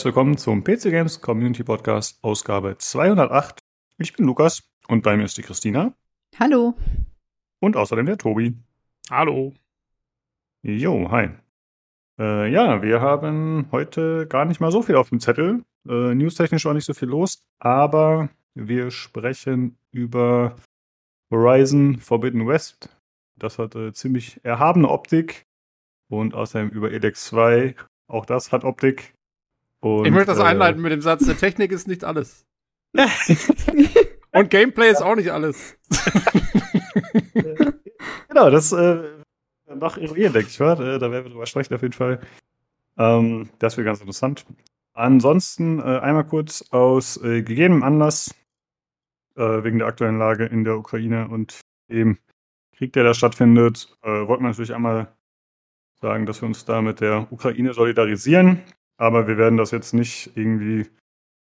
Herzlich willkommen zum PC Games Community Podcast Ausgabe 208. Ich bin Lukas und bei mir ist die Christina. Hallo. Und außerdem der Tobi. Hallo. Jo, hi. Äh, ja, wir haben heute gar nicht mal so viel auf dem Zettel. Äh, newstechnisch auch nicht so viel los, aber wir sprechen über Horizon Forbidden West. Das hat äh, ziemlich erhabene Optik. Und außerdem über Elex 2. Auch das hat Optik. Und, ich möchte das äh, einleiten mit dem Satz, der Technik ist nicht alles. Und Gameplay ist auch nicht alles. genau, das äh, noch eruieren, denke ich, wa? Äh, da werden wir drüber sprechen auf jeden Fall. Ähm, das wird ganz interessant. Ansonsten äh, einmal kurz aus äh, gegebenem Anlass äh, wegen der aktuellen Lage in der Ukraine und dem Krieg, der da stattfindet, äh, wollten wir natürlich einmal sagen, dass wir uns da mit der Ukraine solidarisieren. Aber wir werden das jetzt nicht irgendwie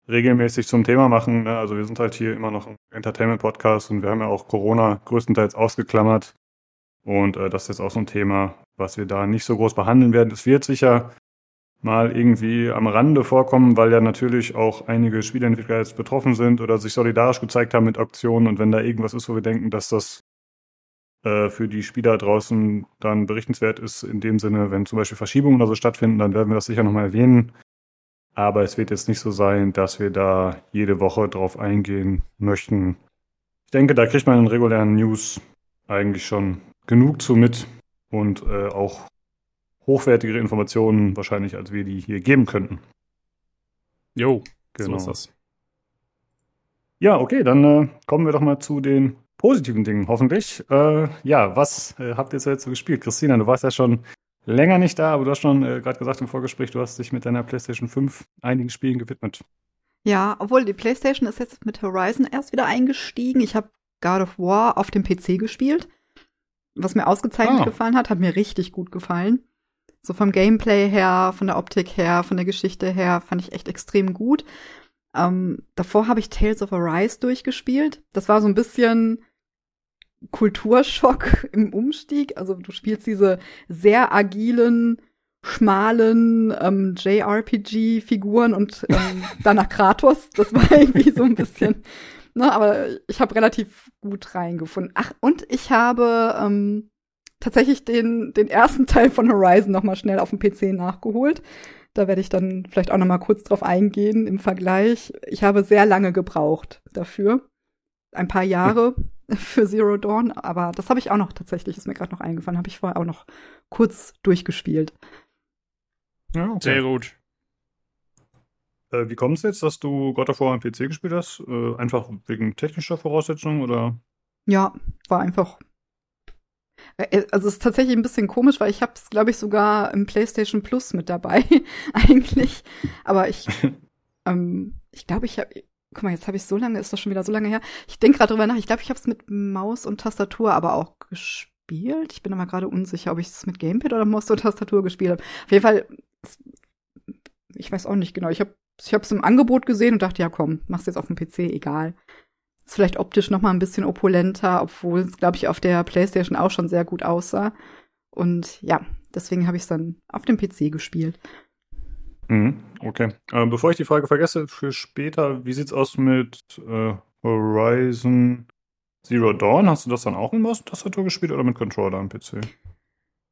regelmäßig zum Thema machen. Ne? Also wir sind halt hier immer noch ein Entertainment-Podcast und wir haben ja auch Corona größtenteils ausgeklammert. Und äh, das ist jetzt auch so ein Thema, was wir da nicht so groß behandeln werden. Es wird sicher mal irgendwie am Rande vorkommen, weil ja natürlich auch einige Spieleentwickler jetzt betroffen sind oder sich solidarisch gezeigt haben mit Aktionen. Und wenn da irgendwas ist, wo wir denken, dass das äh, für die Spieler draußen dann berichtenswert ist, in dem Sinne, wenn zum Beispiel Verschiebungen oder so stattfinden, dann werden wir das sicher nochmal erwähnen. Aber es wird jetzt nicht so sein, dass wir da jede Woche drauf eingehen möchten. Ich denke, da kriegt man in regulären News eigentlich schon genug zu mit und äh, auch hochwertigere Informationen wahrscheinlich, als wir die hier geben könnten. Jo, genau. so ist das. Ja, okay, dann äh, kommen wir doch mal zu den positiven Dingen, hoffentlich. Äh, ja, was äh, habt ihr jetzt so gespielt? Christina, du warst ja schon länger nicht da, aber du hast schon äh, gerade gesagt im Vorgespräch, du hast dich mit deiner PlayStation 5 einigen Spielen gewidmet. Ja, obwohl die PlayStation ist jetzt mit Horizon erst wieder eingestiegen. Ich habe God of War auf dem PC gespielt was mir ausgezeichnet ah. gefallen hat, hat mir richtig gut gefallen. So vom Gameplay her, von der Optik her, von der Geschichte her, fand ich echt extrem gut. Ähm, davor habe ich Tales of Arise durchgespielt. Das war so ein bisschen Kulturschock im Umstieg. Also du spielst diese sehr agilen, schmalen ähm, JRPG-Figuren und ähm, danach Kratos. Das war irgendwie so ein bisschen Ne, aber ich habe relativ gut reingefunden. Ach, und ich habe ähm, tatsächlich den, den ersten Teil von Horizon noch mal schnell auf dem PC nachgeholt. Da werde ich dann vielleicht auch noch mal kurz drauf eingehen im Vergleich. Ich habe sehr lange gebraucht dafür. Ein paar Jahre für Zero Dawn, aber das habe ich auch noch tatsächlich, ist mir gerade noch eingefallen, habe ich vorher auch noch kurz durchgespielt. Ja, okay. Sehr gut. Äh, wie kommt es jetzt, dass du God of War am PC gespielt hast? Äh, einfach wegen technischer Voraussetzungen oder? Ja, war einfach. Äh, äh, also es ist tatsächlich ein bisschen komisch, weil ich habe es, glaube ich, sogar im PlayStation Plus mit dabei eigentlich. Aber ich, ähm, ich glaube, ich habe, guck mal, jetzt habe ich so lange, ist das schon wieder so lange her. Ich denke gerade drüber nach. Ich glaube, ich habe es mit Maus und Tastatur aber auch gespielt. Ich bin aber gerade unsicher, ob ich es mit Gamepad oder Maus und Tastatur gespielt habe. Auf jeden Fall, ich weiß auch nicht genau. Ich habe ich habe es im Angebot gesehen und dachte, ja komm, mach's jetzt auf dem PC, egal. Ist vielleicht optisch noch mal ein bisschen opulenter, obwohl es, glaube ich, auf der PlayStation auch schon sehr gut aussah. Und ja, deswegen habe ich es dann auf dem PC gespielt. Mhm, okay. Äh, bevor ich die Frage vergesse, für später, wie sieht's aus mit äh, Horizon Zero Dawn? Hast du das dann auch in Maus und Tastatur gespielt oder mit Controller am PC?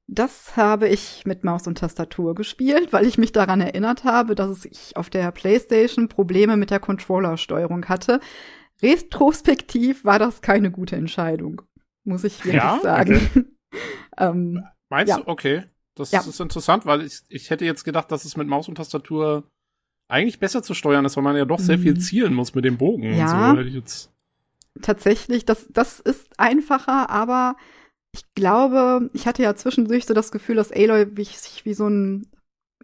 Das habe ich mit Maus und Tastatur gespielt, weil ich mich daran erinnert habe, dass ich auf der PlayStation Probleme mit der Controllersteuerung hatte. Retrospektiv war das keine gute Entscheidung, muss ich wirklich ja? sagen. Okay. ähm, Meinst ja. du? Okay. Das ja. ist interessant, weil ich, ich hätte jetzt gedacht, dass es mit Maus und Tastatur eigentlich besser zu steuern ist, weil man ja doch sehr viel mhm. zielen muss mit dem Bogen ja, und so. Tatsächlich, das, das ist einfacher, aber ich glaube, ich hatte ja zwischendurch so das Gefühl, dass Aloy sich wie so ein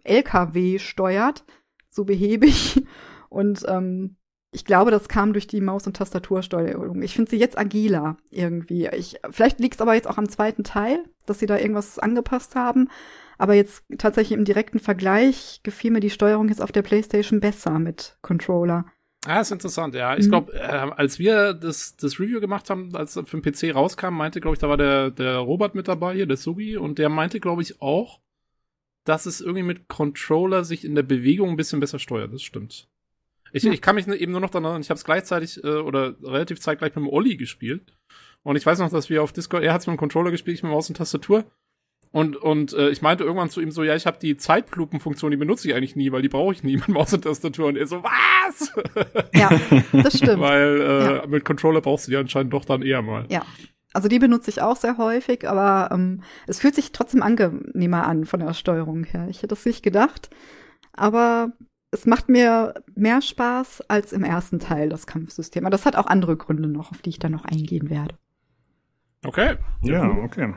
LKW steuert, so behäbig. Und ähm, ich glaube, das kam durch die Maus- und Tastatursteuerung. Ich finde sie jetzt agiler irgendwie. Ich, vielleicht liegt es aber jetzt auch am zweiten Teil, dass sie da irgendwas angepasst haben. Aber jetzt tatsächlich im direkten Vergleich gefiel mir die Steuerung jetzt auf der PlayStation besser mit Controller. Ah, ist interessant, ja. Ich mhm. glaube, äh, als wir das, das Review gemacht haben, als es für den PC rauskam, meinte, glaube ich, da war der, der Robert mit dabei, hier, der Sugi, und der meinte, glaube ich, auch, dass es irgendwie mit Controller sich in der Bewegung ein bisschen besser steuert. Das stimmt. Ich, ja. ich kann mich eben nur noch daran erinnern, ich habe es gleichzeitig äh, oder relativ zeitgleich mit dem Olli gespielt. Und ich weiß noch, dass wir auf Discord, er hat es mit dem Controller gespielt, ich mit Maus und Tastatur. Und, und äh, ich meinte irgendwann zu ihm so, ja, ich habe die Zeitlupenfunktion, die benutze ich eigentlich nie, weil die brauche ich nie mit Maus und Tastatur. Und er so, was? Ja, das stimmt. weil äh, ja. mit Controller brauchst du die anscheinend doch dann eher mal. Ja. Also die benutze ich auch sehr häufig, aber ähm, es fühlt sich trotzdem angenehmer an von der Steuerung her. Ich hätte es nicht gedacht, aber es macht mir mehr Spaß als im ersten Teil, das Kampfsystem. Aber das hat auch andere Gründe noch, auf die ich dann noch eingehen werde. Okay. Ja, okay.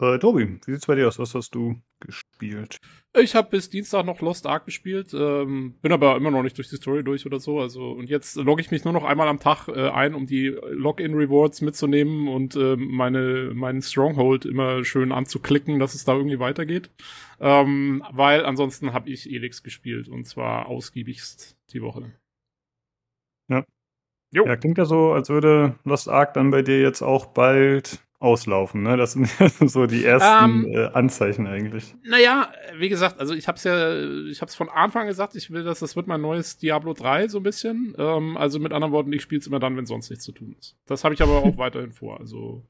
Äh, Tobi, wie sieht's bei dir aus? Was hast du gespielt? Ich habe bis Dienstag noch Lost Ark gespielt, ähm, bin aber immer noch nicht durch die Story durch oder so. Also und jetzt logge ich mich nur noch einmal am Tag äh, ein, um die Login Rewards mitzunehmen und äh, meine meinen Stronghold immer schön anzuklicken, dass es da irgendwie weitergeht. Ähm, weil ansonsten habe ich Elix gespielt und zwar ausgiebigst die Woche. Ja. Jo. Ja, klingt ja so, als würde Lost Ark dann bei dir jetzt auch bald auslaufen. Ne? Das sind so die ersten ähm, äh, Anzeichen eigentlich. Naja, wie gesagt, also ich habe es ja, ich habe es von Anfang gesagt, ich will, dass das wird mein neues Diablo 3 so ein bisschen. Ähm, also mit anderen Worten, ich spiele es immer dann, wenn sonst nichts zu tun ist. Das habe ich aber auch weiterhin vor. Also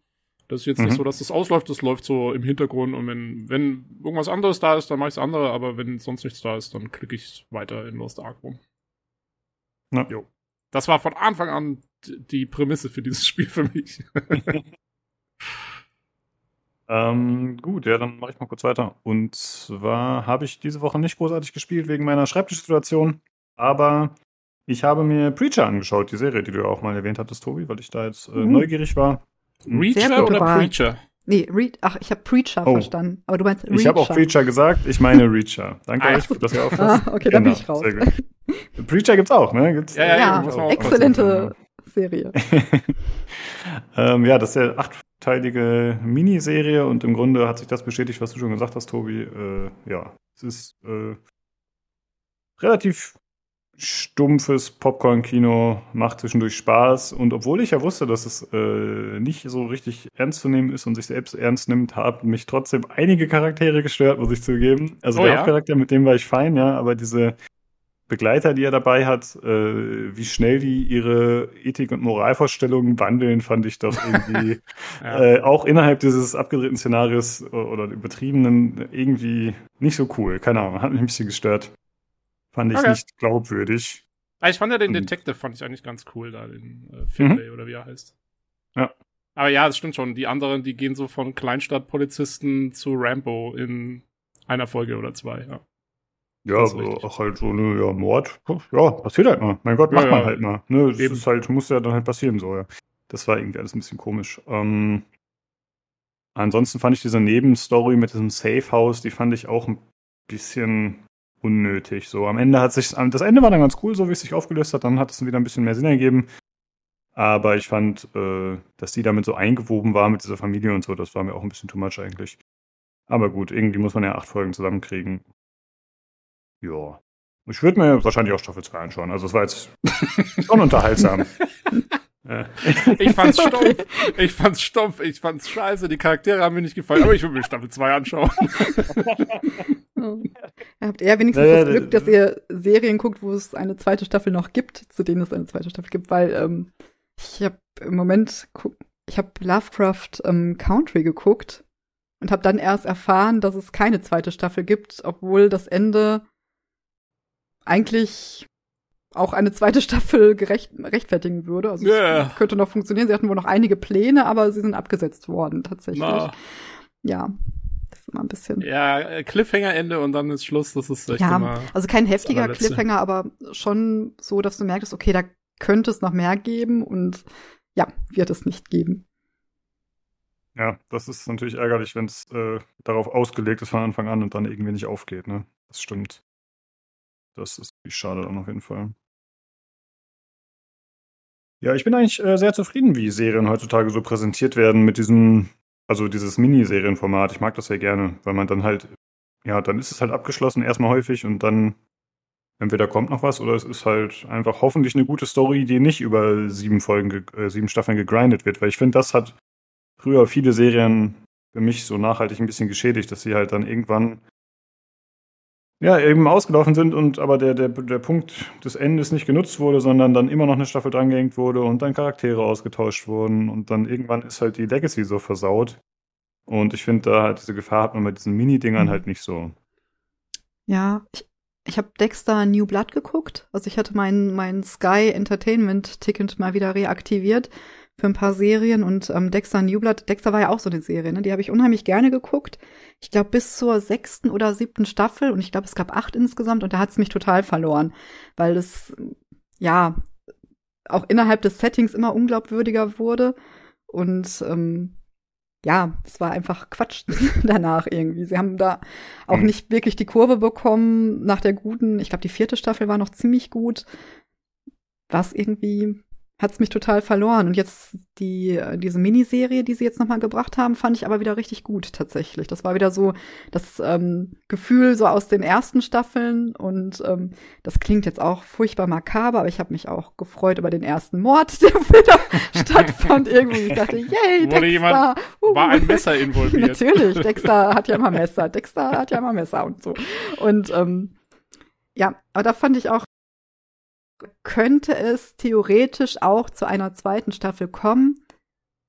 das ist jetzt mhm. nicht so, dass das ausläuft, das läuft so im Hintergrund und wenn, wenn irgendwas anderes da ist, dann mache ich es andere, aber wenn sonst nichts da ist, dann klicke ich weiter in Lost Ark rum. Ja. Jo. Das war von Anfang an die Prämisse für dieses Spiel für mich. Ähm, gut, ja, dann mache ich mal kurz weiter. Und zwar habe ich diese Woche nicht großartig gespielt wegen meiner Schreibtischsituation, aber ich habe mir Preacher angeschaut, die Serie, die du auch mal erwähnt hattest, Tobi, weil ich da jetzt äh, mhm. neugierig war. Reacher oder Wahl. Preacher? Nee, Read, ach, ich habe Preacher oh. verstanden. Aber du meinst Reacher. Ich habe auch Preacher gesagt, ich meine Reacher. Danke ah, euch, dass ihr aufpasst. Ah, okay, genau, dann bin ich raus. Sehr gut. Preacher gibt's auch, ne? Gibt's, ja, ja, ja, ja exzellente Serie. ähm, ja, das ist ja acht teilige Miniserie und im Grunde hat sich das bestätigt, was du schon gesagt hast, Tobi. Äh, ja, es ist äh, relativ stumpfes Popcorn-Kino, macht zwischendurch Spaß und obwohl ich ja wusste, dass es äh, nicht so richtig ernst zu nehmen ist und sich selbst ernst nimmt, haben mich trotzdem einige Charaktere gestört, muss ich zugeben. Also oh, der ja? Hauptcharakter, mit dem war ich fein, ja, aber diese Begleiter, die er dabei hat, äh, wie schnell die ihre Ethik- und Moralvorstellungen wandeln, fand ich doch irgendwie ja. äh, auch innerhalb dieses abgedrehten Szenarios oder übertriebenen irgendwie nicht so cool. Keine Ahnung, hat mich ein bisschen gestört. Fand ich okay. nicht glaubwürdig. Ah, ich fand ja den Detective, fand ich eigentlich ganz cool, da den äh, Finlay mhm. oder wie er heißt. Ja. Aber ja, das stimmt schon. Die anderen, die gehen so von Kleinstadtpolizisten zu Rambo in einer Folge oder zwei, ja. Ja, auch halt so, ne, ja, Mord, ja, passiert halt mal. Mein Gott, macht ja, man halt mal. Ne, das Eben. ist halt, muss ja dann halt passieren, so, ja. Das war irgendwie alles ein bisschen komisch. Ähm, ansonsten fand ich diese Nebenstory mit diesem Safe House, die fand ich auch ein bisschen unnötig. So, am Ende hat sich, das Ende war dann ganz cool, so wie es sich aufgelöst hat, dann hat es wieder ein bisschen mehr Sinn ergeben. Aber ich fand, äh, dass die damit so eingewoben war mit dieser Familie und so, das war mir auch ein bisschen too much eigentlich. Aber gut, irgendwie muss man ja acht Folgen zusammenkriegen. Ja. Ich würde mir wahrscheinlich auch Staffel 2 anschauen. Also es war jetzt schon unterhaltsam. ich fand's stumpf. Ich fand's stumpf. Ich fand's scheiße. Die Charaktere haben mir nicht gefallen. Aber ich würde mir Staffel 2 anschauen. Ihr habt eher wenigstens das Glück, dass ihr Serien guckt, wo es eine zweite Staffel noch gibt, zu denen es eine zweite Staffel gibt, weil ähm, ich habe im Moment, ich habe Lovecraft ähm, Country geguckt und habe dann erst erfahren, dass es keine zweite Staffel gibt, obwohl das Ende eigentlich auch eine zweite Staffel gerecht, rechtfertigen würde. Also yeah. könnte noch funktionieren. Sie hatten wohl noch einige Pläne, aber sie sind abgesetzt worden tatsächlich. Na. Ja. Das ist immer ein bisschen. Ja, Cliffhanger-Ende und dann ist Schluss. Das ist echt ja, immer also kein heftiger Cliffhanger, aber schon so, dass du merkst, okay, da könnte es noch mehr geben und ja, wird es nicht geben. Ja, das ist natürlich ärgerlich, wenn es äh, darauf ausgelegt ist von Anfang an und dann irgendwie nicht aufgeht, ne? Das stimmt. Das ist schade dann auf jeden Fall. Ja, ich bin eigentlich äh, sehr zufrieden, wie Serien heutzutage so präsentiert werden mit diesem, also dieses Miniserienformat. Ich mag das sehr gerne, weil man dann halt, ja, dann ist es halt abgeschlossen erstmal häufig und dann entweder kommt noch was oder es ist halt einfach hoffentlich eine gute Story, die nicht über sieben Folgen, äh, sieben Staffeln gegrindet wird, weil ich finde, das hat früher viele Serien für mich so nachhaltig ein bisschen geschädigt, dass sie halt dann irgendwann ja, eben ausgelaufen sind und aber der, der, der Punkt des Endes nicht genutzt wurde, sondern dann immer noch eine Staffel drangehängt wurde und dann Charaktere ausgetauscht wurden und dann irgendwann ist halt die Legacy so versaut. Und ich finde, da halt diese Gefahr hat man bei diesen Mini-Dingern mhm. halt nicht so. Ja, ich, ich habe Dexter New Blood geguckt. Also ich hatte mein, mein Sky Entertainment Ticket mal wieder reaktiviert für ein paar Serien und ähm, Dexter Newblood, Dexter war ja auch so eine Serie, ne? Die habe ich unheimlich gerne geguckt. Ich glaube bis zur sechsten oder siebten Staffel und ich glaube es gab acht insgesamt und da hat es mich total verloren, weil es ja auch innerhalb des Settings immer unglaubwürdiger wurde und ähm, ja, es war einfach Quatsch danach irgendwie. Sie haben da auch mhm. nicht wirklich die Kurve bekommen nach der guten. Ich glaube, die vierte Staffel war noch ziemlich gut. Was irgendwie hat es mich total verloren. Und jetzt die, diese Miniserie, die sie jetzt nochmal gebracht haben, fand ich aber wieder richtig gut tatsächlich. Das war wieder so das ähm, Gefühl so aus den ersten Staffeln. Und ähm, das klingt jetzt auch furchtbar makaber, aber ich habe mich auch gefreut über den ersten Mord, der wieder stattfand irgendwie. Ich dachte, yay, Dexter. Jemand, uh. War ein Messer involviert. Natürlich, Dexter hat ja immer Messer. Dexter hat ja immer Messer und so. Und ähm, ja, aber da fand ich auch könnte es theoretisch auch zu einer zweiten Staffel kommen.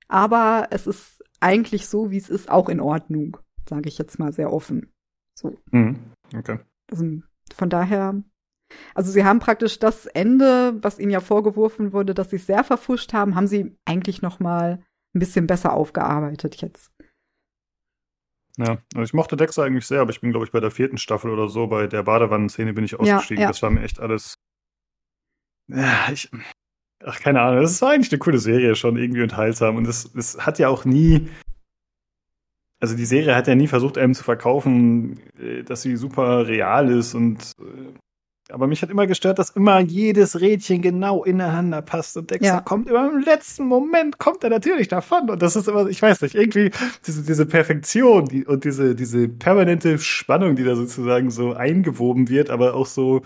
Aber es ist eigentlich so, wie es ist, auch in Ordnung, sage ich jetzt mal sehr offen. So. Mhm. Okay. Also, von daher, also sie haben praktisch das Ende, was ihnen ja vorgeworfen wurde, dass sie es sehr verfuscht haben, haben sie eigentlich noch mal ein bisschen besser aufgearbeitet jetzt. Ja, also ich mochte Dexter eigentlich sehr, aber ich bin, glaube ich, bei der vierten Staffel oder so, bei der Badewannenszene bin ich ausgestiegen. Ja, ja. Das war mir echt alles ja, ich. Ach, keine Ahnung. Das war eigentlich eine coole Serie, schon irgendwie unterhaltsam. Und es, es hat ja auch nie. Also die Serie hat ja nie versucht, einem zu verkaufen, äh, dass sie super real ist und äh, aber mich hat immer gestört, dass immer jedes Rädchen genau ineinander passt und Dexter ja. kommt immer im letzten Moment kommt er natürlich davon und das ist immer, ich weiß nicht, irgendwie diese, diese Perfektion die, und diese, diese permanente Spannung, die da sozusagen so eingewoben wird, aber auch so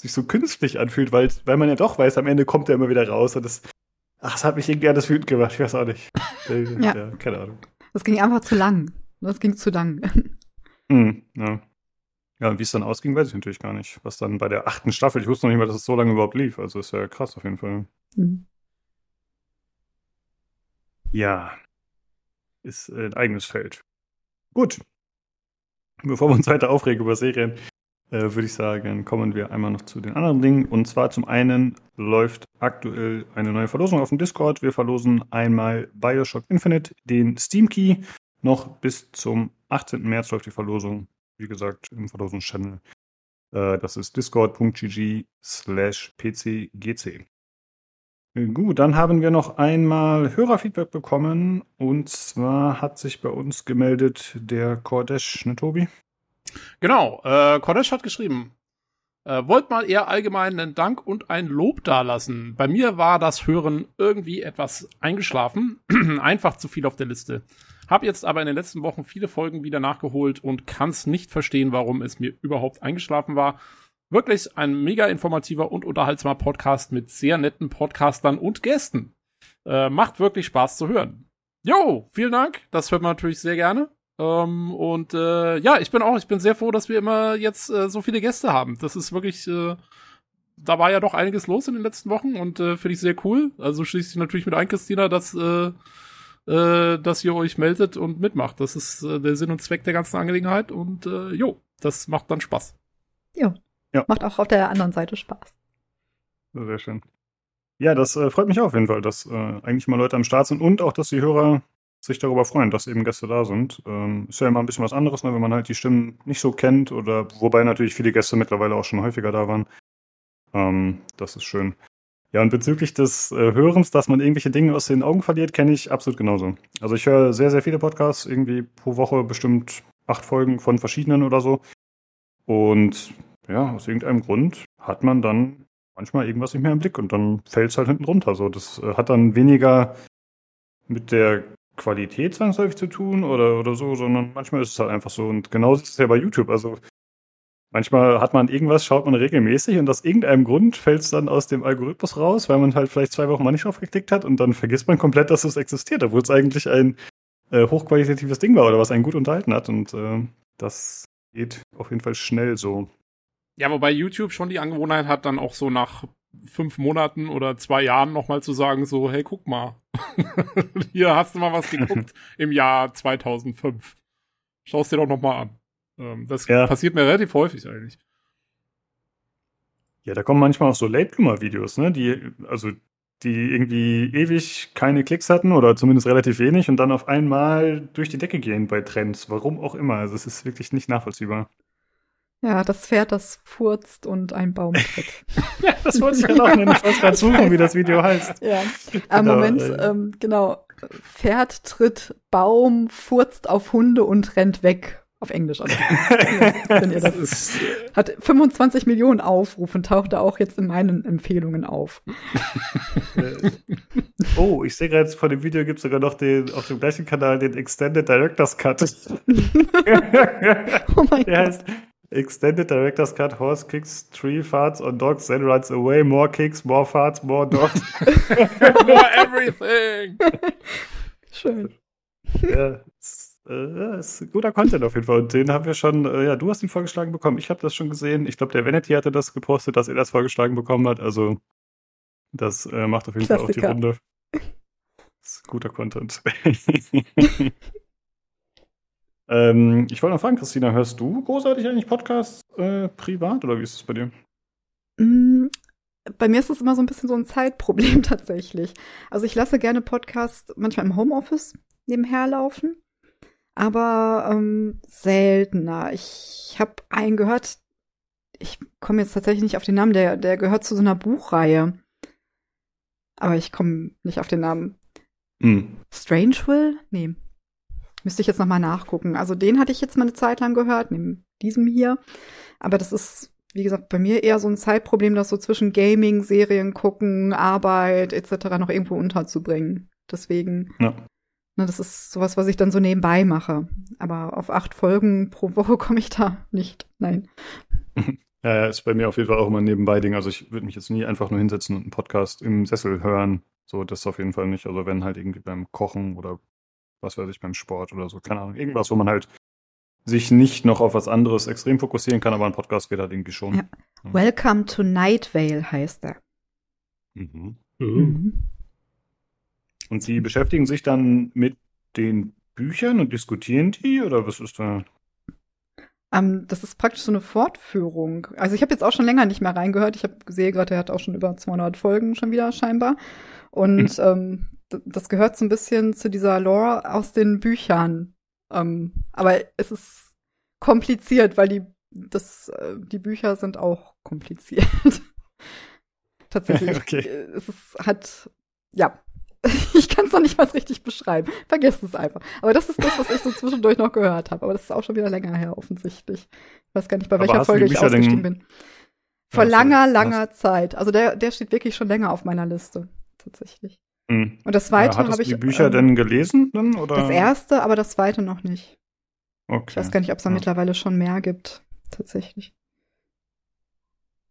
sich so künstlich anfühlt, weil, weil man ja doch weiß, am Ende kommt er immer wieder raus und das, ach, das hat mich irgendwie alles wütend gemacht, ich weiß auch nicht. ja. ja. keine Ahnung. Das ging einfach zu lang. Das ging zu lang. Mm, ja. Ja, und wie es dann ausging, weiß ich natürlich gar nicht. Was dann bei der achten Staffel, ich wusste noch nicht mal, dass es so lange überhaupt lief. Also ist ja krass auf jeden Fall. Mhm. Ja. Ist ein eigenes Feld. Gut. Bevor wir uns weiter aufregen über Serien, äh, würde ich sagen, kommen wir einmal noch zu den anderen Dingen. Und zwar zum einen läuft aktuell eine neue Verlosung auf dem Discord. Wir verlosen einmal Bioshock Infinite, den Steam Key. Noch bis zum 18. März läuft die Verlosung. Wie gesagt, im Verlosungschannel. Äh, das ist discord.gg slash pcgc. Gut, dann haben wir noch einmal Hörerfeedback bekommen. Und zwar hat sich bei uns gemeldet der Cordesh, ne Tobi? Genau, äh, Kodesh hat geschrieben, äh, wollt mal eher allgemein einen Dank und ein Lob dalassen. Bei mir war das Hören irgendwie etwas eingeschlafen, einfach zu viel auf der Liste. Hab jetzt aber in den letzten Wochen viele Folgen wieder nachgeholt und kann's nicht verstehen, warum es mir überhaupt eingeschlafen war. Wirklich ein mega informativer und unterhaltsamer Podcast mit sehr netten Podcastern und Gästen. Äh, macht wirklich Spaß zu hören. Jo, vielen Dank. Das hört man natürlich sehr gerne. Ähm, und äh, ja, ich bin auch, ich bin sehr froh, dass wir immer jetzt äh, so viele Gäste haben. Das ist wirklich, äh, da war ja doch einiges los in den letzten Wochen und äh, finde ich sehr cool. Also schließlich natürlich mit ein, Christina, dass, äh, äh, dass ihr euch meldet und mitmacht. Das ist äh, der Sinn und Zweck der ganzen Angelegenheit und äh, jo, das macht dann Spaß. Jo. Ja. Macht auch auf der anderen Seite Spaß. Sehr schön. Ja, das äh, freut mich auf jeden Fall, dass äh, eigentlich mal Leute am Start sind und auch, dass die Hörer sich darüber freuen, dass eben Gäste da sind. Ähm, ist ja immer ein bisschen was anderes, ne, wenn man halt die Stimmen nicht so kennt oder wobei natürlich viele Gäste mittlerweile auch schon häufiger da waren. Ähm, das ist schön. Ja, und bezüglich des äh, Hörens, dass man irgendwelche Dinge aus den Augen verliert, kenne ich absolut genauso. Also ich höre sehr, sehr viele Podcasts, irgendwie pro Woche bestimmt acht Folgen von verschiedenen oder so. Und ja, aus irgendeinem Grund hat man dann manchmal irgendwas nicht mehr im Blick und dann fällt es halt hinten runter. So, das äh, hat dann weniger mit der Qualität zwangsläufig zu tun oder, oder so, sondern manchmal ist es halt einfach so. Und genauso ist es ja bei YouTube. Also manchmal hat man irgendwas, schaut man regelmäßig und aus irgendeinem Grund fällt es dann aus dem Algorithmus raus, weil man halt vielleicht zwei Wochen mal nicht drauf geklickt hat und dann vergisst man komplett, dass es existiert, obwohl es eigentlich ein äh, hochqualitatives Ding war oder was einen gut unterhalten hat. Und äh, das geht auf jeden Fall schnell so. Ja, wobei YouTube schon die Angewohnheit hat, dann auch so nach fünf Monaten oder zwei Jahren nochmal zu sagen, so, hey, guck mal. Hier hast du mal was geguckt im Jahr 2005. Schau es dir doch nochmal an. Ähm, das ja. passiert mir relativ häufig eigentlich. Ja, da kommen manchmal auch so Late-Bloomer-Videos, ne? Die, also, die irgendwie ewig keine Klicks hatten oder zumindest relativ wenig und dann auf einmal durch die Decke gehen bei Trends. Warum auch immer. Also, es ist wirklich nicht nachvollziehbar. Ja, das Pferd, das furzt und ein Baum tritt. ja, das wollte ich ja auch nennen. Ich wollte gerade suchen, wie das Video heißt. Ja, am genau, Moment, äh, ähm, genau. Pferd tritt, Baum furzt auf Hunde und rennt weg. Auf Englisch. Also, wenn ihr das ist, hat 25 Millionen Aufrufe und taucht da auch jetzt in meinen Empfehlungen auf. oh, ich sehe gerade, vor dem Video gibt es sogar noch den, auf dem gleichen Kanal den Extended Director's Cut. oh mein Der Gott. heißt Extended Director's Cut, Horse kicks three farts on dogs, then runs away, more kicks, more farts, more dogs. more everything! Schön. Ja, ist, äh, ist guter Content auf jeden Fall. Und den haben wir schon, äh, ja, du hast ihn vorgeschlagen bekommen, ich habe das schon gesehen. Ich glaube, der Vanity hatte das gepostet, dass er das vorgeschlagen bekommen hat. Also, das äh, macht auf jeden Klassiker. Fall auch die Runde. Das ist guter Content. Ähm, ich wollte noch fragen, Christina, hörst du großartig eigentlich Podcasts äh, privat oder wie ist es bei dir? Mm, bei mir ist es immer so ein bisschen so ein Zeitproblem tatsächlich. Also ich lasse gerne Podcasts manchmal im Homeoffice nebenher laufen, aber ähm, seltener. Ich habe einen gehört, ich komme jetzt tatsächlich nicht auf den Namen, der, der gehört zu so einer Buchreihe. Aber ich komme nicht auf den Namen. Hm. Strange Nee, Müsste ich jetzt nochmal nachgucken. Also den hatte ich jetzt mal eine Zeit lang gehört, neben diesem hier. Aber das ist, wie gesagt, bei mir eher so ein Zeitproblem, das so zwischen Gaming, Serien gucken, Arbeit etc. noch irgendwo unterzubringen. Deswegen, ja. ne, das ist sowas, was ich dann so nebenbei mache. Aber auf acht Folgen pro Woche komme ich da nicht. Nein. Ja, ja, ist bei mir auf jeden Fall auch immer ein Nebenbei-Ding. Also ich würde mich jetzt nie einfach nur hinsetzen und einen Podcast im Sessel hören. So, das auf jeden Fall nicht. Also wenn halt irgendwie beim Kochen oder was weiß ich, beim Sport oder so. Keine Ahnung. Irgendwas, wo man halt sich nicht noch auf was anderes extrem fokussieren kann, aber ein Podcast geht halt irgendwie schon. Ja. Ja. Welcome to Night Vale heißt er. Mhm. Mhm. Und Sie beschäftigen sich dann mit den Büchern und diskutieren die oder was ist da? Um, ähm, das ist praktisch so eine Fortführung. Also ich habe jetzt auch schon länger nicht mehr reingehört. Ich habe gesehen gerade, er hat auch schon über 200 Folgen schon wieder scheinbar. Und mhm. ähm, das gehört so ein bisschen zu dieser Lore aus den Büchern. Ähm, aber es ist kompliziert, weil die, das, äh, die Bücher sind auch kompliziert. Tatsächlich. okay. Es ist, hat, ja. ich kann es noch nicht mal richtig beschreiben. Vergesst es einfach. Aber das ist das, was ich so zwischendurch noch gehört habe. Aber das ist auch schon wieder länger her, offensichtlich. Ich weiß gar nicht, bei Aber welcher Folge ich ausgestiegen bin. Vor ja, langer, langer was? Zeit. Also der, der steht wirklich schon länger auf meiner Liste. Tatsächlich. Mhm. Und das zweite ja, habe ich. die Bücher ähm, denn gelesen dann, oder? Das erste, aber das zweite noch nicht. Okay. Ich weiß gar nicht, ob es da ja. mittlerweile schon mehr gibt. Tatsächlich.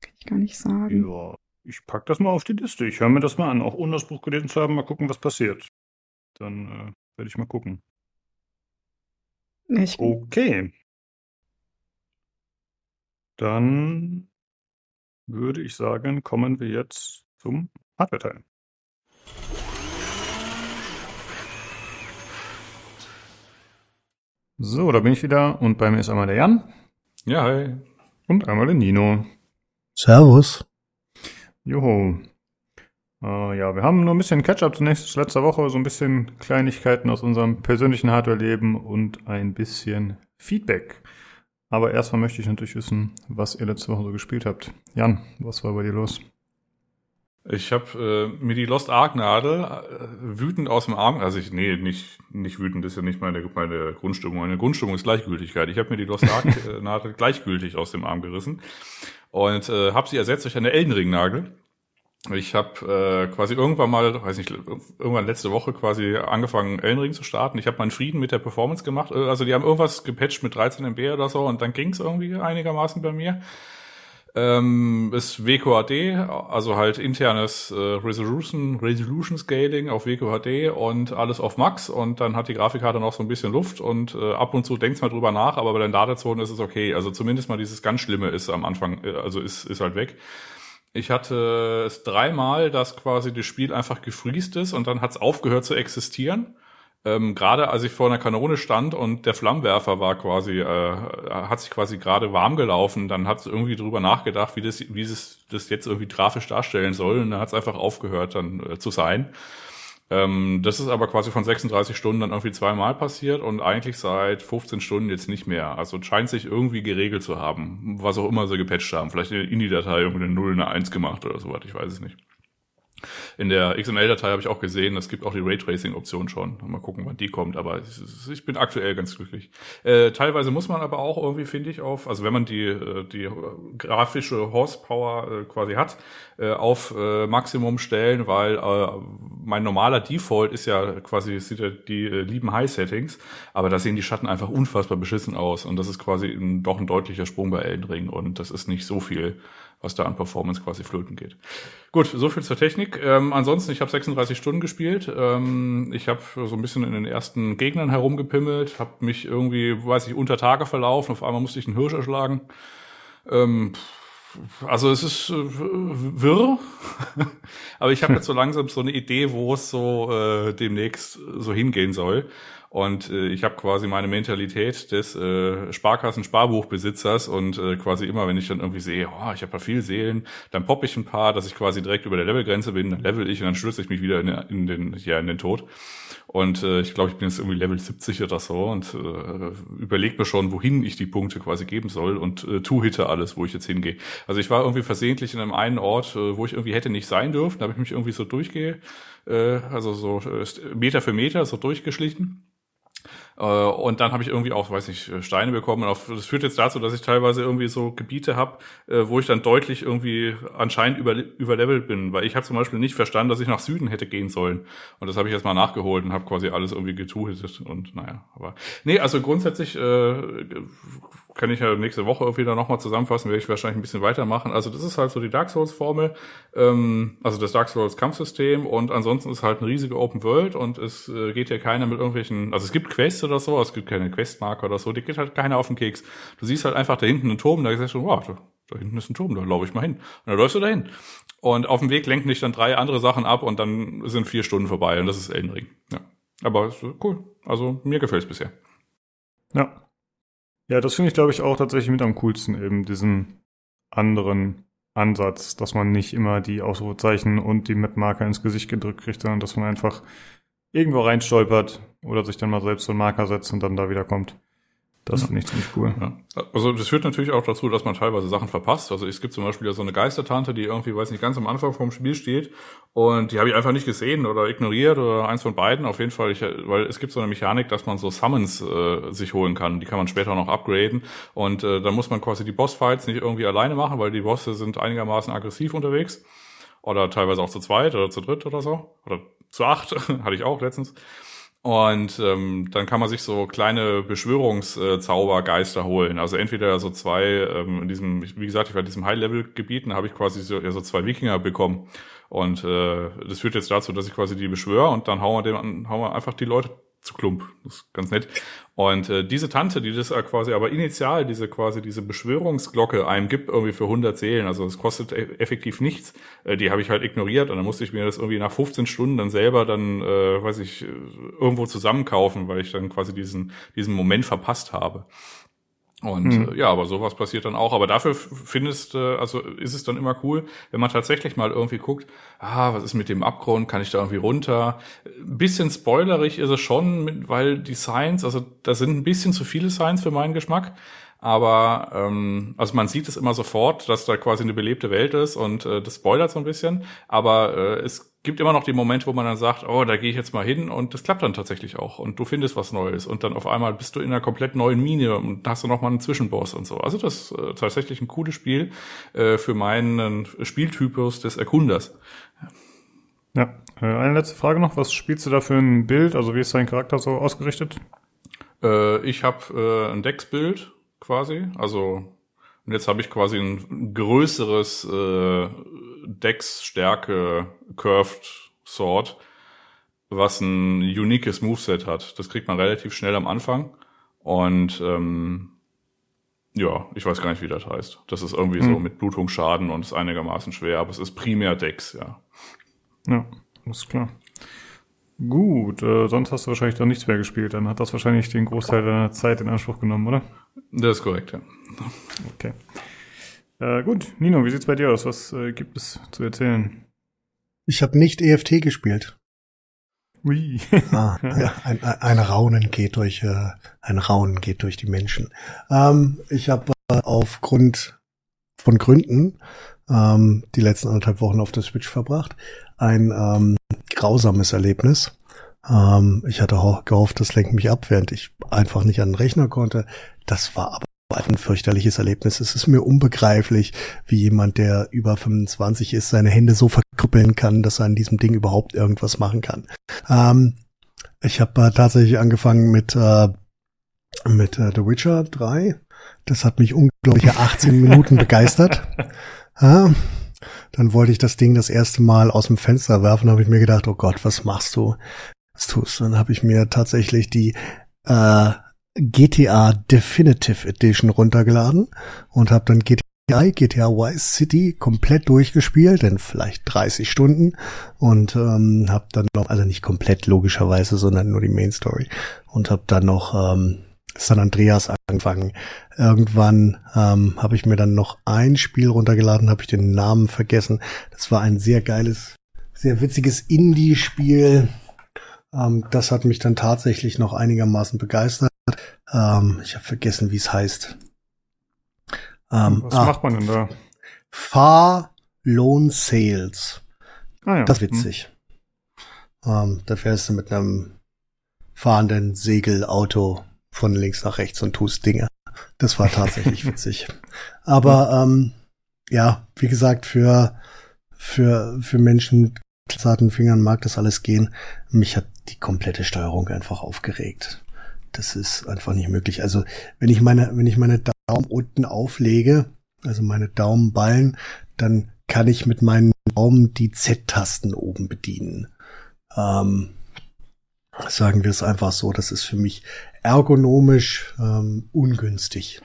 Kann ich gar nicht sagen. Ja, ich pack das mal auf die Liste. Ich höre mir das mal an, auch ohne das Buch gelesen zu haben. Mal gucken, was passiert. Dann äh, werde ich mal gucken. Ich okay. Dann würde ich sagen, kommen wir jetzt zum Hardware-Teil. So, da bin ich wieder und bei mir ist einmal der Jan. Ja, hi. Und einmal der Nino. Servus. Joho. Äh, ja, wir haben nur ein bisschen Catch-up zunächst letzter Woche, so ein bisschen Kleinigkeiten aus unserem persönlichen Hardware-Leben und ein bisschen Feedback. Aber erstmal möchte ich natürlich wissen, was ihr letzte Woche so gespielt habt. Jan, was war bei dir los? Ich habe äh, mir die Lost Ark Nadel äh, wütend aus dem Arm, also ich, nee, nicht, nicht wütend ist ja nicht meine, meine Grundstimmung. Meine Grundstimmung ist Gleichgültigkeit. Ich habe mir die Lost Ark Nadel gleichgültig aus dem Arm gerissen und äh, habe sie ersetzt durch eine Eldenring Nagel. Ich habe äh, quasi irgendwann mal, weiß nicht, irgendwann letzte Woche quasi angefangen, Eldenring zu starten. Ich habe meinen Frieden mit der Performance gemacht. Äh, also die haben irgendwas gepatcht mit 13 MB oder so und dann ging's irgendwie einigermaßen bei mir. Ähm, ist WQHD, also halt internes äh, Resolution, Resolution Scaling auf WQHD und alles auf Max und dann hat die Grafikkarte noch so ein bisschen Luft und äh, ab und zu denkst mal drüber nach, aber bei den Datenzonen ist es okay. Also zumindest mal dieses ganz Schlimme ist am Anfang, äh, also ist, ist halt weg. Ich hatte es dreimal, dass quasi das Spiel einfach gefriest ist und dann hat es aufgehört zu existieren. Ähm, gerade als ich vor einer Kanone stand und der Flammenwerfer war quasi, äh, hat sich quasi gerade warm gelaufen, dann hat es irgendwie drüber nachgedacht, wie das, wie es das jetzt irgendwie grafisch darstellen soll und dann hat es einfach aufgehört dann äh, zu sein. Ähm, das ist aber quasi von 36 Stunden dann irgendwie zweimal passiert und eigentlich seit 15 Stunden jetzt nicht mehr. Also scheint sich irgendwie geregelt zu haben, was auch immer sie gepatcht haben. Vielleicht in die Datei irgendwie eine 0, eine 1 gemacht oder so was, ich weiß es nicht. In der XML-Datei habe ich auch gesehen, es gibt auch die Raytracing-Option schon. Mal gucken, wann die kommt, aber ich bin aktuell ganz glücklich. Äh, teilweise muss man aber auch irgendwie, finde ich, auf, also wenn man die, äh, die grafische Horsepower äh, quasi hat, äh, auf Maximum stellen, weil mein normaler Default ist ja quasi, sieht ja die lieben High-Settings, aber da sehen die Schatten einfach unfassbar beschissen aus und das ist quasi doch ein deutlicher Sprung bei Elden Ring und das ist nicht so viel was da an Performance quasi flöten geht. Gut, so viel zur Technik. Ähm, ansonsten, ich habe 36 Stunden gespielt. Ähm, ich habe so ein bisschen in den ersten Gegnern herumgepimmelt, habe mich irgendwie, weiß ich, unter Tage verlaufen. Auf einmal musste ich einen Hirsch erschlagen. Ähm, also es ist äh, wirr, aber ich habe jetzt so langsam so eine Idee, wo es so äh, demnächst so hingehen soll. Und äh, ich habe quasi meine Mentalität des äh, Sparkassen-Sparbuchbesitzers und äh, quasi immer, wenn ich dann irgendwie sehe, oh, ich habe da viel Seelen, dann poppe ich ein paar, dass ich quasi direkt über der Levelgrenze bin, dann level ich und dann stürze ich mich wieder in, in den, ja, in den Tod. Und äh, ich glaube, ich bin jetzt irgendwie Level 70 oder so und äh, überlege mir schon, wohin ich die Punkte quasi geben soll und äh, tu-hitte alles, wo ich jetzt hingehe. Also ich war irgendwie versehentlich in einem einen Ort, äh, wo ich irgendwie hätte nicht sein dürfen. Da habe ich mich irgendwie so durchgehe, äh, also so äh, Meter für Meter so durchgeschlichen und dann habe ich irgendwie auch, weiß nicht, Steine bekommen. Und das führt jetzt dazu, dass ich teilweise irgendwie so Gebiete habe, äh, wo ich dann deutlich irgendwie anscheinend über, überlevelt bin. Weil ich habe zum Beispiel nicht verstanden, dass ich nach Süden hätte gehen sollen. Und das habe ich jetzt mal nachgeholt und habe quasi alles irgendwie getuhetet. Und naja, aber nee, also grundsätzlich äh, kann ich ja nächste Woche irgendwie dann nochmal zusammenfassen, werde ich wahrscheinlich ein bisschen weitermachen. Also das ist halt so die Dark Souls-Formel, ähm, also das Dark Souls-Kampfsystem und ansonsten ist halt eine riesige Open World und es äh, geht ja keiner mit irgendwelchen, also es gibt Quests oder so, es gibt keine Questmarker oder so, die geht halt keiner auf den Keks. Du siehst halt einfach da hinten einen Turm, da sagst du, wow, da, da hinten ist ein Turm, da laufe ich mal hin. Und dann läufst du dahin. Und auf dem Weg lenken dich dann drei andere Sachen ab und dann sind vier Stunden vorbei und das ist Elden Ring. Ja. Aber cool. Also mir gefällt es bisher. Ja, ja, das finde ich, glaube ich, auch tatsächlich mit am coolsten, eben diesen anderen Ansatz, dass man nicht immer die Ausrufezeichen und die Map-Marker ins Gesicht gedrückt kriegt, sondern dass man einfach irgendwo reinstolpert oder sich dann mal selbst so einen Marker setzt und dann da wieder kommt. Das finde ich ziemlich cool. Ja. Also das führt natürlich auch dazu, dass man teilweise Sachen verpasst. Also es gibt zum Beispiel ja so eine Geistertante, die irgendwie, weiß nicht, ganz am Anfang vom Spiel steht und die habe ich einfach nicht gesehen oder ignoriert oder eins von beiden. Auf jeden Fall, ich, weil es gibt so eine Mechanik, dass man so Summons äh, sich holen kann. Die kann man später noch upgraden und äh, dann muss man quasi die Bossfights nicht irgendwie alleine machen, weil die Bosse sind einigermaßen aggressiv unterwegs oder teilweise auch zu zweit oder zu dritt oder so oder zu acht hatte ich auch letztens. Und ähm, dann kann man sich so kleine Beschwörungszaubergeister holen. Also entweder so zwei, ähm, in diesem, wie gesagt, ich war in diesem High-Level-Gebieten, habe ich quasi so, ja, so zwei Wikinger bekommen. Und äh, das führt jetzt dazu, dass ich quasi die beschwöre und dann hauen wir, dem, hauen wir einfach die Leute zu Klump. Das ist ganz nett. Und äh, diese Tante, die das quasi aber initial, diese quasi diese Beschwörungsglocke einem gibt, irgendwie für 100 Seelen, also es kostet e effektiv nichts, äh, die habe ich halt ignoriert und dann musste ich mir das irgendwie nach 15 Stunden dann selber dann, äh, weiß ich, irgendwo zusammenkaufen, weil ich dann quasi diesen, diesen Moment verpasst habe. Und mhm. äh, ja, aber sowas passiert dann auch. Aber dafür findest, äh, also ist es dann immer cool, wenn man tatsächlich mal irgendwie guckt, ah, was ist mit dem Abgrund? Kann ich da irgendwie runter? Ein bisschen spoilerig ist es schon, weil die Signs, also da sind ein bisschen zu viele Signs für meinen Geschmack. Aber ähm, also man sieht es immer sofort, dass da quasi eine belebte Welt ist und äh, das spoilert so ein bisschen. Aber äh, es gibt immer noch die Momente, wo man dann sagt, oh, da gehe ich jetzt mal hin und das klappt dann tatsächlich auch und du findest was Neues und dann auf einmal bist du in einer komplett neuen Mine und hast du noch mal einen Zwischenboss und so. Also das ist äh, tatsächlich ein cooles Spiel äh, für meinen Spieltypus des Erkunders. Ja, äh, eine letzte Frage noch. Was spielst du da für ein Bild? Also wie ist dein Charakter so ausgerichtet? Äh, ich habe äh, ein Dex-Bild quasi, also Und jetzt habe ich quasi ein größeres äh, Dex-Stärke Curved Sword, was ein uniques Moveset hat. Das kriegt man relativ schnell am Anfang. Und ähm, ja, ich weiß gar nicht, wie das heißt. Das ist irgendwie hm. so mit Blutungsschaden und ist einigermaßen schwer, aber es ist primär Dex, ja. Ja, ist klar. Gut, äh, sonst hast du wahrscheinlich dann nichts mehr gespielt. Dann hat das wahrscheinlich den Großteil der Zeit in Anspruch genommen, oder? Das ist korrekt, ja. Okay. Äh, gut, Nino, wie sieht's bei dir aus? Was äh, gibt es zu erzählen? Ich habe nicht EFT gespielt. Ui. ah, ja, ein, ein, Raunen geht durch, äh, ein Raunen geht durch die Menschen. Ähm, ich habe äh, aufgrund von Gründen ähm, die letzten anderthalb Wochen auf der Switch verbracht. Ein ähm, grausames Erlebnis. Ähm, ich hatte gehofft, das lenkt mich ab, während ich einfach nicht an den Rechner konnte. Das war aber ein fürchterliches Erlebnis. Es ist mir unbegreiflich, wie jemand, der über 25 ist, seine Hände so verkrüppeln kann, dass er an diesem Ding überhaupt irgendwas machen kann. Ähm, ich habe äh, tatsächlich angefangen mit, äh, mit äh, The Witcher 3. Das hat mich unglaubliche 18 Minuten begeistert. Ja, dann wollte ich das Ding das erste Mal aus dem Fenster werfen, habe ich mir gedacht, oh Gott, was machst du? Was tust du? Dann habe ich mir tatsächlich die äh, GTA Definitive Edition runtergeladen und habe dann GTA, GTA Vice City komplett durchgespielt, in vielleicht 30 Stunden und ähm, habe dann noch, also nicht komplett logischerweise, sondern nur die Main Story und habe dann noch ähm, San Andreas angefangen. Irgendwann ähm, habe ich mir dann noch ein Spiel runtergeladen, habe ich den Namen vergessen. Das war ein sehr geiles, sehr witziges Indie-Spiel. Ähm, das hat mich dann tatsächlich noch einigermaßen begeistert. Ähm, ich habe vergessen, wie es heißt. Ähm, Was ah, macht man denn da? Far Loan Sales. Ah, ja. Das ist witzig. Hm. Ähm, da fährst du mit einem fahrenden Segelauto von links nach rechts und tust Dinge. Das war tatsächlich witzig. Aber ähm, ja, wie gesagt, für für für Menschen mit zarten Fingern mag das alles gehen. Mich hat die komplette Steuerung einfach aufgeregt. Das ist einfach nicht möglich. Also wenn ich meine, wenn ich meine Daumen unten auflege, also meine Daumenballen, dann kann ich mit meinen Daumen die Z-Tasten oben bedienen. Ähm, sagen wir es einfach so, das ist für mich ergonomisch ähm, ungünstig.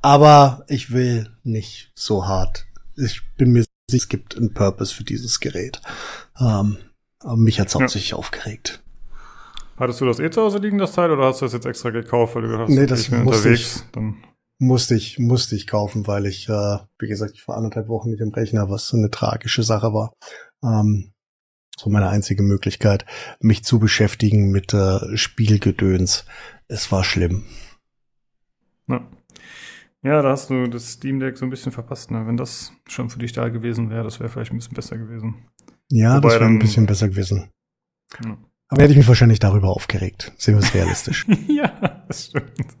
Aber ich will nicht so hart. Ich bin mir sicher, es gibt einen Purpose für dieses Gerät. Ähm, aber mich hat's hauptsächlich ja. aufgeregt. Hattest du das eh zu Hause liegen, das Teil, oder hast du das jetzt extra gekauft, weil du gedacht hast, nee, das ich bin musste unterwegs? Ich, dann musste ich, musste ich kaufen, weil ich, äh, wie gesagt, ich vor anderthalb Wochen nicht im Rechner, was so eine tragische Sache war. Ähm, so meine einzige Möglichkeit, mich zu beschäftigen mit äh, Spielgedöns. Es war schlimm. Ja. Ja, da hast du das Steam Deck so ein bisschen verpasst. Ne? Wenn das schon für dich da gewesen wäre, das wäre vielleicht ein bisschen besser gewesen. Ja, Wobei das wäre ein bisschen besser gewesen. Ja. Aber hätte ich mich wahrscheinlich darüber aufgeregt. Sehen wir es realistisch. ja, das stimmt.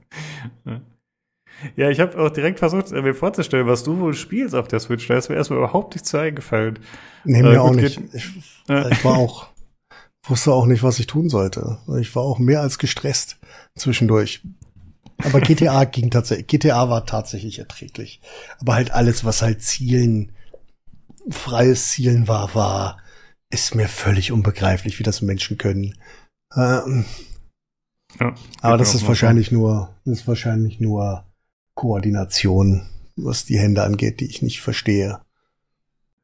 Ja, ich habe auch direkt versucht, mir vorzustellen, was du wohl spielst auf der Switch. Da ist mir erstmal überhaupt nichts zu eingefallen. Nee, mir äh, auch nicht. Ich, äh. ich, war auch, wusste auch nicht, was ich tun sollte. Ich war auch mehr als gestresst zwischendurch. Aber GTA ging tatsächlich, GTA war tatsächlich erträglich. Aber halt alles, was halt Zielen, freies Zielen war, war ist mir völlig unbegreiflich, wie das Menschen können. Ähm, ja, aber das ist wahrscheinlich so. nur, das ist wahrscheinlich nur Koordination, was die Hände angeht, die ich nicht verstehe.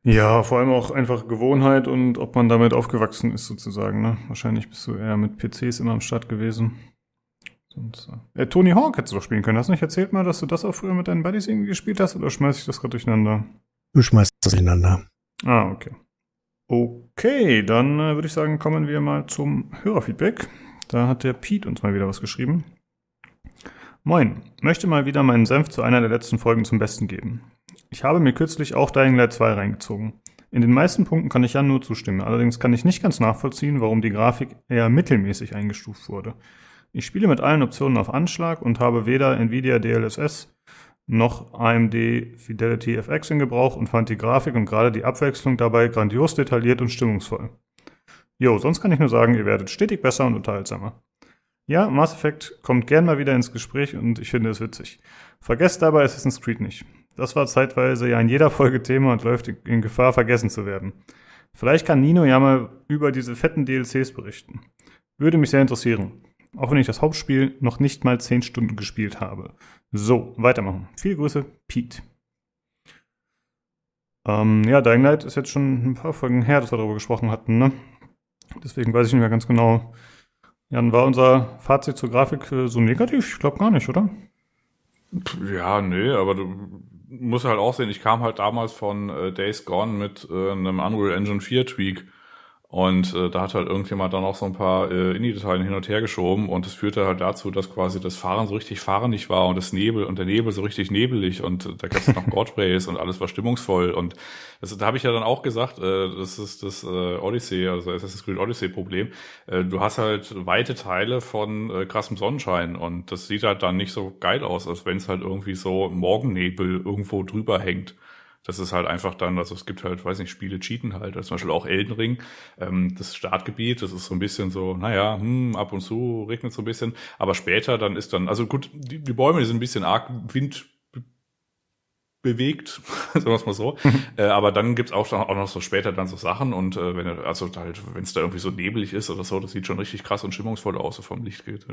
Ja, vor allem auch einfach Gewohnheit und ob man damit aufgewachsen ist sozusagen. Ne? Wahrscheinlich bist du eher mit PCs immer am Start gewesen. Sonst, äh, Tony Hawk hättest du doch spielen können. Hast du nicht erzählt mal, dass du das auch früher mit deinen Buddies irgendwie gespielt hast oder schmeiß ich das gerade durcheinander? Du schmeißt das durcheinander. Ah, okay. Okay, dann äh, würde ich sagen, kommen wir mal zum Hörerfeedback. Da hat der Pete uns mal wieder was geschrieben. Moin, möchte mal wieder meinen Senf zu einer der letzten Folgen zum Besten geben. Ich habe mir kürzlich auch Dying Light 2 reingezogen. In den meisten Punkten kann ich ja nur zustimmen, allerdings kann ich nicht ganz nachvollziehen, warum die Grafik eher mittelmäßig eingestuft wurde. Ich spiele mit allen Optionen auf Anschlag und habe weder Nvidia DLSS noch AMD Fidelity FX in Gebrauch und fand die Grafik und gerade die Abwechslung dabei grandios detailliert und stimmungsvoll. Jo, sonst kann ich nur sagen, ihr werdet stetig besser und unterhaltsamer. Ja, Mass Effect kommt gern mal wieder ins Gespräch und ich finde es witzig. Vergesst dabei Assassin's Creed nicht. Das war zeitweise ja in jeder Folge Thema und läuft in Gefahr, vergessen zu werden. Vielleicht kann Nino ja mal über diese fetten DLCs berichten. Würde mich sehr interessieren. Auch wenn ich das Hauptspiel noch nicht mal 10 Stunden gespielt habe. So, weitermachen. Viele Grüße, Pete. Ähm, ja, Dying Light ist jetzt schon ein paar Folgen her, dass wir darüber gesprochen hatten, ne? Deswegen weiß ich nicht mehr ganz genau. Jan, war unser Fazit zur Grafik äh, so negativ? Ich glaube gar nicht, oder? Ja, nee, aber du musst halt auch sehen, ich kam halt damals von äh, Days Gone mit äh, einem Unreal Engine 4 Tweak und äh, da hat halt irgendjemand dann auch so ein paar äh, Indie-Dateien hin und her geschoben und es führte halt dazu, dass quasi das Fahren so richtig fahrendig war und das Nebel und der Nebel so richtig nebelig und äh, da gab es noch God Race und alles war stimmungsvoll und das, da habe ich ja dann auch gesagt, äh, das ist das äh, Odyssey, also Assassin's Creed Odyssey Problem. Äh, du hast halt weite Teile von äh, krassem Sonnenschein und das sieht halt dann nicht so geil aus, als wenn es halt irgendwie so Morgennebel irgendwo drüber hängt. Das ist halt einfach dann, also es gibt halt, weiß nicht, Spiele cheaten halt, also zum Beispiel auch Elden Ring, ähm, das Startgebiet, das ist so ein bisschen so, naja, hm, ab und zu regnet so ein bisschen, aber später dann ist dann, also gut, die, die Bäume, die sind ein bisschen arg Wind bewegt, sagen wir es mal so. äh, aber dann gibt's auch, auch noch so später dann so Sachen und äh, wenn also halt, wenn es da irgendwie so nebelig ist oder so, das sieht schon richtig krass und stimmungsvoll aus, so vom Licht geht.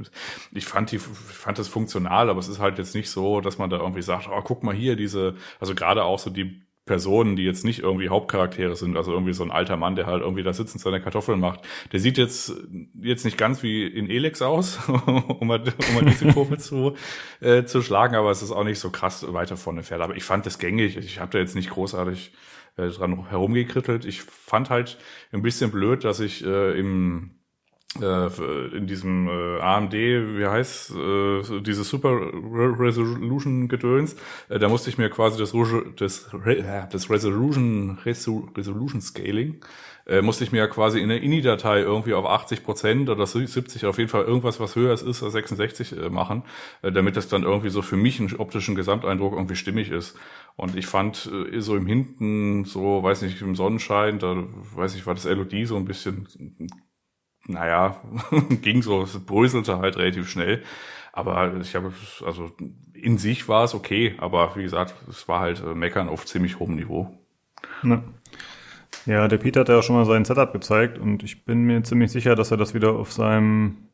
Ich fand die, fand das funktional, aber es ist halt jetzt nicht so, dass man da irgendwie sagt, oh, guck mal hier, diese, also gerade auch so die Personen, die jetzt nicht irgendwie Hauptcharaktere sind, also irgendwie so ein alter Mann, der halt irgendwie da sitzt und seine Kartoffeln macht. Der sieht jetzt jetzt nicht ganz wie in Elex aus, um mal, um mal diese Kurve zu, äh, zu schlagen, aber es ist auch nicht so krass weiter vorne fährt. Aber ich fand das gängig. Ich habe da jetzt nicht großartig äh, dran herumgekrittelt. Ich fand halt ein bisschen blöd, dass ich äh, im in diesem äh, AMD, wie heißt äh, dieses Super Resolution Gedöns, äh, da musste ich mir quasi das, das, das Resolution Resolution Scaling äh, musste ich mir quasi in der INI-Datei irgendwie auf 80 Prozent oder 70 auf jeden Fall irgendwas, was höher ist als 66 äh, machen, äh, damit das dann irgendwie so für mich einen optischen Gesamteindruck irgendwie stimmig ist. Und ich fand äh, so im Hinten, so weiß nicht, im Sonnenschein, da weiß ich, war das LOD so ein bisschen naja, ging so, es bröselte halt relativ schnell. Aber ich habe, also in sich war es okay, aber wie gesagt, es war halt äh, Meckern auf ziemlich hohem Niveau. Ne. Ja, der Peter hat ja auch schon mal sein Setup gezeigt und ich bin mir ziemlich sicher, dass er das wieder auf seinem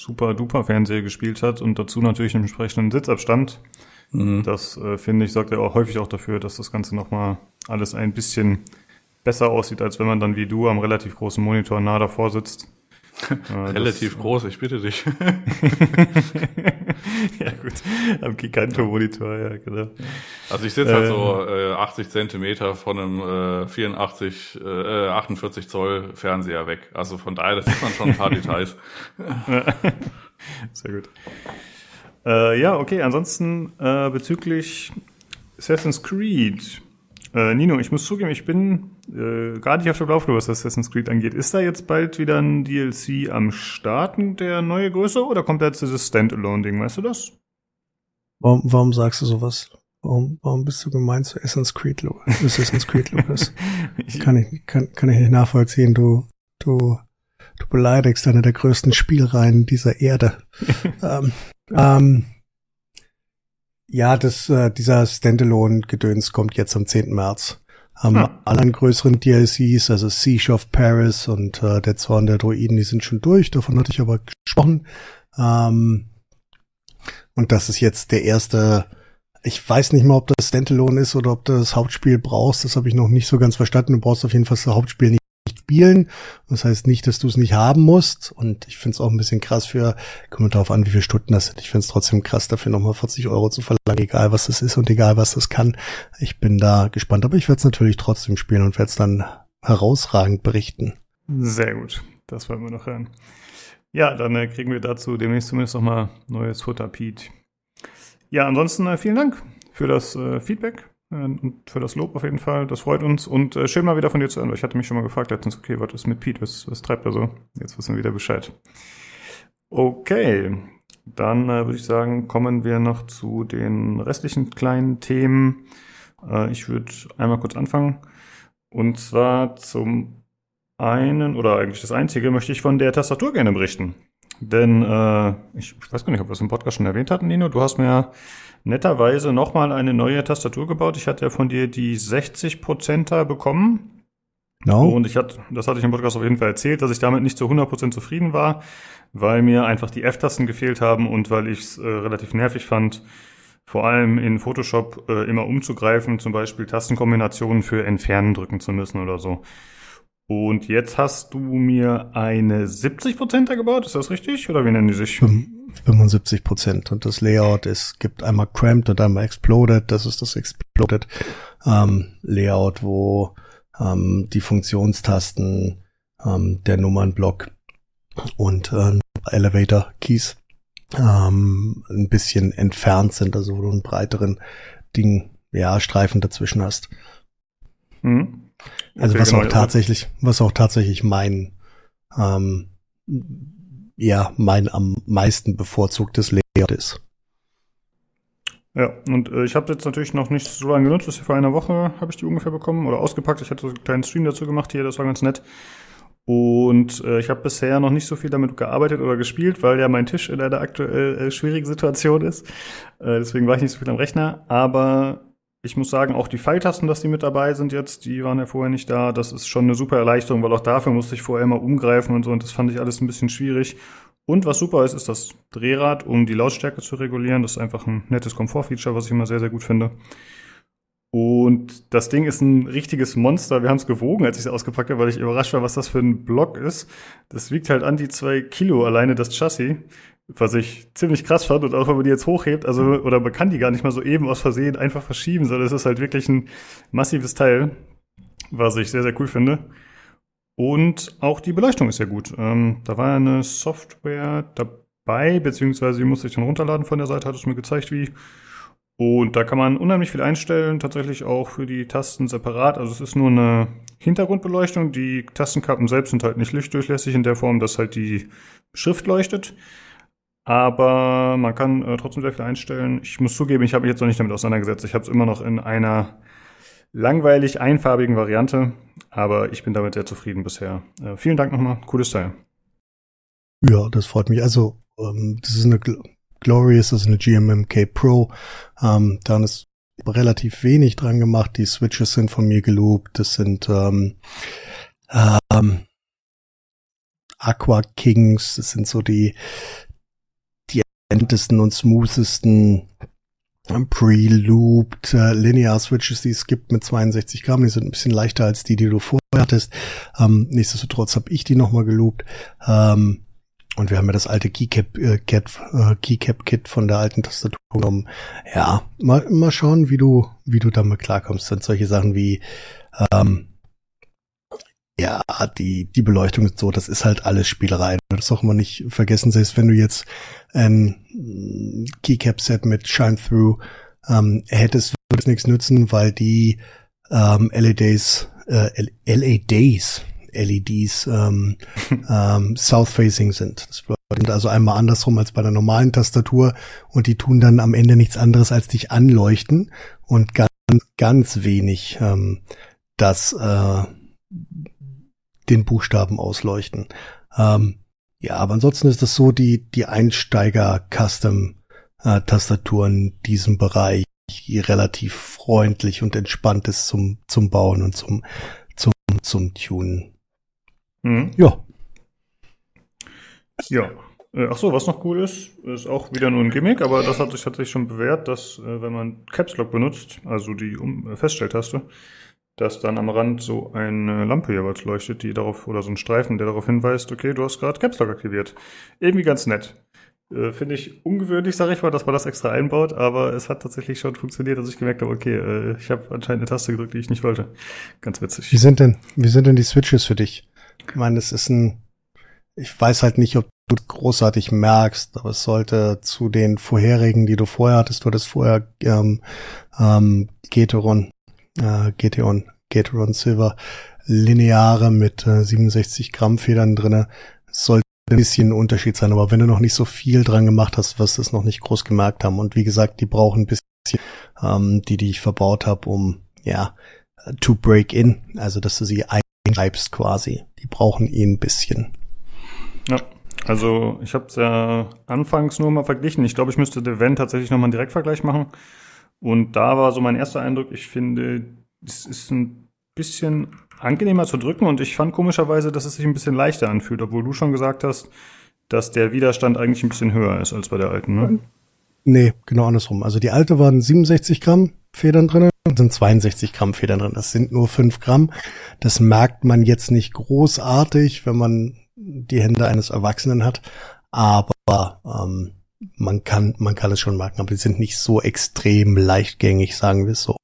super duper Fernseher gespielt hat und dazu natürlich einen entsprechenden Sitzabstand. Mhm. Das äh, finde ich, sorgt ja auch häufig auch dafür, dass das Ganze nochmal alles ein bisschen besser aussieht, als wenn man dann wie du am relativ großen Monitor nah davor sitzt. Relativ das, groß, ich bitte dich. ja gut, am Giganto-Monitor, ja genau. Also ich sitze halt so äh, 80 Zentimeter von einem äh, 84, äh, 48 Zoll Fernseher weg. Also von daher, das sieht man schon ein paar Details. Sehr gut. Äh, ja, okay, ansonsten äh, bezüglich Assassin's Creed äh, Nino, ich muss zugeben, ich bin äh, gar nicht auf der Laufbahn, was Assassin's Creed angeht. Ist da jetzt bald wieder ein DLC am Starten, der neue Größe, oder kommt da jetzt dieses Standalone-Ding, weißt du das? Warum, warum sagst du sowas? Warum, warum bist du gemeint zu Assassin's Creed, Assassin's Creed Lucas? kann ich, kann, kann ich nicht nachvollziehen. Du, du, du beleidigst eine der größten Spielreihen dieser Erde. ähm, ähm, ja, das, äh, dieser Standalone-Gedöns kommt jetzt am 10. März. Haben hm. anderen größeren DLCs, also Siege of Paris und äh, der Zorn der Droiden, die sind schon durch. Davon hatte ich aber gesprochen. Ähm, und das ist jetzt der erste. Ich weiß nicht mal, ob das Standalone ist oder ob du das Hauptspiel brauchst. Das habe ich noch nicht so ganz verstanden. Du brauchst auf jeden Fall das Hauptspiel nicht spielen. Das heißt nicht, dass du es nicht haben musst. Und ich finde es auch ein bisschen krass für, kommt darauf an, wie viele Stunden das sind. Ich finde es trotzdem krass, dafür nochmal 40 Euro zu verlangen, egal was das ist und egal was das kann. Ich bin da gespannt, aber ich werde es natürlich trotzdem spielen und werde es dann herausragend berichten. Sehr gut. Das wollen wir noch hören. Ja, dann äh, kriegen wir dazu demnächst zumindest nochmal neues Futter, Pete. Ja, ansonsten äh, vielen Dank für das äh, Feedback. Äh, und für das Lob auf jeden Fall. Das freut uns. Und äh, schön mal wieder von dir zu hören, ich hatte mich schon mal gefragt letztens, okay, was ist mit Pete? Was, was treibt er so? Jetzt wissen wir wieder Bescheid. Okay, dann äh, würde ich sagen, kommen wir noch zu den restlichen kleinen Themen. Äh, ich würde einmal kurz anfangen. Und zwar zum einen, oder eigentlich das einzige, möchte ich von der Tastatur gerne berichten. denn äh, ich, ich weiß gar nicht, ob wir es im Podcast schon erwähnt hatten, Nino. Du hast mir netterweise nochmal eine neue Tastatur gebaut. Ich hatte ja von dir die 60%er bekommen. No. Und ich hatte, das hatte ich im Podcast auf jeden Fall erzählt, dass ich damit nicht zu 100% zufrieden war, weil mir einfach die F-Tasten gefehlt haben und weil ich es äh, relativ nervig fand, vor allem in Photoshop äh, immer umzugreifen, zum Beispiel Tastenkombinationen für Entfernen drücken zu müssen oder so. Und jetzt hast du mir eine 70%er gebaut, ist das richtig? Oder wie nennen die sich? 75 Prozent. Und das Layout ist, gibt einmal Cramped und einmal Exploded. Das ist das Exploded ähm, Layout, wo ähm, die Funktionstasten, ähm, der Nummernblock und äh, Elevator Keys ähm, ein bisschen entfernt sind, also wo du einen breiteren Ding, ja, Streifen dazwischen hast. Hm. Also Okay, was genau, auch tatsächlich, was auch tatsächlich mein, ähm, ja, mein am meisten bevorzugtes Layout ist. Ja, und äh, ich habe jetzt natürlich noch nicht so lange genutzt, ist vor einer Woche habe ich die ungefähr bekommen oder ausgepackt. Ich hatte so einen kleinen Stream dazu gemacht hier, das war ganz nett. Und äh, ich habe bisher noch nicht so viel damit gearbeitet oder gespielt, weil ja mein Tisch in einer aktuell äh, schwierigen Situation ist. Äh, deswegen war ich nicht so viel am Rechner. Aber ich muss sagen, auch die Pfeiltasten, dass die mit dabei sind jetzt, die waren ja vorher nicht da. Das ist schon eine super Erleichterung, weil auch dafür musste ich vorher immer umgreifen und so. Und das fand ich alles ein bisschen schwierig. Und was super ist, ist das Drehrad, um die Lautstärke zu regulieren. Das ist einfach ein nettes Komfortfeature, was ich immer sehr, sehr gut finde. Und das Ding ist ein richtiges Monster. Wir haben es gewogen, als ich es ausgepackt habe, weil ich überrascht war, was das für ein Block ist. Das wiegt halt an die zwei Kilo alleine das Chassis, was ich ziemlich krass fand. Und auch wenn man die jetzt hochhebt, also, oder man kann die gar nicht mal so eben aus Versehen einfach verschieben, sondern es ist halt wirklich ein massives Teil, was ich sehr, sehr cool finde. Und auch die Beleuchtung ist sehr gut. Ähm, da war eine Software dabei, beziehungsweise die musste ich dann runterladen von der Seite, hat es mir gezeigt, wie. Und da kann man unheimlich viel einstellen, tatsächlich auch für die Tasten separat. Also es ist nur eine Hintergrundbeleuchtung. Die Tastenkappen selbst sind halt nicht lichtdurchlässig in der Form, dass halt die Schrift leuchtet. Aber man kann äh, trotzdem sehr viel einstellen. Ich muss zugeben, ich habe mich jetzt noch nicht damit auseinandergesetzt. Ich habe es immer noch in einer langweilig einfarbigen Variante, aber ich bin damit sehr zufrieden bisher. Äh, vielen Dank nochmal, cooles Teil. Ja, das freut mich. Also, ähm, das ist eine Gl Glorious, das ist eine GMMK Pro. Ähm, dann ist relativ wenig dran gemacht. Die Switches sind von mir geloopt. Das sind ähm, ähm, Aqua Kings. Das sind so die die entesten und smoothesten pre-looped äh, Linear Switches, die es gibt mit 62 Gramm. Die sind ein bisschen leichter als die, die du vorher hattest. Ähm, nichtsdestotrotz habe ich die nochmal geloopt. Ähm, und wir haben ja das alte Keycap, äh, äh, Keycap Kit von der alten Tastatur genommen. Ja, mal, mal schauen, wie du, wie du damit klarkommst. Sind solche Sachen wie, ähm, ja, die, die Beleuchtung ist so, das ist halt alles Spielerei. Das darf man nicht vergessen, selbst wenn du jetzt ein Keycap-Set mit Shine-Through ähm, hättest, würde es nichts nützen, weil die ähm, LEDs, äh, LEDs, LEDs ähm, ähm, South-Facing sind. Das bedeutet also einmal andersrum als bei der normalen Tastatur und die tun dann am Ende nichts anderes als dich anleuchten und ganz, ganz wenig ähm, das äh, den Buchstaben ausleuchten. Ähm, ja, aber ansonsten ist das so, die, die Einsteiger-Custom-Tastaturen in diesem Bereich relativ freundlich und entspannt ist zum, zum Bauen und zum, zum, zum Tunen. Mhm. Ja. Ja. Äh, ach so, was noch cool ist, ist auch wieder nur ein Gimmick, aber das hat sich tatsächlich schon bewährt, dass äh, wenn man Caps Lock benutzt, also die um äh, Feststelltaste, dass dann am Rand so eine Lampe jeweils leuchtet, die darauf, oder so ein Streifen, der darauf hinweist, okay, du hast gerade Caps Lock aktiviert. Irgendwie ganz nett. Äh, Finde ich ungewöhnlich, sage ich mal, dass man das extra einbaut, aber es hat tatsächlich schon funktioniert, dass ich gemerkt habe, okay, äh, ich habe anscheinend eine Taste gedrückt, die ich nicht wollte. Ganz witzig. Wie sind denn, wie sind denn die Switches für dich? Ich meine, es ist ein, ich weiß halt nicht, ob du großartig merkst, aber es sollte zu den vorherigen, die du vorher hattest, du hattest vorher ähm, ähm, Gateron, äh, Gateon, Gateron Silver lineare mit äh, 67 Gramm Federn drinne. Sollte ein bisschen ein Unterschied sein, aber wenn du noch nicht so viel dran gemacht hast, wirst du es noch nicht groß gemerkt haben. Und wie gesagt, die brauchen ein bisschen, ähm, die, die ich verbaut habe, um ja to break in, also dass du sie einschreibst quasi. Die brauchen ihn ein bisschen. Ja. Also ich habe es ja anfangs nur mal verglichen. Ich glaube, ich müsste der Van tatsächlich nochmal einen Direktvergleich machen. Und da war so mein erster Eindruck, ich finde, es ist ein bisschen angenehmer zu drücken und ich fand komischerweise, dass es sich ein bisschen leichter anfühlt, obwohl du schon gesagt hast, dass der Widerstand eigentlich ein bisschen höher ist als bei der alten, ne? Nee, genau andersrum. Also die alte waren 67 Gramm Federn drin, sind 62 Gramm Federn drin. Das sind nur 5 Gramm. Das merkt man jetzt nicht großartig, wenn man die Hände eines Erwachsenen hat. Aber ähm, man kann, man kann es schon merken, aber die sind nicht so extrem leichtgängig, sagen wir es so.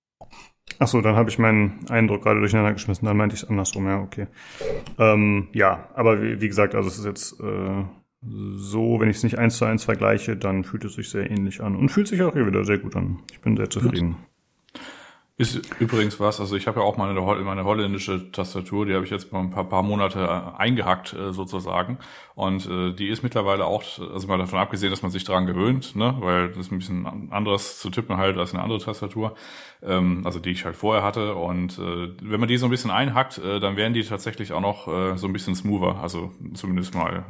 Ach so, dann habe ich meinen Eindruck gerade durcheinander geschmissen. Dann meinte ich es andersrum, ja, okay. Ähm, ja, aber wie, wie, gesagt, also es ist jetzt äh, so, wenn ich es nicht eins zu eins vergleiche, dann fühlt es sich sehr ähnlich an und fühlt sich auch hier wieder sehr gut an. Ich bin sehr zufrieden. Gut. Ist übrigens was, also ich habe ja auch meine, meine holländische Tastatur, die habe ich jetzt mal ein paar, paar Monate äh, eingehackt äh, sozusagen. Und äh, die ist mittlerweile auch, also mal davon abgesehen, dass man sich daran gewöhnt, ne, weil das ist ein bisschen anderes zu tippen halt als eine andere Tastatur, ähm, also die ich halt vorher hatte. Und äh, wenn man die so ein bisschen einhackt, äh, dann werden die tatsächlich auch noch äh, so ein bisschen smoother, also zumindest mal,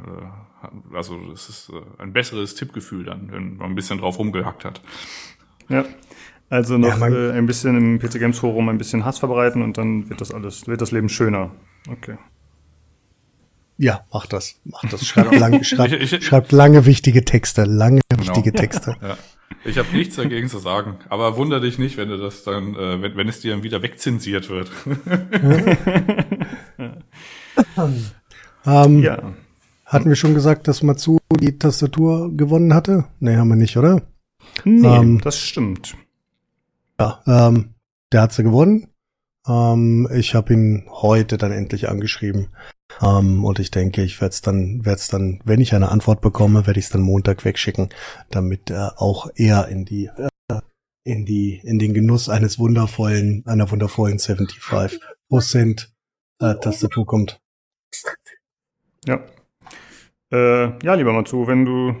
äh, also das ist äh, ein besseres Tippgefühl dann, wenn man ein bisschen drauf rumgehackt hat. Ja, also noch ja, äh, ein bisschen im PC Games Forum ein bisschen Hass verbreiten und dann wird das alles, wird das Leben schöner. Okay. Ja, mach das. Mach das. Schreibt, lang, schreibt, ich, ich, schreibt lange wichtige Texte. Lange genau. wichtige Texte. Ja. Ich habe nichts dagegen zu sagen, aber wunder dich nicht, wenn du das dann, äh, wenn, wenn es dir dann wieder wegzensiert wird. ähm, ja. Hatten wir schon gesagt, dass Matsu die Tastatur gewonnen hatte? Nee, haben wir nicht, oder? Nee, ähm, das stimmt. Ja, ähm, der hat sie gewonnen. Ähm, ich habe ihn heute dann endlich angeschrieben. Ähm, und ich denke, ich werde es dann, werde es dann, wenn ich eine Antwort bekomme, werde ich es dann Montag wegschicken, damit er auch eher in die, äh, in die, in den Genuss eines wundervollen, einer wundervollen 75 Prozent äh, Tastatur kommt. Ja. Äh, ja, lieber Matsu, wenn du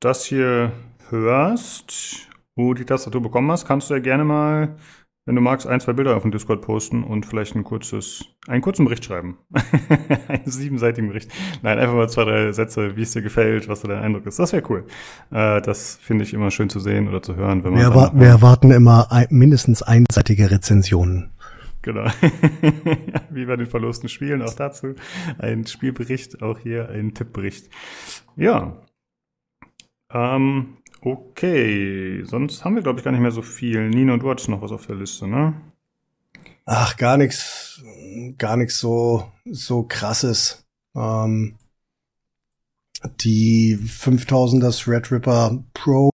das hier hörst wo die Tastatur bekommen hast, kannst du ja gerne mal, wenn du magst, ein, zwei Bilder auf dem Discord posten und vielleicht ein kurzes, einen kurzen Bericht schreiben. einen siebenseitigen Bericht. Nein, einfach mal zwei, drei Sätze, wie es dir gefällt, was so dein Eindruck ist. Das wäre cool. Äh, das finde ich immer schön zu sehen oder zu hören. Wenn man wir, wir erwarten immer ein, mindestens einseitige Rezensionen. Genau. Wie bei den verlosten Spielen auch dazu. Ein Spielbericht, auch hier ein Tippbericht. Ja. Ähm, Okay, sonst haben wir, glaube ich, gar nicht mehr so viel. Nino, du hattest noch was auf der Liste, ne? Ach, gar nichts, gar nichts so, so krasses. Ähm, die 5000er Threadripper Pro,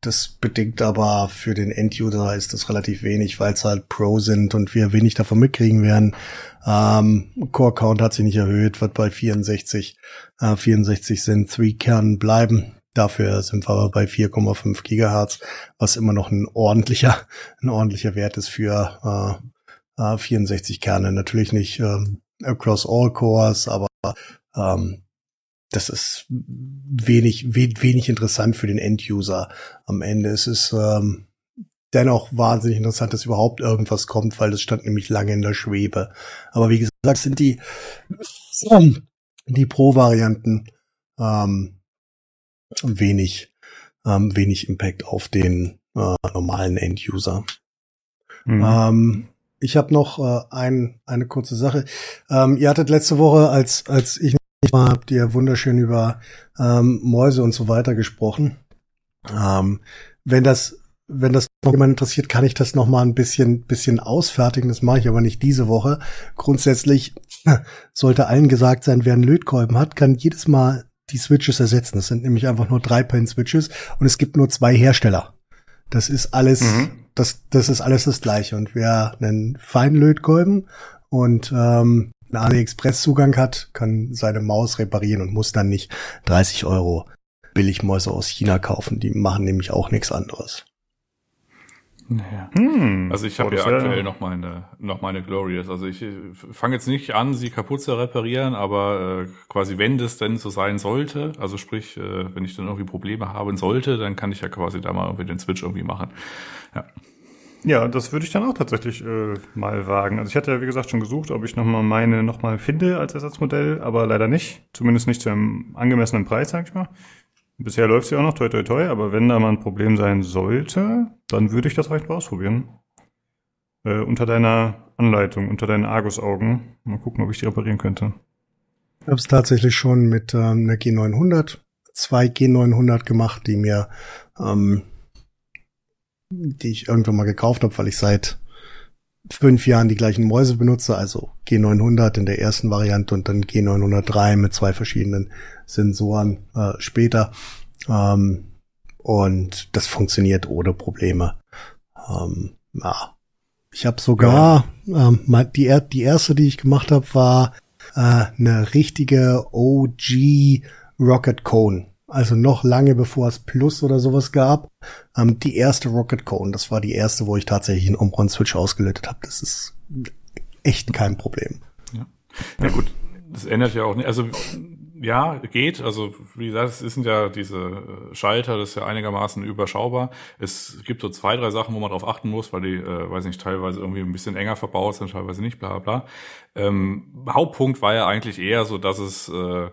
das bedingt aber für den Enduser ist das relativ wenig, weil es halt Pro sind und wir wenig davon mitkriegen werden. Ähm, Core Count hat sich nicht erhöht, wird bei 64, äh, 64 sind, 3 Kern bleiben. Dafür sind wir bei 4,5 Gigahertz, was immer noch ein ordentlicher, ein ordentlicher Wert ist für äh, 64 äh, Kerne. Natürlich nicht ähm, across all cores, aber ähm, das ist wenig, wenig interessant für den End-User. Am Ende ist es ähm, dennoch wahnsinnig interessant, dass überhaupt irgendwas kommt, weil das stand nämlich lange in der Schwebe. Aber wie gesagt, sind die, die Pro-Varianten ähm, wenig, ähm, wenig Impact auf den äh, normalen End-User. Mhm. Ähm, ich habe noch äh, ein, eine kurze Sache. Ähm, ihr hattet letzte Woche, als, als ich nicht war, habt ihr wunderschön über ähm, Mäuse und so weiter gesprochen. Ähm, wenn das wenn das noch jemand interessiert, kann ich das noch mal ein bisschen, bisschen ausfertigen. Das mache ich aber nicht diese Woche. Grundsätzlich sollte allen gesagt sein, wer einen Lötkolben hat, kann jedes Mal die Switches ersetzen. Das sind nämlich einfach nur drei Pin Switches und es gibt nur zwei Hersteller. Das ist alles, mhm. das, das ist alles das gleiche. Und wer einen Feinlötkolben und ähm, einen AliExpress-Zugang hat, kann seine Maus reparieren und muss dann nicht 30 Euro Billigmäuse aus China kaufen. Die machen nämlich auch nichts anderes. Naja. Hm. Also ich habe oh, ja aktuell ja. noch meine noch meine Glorious. Also ich äh, fange jetzt nicht an, sie kaputt zu reparieren, aber äh, quasi wenn das denn so sein sollte, also sprich, äh, wenn ich dann irgendwie Probleme haben sollte, dann kann ich ja quasi da mal irgendwie den Switch irgendwie machen. Ja. Ja, das würde ich dann auch tatsächlich äh, mal wagen. Also ich hatte ja, wie gesagt, schon gesucht, ob ich nochmal meine nochmal finde als Ersatzmodell, aber leider nicht. Zumindest nicht zu einem angemessenen Preis, sag ich mal. Bisher läuft sie auch noch toi toi toi, aber wenn da mal ein Problem sein sollte, dann würde ich das vielleicht mal ausprobieren. Äh, unter deiner Anleitung, unter deinen Argus-Augen. Mal gucken, ob ich die reparieren könnte. Ich habe es tatsächlich schon mit ähm, einer G900, zwei G900 gemacht, die mir, ähm, die ich irgendwann mal gekauft habe, weil ich seit fünf Jahren die gleichen Mäuse benutze, also G900 in der ersten Variante und dann G903 mit zwei verschiedenen Sensoren äh, später. Ähm, und das funktioniert ohne Probleme. Ähm, ja. Ich habe sogar ja. ähm, die, die erste, die ich gemacht habe, war äh, eine richtige OG Rocket Cone. Also noch lange bevor es Plus oder sowas gab. Ähm, die erste Rocket Cone, das war die erste, wo ich tatsächlich einen Omron-Switch ausgelötet habe. Das ist echt kein Problem. Ja. ja gut, das ändert ja auch nicht. Also ja, geht. Also wie gesagt, es sind ja diese äh, Schalter, das ist ja einigermaßen überschaubar. Es gibt so zwei, drei Sachen, wo man drauf achten muss, weil die, äh, weiß nicht, teilweise irgendwie ein bisschen enger verbaut sind, teilweise nicht, bla bla. Ähm, Hauptpunkt war ja eigentlich eher so, dass es äh,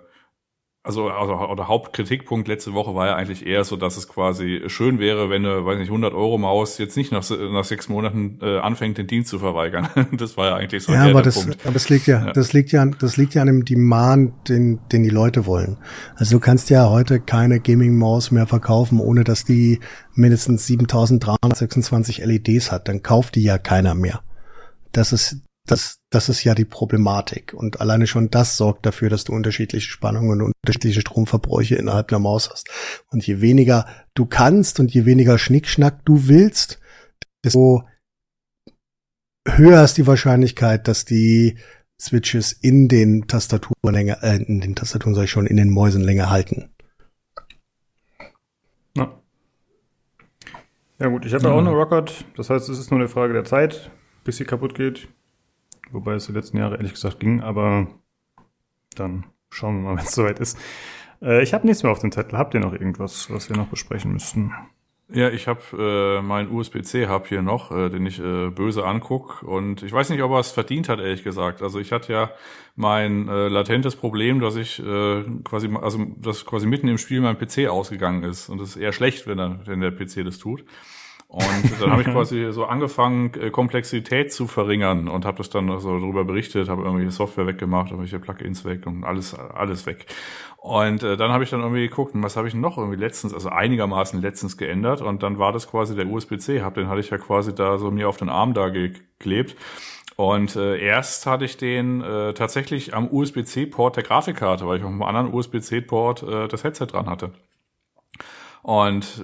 also, also oder Hauptkritikpunkt letzte Woche war ja eigentlich eher so, dass es quasi schön wäre, wenn eine, weiß nicht, 100 Euro Maus jetzt nicht nach, nach sechs Monaten äh, anfängt, den Dienst zu verweigern. das war ja eigentlich so ja, aber das, Punkt. Aber das liegt ja, ja, das liegt ja, das liegt ja an dem Demand, den, den die Leute wollen. Also du kannst ja heute keine Gaming-Maus mehr verkaufen, ohne dass die mindestens 7326 LEDs hat. Dann kauft die ja keiner mehr. Das ist das, das ist ja die Problematik. Und alleine schon das sorgt dafür, dass du unterschiedliche Spannungen und unterschiedliche Stromverbräuche innerhalb der Maus hast. Und je weniger du kannst und je weniger Schnickschnack du willst, desto höher ist die Wahrscheinlichkeit, dass die Switches in den Tastaturen länger, äh, in den Tastaturen soll ich schon, in den Mäusen länger halten. Ja. Ja gut, ich habe ja auch eine Rocket, das heißt, es ist nur eine Frage der Zeit, bis sie kaputt geht. Wobei es die letzten Jahre ehrlich gesagt ging, aber dann schauen wir mal, wenn es soweit ist. Äh, ich habe nichts mehr auf dem Zettel. Habt ihr noch irgendwas, was wir noch besprechen müssten? Ja, ich habe äh, meinen USB-C-Hub hier noch, äh, den ich äh, böse anguck und ich weiß nicht, ob er es verdient hat, ehrlich gesagt. Also ich hatte ja mein äh, latentes Problem, dass ich äh, quasi, also dass quasi mitten im Spiel mein PC ausgegangen ist und das ist eher schlecht, wenn, er, wenn der PC das tut. Und dann habe ich quasi so angefangen, äh, Komplexität zu verringern und habe das dann so darüber berichtet, habe irgendwie Software weggemacht, irgendwelche Plugins weg und alles alles weg. Und äh, dann habe ich dann irgendwie geguckt, was habe ich noch irgendwie letztens, also einigermaßen letztens geändert und dann war das quasi der USB-C Hub, den hatte ich ja quasi da so mir auf den Arm da geklebt. Und äh, erst hatte ich den äh, tatsächlich am USB-C-Port der Grafikkarte, weil ich auf einem anderen USB-C-Port äh, das Headset dran hatte. Und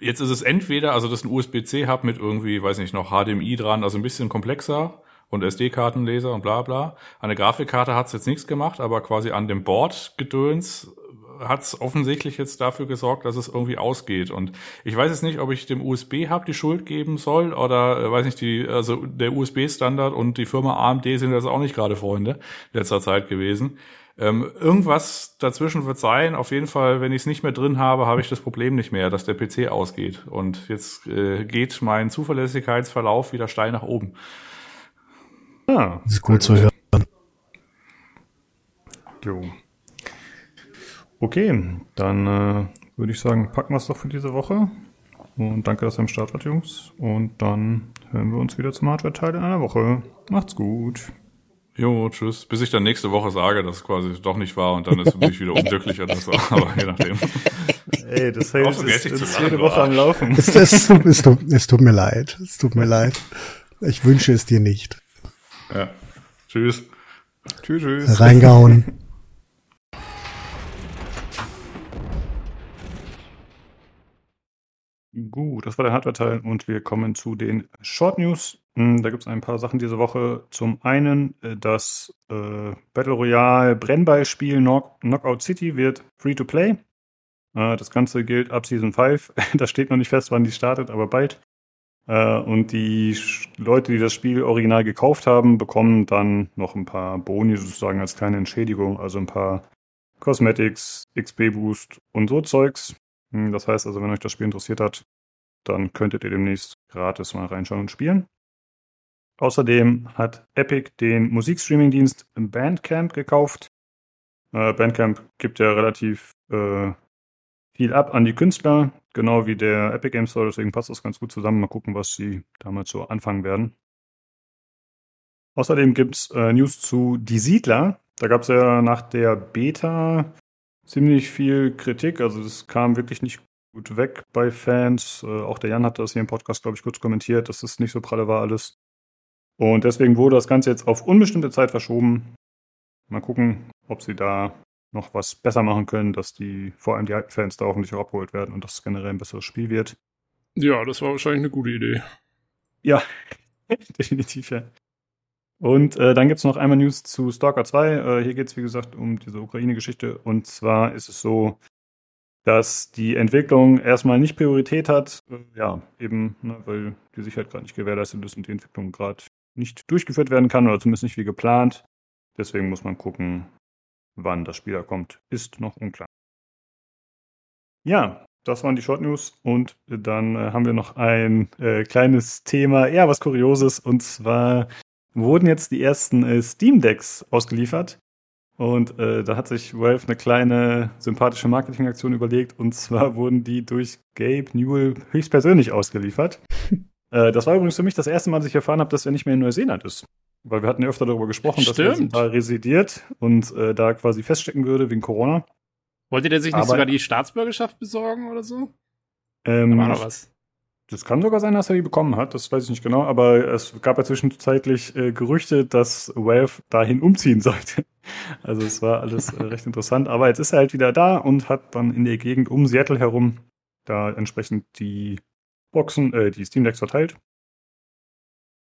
jetzt ist es entweder, also das ist ein USB-C-Hub mit irgendwie, weiß nicht, noch HDMI dran, also ein bisschen komplexer und SD-Kartenleser und bla bla. An der Grafikkarte hat es jetzt nichts gemacht, aber quasi an dem Board-Gedöns hat es offensichtlich jetzt dafür gesorgt, dass es irgendwie ausgeht. Und ich weiß jetzt nicht, ob ich dem USB-Hub die Schuld geben soll oder äh, weiß nicht, die, also der USB-Standard und die Firma AMD sind jetzt auch nicht gerade Freunde letzter Zeit gewesen. Ähm, irgendwas dazwischen wird sein. Auf jeden Fall, wenn ich es nicht mehr drin habe, habe ich das Problem nicht mehr, dass der PC ausgeht. Und jetzt äh, geht mein Zuverlässigkeitsverlauf wieder steil nach oben. Ah, das ist gut zu hören. Jo. Okay, dann äh, würde ich sagen, packen wir es doch für diese Woche. Und danke, dass ihr am Start wart, Jungs. Und dann hören wir uns wieder zum Hardware-Teil in einer Woche. Macht's gut. Jo, tschüss. Bis ich dann nächste Woche sage, dass es quasi doch nicht war und dann ist es wieder unglücklich oder so. Aber je nachdem. Ey, das hält so ist, ist jede Woche am Laufen. Es, es, es, tut, es tut mir leid. Es tut mir leid. Ich wünsche es dir nicht. Ja. Tschüss. Tschüss, tschüss. Reingehauen. Gut, das war der Hardware-Teil und wir kommen zu den Short News. Hm, da gibt es ein paar Sachen diese Woche. Zum einen äh, das äh, Battle Royale Brennballspiel Knock Knockout City wird free to play. Äh, das Ganze gilt ab Season 5. da steht noch nicht fest, wann die startet, aber bald. Äh, und die Leute, die das Spiel original gekauft haben, bekommen dann noch ein paar Boni sozusagen als kleine Entschädigung, also ein paar Cosmetics, XP Boost und so Zeugs. Hm, das heißt also, wenn euch das Spiel interessiert hat, dann könntet ihr demnächst gratis mal reinschauen und spielen. Außerdem hat Epic den Musikstreaming-Dienst Bandcamp gekauft. Äh, Bandcamp gibt ja relativ äh, viel ab an die Künstler, genau wie der Epic Games Store, deswegen passt das ganz gut zusammen. Mal gucken, was sie damals so anfangen werden. Außerdem gibt's äh, News zu Die Siedler. Da gab's ja nach der Beta ziemlich viel Kritik. Also das kam wirklich nicht gut weg bei Fans. Äh, auch der Jan hat das hier im Podcast, glaube ich, kurz kommentiert, dass es nicht so pralle war alles. Und deswegen wurde das Ganze jetzt auf unbestimmte Zeit verschoben. Mal gucken, ob sie da noch was besser machen können, dass die, vor allem die alten Fans da hoffentlich auch abgeholt werden und dass es generell ein besseres Spiel wird. Ja, das war wahrscheinlich eine gute Idee. Ja, definitiv, ja. Und äh, dann gibt's noch einmal News zu Stalker 2. Äh, hier geht's wie gesagt, um diese Ukraine-Geschichte. Und zwar ist es so, dass die Entwicklung erstmal nicht Priorität hat. Äh, ja, eben, ne, weil die Sicherheit gerade nicht gewährleistet ist und die Entwicklung gerade nicht durchgeführt werden kann oder zumindest nicht wie geplant. Deswegen muss man gucken, wann das Spiel da kommt. Ist noch unklar. Ja, das waren die Short News und dann äh, haben wir noch ein äh, kleines Thema, eher was Kurioses und zwar wurden jetzt die ersten äh, Steam Decks ausgeliefert. Und äh, da hat sich Valve eine kleine sympathische Marketingaktion überlegt. Und zwar wurden die durch Gabe Newell höchstpersönlich ausgeliefert. äh, das war übrigens für mich das erste Mal, dass ich erfahren habe, dass er nicht mehr in Neuseeland ist. Weil wir hatten ja öfter darüber gesprochen, Stimmt. dass er da residiert und äh, da quasi feststecken würde wegen Corona. Wollte der sich nicht Aber- sogar die Staatsbürgerschaft besorgen oder so? Ähm, Da war noch was. Das kann sogar sein, dass er die bekommen hat, das weiß ich nicht genau, aber es gab ja zwischenzeitlich äh, Gerüchte, dass Valve dahin umziehen sollte. Also es war alles äh, recht interessant, aber jetzt ist er halt wieder da und hat dann in der Gegend um Seattle herum da entsprechend die Boxen, äh, die Steam Decks verteilt.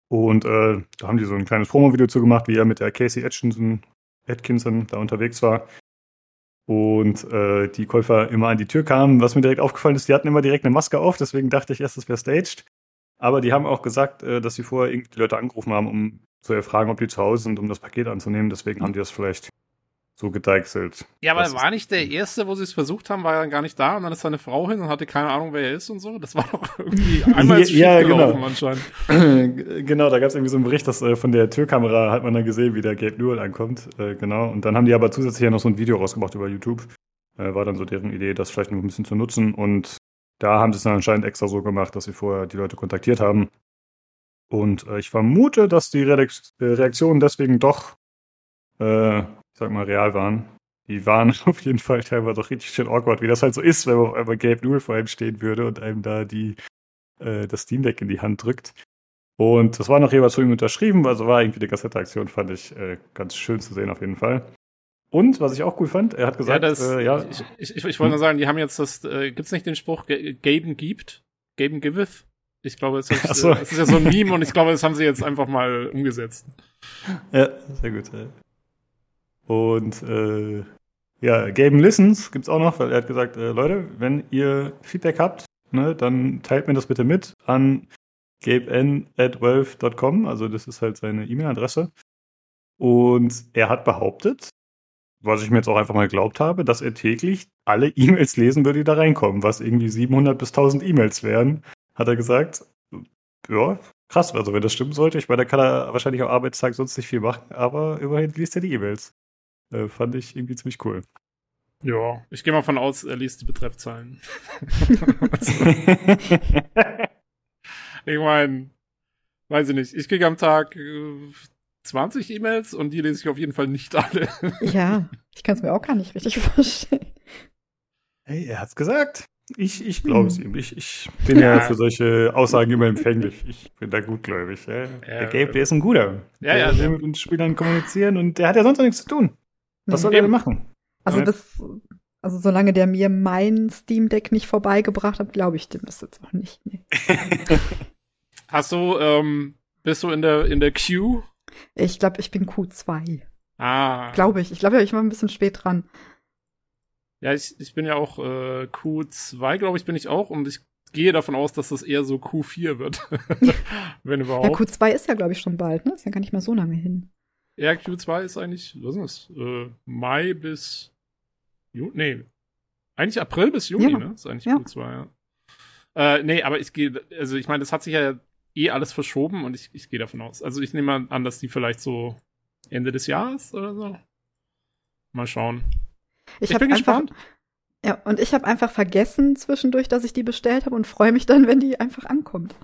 Und äh, da haben die so ein kleines Promo-Video zu gemacht, wie er mit der Casey Atkinson, Atkinson da unterwegs war. Und äh, die Käufer immer an die Tür kamen. Was mir direkt aufgefallen ist, die hatten immer direkt eine Maske auf, deswegen dachte ich erst, das wäre staged. Aber die haben auch gesagt, äh, dass sie vorher irgendwie die Leute angerufen haben, um zu erfragen, ob die zu Hause sind, um das Paket anzunehmen. Deswegen haben die das vielleicht so gedeichselt. Ja, aber Das war nicht der erste, wo sie es versucht haben, war ja gar nicht da und dann ist seine Frau hin und hatte keine Ahnung, wer er ist und so. Das war doch irgendwie einmal ist Ja, gelaufen genau. anscheinend. genau, da gab es irgendwie so einen Bericht, dass äh, von der Türkamera hat man dann gesehen, wie der Gabe Newell ankommt. Äh, genau. Und dann haben die aber zusätzlich ja noch so ein Video rausgebracht über YouTube. Äh, war dann so deren Idee, das vielleicht noch ein bisschen zu nutzen. Und da haben sie es dann anscheinend extra so gemacht, dass sie vorher die Leute kontaktiert haben. Und äh, ich vermute, dass die Redak- äh, Reaktionen deswegen doch, äh, ich sag mal, real waren. Die waren auf jeden Fall teilweise doch richtig schön awkward, wie das halt so ist, wenn man auf einmal Gabe Newell vor einem stehen würde und einem da die äh, das Steam Deck in die Hand drückt. Und das war noch jeweils von ihm unterschrieben, also war irgendwie die Kassetteaktion, fand ich äh, ganz schön zu sehen auf jeden Fall. Und was ich auch cool fand, er hat gesagt, ja, das, äh, ja, ich, ich, ich, ich wollte nur sagen, die haben jetzt das, äh, gibt's nicht den Spruch, Gaben gibt, Gaben giveth? Ich glaube, es ist, so. äh, es ist ja so ein Meme und ich glaube, das haben sie jetzt einfach mal umgesetzt. ja, sehr gut. Und äh, ja, Gaben Listens gibt's auch noch, weil er hat gesagt, äh, Leute, wenn ihr Feedback habt, ne, dann teilt mir das bitte mit an gaben@valve.com, also das ist halt seine E-Mail-Adresse. Und er hat behauptet, was ich mir jetzt auch einfach mal geglaubt habe, dass er täglich alle E-Mails lesen würde, die da reinkommen, was irgendwie 700 bis 1000 E-Mails wären, hat er gesagt. Ja, krass, also wenn das stimmen sollte, ich meine, da kann er wahrscheinlich am Arbeitstag sonst nicht viel machen, aber immerhin liest er die E-Mails. Äh, fand ich irgendwie ziemlich cool. Ja, ich gehe mal von aus, er liest die Betreffzahlen. ich meine, weiß ich nicht, ich kriege am Tag äh, 20 E-Mails und die lese ich auf jeden Fall nicht alle. Ja, ich kann es mir auch gar nicht richtig vorstellen. hey, er hat's gesagt. Ich, ich glaube es Hm. ihm. Ich, ich bin ja. Ja. für solche Aussagen immer empfänglich. Ich bin da gutgläubig. Ja. der Gabe, der ist ein guter. Ja, der ja, will der- mit uns Spielern kommunizieren und der hat ja sonst noch nichts zu tun. Was soll er denn machen? Also Ja. bis, also solange der mir mein Steam Deck nicht vorbeigebracht hat, glaube ich dem das jetzt auch nicht. Nee. Hast du, ähm, bist du in der, in der Queue? Ich glaube, ich bin Q2. Ah. Glaube ich. Ich glaube, ich war ein bisschen spät dran. Ja, ich, ich bin ja auch äh, Q2, glaube ich, bin ich auch und ich gehe davon aus, dass das eher so Q4 wird. Wenn Ja, überhaupt. Q2 ist ja, glaube ich, schon bald, ne? Ist ja gar nicht mehr so lange hin. Ja, Q2 ist eigentlich, was ist das? Äh, Mai bis Juni, nee, eigentlich April bis Juni, Ja. ne? Ist eigentlich Ja. Q2, ja. Äh, nee, aber ich gehe, also ich meine, das hat sich ja eh alles verschoben und ich, ich gehe davon aus. Also ich nehme an, dass die vielleicht so Ende des Jahres oder so. Mal schauen. Ich, ich bin einfach, gespannt. Ja, und ich habe einfach vergessen zwischendurch, dass ich die bestellt habe und freue mich dann, wenn die einfach ankommt.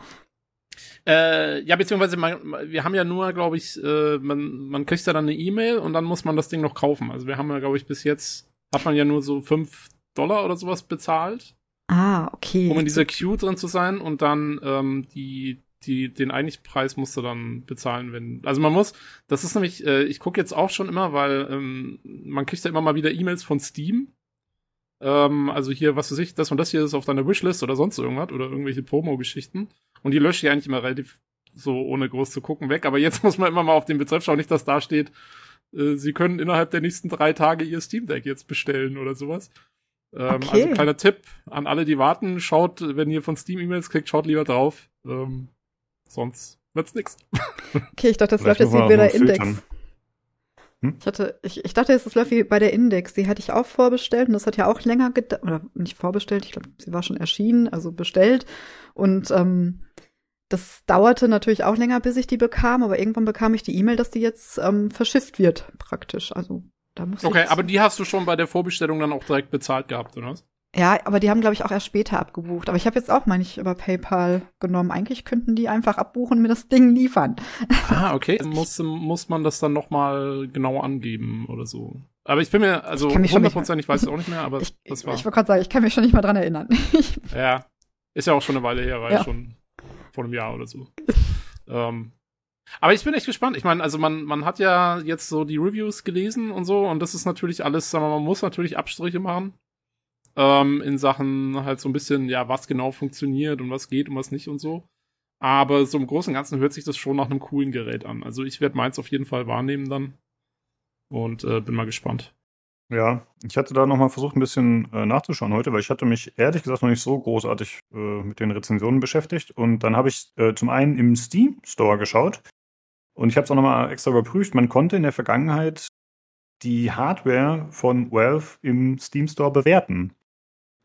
Äh, ja, beziehungsweise man, wir haben ja nur, glaube ich, äh, man, man kriegt ja dann eine E-Mail und dann muss man das Ding noch kaufen. Also wir haben ja, glaube ich, bis jetzt hat man ja nur so fünf Dollar oder sowas bezahlt. Ah, okay. Um in dieser Queue drin zu sein und dann ähm, die, die, den eigentlichen Preis musst du dann bezahlen, wenn. Also man muss, das ist nämlich, äh, ich gucke jetzt auch schon immer, weil ähm, man kriegt ja immer mal wieder E-Mails von Steam. Ähm, also hier, was weiß ich, das und das hier ist auf deiner Wishlist oder sonst irgendwas oder irgendwelche Promo-Geschichten. Und die lösche ich eigentlich immer relativ so ohne groß zu gucken weg. Aber jetzt muss man immer mal auf den Betreff schauen, nicht, dass da steht, äh, sie können innerhalb der nächsten drei Tage ihr Steam Deck jetzt bestellen oder sowas. Ähm, okay. Also kleiner Tipp an alle, die warten, schaut, wenn ihr von Steam E-Mails kriegt, schaut lieber drauf. Ähm, sonst wird's nix. Okay, ich dachte, das läuft jetzt wie bei der Index. Hm? Ich, hatte, ich, ich dachte, es läuft wie bei der Index. Die hatte ich auch vorbestellt und das hat ja auch länger gedauert, oder nicht vorbestellt, ich glaube, sie war schon erschienen, also bestellt. Und ähm, das dauerte natürlich auch länger, bis ich die bekam, aber irgendwann bekam ich die E-Mail, dass die jetzt ähm, verschifft wird, praktisch. Also da muss Okay, aber die hast du schon bei der Vorbestellung dann auch direkt bezahlt gehabt, oder was? Ja, aber die haben, glaube ich, auch erst später abgebucht. Aber ich habe jetzt auch, meine ich, über PayPal genommen. Eigentlich könnten die einfach abbuchen und mir das Ding liefern. Ah, okay. muss, muss man das dann nochmal genau angeben oder so. Aber ich bin mir, also hundertprozentig weiß ich auch nicht mehr, aber ich, das war. Ich wollte gerade sagen, ich kann mich schon nicht mal dran erinnern. ja. Ist ja auch schon eine Weile her, war ja. schon vor einem Jahr oder so. ähm, aber ich bin echt gespannt. Ich meine, also man, man hat ja jetzt so die Reviews gelesen und so, und das ist natürlich alles, sagen wir mal, man muss natürlich Abstriche machen ähm, in Sachen halt so ein bisschen, ja, was genau funktioniert und was geht und was nicht und so. Aber so im Großen und Ganzen hört sich das schon nach einem coolen Gerät an. Also ich werde meins auf jeden Fall wahrnehmen dann. Und äh, bin mal gespannt. Ja, ich hatte da nochmal versucht, ein bisschen äh, nachzuschauen heute, weil ich hatte mich ehrlich gesagt noch nicht so großartig äh, mit den Rezensionen beschäftigt. Und dann habe ich äh, zum einen im Steam Store geschaut und ich habe es auch nochmal extra überprüft. Man konnte in der Vergangenheit die Hardware von Valve im Steam Store bewerten.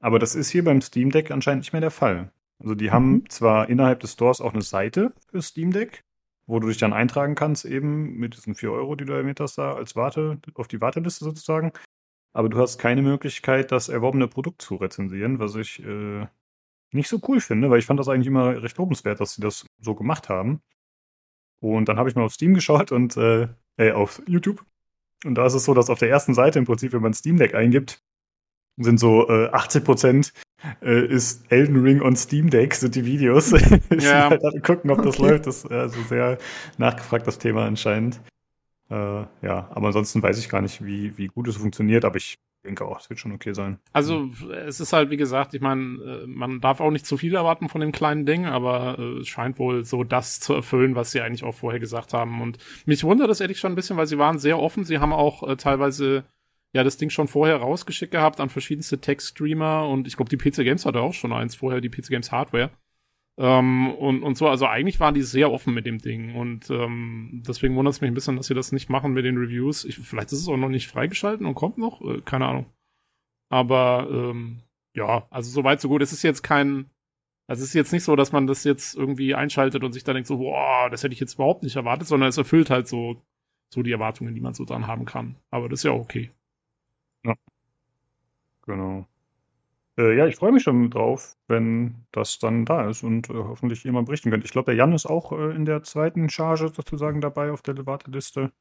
Aber das ist hier beim Steam Deck anscheinend nicht mehr der Fall. Also die haben mhm. zwar innerhalb des Stores auch eine Seite für Steam Deck, wo du dich dann eintragen kannst, eben mit diesen 4 Euro, die du erwähnt hast, da als Warte, auf die Warteliste sozusagen. Aber du hast keine Möglichkeit, das erworbene Produkt zu rezensieren, was ich äh, nicht so cool finde, weil ich fand das eigentlich immer recht lobenswert, dass sie das so gemacht haben. Und dann habe ich mal auf Steam geschaut und äh, äh, auf YouTube. Und da ist es so, dass auf der ersten Seite im Prinzip, wenn man Steam Deck eingibt, sind so äh, 80 Prozent äh, ist Elden Ring on Steam Deck, sind die Videos. ja. halt gucken, ob das okay. läuft. Das ist also sehr nachgefragt, das Thema anscheinend. Äh, ja, aber ansonsten weiß ich gar nicht, wie, wie gut es funktioniert, aber ich denke auch, es wird schon okay sein. Also es ist halt, wie gesagt, ich meine, äh, man darf auch nicht zu viel erwarten von dem kleinen Ding, aber äh, es scheint wohl so das zu erfüllen, was sie eigentlich auch vorher gesagt haben. Und mich wundert das ehrlich schon ein bisschen, weil sie waren sehr offen. Sie haben auch äh, teilweise ja das Ding schon vorher rausgeschickt gehabt an verschiedenste Tech-Streamer und ich glaube, die PC Games hatte auch schon eins vorher, die PC Games Hardware. Ähm, und, und so, also eigentlich waren die sehr offen mit dem Ding und ähm, deswegen wundert es mich ein bisschen, dass sie das nicht machen mit den Reviews. Ich, vielleicht ist es auch noch nicht freigeschalten und kommt noch, äh, keine Ahnung. Aber ähm, ja, also so weit, so gut. Es ist jetzt kein, also es ist jetzt nicht so, dass man das jetzt irgendwie einschaltet und sich dann denkt so, boah, das hätte ich jetzt überhaupt nicht erwartet, sondern es erfüllt halt so, so die Erwartungen, die man so dran haben kann. Aber das ist ja auch okay. Ja. Genau. Äh, ja, ich freue mich schon drauf, wenn das dann da ist und äh, hoffentlich jemand berichten könnte. Ich glaube, der Jan ist auch äh, in der zweiten Charge sozusagen dabei auf der Warteliste.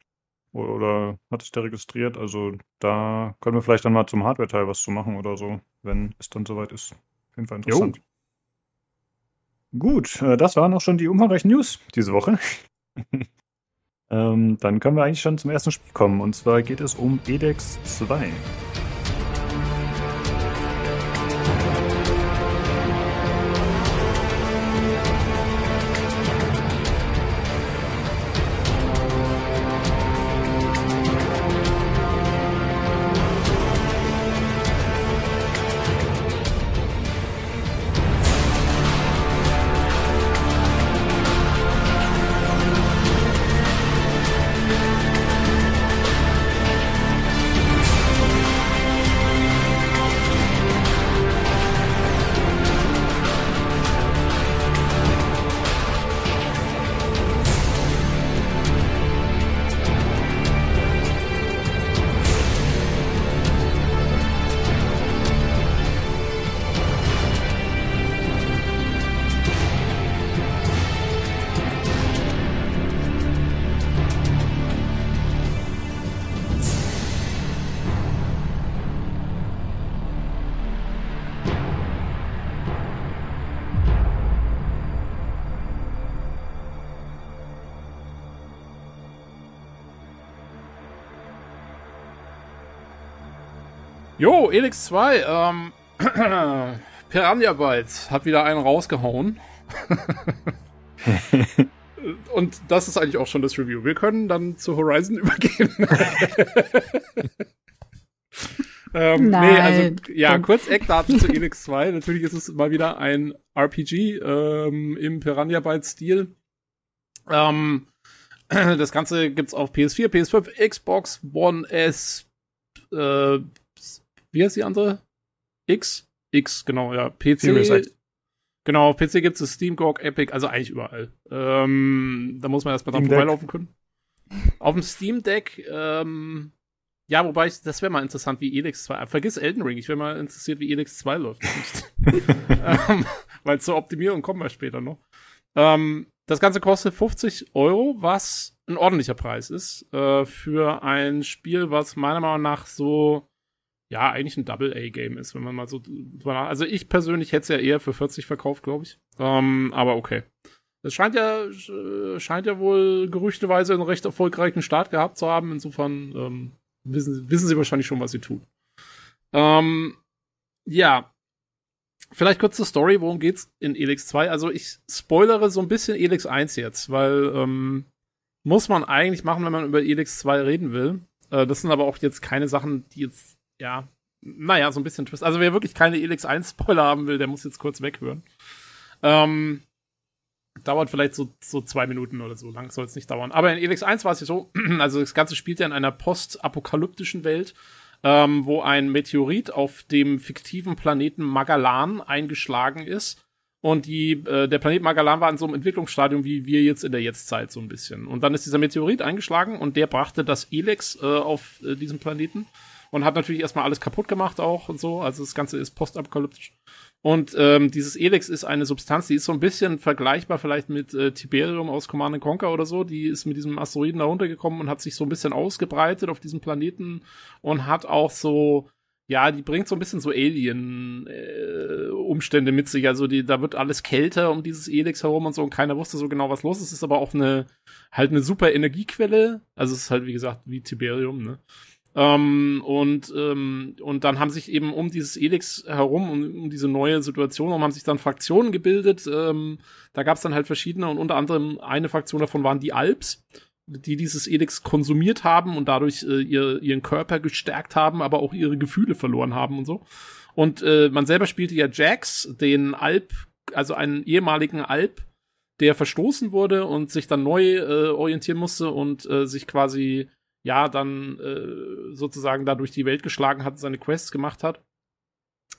Oder, oder hat sich da registriert. Also da können wir vielleicht dann mal zum Hardware-Teil was zu machen oder so, wenn es dann soweit ist. Auf jeden Fall interessant. Jo. Gut, äh, das waren auch schon die umfangreichen News diese Woche. ähm, dann können wir eigentlich schon zum ersten Spiel kommen. Und zwar geht es um EDEX 2. Elix 2, ähm, Piranha Bytes hat wieder einen rausgehauen. Und das ist eigentlich auch schon das Review. Wir können dann zu Horizon übergehen. ähm, Nein. Nee, also, ja, kurz Eckdaten zu Elix 2. Natürlich ist es mal wieder ein RPG ähm, im Piranha Bytes-Stil. Ähm, das Ganze gibt's auf PS4, PS5, Xbox One S, äh, wie heißt die andere? X? X, genau, ja. PC. Genau, auf PC gibt's es Steam, GOG, Epic, also eigentlich überall. Ähm, da muss man erstmal dran vorbeilaufen können. Auf dem Steam Deck, ähm, ja, wobei ich, das wäre mal interessant, wie Elix 2. Vergiss Elden Ring, ich wäre mal interessiert, wie Elix 2 läuft. ähm, Weil zur Optimierung kommen wir später noch. Ähm, das Ganze kostet 50 Euro, was ein ordentlicher Preis ist äh, für ein Spiel, was meiner Meinung nach so ja eigentlich ein Double-A-Game ist, wenn man mal so. Also ich persönlich hätte es ja eher für 40 verkauft, glaube ich. Ähm, aber okay. Das scheint ja äh, scheint ja wohl gerüchteweise einen recht erfolgreichen Start gehabt zu haben. Insofern ähm, wissen, wissen sie wahrscheinlich schon, was sie tun. Ähm, ja, Vielleicht kurz zur Story, worum geht's in Elix 2? Also ich spoilere so ein bisschen Elix 1 jetzt, weil ähm, muss man eigentlich machen, wenn man über Elix 2 reden will. Äh, das sind aber auch jetzt keine Sachen, die jetzt, ja, naja, so ein bisschen Twist. Also wer wirklich keine Elix 1 Spoiler haben will, der muss jetzt kurz weghören. Ähm, dauert vielleicht so, so zwei Minuten oder so, lang soll es nicht dauern. Aber in Elix 1 war es ja so, also das Ganze spielt ja in einer postapokalyptischen Welt, ähm, wo ein Meteorit auf dem fiktiven Planeten Magalan eingeschlagen ist. Und die, äh, der Planet Magalan war in so einem Entwicklungsstadium wie wir jetzt in der Jetztzeit so ein bisschen. Und dann ist dieser Meteorit eingeschlagen und der brachte das Elex äh, auf äh, diesem Planeten und hat natürlich erstmal alles kaputt gemacht auch und so. Also das Ganze ist postapokalyptisch. Und ähm, dieses Elex ist eine Substanz, die ist so ein bisschen vergleichbar vielleicht mit äh, Tiberium aus Command Conquer oder so. Die ist mit diesem Asteroiden da runtergekommen und hat sich so ein bisschen ausgebreitet auf diesem Planeten und hat auch so, ja, die bringt so ein bisschen so Alien-Umstände mit sich. Also die, da wird alles kälter um dieses Elex herum und so und keiner wusste so genau, was los ist. Ist aber auch eine, halt eine super Energiequelle. Also es ist halt, wie gesagt, wie Tiberium, ne? Ähm, und, ähm, und dann haben sich eben um dieses Elix herum, um, um diese neue Situation, um haben sich dann Fraktionen gebildet. Ähm, da gab es dann halt verschiedene und unter anderem eine Fraktion davon waren die Alps, die dieses Elix konsumiert haben und dadurch äh, ihr, ihren Körper gestärkt haben, aber auch ihre Gefühle verloren haben und so. Und äh, man selber spielte ja Jax, den Alp, also einen ehemaligen Alp, der verstoßen wurde und sich dann neu äh, orientieren musste und äh, sich quasi ja, dann äh, sozusagen da durch die Welt geschlagen hat, seine Quests gemacht hat.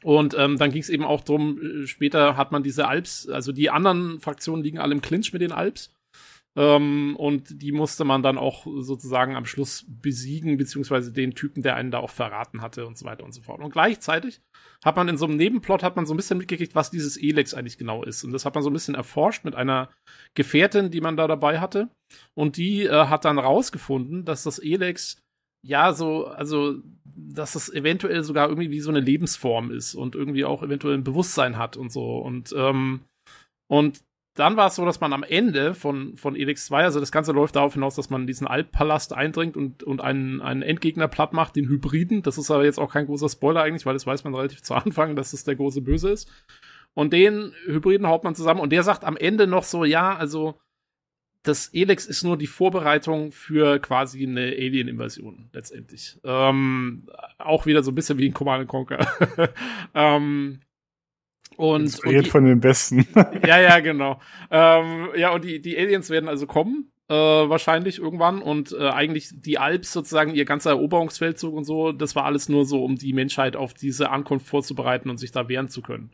Und ähm, dann ging es eben auch drum, äh, später hat man diese Alps, also die anderen Fraktionen liegen alle im Clinch mit den Alps. Ähm, und die musste man dann auch sozusagen am Schluss besiegen, beziehungsweise den Typen, der einen da auch verraten hatte und so weiter und so fort. Und gleichzeitig hat man in so einem Nebenplot hat man so ein bisschen mitgekriegt, was dieses Elex eigentlich genau ist. Und das hat man so ein bisschen erforscht mit einer Gefährtin, die man da dabei hatte. Und die äh, hat dann rausgefunden, dass das Elex ja so, also, dass es eventuell sogar irgendwie wie so eine Lebensform ist und irgendwie auch eventuell ein Bewusstsein hat und so. Und, ähm, und dann war es so, dass man am Ende von, von Elix 2, also das Ganze läuft darauf hinaus, dass man diesen Alppalast eindringt und, und einen, einen Endgegner platt macht, den Hybriden. Das ist aber jetzt auch kein großer Spoiler eigentlich, weil das weiß man relativ zu Anfang, dass es der große Böse ist. Und den Hybriden haut man zusammen und der sagt am Ende noch so, ja, also das Elex ist nur die Vorbereitung für quasi eine Alien-Invasion letztendlich. Ähm, auch wieder so ein bisschen wie in Command Conquer. ähm, und, Inspiriert und die, von den Besten. ja, ja, genau. Ähm, ja, und die, die Aliens werden also kommen, äh, wahrscheinlich irgendwann. Und äh, eigentlich die Alps sozusagen, ihr ganzer Eroberungsfeldzug und so, das war alles nur so, um die Menschheit auf diese Ankunft vorzubereiten und sich da wehren zu können.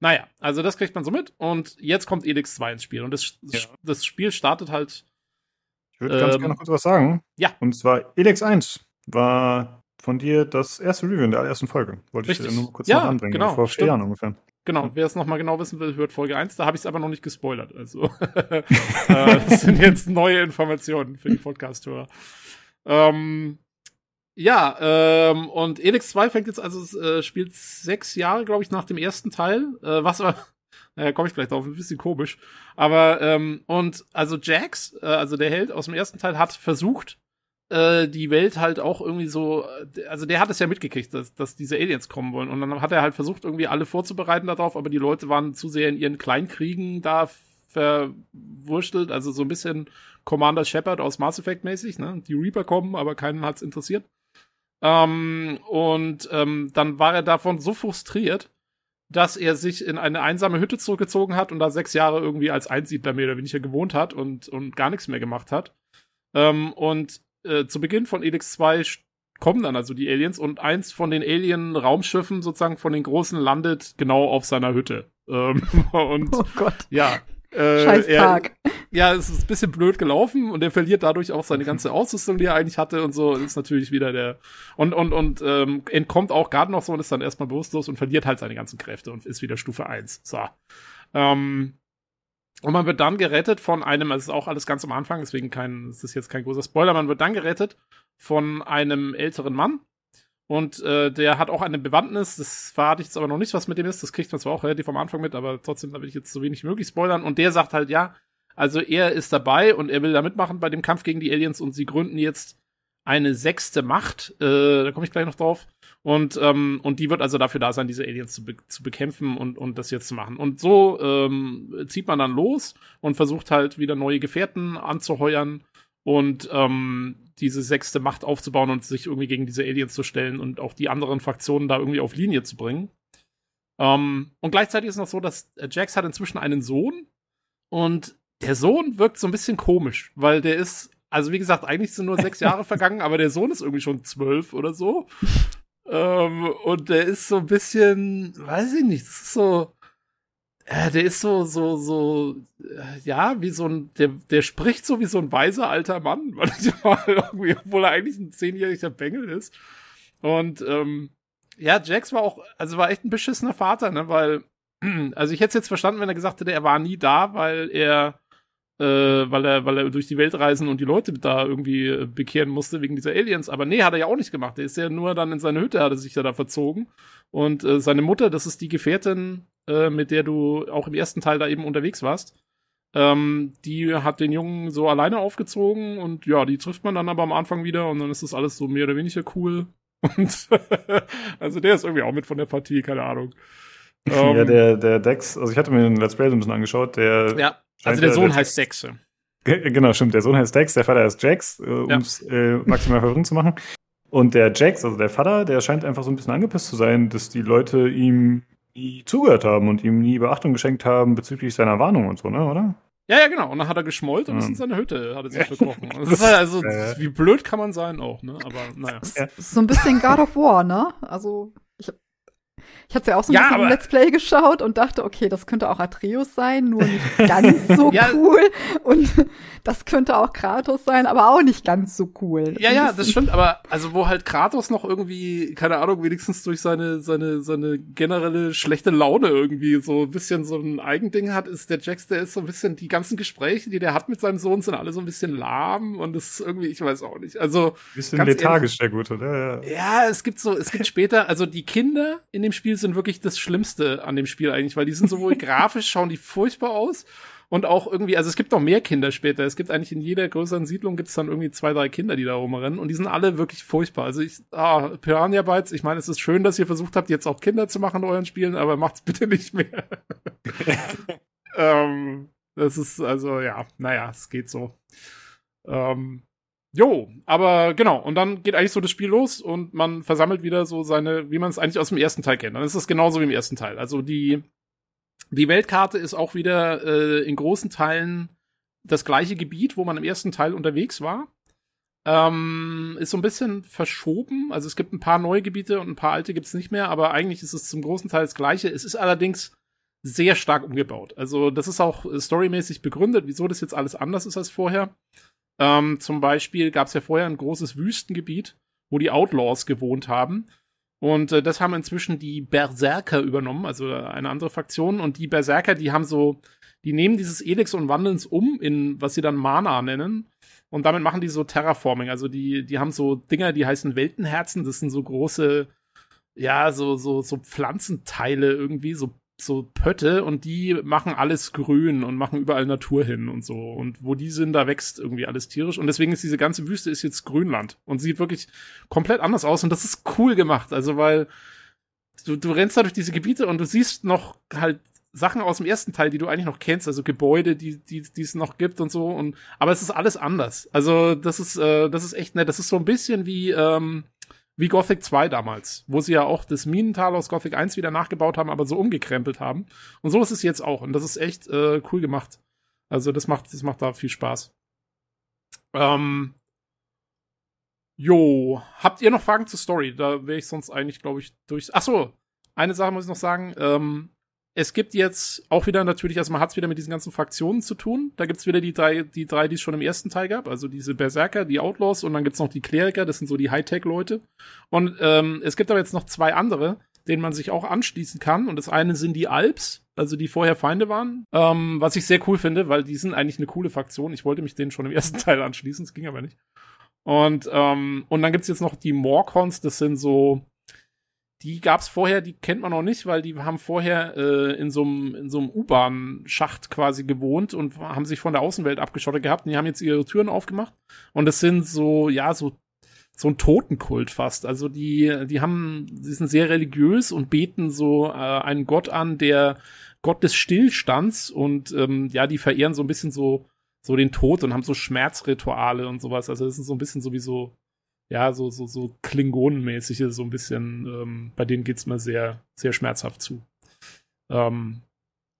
Naja, also das kriegt man so mit. Und jetzt kommt Elix 2 ins Spiel. Und das, Ja. das Spiel startet halt. Ich würde ganz Ähm, gerne noch kurz was sagen. ja. Und zwar Elex 1 war von dir das erste Review in der allerersten Folge. Wollte Richtig. ich dir nur kurz Ja, noch anbringen. genau, Vor vier. Jahren ungefähr. Genau, wer es nochmal genau wissen will, hört Folge 1. Da habe ich es aber noch nicht gespoilert. Also, äh, das sind jetzt neue Informationen für die Podcast-Hörer. Ähm, ja, ähm, und Elix 2 fängt jetzt also, äh, spielt sechs Jahre, glaube ich, nach dem ersten Teil. Äh, was aber, naja, komme ich gleich drauf, ein bisschen komisch. Aber, ähm, und also Jax, äh, also der Held aus dem ersten Teil, hat versucht, äh, die Welt halt auch irgendwie so, äh, also der hat es ja mitgekriegt, dass, dass diese Aliens kommen wollen. Und dann hat er halt versucht, irgendwie alle vorzubereiten darauf, aber die Leute waren zu sehr in ihren Kleinkriegen da verwurstelt, also so ein bisschen Commander Shepard aus Mass Effect mäßig, ne? Die Reaper kommen, aber keinen hat's interessiert. Ähm, und ähm, dann war er davon so frustriert, dass er sich in eine einsame Hütte zurückgezogen hat und da sechs Jahre irgendwie als Einsiedler mehr oder weniger gewohnt hat und, und gar nichts mehr gemacht hat. Ähm, und äh, zu Beginn von Elix 2 kommen dann also die Aliens und eins von den Alien-Raumschiffen sozusagen von den großen landet genau auf seiner Hütte. Ähm, und Oh Gott. ja. Äh, Scheiß er- Tag. ja, es ist ein bisschen blöd gelaufen und er verliert dadurch auch seine ganze Ausrüstung, die er eigentlich hatte und so. Ist natürlich wieder der und und und ähm, entkommt auch gerade noch so und ist dann erstmal bewusstlos und verliert halt seine ganzen Kräfte und ist wieder Stufe 1. So. Ähm, und man wird dann gerettet von einem, es ist auch alles ganz am Anfang, deswegen kein, es ist jetzt kein großer Spoiler, man wird dann gerettet von einem älteren Mann. Und äh, der hat auch eine Bewandtnis, das verrate ich jetzt aber noch nicht, was mit dem ist. Das kriegt man zwar auch relativ am Anfang mit, aber trotzdem, da will ich jetzt so wenig wie möglich spoilern. Und der sagt halt, ja, also er ist dabei und er will da mitmachen bei dem Kampf gegen die Aliens und sie gründen jetzt eine sechste Macht, äh, da komme ich gleich noch drauf. Und, ähm, und die wird also dafür da sein, diese Aliens zu, be zu bekämpfen und, und das jetzt zu machen. Und so ähm, zieht man dann los und versucht halt wieder neue Gefährten anzuheuern und ähm, diese sechste Macht aufzubauen und sich irgendwie gegen diese Aliens zu stellen und auch die anderen Fraktionen da irgendwie auf Linie zu bringen. Ähm, und gleichzeitig ist es noch so, dass Jax hat inzwischen einen Sohn und der Sohn wirkt so ein bisschen komisch, weil der ist, also wie gesagt, eigentlich sind nur sechs Jahre vergangen, aber der Sohn ist irgendwie schon zwölf oder so. Ähm, und der ist so ein bisschen, weiß ich nicht, das ist so, äh, der ist so, so, so, äh, ja, wie so ein, der, der spricht so wie so ein weiser alter Mann, manchmal irgendwie, obwohl er eigentlich ein zehnjähriger Bengel ist. Und ähm, ja, Jax war auch, also war echt ein beschissener Vater, ne, weil, also ich hätte es jetzt verstanden, wenn er gesagt hätte, er war nie da, weil er, weil er, weil er durch die Welt reisen und die Leute da irgendwie äh, bekehren musste wegen dieser Aliens. Aber nee, hat er ja auch nicht gemacht. Er ist ja nur dann in seine Hütte, hat er sich ja da verzogen. Und äh, seine Mutter, das ist die Gefährtin, äh, mit der du auch im ersten Teil da eben unterwegs warst. Ähm, die hat den Jungen so alleine aufgezogen und ja, die trifft man dann aber am Anfang wieder und dann ist das alles so mehr oder weniger cool. Und also der ist irgendwie auch mit von der Partie, keine Ahnung. ja, Ähm, der, der Dex, also ich hatte mir den Let's Play so ein bisschen angeschaut, der ja, also der ja- Sohn der- heißt. Ge- Genau, stimmt. Der Sohn heißt Dex, der Vater ist Jax, äh, um es äh, maximal verwirrend zu machen. Und der Jax, also der Vater, der scheint einfach so ein bisschen angepisst zu sein, dass die Leute ihm nie zugehört haben und ihm nie Beachtung geschenkt haben bezüglich seiner Warnung und so, ne, oder? Ja, ja, genau. Und dann hat er geschmollt und ist Ja. in seine Hütte, hat er sich Ja. verkrochen. Das ist halt also, Ja, ja. wie blöd kann man sein auch, ne? Aber naja. Das Ja. ist so ein bisschen God of War, ne? Also, ich, hatte ja auch so ein Ja, bisschen Let's Play geschaut und dachte, okay, das könnte auch Atreus sein, nur nicht ganz so Ja. cool. Und das könnte auch Kratos sein, aber auch nicht ganz so cool. Ja, ja, das stimmt, aber also wo halt Kratos noch irgendwie, keine Ahnung, wenigstens durch seine, seine, seine generelle schlechte Laune irgendwie so ein bisschen so ein Eigending hat, ist der Jax, der ist so ein bisschen, die ganzen Gespräche, die der hat mit seinem Sohn, sind alle so ein bisschen lahm und das ist irgendwie, ich weiß auch nicht. Also, Bisschen lethargisch, der Gute, ne? Ja. Ja, es gibt so, es gibt später, also die Kinder in dem Spiel sind wirklich das Schlimmste an dem Spiel eigentlich, weil die sind sowohl grafisch, schauen die furchtbar aus und auch irgendwie, also es gibt noch mehr Kinder später. Es gibt eigentlich in jeder größeren Siedlung gibt es dann irgendwie zwei, drei Kinder, die da rumrennen und die sind alle wirklich furchtbar. Also ich, ah, Piranha Bytes, ich meine, es ist schön, dass ihr versucht habt, jetzt auch Kinder zu machen in euren Spielen, aber macht's bitte nicht mehr. ähm, das ist also, ja, naja, es geht so. Ähm, Jo, aber genau, und dann geht eigentlich so das Spiel los und man versammelt wieder so seine, wie man es eigentlich aus dem ersten Teil kennt. Dann ist es genauso wie im ersten Teil. Also die, die Weltkarte ist auch wieder äh, in großen Teilen das gleiche Gebiet, wo man im ersten Teil unterwegs war. Ähm, ist so ein bisschen verschoben. Also es gibt ein paar neue Gebiete und ein paar alte gibt es nicht mehr, aber eigentlich ist es zum großen Teil das gleiche. Es ist allerdings sehr stark umgebaut. Also das ist auch äh, storymäßig begründet, wieso das jetzt alles anders ist als vorher. Ähm, zum Beispiel gab es ja vorher ein großes Wüstengebiet, wo die Outlaws gewohnt haben. Und äh, das haben inzwischen die Berserker übernommen, also äh, eine andere Fraktion. Und die Berserker, die haben so, die nehmen dieses Elix und wandeln es um in, was sie dann Mana nennen. Und damit machen die so Terraforming. Also die, die haben so Dinger, die heißen Weltenherzen. Das sind so große, ja, so, so, so Pflanzenteile irgendwie, so so Pötte und die machen alles grün und machen überall Natur hin und so. Und wo die sind, da wächst irgendwie alles tierisch. Und deswegen ist diese ganze Wüste ist jetzt Grünland und sieht wirklich komplett anders aus. Und das ist cool gemacht. Also, weil du, du rennst da durch diese Gebiete und du siehst noch halt Sachen aus dem ersten Teil, die du eigentlich noch kennst, also Gebäude, die die die es noch gibt und so und aber es ist alles anders. Also das ist äh, das ist echt nett. Das ist so ein bisschen wie ähm, wie Gothic 2 damals, wo sie ja auch das Minental aus Gothic 1 wieder nachgebaut haben, aber so umgekrempelt haben. Und so ist es jetzt auch und das ist echt äh, cool gemacht. Also das macht das macht da viel Spaß. Ähm, Jo, habt ihr noch Fragen zur Story? Da wäre ich sonst eigentlich, glaube ich, durch. Ach so, eine Sache muss ich noch sagen. Ähm, es gibt jetzt auch wieder natürlich, also man hat es wieder mit diesen ganzen Fraktionen zu tun. Da gibt's wieder die drei, die drei, die es schon im ersten Teil gab. Also diese Berserker, die Outlaws und dann gibt's noch die Kleriker, das sind so die Hightech-Leute. Und ähm, es gibt aber jetzt noch zwei andere, denen man sich auch anschließen kann. Und das eine sind die Alps, also die vorher Feinde waren. Ähm, was ich sehr cool finde, weil die sind eigentlich eine coole Fraktion. Ich wollte mich denen schon im ersten Teil anschließen, es ging aber nicht. Und, ähm, und dann gibt's jetzt noch die Morcons, das sind so, die gab's vorher, die kennt man noch nicht, weil die haben vorher äh, in so einem in so einem U-Bahn-Schacht quasi gewohnt und haben sich von der Außenwelt abgeschottet gehabt. Und die haben jetzt ihre Türen aufgemacht und das sind so ja so so ein Totenkult fast. Also die die haben die sind sehr religiös und beten so äh, einen Gott an, der Gott des Stillstands und ähm, ja die verehren so ein bisschen so so den Tod und haben so Schmerzrituale und sowas. Also das ist so ein bisschen sowieso, ja, so, so, so Klingonenmäßige, so ein bisschen, ähm, bei denen geht's mal sehr, sehr schmerzhaft zu. Ähm,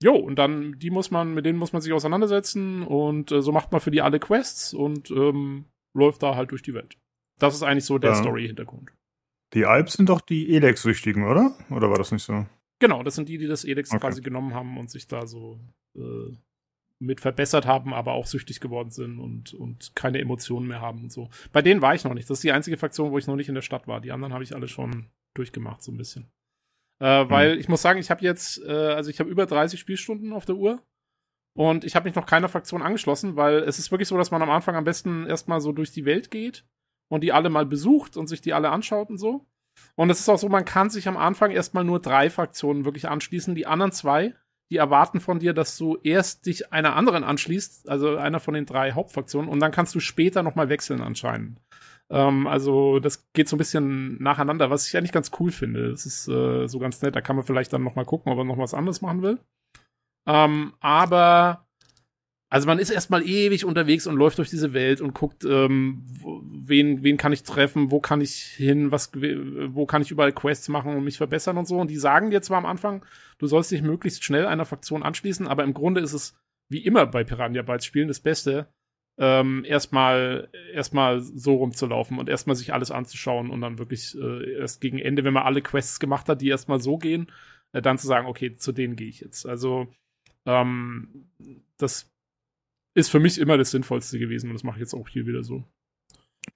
jo, und dann, die muss man, mit denen muss man sich auseinandersetzen und äh, so macht man für die alle Quests und ähm, läuft da halt durch die Welt. Das ist eigentlich so der ja. Story-Hintergrund. Die Alps sind doch die Elex-Süchtigen, oder? Oder war das nicht so? Genau, das sind die, die das Elex okay. quasi genommen haben und sich da so äh, mit verbessert haben, aber auch süchtig geworden sind und, und keine Emotionen mehr haben und so. Bei denen war ich noch nicht. Das ist die einzige Fraktion, wo ich noch nicht in der Stadt war. Die anderen habe ich alle schon durchgemacht, so ein bisschen. Äh, weil mhm. ich muss sagen, ich habe jetzt, äh, also ich habe über 30 Spielstunden auf der Uhr und ich habe mich noch keiner Fraktion angeschlossen, weil es ist wirklich so, dass man am Anfang am besten erstmal so durch die Welt geht und die alle mal besucht und sich die alle anschaut und so. Und es ist auch so, man kann sich am Anfang erstmal nur drei Fraktionen wirklich anschließen. Die anderen zwei die erwarten von dir, dass du erst dich einer anderen anschließt, also einer von den drei Hauptfraktionen, und dann kannst du später nochmal wechseln anscheinend. Ähm, also das geht so ein bisschen nacheinander, was ich eigentlich ganz cool finde. Das ist äh, so ganz nett. Da kann man vielleicht dann nochmal gucken, ob er noch was anderes machen will. Ähm, aber also man ist erstmal ewig unterwegs und läuft durch diese Welt und guckt, ähm, wen, wen kann ich treffen, wo kann ich hin, was, wo kann ich überall Quests machen und mich verbessern und so. Und die sagen dir zwar am Anfang, du sollst dich möglichst schnell einer Fraktion anschließen, aber im Grunde ist es wie immer bei Piranha Bytes Spielen das Beste, ähm, erstmal erstmal so rumzulaufen und erstmal sich alles anzuschauen und dann wirklich äh, erst gegen Ende, wenn man alle Quests gemacht hat, die erstmal so gehen, äh, dann zu sagen, okay, zu denen gehe ich jetzt. Also ähm, das ist für mich immer das Sinnvollste gewesen und das mache ich jetzt auch hier wieder so.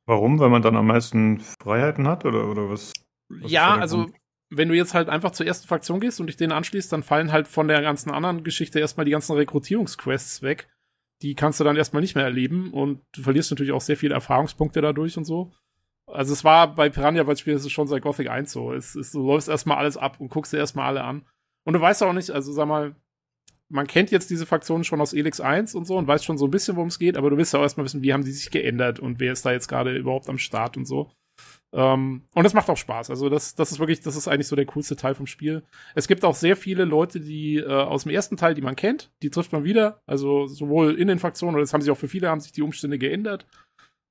Warum? Weil man dann am meisten Freiheiten hat oder, oder was? was ja, also Grund? wenn du jetzt halt einfach zur ersten Fraktion gehst und dich denen anschließt, dann fallen halt von der ganzen anderen Geschichte erstmal die ganzen Rekrutierungsquests weg. Die kannst du dann erstmal nicht mehr erleben und du verlierst natürlich auch sehr viele Erfahrungspunkte dadurch und so. Also es war bei Piranha weil Spiel ist es schon seit Gothic 1 so. Es, es, du läufst erstmal alles ab und guckst dir erstmal alle an. Und du weißt auch nicht, also sag mal, man kennt jetzt diese Fraktionen schon aus Elix 1 und so und weiß schon so ein bisschen, worum es geht, aber du willst ja auch erstmal wissen, wie haben die sich geändert und wer ist da jetzt gerade überhaupt am Start und so. Ähm, und das macht auch Spaß. Also das, das ist wirklich, das ist eigentlich so der coolste Teil vom Spiel. Es gibt auch sehr viele Leute, die äh, aus dem ersten Teil, die man kennt, die trifft man wieder. Also sowohl in den Fraktionen, oder das haben sich auch für viele, haben sich die Umstände geändert.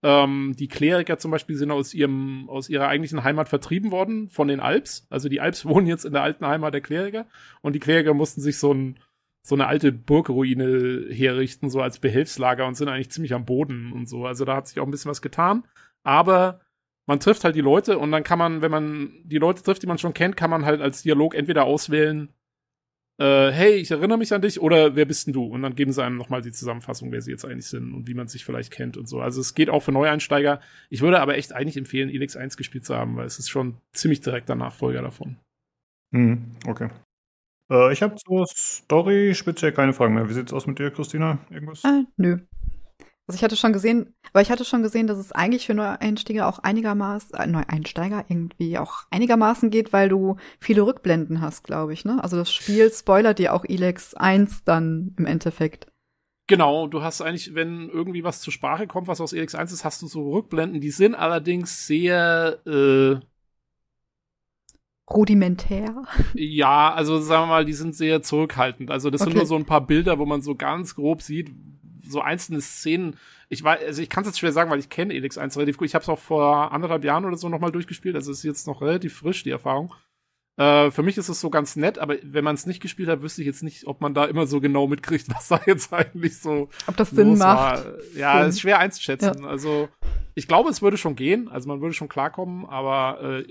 Ähm, die Kleriker zum Beispiel sind aus ihrem, aus ihrer eigentlichen Heimat vertrieben worden von den Alps. Also die Alps wohnen jetzt in der alten Heimat der Kleriker und die Kleriker mussten sich so ein so eine alte Burgruine herrichten, so als Behelfslager und sind eigentlich ziemlich am Boden und so. Also da hat sich auch ein bisschen was getan. Aber man trifft halt die Leute und dann kann man, wenn man die Leute trifft, die man schon kennt, kann man halt als Dialog entweder auswählen, äh, hey, ich erinnere mich an dich oder wer bist denn du? Und dann geben sie einem nochmal die Zusammenfassung, wer sie jetzt eigentlich sind und wie man sich vielleicht kennt und so. Also es geht auch für Neueinsteiger. Ich würde aber echt eigentlich empfehlen, Elix 1 gespielt zu haben, weil es ist schon ziemlich direkter Nachfolger davon. Hm, okay. Äh, ich habe zur Story speziell keine Fragen mehr. Wie sieht's aus mit dir, Christina? Irgendwas? Ah, nö. Also ich hatte schon gesehen, aber ich hatte schon gesehen, dass es eigentlich für Neueinsteiger auch einigermaßen, äh, Neueinsteiger irgendwie auch einigermaßen geht, weil du viele Rückblenden hast, glaube ich, ne? Also das Spiel spoilert dir auch Elex 1 dann im Endeffekt. Genau, du hast eigentlich, wenn irgendwie was zur Sprache kommt, was aus Elex 1 ist, hast du so Rückblenden, die sind allerdings sehr, äh, rudimentär. Ja, also sagen wir mal, die sind sehr zurückhaltend. Also das okay. sind nur so ein paar Bilder, wo man so ganz grob sieht, so einzelne Szenen. Ich weiß, also ich kann es jetzt schwer sagen, weil ich kenne Elix 1 relativ gut. Ich habe es auch vor anderthalb Jahren oder so nochmal durchgespielt. Also ist jetzt noch relativ frisch, die Erfahrung. Äh, für mich ist es so ganz nett, aber wenn man es nicht gespielt hat, wüsste ich jetzt nicht, ob man da immer so genau mitkriegt, was da jetzt eigentlich so. Ob das Sinn macht. War. Ja, Sinn. ist schwer einzuschätzen. Ja. Also ich glaube, es würde schon gehen. Also man würde schon klarkommen, aber äh,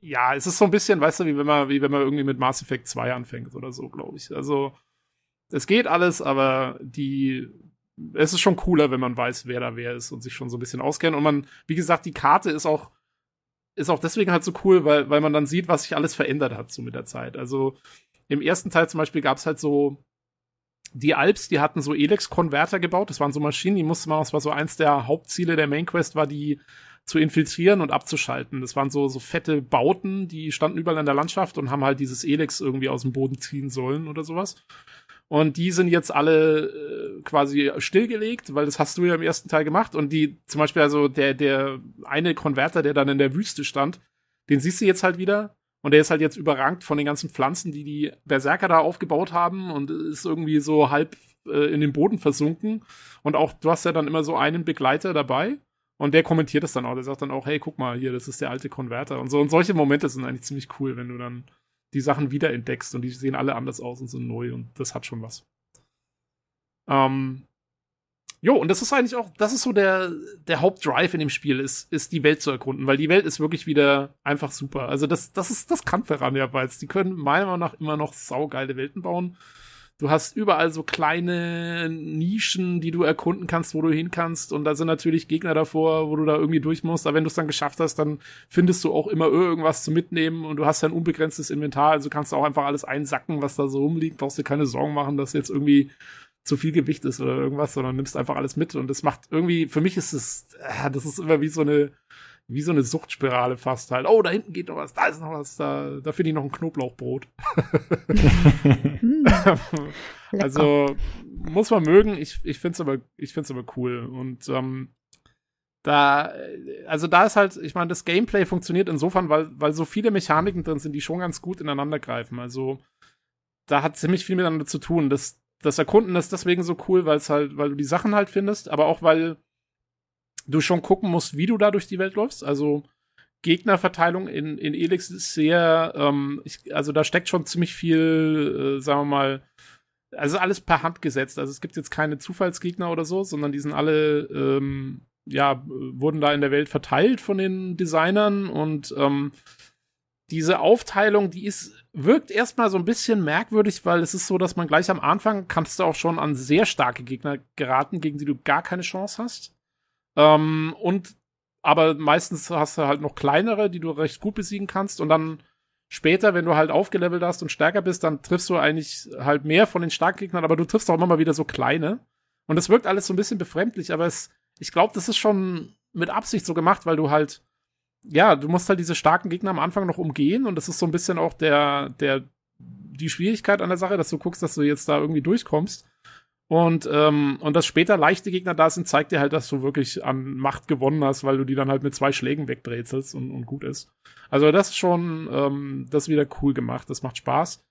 ja, es ist so ein bisschen, weißt du, wie wenn man, wie wenn man irgendwie mit Mass Effect 2 anfängt oder so, glaube ich. Also es geht alles, aber die es ist schon cooler, wenn man weiß, wer da wer ist und sich schon so ein bisschen auskennt. Und man, wie gesagt, die Karte ist auch, ist auch deswegen halt so cool, weil, weil man dann sieht, was sich alles verändert hat, so mit der Zeit. Also im ersten Teil zum Beispiel gab es halt so, die Alps, die hatten so Elex-Konverter gebaut. Das waren so Maschinen, die musste man, das war so eins der Hauptziele der Main Quest, war die zu infiltrieren und abzuschalten. Das waren so, so fette Bauten, die standen überall in der Landschaft und haben halt dieses Elex irgendwie aus dem Boden ziehen sollen oder sowas. Und die sind jetzt alle äh, quasi stillgelegt, weil das hast du ja im ersten Teil gemacht. Und die, zum Beispiel, also der, der eine Konverter, der dann in der Wüste stand, den siehst du jetzt halt wieder. Und der ist halt jetzt überrankt von den ganzen Pflanzen, die die Berserker da aufgebaut haben und ist irgendwie so halb äh, in den Boden versunken. Und auch, du hast ja dann immer so einen Begleiter dabei. Und der kommentiert das dann auch. Der sagt dann auch, hey, guck mal hier, das ist der alte Konverter. Und so. Und solche Momente sind eigentlich ziemlich cool, wenn du dann die Sachen wiederentdeckst und die sehen alle anders aus und sind neu und das hat schon was. Ähm, jo, und das ist eigentlich auch, das ist so der, der Hauptdrive in dem Spiel, ist, ist die Welt zu erkunden, weil die Welt ist wirklich wieder einfach super. Also das, das ist das kann Piranha Bytes. Die können meiner Meinung nach immer noch saugeile Welten bauen. Du hast überall so kleine Nischen, die du erkunden kannst, wo du hin kannst. Und da sind natürlich Gegner davor, wo du da irgendwie durch musst. Aber wenn du es dann geschafft hast, dann findest du auch immer irgendwas zu mitnehmen und du hast ja ein unbegrenztes Inventar. Also kannst du auch einfach alles einsacken, was da so rumliegt. Brauchst dir keine Sorgen machen, dass jetzt irgendwie zu viel Gewicht ist oder irgendwas, sondern nimmst einfach alles mit. Und das macht irgendwie, für mich ist es, äh, das ist immer wie so eine, wie so eine Suchtspirale fast halt. Oh, da hinten geht noch was, da ist noch was, da, da finde ich noch ein Knoblauchbrot. also muss man mögen. Ich, ich finde es aber, ich find's aber cool. Und ähm, da, also da ist halt, ich meine, das Gameplay funktioniert insofern, weil, weil so viele Mechaniken drin sind, die schon ganz gut ineinander greifen. Also da hat ziemlich viel miteinander zu tun. Das, das Erkunden ist deswegen so cool, weil es halt, weil du die Sachen halt findest, aber auch weil du schon gucken musst, wie du da durch die Welt läufst. Also Gegnerverteilung in, in Elix ist sehr, ähm, ich, also da steckt schon ziemlich viel, äh, sagen wir mal, also alles per Hand gesetzt. Also es gibt jetzt keine Zufallsgegner oder so, sondern die sind alle, ähm, ja, wurden da in der Welt verteilt von den Designern und ähm, diese Aufteilung, die ist, wirkt erstmal so ein bisschen merkwürdig, weil es ist so, dass man gleich am Anfang kannst du auch schon an sehr starke Gegner geraten, gegen die du gar keine Chance hast. Ähm, und aber meistens hast du halt noch kleinere, die du recht gut besiegen kannst und dann später, wenn du halt aufgelevelt hast und stärker bist, dann triffst du eigentlich halt mehr von den Starkgegnern, aber du triffst auch immer mal wieder so kleine. Und es wirkt alles so ein bisschen befremdlich, aber es, ich glaube, das ist schon mit Absicht so gemacht, weil du halt, ja, du musst halt diese starken Gegner am Anfang noch umgehen und das ist so ein bisschen auch der, der, die Schwierigkeit an der Sache, dass du guckst, dass du jetzt da irgendwie durchkommst. Und, ähm, und dass später leichte Gegner da sind, zeigt dir halt, dass du wirklich an Macht gewonnen hast, weil du die dann halt mit zwei Schlägen wegbrezelst und, und gut ist. Also das ist schon, ähm, das ist wieder cool gemacht, das macht Spaß.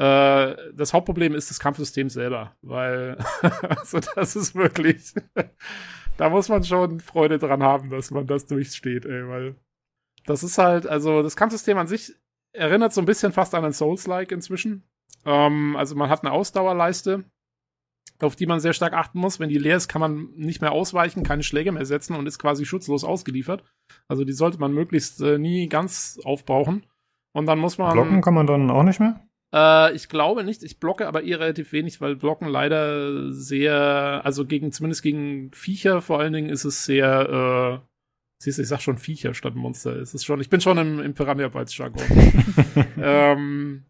Äh, das Hauptproblem ist das Kampfsystem selber, weil also das ist wirklich, da muss man schon Freude dran haben, dass man das durchsteht, ey, weil das ist halt, also das Kampfsystem an sich erinnert so ein bisschen fast an ein Souls-like inzwischen. Ähm, also man hat eine Ausdauerleiste, auf die man sehr stark achten muss. Wenn die leer ist, kann man nicht mehr ausweichen, keine Schläge mehr setzen und ist quasi schutzlos ausgeliefert. Also die sollte man möglichst äh, nie ganz aufbrauchen. Und dann muss man. Blocken kann man dann auch nicht mehr? Äh, ich glaube nicht. Ich blocke aber eher relativ wenig, weil Blocken leider sehr, also gegen, zumindest gegen Viecher vor allen Dingen ist es sehr, äh, siehst du, ich sag schon Viecher statt Monster. Es ist schon, ich bin schon im, im Piranha Bytes Jargon. ähm,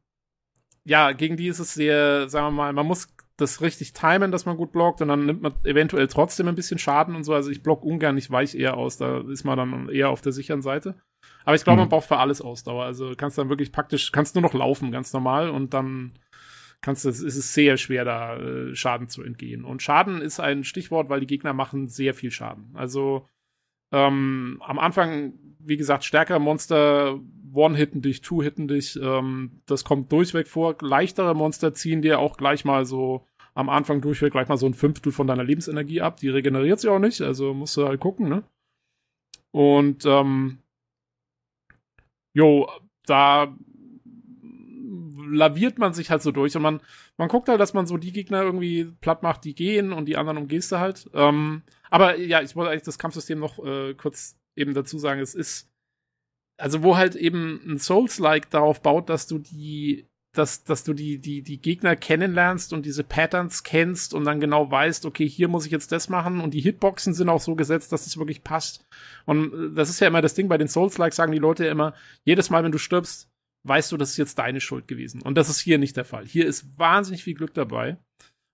ja, gegen die ist es sehr, sagen wir mal, man muss das richtig timen, dass man gut blockt und dann nimmt man eventuell trotzdem ein bisschen Schaden und so. Also ich block ungern, ich weich eher aus, da ist man dann eher auf der sicheren Seite. Aber ich glaube, Mhm. man braucht für alles Ausdauer. Also kannst dann wirklich praktisch, kannst nur noch laufen, ganz normal und dann kannst du, ist es sehr schwer, da äh, Schaden zu entgehen. Und Schaden ist ein Stichwort, weil die Gegner machen sehr viel Schaden. Also ähm, am Anfang, wie gesagt, stärkere Monster one-hitten dich, two-hitten dich. Ähm, das kommt durchweg vor. Leichtere Monster ziehen dir auch gleich mal so am Anfang durchweg gleich mal so ein Fünftel von deiner Lebensenergie ab. Die regeneriert sich auch nicht, also musst du halt gucken, ne? Und ähm, jo, da laviert man sich halt so durch und man, man guckt halt, dass man so die Gegner irgendwie platt macht, die gehen und die anderen umgehst du halt. Ähm, aber ja, ich wollte eigentlich das Kampfsystem noch äh, kurz eben dazu sagen, es ist, also wo halt eben ein Souls-like darauf baut, dass du die, dass, dass du die, die, die Gegner kennenlernst und diese Patterns kennst und dann genau weißt, okay, hier muss ich jetzt das machen und die Hitboxen sind auch so gesetzt, dass es das wirklich passt. Und äh, das ist ja immer das Ding bei den Souls-like, sagen die Leute ja immer, jedes Mal, wenn du stirbst, weißt du, das ist jetzt deine Schuld gewesen. Und das ist hier nicht der Fall. Hier ist wahnsinnig viel Glück dabei,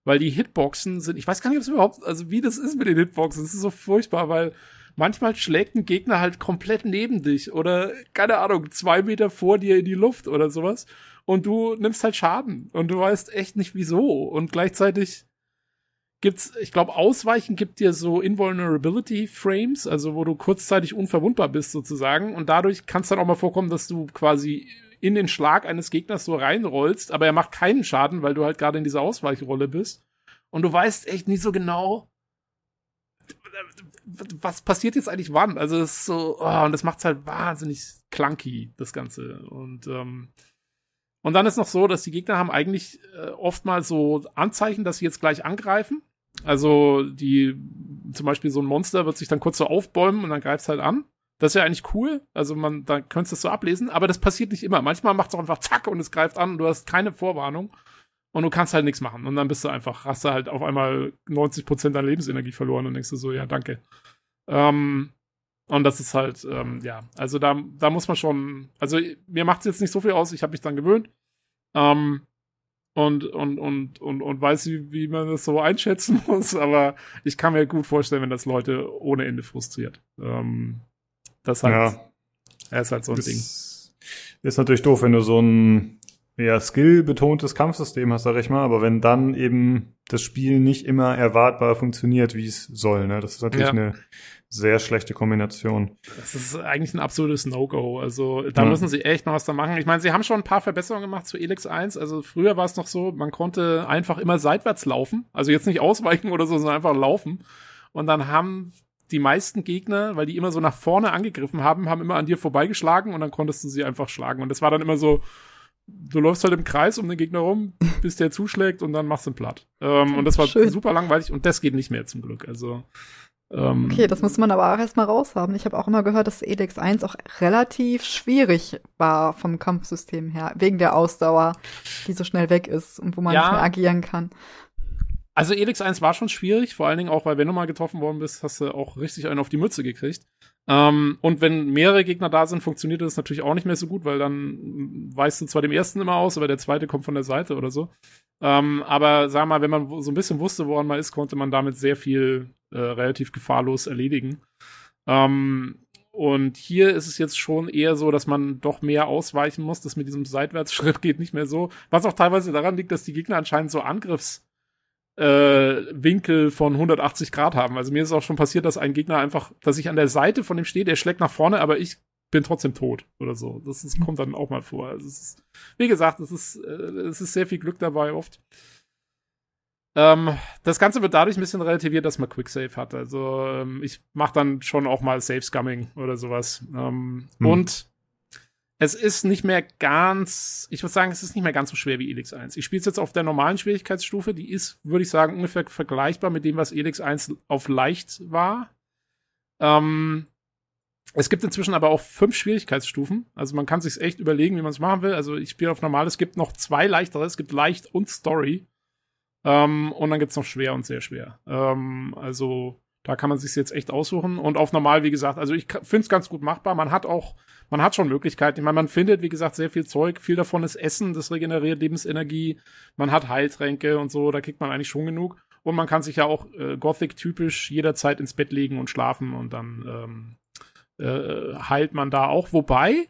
weil die Hitboxen sind, ich weiß gar nicht, ob es überhaupt, also wie das ist mit den Hitboxen, das ist so furchtbar, weil manchmal schlägt ein Gegner halt komplett neben dich oder, keine Ahnung, zwei Meter vor dir in die Luft oder sowas und du nimmst halt Schaden und du weißt echt nicht wieso und gleichzeitig gibt's, ich glaube, Ausweichen gibt dir so Invulnerability Frames, also wo du kurzzeitig unverwundbar bist sozusagen und dadurch kann es dann auch mal vorkommen, dass du quasi in den Schlag eines Gegners so reinrollst, aber er macht keinen Schaden, weil du halt gerade in dieser Ausweichrolle bist und du weißt echt nicht so genau, was passiert jetzt eigentlich wann? Also es ist so, oh, und das macht's halt wahnsinnig clunky, das Ganze. Und, ähm, und dann ist noch so, dass die Gegner haben eigentlich äh, oftmals so Anzeichen, dass sie jetzt gleich angreifen. Also die, zum Beispiel so ein Monster wird sich dann kurz so aufbäumen und dann greift's halt an. Das ist ja eigentlich cool. Also man, da könntest du es so ablesen, aber das passiert nicht immer. Manchmal macht es auch einfach zack und es greift an und du hast keine Vorwarnung und du kannst halt nichts machen. Und dann bist du einfach, hast du halt auf einmal 90% deiner Lebensenergie verloren und denkst du so, ja, danke. Ähm, und das ist halt, ähm, ja, also da, da muss man schon, also mir macht es jetzt nicht so viel aus, ich habe mich dann gewöhnt. Ähm, und, und, und, und, und weiß, wie, wie man das so einschätzen muss, aber ich kann mir gut vorstellen, wenn das Leute ohne Ende frustriert. Ähm, das halt, Ja. er ist halt so ein Ding. Ist, ist natürlich doof, wenn du so ein eher skill-betontes Kampfsystem hast, sag ich mal, aber wenn dann eben das Spiel nicht immer erwartbar funktioniert, wie es soll, ne? Das ist natürlich Ja. eine sehr schlechte Kombination. Das ist eigentlich ein absolutes No-Go. Also da Ja. müssen sie echt mal was da machen. Ich meine, sie haben schon ein paar Verbesserungen gemacht zu Elix 1. Also früher war es noch so, man konnte einfach immer seitwärts laufen. Also jetzt nicht ausweichen oder so, sondern einfach laufen. Und dann haben die meisten Gegner, weil die immer so nach vorne angegriffen haben, haben immer an dir vorbeigeschlagen und dann konntest du sie einfach schlagen. Und das war dann immer so, du läufst halt im Kreis um den Gegner rum, bis der zuschlägt und dann machst du ihn platt. Ähm, und das war Schön. super langweilig und das geht nicht mehr zum Glück. Also ähm, Okay, das muss man aber auch erstmal raushaben. Ich habe auch immer gehört, dass Elex 1 auch relativ schwierig war vom Kampfsystem her, wegen der Ausdauer, die so schnell weg ist und wo man Ja. nicht mehr agieren kann. Also Elix 1 war schon schwierig, vor allen Dingen auch, weil wenn du mal getroffen worden bist, hast du auch richtig einen auf die Mütze gekriegt. Ähm, und wenn mehrere Gegner da sind, funktioniert das natürlich auch nicht mehr so gut, weil dann weißt du zwar dem ersten immer aus, aber der zweite kommt von der Seite oder so. Ähm, aber sag mal, wenn man so ein bisschen wusste, woran man ist, konnte man damit sehr viel äh, relativ gefahrlos erledigen. Ähm, und hier ist es jetzt schon eher so, dass man doch mehr ausweichen muss. Das mit diesem Seitwärtsschritt geht nicht mehr so. Was auch teilweise daran liegt, dass die Gegner anscheinend so Angriffs äh, Winkel von 180 Grad haben. Also mir ist auch schon passiert, dass ein Gegner einfach, dass ich an der Seite von dem stehe, der schlägt nach vorne, aber ich bin trotzdem tot oder so. Das ist, kommt dann auch mal vor. Also es ist, wie gesagt, es ist, äh, es ist sehr viel Glück dabei oft. Ähm, das Ganze wird dadurch ein bisschen relativiert, dass man Quicksave hat. Also ähm, ich mache dann schon auch mal Save Scumming oder sowas. Ähm, Hm. Und es ist nicht mehr ganz, ich würde sagen, es ist nicht mehr ganz so schwer wie Elix 1. Ich spiele es jetzt auf der normalen Schwierigkeitsstufe, die ist, würde ich sagen, ungefähr vergleichbar mit dem, was Elix 1 auf leicht war. Ähm, es gibt inzwischen aber auch fünf Schwierigkeitsstufen. Also man kann sich echt überlegen, wie man es machen will. Also ich spiele auf normal, es gibt noch zwei leichtere, es gibt leicht und Story. Ähm, und dann gibt's noch schwer und sehr schwer. Ähm, also Da kann man sich jetzt echt aussuchen. Und auf normal, wie gesagt, also ich finde es ganz gut machbar. Man hat auch, man hat schon Möglichkeiten. Ich meine, man findet, wie gesagt, sehr viel Zeug. Viel davon ist Essen, das regeneriert Lebensenergie. Man hat Heiltränke und so, da kriegt man eigentlich schon genug. Und man kann sich ja auch äh, Gothic-typisch jederzeit ins Bett legen und schlafen und dann ähm, äh, heilt man da auch. Wobei,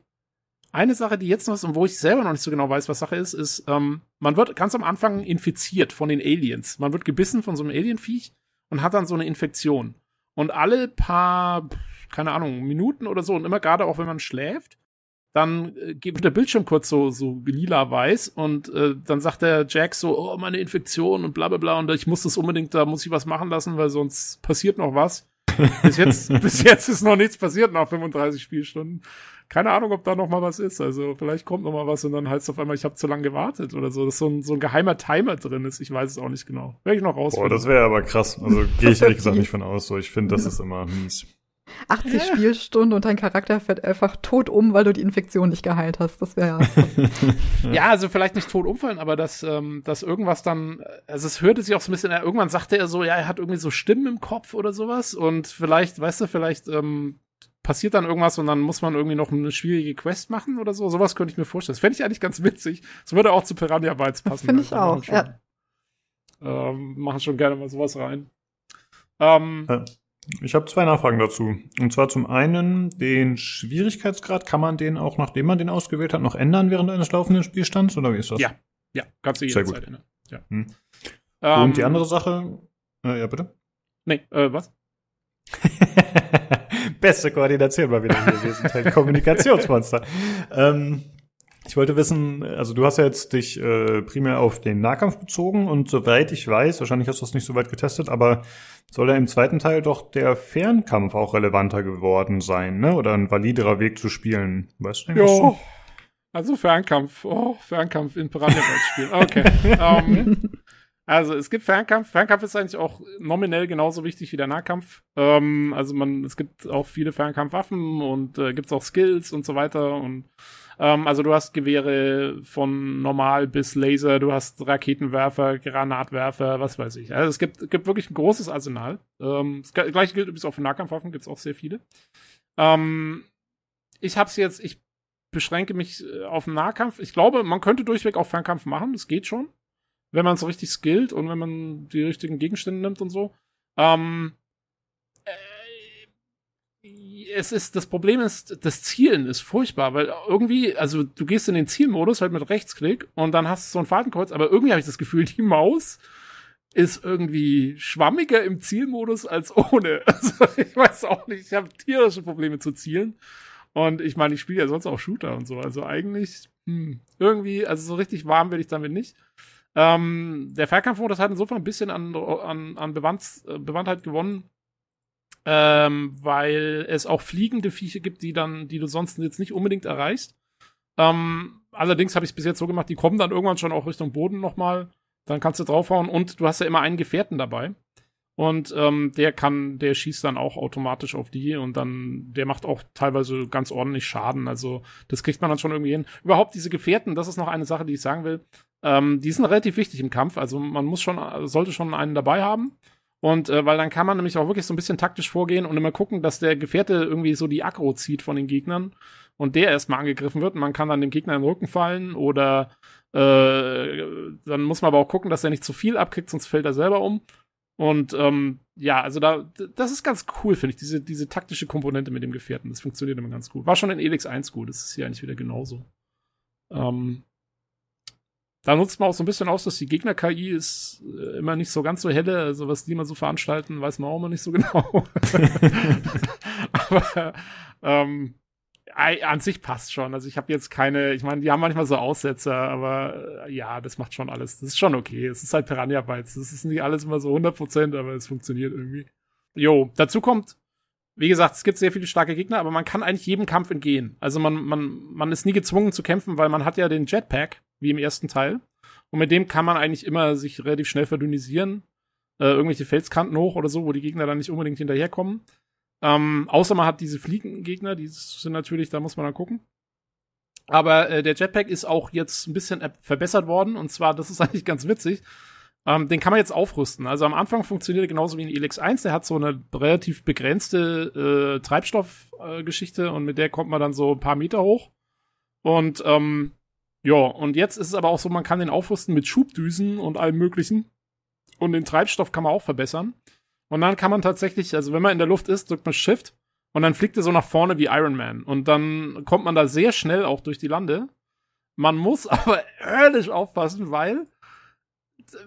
eine Sache, die jetzt noch ist und wo ich selber noch nicht so genau weiß, was Sache ist, ist, ähm, man wird ganz am Anfang infiziert von den Aliens. Man wird gebissen von so einem Alienviech und hat dann so eine Infektion. Und alle paar, keine Ahnung, Minuten oder so, und immer gerade auch wenn man schläft, dann äh, wird der Bildschirm kurz so, so lila-weiß und äh, dann sagt der Jack so, oh, meine Infektion und bla bla bla und ich muss das unbedingt, da muss ich was machen lassen, weil sonst passiert noch was. Bis jetzt, bis jetzt ist noch nichts passiert nach 35 Spielstunden keine Ahnung, ob da noch mal was ist. Also vielleicht kommt noch mal was und dann heißt es auf einmal, ich habe zu lange gewartet oder so. Dass so ein, so ein geheimer Timer drin ist. Ich weiß es auch nicht genau. Werde ich noch rausfinden. Boah, das wäre aber krass. Also gehe ich ehrlich gesagt nicht von aus. So, ich finde, das ist immer mies. 80 ja. Spielstunden und dein Charakter fährt einfach tot um, weil du die Infektion nicht geheilt hast. Das wäre ja. ja, also vielleicht nicht tot umfallen, aber dass, ähm, dass irgendwas dann, also es hörte sich auch so ein bisschen, irgendwann sagte er so, ja, er hat irgendwie so Stimmen im Kopf oder sowas und vielleicht, weißt du, vielleicht ähm, passiert dann irgendwas und dann muss man irgendwie noch eine schwierige Quest machen oder so. Sowas könnte ich mir vorstellen. Das fände ich eigentlich ganz witzig. Das würde auch zu Piranha Bytes passen. Finde ich auch, schon, ja. Ähm, machen schon gerne mal sowas rein. Ähm, ich habe zwei Nachfragen dazu. Und zwar zum einen, den Schwierigkeitsgrad, kann man den auch, nachdem man den ausgewählt hat, noch ändern während eines laufenden Spielstands oder wie ist das? Ja, ja, kannst du jederzeit ändern. Ja. Hm. Ähm, Und die andere Sache, äh, ja bitte? Nee, äh, was? Beste Koordination mal wieder hier gewesen, Teil Kommunikationsmonster. ähm, ich wollte wissen, also du hast ja jetzt dich äh, primär auf den Nahkampf bezogen und soweit ich weiß, wahrscheinlich hast du das nicht so weit getestet, aber soll ja im zweiten Teil doch der Fernkampf auch relevanter geworden sein, ne? Oder ein validerer Weg zu spielen. Weißt du? Ja. Also Fernkampf, oh, Fernkampf in Piranha spielen. Okay. um, Also es gibt Fernkampf. Fernkampf ist eigentlich auch nominell genauso wichtig wie der Nahkampf. Ähm, also man, es gibt auch viele Fernkampfwaffen und äh, gibt es auch Skills und so weiter. Und ähm, also du hast Gewehre von normal bis Laser, du hast Raketenwerfer, Granatwerfer, was weiß ich. Also es gibt, gibt wirklich ein großes Arsenal. Ähm, das gleiche gilt übrigens auch für Nahkampfwaffen, gibt es auch sehr viele. Ähm, ich hab's jetzt, ich beschränke mich äh, auf den Nahkampf. Ich glaube, man könnte durchweg auch Fernkampf machen, das geht schon wenn man so richtig skillt und wenn man die richtigen Gegenstände nimmt und so. Ähm, äh, es ist, das Problem ist, das Zielen ist furchtbar, weil irgendwie, also du gehst in den Zielmodus halt mit Rechtsklick und dann hast du so ein Fadenkreuz, aber irgendwie habe ich das Gefühl, die Maus ist irgendwie schwammiger im Zielmodus als ohne. Also ich weiß auch nicht, ich habe tierische Probleme zu zielen. Und ich meine, ich spiele ja sonst auch Shooter und so. Also eigentlich, hm, irgendwie, also so richtig warm werde ich damit nicht. Ähm, der Fernkampfmodus hat insofern ein bisschen an, an, an Bewandt, äh, Bewandtheit gewonnen, ähm, weil es auch fliegende Viecher gibt, die dann, die du sonst jetzt nicht unbedingt erreichst. Ähm, allerdings habe ich es bis jetzt so gemacht, die kommen dann irgendwann schon auch Richtung Boden nochmal. Dann kannst du draufhauen und du hast ja immer einen Gefährten dabei. Und ähm, der kann, der schießt dann auch automatisch auf die und dann, der macht auch teilweise ganz ordentlich Schaden. Also das kriegt man dann schon irgendwie hin. Überhaupt diese Gefährten, das ist noch eine Sache, die ich sagen will. Ähm, die sind relativ wichtig im Kampf. Also man muss schon, sollte schon einen dabei haben. Und äh, weil dann kann man nämlich auch wirklich so ein bisschen taktisch vorgehen und immer gucken, dass der Gefährte irgendwie so die Aggro zieht von den Gegnern und der erstmal angegriffen wird. Und man kann dann dem Gegner in den Rücken fallen oder äh, dann muss man aber auch gucken, dass er nicht zu viel abkriegt, sonst fällt er selber um. Und ähm, ja, also da, das ist ganz cool, finde ich, diese, diese taktische Komponente mit dem Gefährten. Das funktioniert immer ganz gut. War schon in Elix 1 gut, das ist hier eigentlich wieder genauso. Ähm, da nutzt man auch so ein bisschen aus, dass die Gegner-KI ist äh, immer nicht so ganz so helle. Also was die immer so veranstalten, weiß man auch immer nicht so genau. Aber ähm, an sich passt schon. Also ich habe jetzt keine, ich meine, die haben manchmal so Aussetzer, aber äh, ja, das macht schon alles. Das ist schon okay. Es ist halt Piranha Bytes. Das ist nicht alles immer so 100%, aber es funktioniert irgendwie. Jo, dazu kommt, wie gesagt, es gibt sehr viele starke Gegner, aber man kann eigentlich jedem Kampf entgehen. Also man, man, man ist nie gezwungen zu kämpfen, weil man hat ja den Jetpack wie im ersten Teil. Und mit dem kann man eigentlich immer sich relativ schnell verdünnisieren. Äh, irgendwelche Felskanten hoch oder so, wo die Gegner dann nicht unbedingt hinterherkommen. Ähm, außer man hat diese Fliegengegner, die sind natürlich, da muss man dann gucken. Aber äh, der Jetpack ist auch jetzt ein bisschen verbessert worden. Und zwar, das ist eigentlich ganz witzig. Ähm, den kann man jetzt aufrüsten. Also am Anfang funktioniert er genauso wie ein Elix 1. Der hat so eine relativ begrenzte äh, Treibstoffgeschichte äh, und mit der kommt man dann so ein paar Meter hoch. Und ähm, ja, und jetzt ist es aber auch so, man kann den aufrüsten mit Schubdüsen und allem möglichen. Und den Treibstoff kann man auch verbessern. Und dann kann man tatsächlich, also wenn man in der Luft ist, drückt man Shift und dann fliegt er so nach vorne wie Iron Man. Und dann kommt man da sehr schnell auch durch die Lande. Man muss aber höllisch aufpassen, weil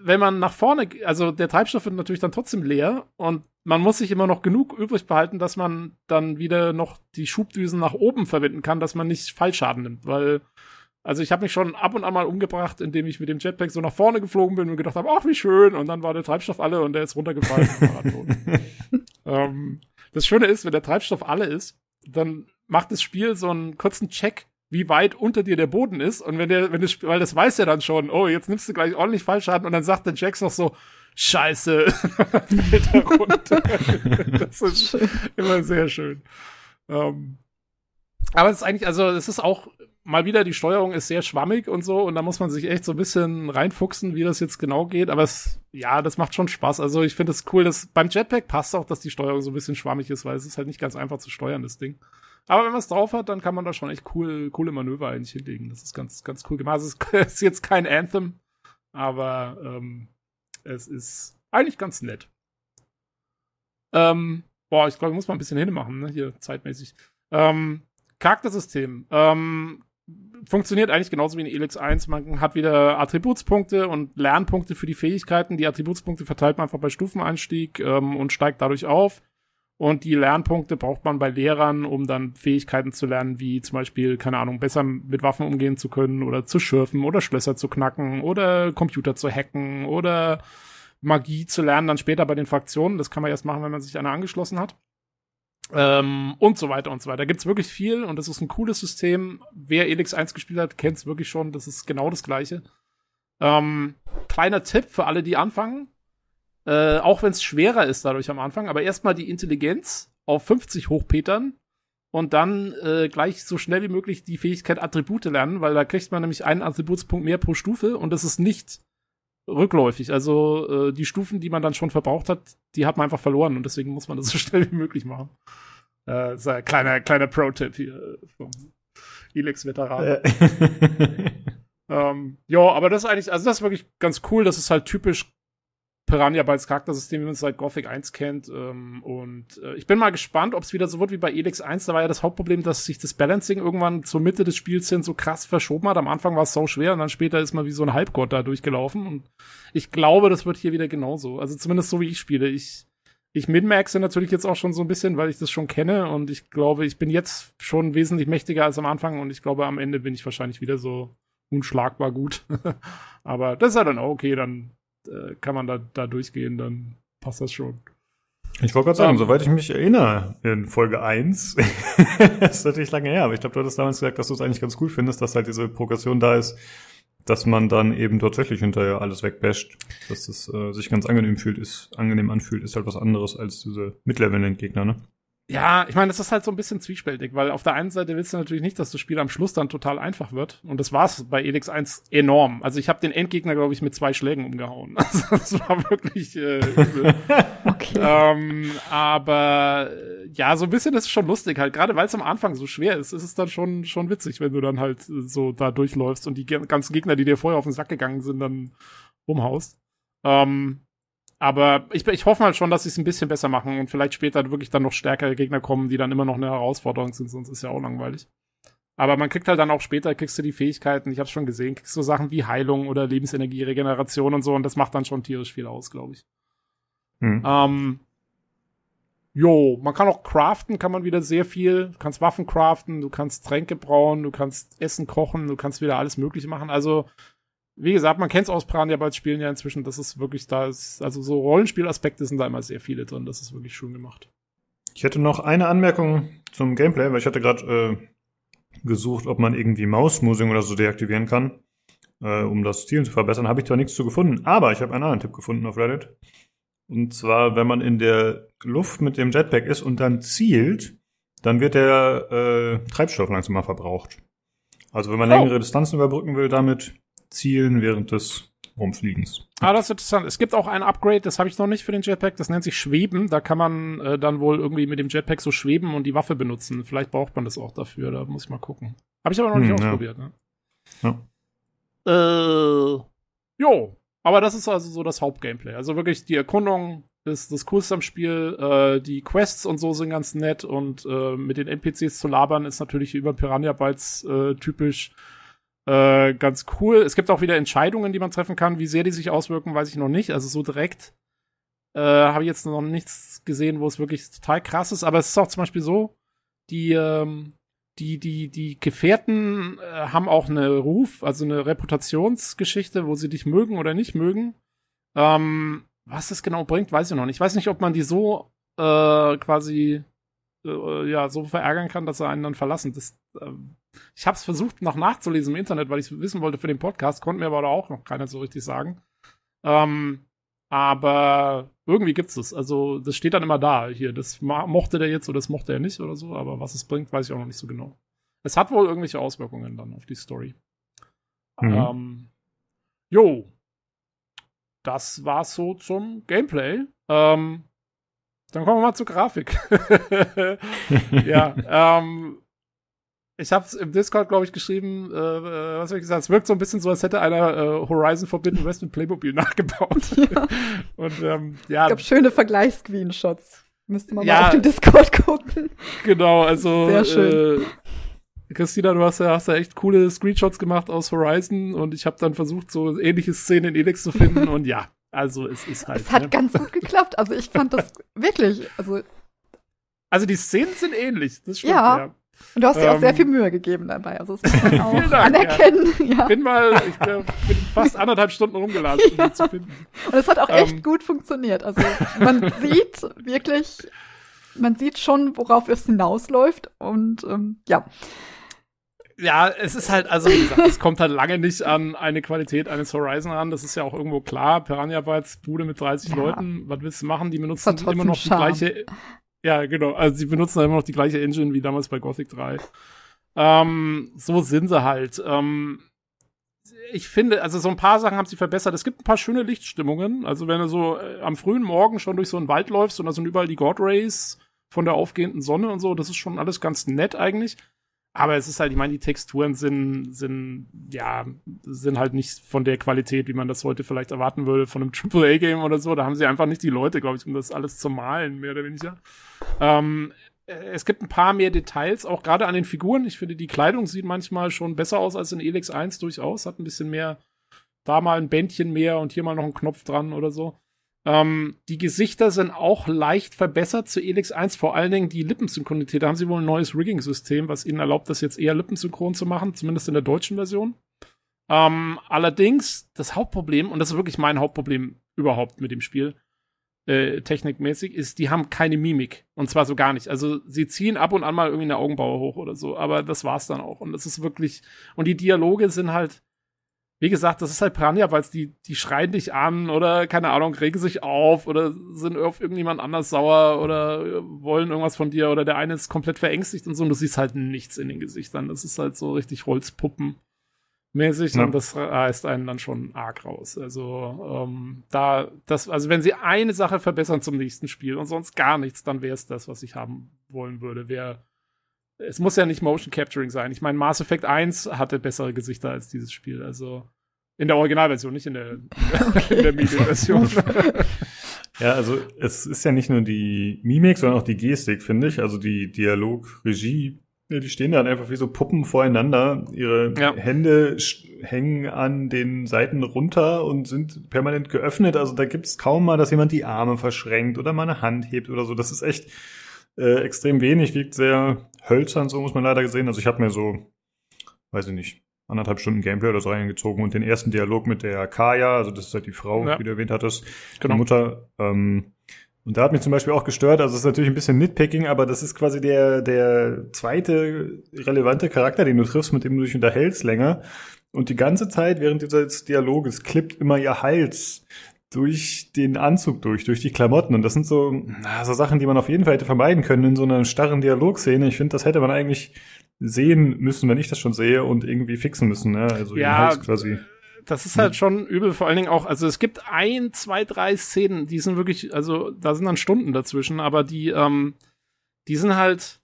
wenn man nach vorne, also der Treibstoff wird natürlich dann trotzdem leer und man muss sich immer noch genug übrig behalten, dass man dann wieder noch die Schubdüsen nach oben verwenden kann, dass man nicht Fallschaden nimmt, weil also ich habe mich schon ab und an mal umgebracht, indem ich mit dem Jetpack so nach vorne geflogen bin und gedacht habe, ach wie schön, und dann war der Treibstoff alle und der ist runtergefallen. ähm, das Schöne ist, wenn der Treibstoff alle ist, dann macht das Spiel so einen kurzen Check, wie weit unter dir der Boden ist. Und wenn der, wenn das, weil das weiß er dann schon, oh, jetzt nimmst du gleich ordentlich Fallschaden und dann sagt der Jax noch so, Scheiße, fällt er runter. das ist immer sehr schön. Ähm, aber es ist eigentlich, also es ist auch mal wieder, die Steuerung ist sehr schwammig und so und da muss man sich echt so ein bisschen reinfuchsen, wie das jetzt genau geht. Aber es, ja, das macht schon Spaß. Also ich finde es cool, dass beim Jetpack passt auch, dass die Steuerung so ein bisschen schwammig ist, weil es ist halt nicht ganz einfach zu steuern, das Ding. Aber wenn man es drauf hat, dann kann man da schon echt cool, coole Manöver eigentlich hinlegen. Das ist ganz, ganz cool gemacht. Es ist, jetzt kein Anthem, aber ähm, es ist eigentlich ganz nett. Ähm, boah, ich glaube, ich muss mal ein bisschen hinmachen, ne, hier zeitmäßig. Ähm, Charaktersystem. Ähm, funktioniert eigentlich genauso wie in Elix 1. Man hat wieder Attributspunkte und Lernpunkte für die Fähigkeiten. Die Attributspunkte verteilt man einfach bei Stufeneinstieg ähm, und steigt dadurch auf. Und die Lernpunkte braucht man bei Lehrern, um dann Fähigkeiten zu lernen, wie zum Beispiel, keine Ahnung, besser mit Waffen umgehen zu können oder zu schürfen oder Schlösser zu knacken oder Computer zu hacken oder Magie zu lernen, dann später bei den Fraktionen. Das kann man erst machen, wenn man sich einer angeschlossen hat. Ähm, und so weiter und so weiter. Da gibt's wirklich viel und das ist ein cooles System. Wer Elix 1 gespielt hat, kennt's wirklich schon. Das ist genau das gleiche. Ähm, kleiner Tipp für alle, die anfangen. Äh, auch wenn es schwerer ist dadurch am Anfang, aber erstmal die Intelligenz auf 50 hochpetern und dann äh, gleich so schnell wie möglich die Fähigkeit Attribute lernen, weil da kriegt man nämlich einen Attributspunkt mehr pro Stufe und das ist nicht rückläufig. Also äh, die Stufen, die man dann schon verbraucht hat, die hat man einfach verloren und deswegen muss man das so schnell wie möglich machen. Äh, ist ein kleiner, kleiner Pro-Tipp hier vom Elex-Veteran. ähm, ja, aber das ist eigentlich, also das ist wirklich ganz cool. Das ist halt typisch Piranha Bytes Charaktersystem, wie man es seit Gothic 1 kennt. Ähm, und äh, ich bin mal gespannt, ob es wieder so wird wie bei Elix 1. Da war ja das Hauptproblem, dass sich das Balancing irgendwann zur Mitte des Spiels hin so krass verschoben hat. Am Anfang war es so schwer und dann später ist man wie so ein Halbgott da durchgelaufen. Und ich glaube, das wird hier wieder genauso. Also zumindest so, wie ich spiele. Ich, ich min-maxe natürlich jetzt auch schon so ein bisschen, weil ich das schon kenne. Und ich glaube, ich bin jetzt schon wesentlich mächtiger als am Anfang. Und ich glaube, am Ende bin ich wahrscheinlich wieder so unschlagbar gut. Aber das ist ja dann auch okay, dann äh, kann man da, da durchgehen, dann passt das schon. Ich wollte gerade sagen, um, ähm, soweit ich mich erinnere, in Folge 1, das ist natürlich lange her, aber ich glaube, du hattest damals gesagt, dass du es eigentlich ganz cool findest, dass halt diese Progression da ist, dass man dann eben tatsächlich hinterher alles wegbasht, dass es äh, sich ganz angenehm fühlt, ist, angenehm anfühlt, ist halt was anderes als diese mitlevelnden Gegner, ne? Ja, ich meine, das ist halt so ein bisschen zwiespältig, weil auf der einen Seite willst du natürlich nicht, dass das Spiel am Schluss dann total einfach wird. Und das war's bei Elix 1 enorm. Also ich habe den Endgegner, glaube ich, mit zwei Schlägen umgehauen. Also das war wirklich äh, übel. okay. Ähm, aber äh, ja, so ein bisschen ist es schon lustig halt. Gerade weil es am Anfang so schwer ist, ist es dann schon, schon witzig, wenn du dann halt so da durchläufst und die ganzen Gegner, die dir vorher auf den Sack gegangen sind, dann umhaust. Ähm, aber ich, ich hoffe halt schon, dass sie es ein bisschen besser machen und vielleicht später wirklich dann noch stärkere Gegner kommen, die dann immer noch eine Herausforderung sind, sonst ist ja auch langweilig. Aber man kriegt halt dann auch später, kriegst du die Fähigkeiten, ich habe schon gesehen, kriegst du Sachen wie Heilung oder Lebensenergie, Regeneration und so und das macht dann schon tierisch viel aus, glaube ich. Hm. Ähm, jo, man kann auch craften, kann man wieder sehr viel. Du kannst Waffen craften, du kannst Tränke brauen, du kannst Essen kochen, du kannst wieder alles Mögliche machen. Also wie gesagt, man kennt es aus Piranha Bytes Spielen ja inzwischen, das ist wirklich da ist, also so Rollenspielaspekte sind da immer sehr viele drin, das ist wirklich schön gemacht. Ich hätte noch eine Anmerkung zum Gameplay, weil ich hatte gerade äh, gesucht, ob man irgendwie Mausmusing oder so deaktivieren kann, äh, um das Zielen zu verbessern. Habe ich zwar nichts zu gefunden, aber ich habe einen anderen Tipp gefunden auf Reddit. Und zwar, wenn man in der Luft mit dem Jetpack ist und dann zielt, dann wird der äh, Treibstoff langsamer verbraucht. Also wenn man oh. längere Distanzen überbrücken will damit, zielen während des Rumfliegens. Ah, das ist interessant. Es gibt auch ein Upgrade, das habe ich noch nicht für den Jetpack, das nennt sich Schweben. Da kann man äh, dann wohl irgendwie mit dem Jetpack so schweben und die Waffe benutzen. Vielleicht braucht man das auch dafür, da muss ich mal gucken. Habe ich aber noch nicht Hm, ja. ausprobiert, ne? Ja. Äh, jo, aber das ist also so das Hauptgameplay. Also wirklich die Erkundung ist das Coolste am Spiel. Äh, die Quests und so sind ganz nett und äh, mit den NPCs zu labern ist natürlich über Piranha Bytes äh, typisch äh, ganz cool. Es gibt auch wieder Entscheidungen, die man treffen kann. Wie sehr die sich auswirken, weiß ich noch nicht. Also so direkt äh, habe ich jetzt noch nichts gesehen, wo es wirklich total krass ist. Aber es ist auch zum Beispiel so, die ähm, die, die, die Gefährten äh, haben auch eine Ruf, also eine Reputationsgeschichte, wo sie dich mögen oder nicht mögen. Ähm, was das genau bringt, weiß ich noch nicht. Ich weiß nicht, ob man die so äh, quasi äh, ja so verärgern kann, dass sie einen dann verlassen. Das, ähm, ich habe es versucht noch nachzulesen im Internet, weil ich es wissen wollte für den Podcast, konnte mir aber auch noch keiner so richtig sagen. Ähm, aber irgendwie gibt's es. Also das steht dann immer da. Hier, das mochte der jetzt oder das mochte er nicht oder so. Aber was es bringt, weiß ich auch noch nicht so genau. Es hat wohl irgendwelche Auswirkungen dann auf die Story. Mhm. Ähm, jo, das war's so zum Gameplay. Ähm, dann kommen wir mal zur Grafik. ja, ähm, ich habe es im Discord, glaube ich, geschrieben, äh, äh, was habe ich gesagt? Es wirkt so ein bisschen so, als hätte einer äh, Horizon Forbidden West mit Playmobil nachgebaut. Ja. Und ähm, ja, Es gab schöne Vergleichs-Screenshots. Müsste man Ja. mal auf dem Discord gucken. genau, also Sehr schön. Äh, Christina, du hast ja, hast ja echt coole Screenshots gemacht aus Horizon und ich habe dann versucht, so ähnliche Szenen in Elex zu finden und ja, also es ist halt. Es hat ne? ganz gut geklappt. Also ich fand das wirklich. Also Also die Szenen sind ähnlich, das stimmt. Ja. ja. und du hast dir auch Ähm, sehr viel Mühe gegeben dabei. Also das muss man auch Dank, anerkennen. Ja. Bin mal, ich äh, bin fast anderthalb Stunden rumgeladen, um die zu finden. Und es hat auch echt Ähm. gut funktioniert. Also man sieht wirklich, man sieht schon, worauf es hinausläuft. Und ähm, ja, Ja, es ist halt, also wie gesagt, es kommt halt lange nicht an eine Qualität eines Horizon an. Das ist ja auch irgendwo klar. Piranha Bytes, Bude mit 30 Ja. Leuten, was willst du machen? Die benutzen immer noch die Charme. gleiche. Ja, genau. Also sie benutzen immer noch die gleiche Engine wie damals bei Gothic 3. Ähm, so sind sie halt. Ähm, ich finde, also so ein paar Sachen haben sie verbessert. Es gibt ein paar schöne Lichtstimmungen. Also wenn du so äh, am frühen Morgen schon durch so einen Wald läufst und da sind überall die God Rays von der aufgehenden Sonne und so, das ist schon alles ganz nett eigentlich. Aber es ist halt, ich meine, die Texturen sind, sind, ja, sind halt nicht von der Qualität, wie man das heute vielleicht erwarten würde von einem AAA-Game oder so. Da haben sie einfach nicht die Leute, glaube ich, um das alles zu malen, mehr oder weniger. Ähm, äh, es gibt ein paar mehr Details, auch gerade an den Figuren. Ich finde, die Kleidung sieht manchmal schon besser aus als in Elix 1 durchaus. Hat ein bisschen mehr, da mal ein Bändchen mehr und hier mal noch ein Knopf dran oder so. Ähm, die Gesichter sind auch leicht verbessert zu Elix 1, vor allen Dingen die Lippensynchronität. Da haben sie wohl ein neues Rigging-System, was ihnen erlaubt, das jetzt eher lippensynchron zu machen, zumindest in der deutschen Version. Ähm, allerdings, das Hauptproblem, und das ist wirklich mein Hauptproblem überhaupt mit dem Spiel, äh, technikmäßig, ist, die haben keine Mimik. Und zwar so gar nicht. Also sie ziehen ab und an mal irgendwie eine Augenbraue hoch oder so, aber das war's dann auch. Und das ist wirklich, und die Dialoge sind halt, wie gesagt, das ist halt Piranha, weil die, die schreien dich an oder, keine Ahnung, regen sich auf oder sind auf irgendjemand anders sauer oder wollen irgendwas von dir oder der eine ist komplett verängstigt und so und du siehst halt nichts in den Gesichtern. Das ist halt so richtig Holzpuppen mäßig Ja. und das reißt einen dann schon arg raus. Also ähm, da, das, also wenn sie eine Sache verbessern zum nächsten Spiel und sonst gar nichts, dann wäre es das, was ich haben wollen würde. Wäre es muss ja nicht Motion Capturing sein. Ich meine, Mass Effect 1 hatte bessere Gesichter als dieses Spiel. Also in der Originalversion, nicht in der, in der Medienversion. Ja, also es ist ja nicht nur die Mimik, sondern auch die Gestik, finde ich. Also die Dialog, Regie, ja, die stehen dann einfach wie so Puppen voreinander. Ihre Ja. Hände hängen an den Seiten runter und sind permanent geöffnet. Also da gibt's kaum mal, dass jemand die Arme verschränkt oder mal eine Hand hebt oder so. Das ist echt äh, extrem wenig, wirkt sehr hölzern, so muss man leider gesehen. Also ich habe mir so, weiß ich nicht, anderthalb Stunden Gameplay oder so reingezogen und den ersten Dialog mit der Kaya, also das ist halt die Frau, Ja. die du erwähnt hattest, Genau. die Mutter. Ähm, und da hat mich zum Beispiel auch gestört, also es ist natürlich ein bisschen Nitpicking, aber das ist quasi der, der zweite relevante Charakter, den du triffst, mit dem du dich unterhältst länger. Und die ganze Zeit während dieses Dialoges klippt immer ihr Hals durch den Anzug durch, durch die Klamotten. Und das sind so, so Sachen, die man auf jeden Fall hätte vermeiden können in so einer starren Dialogszene. Ich finde, das hätte man eigentlich sehen müssen, wenn ich das schon sehe und irgendwie fixen müssen. Ne? Also Ja, quasi. das ist halt schon übel, vor allen Dingen auch, also es gibt ein, zwei, drei Szenen, die sind wirklich, also da sind dann Stunden dazwischen, aber die, ähm, die sind halt,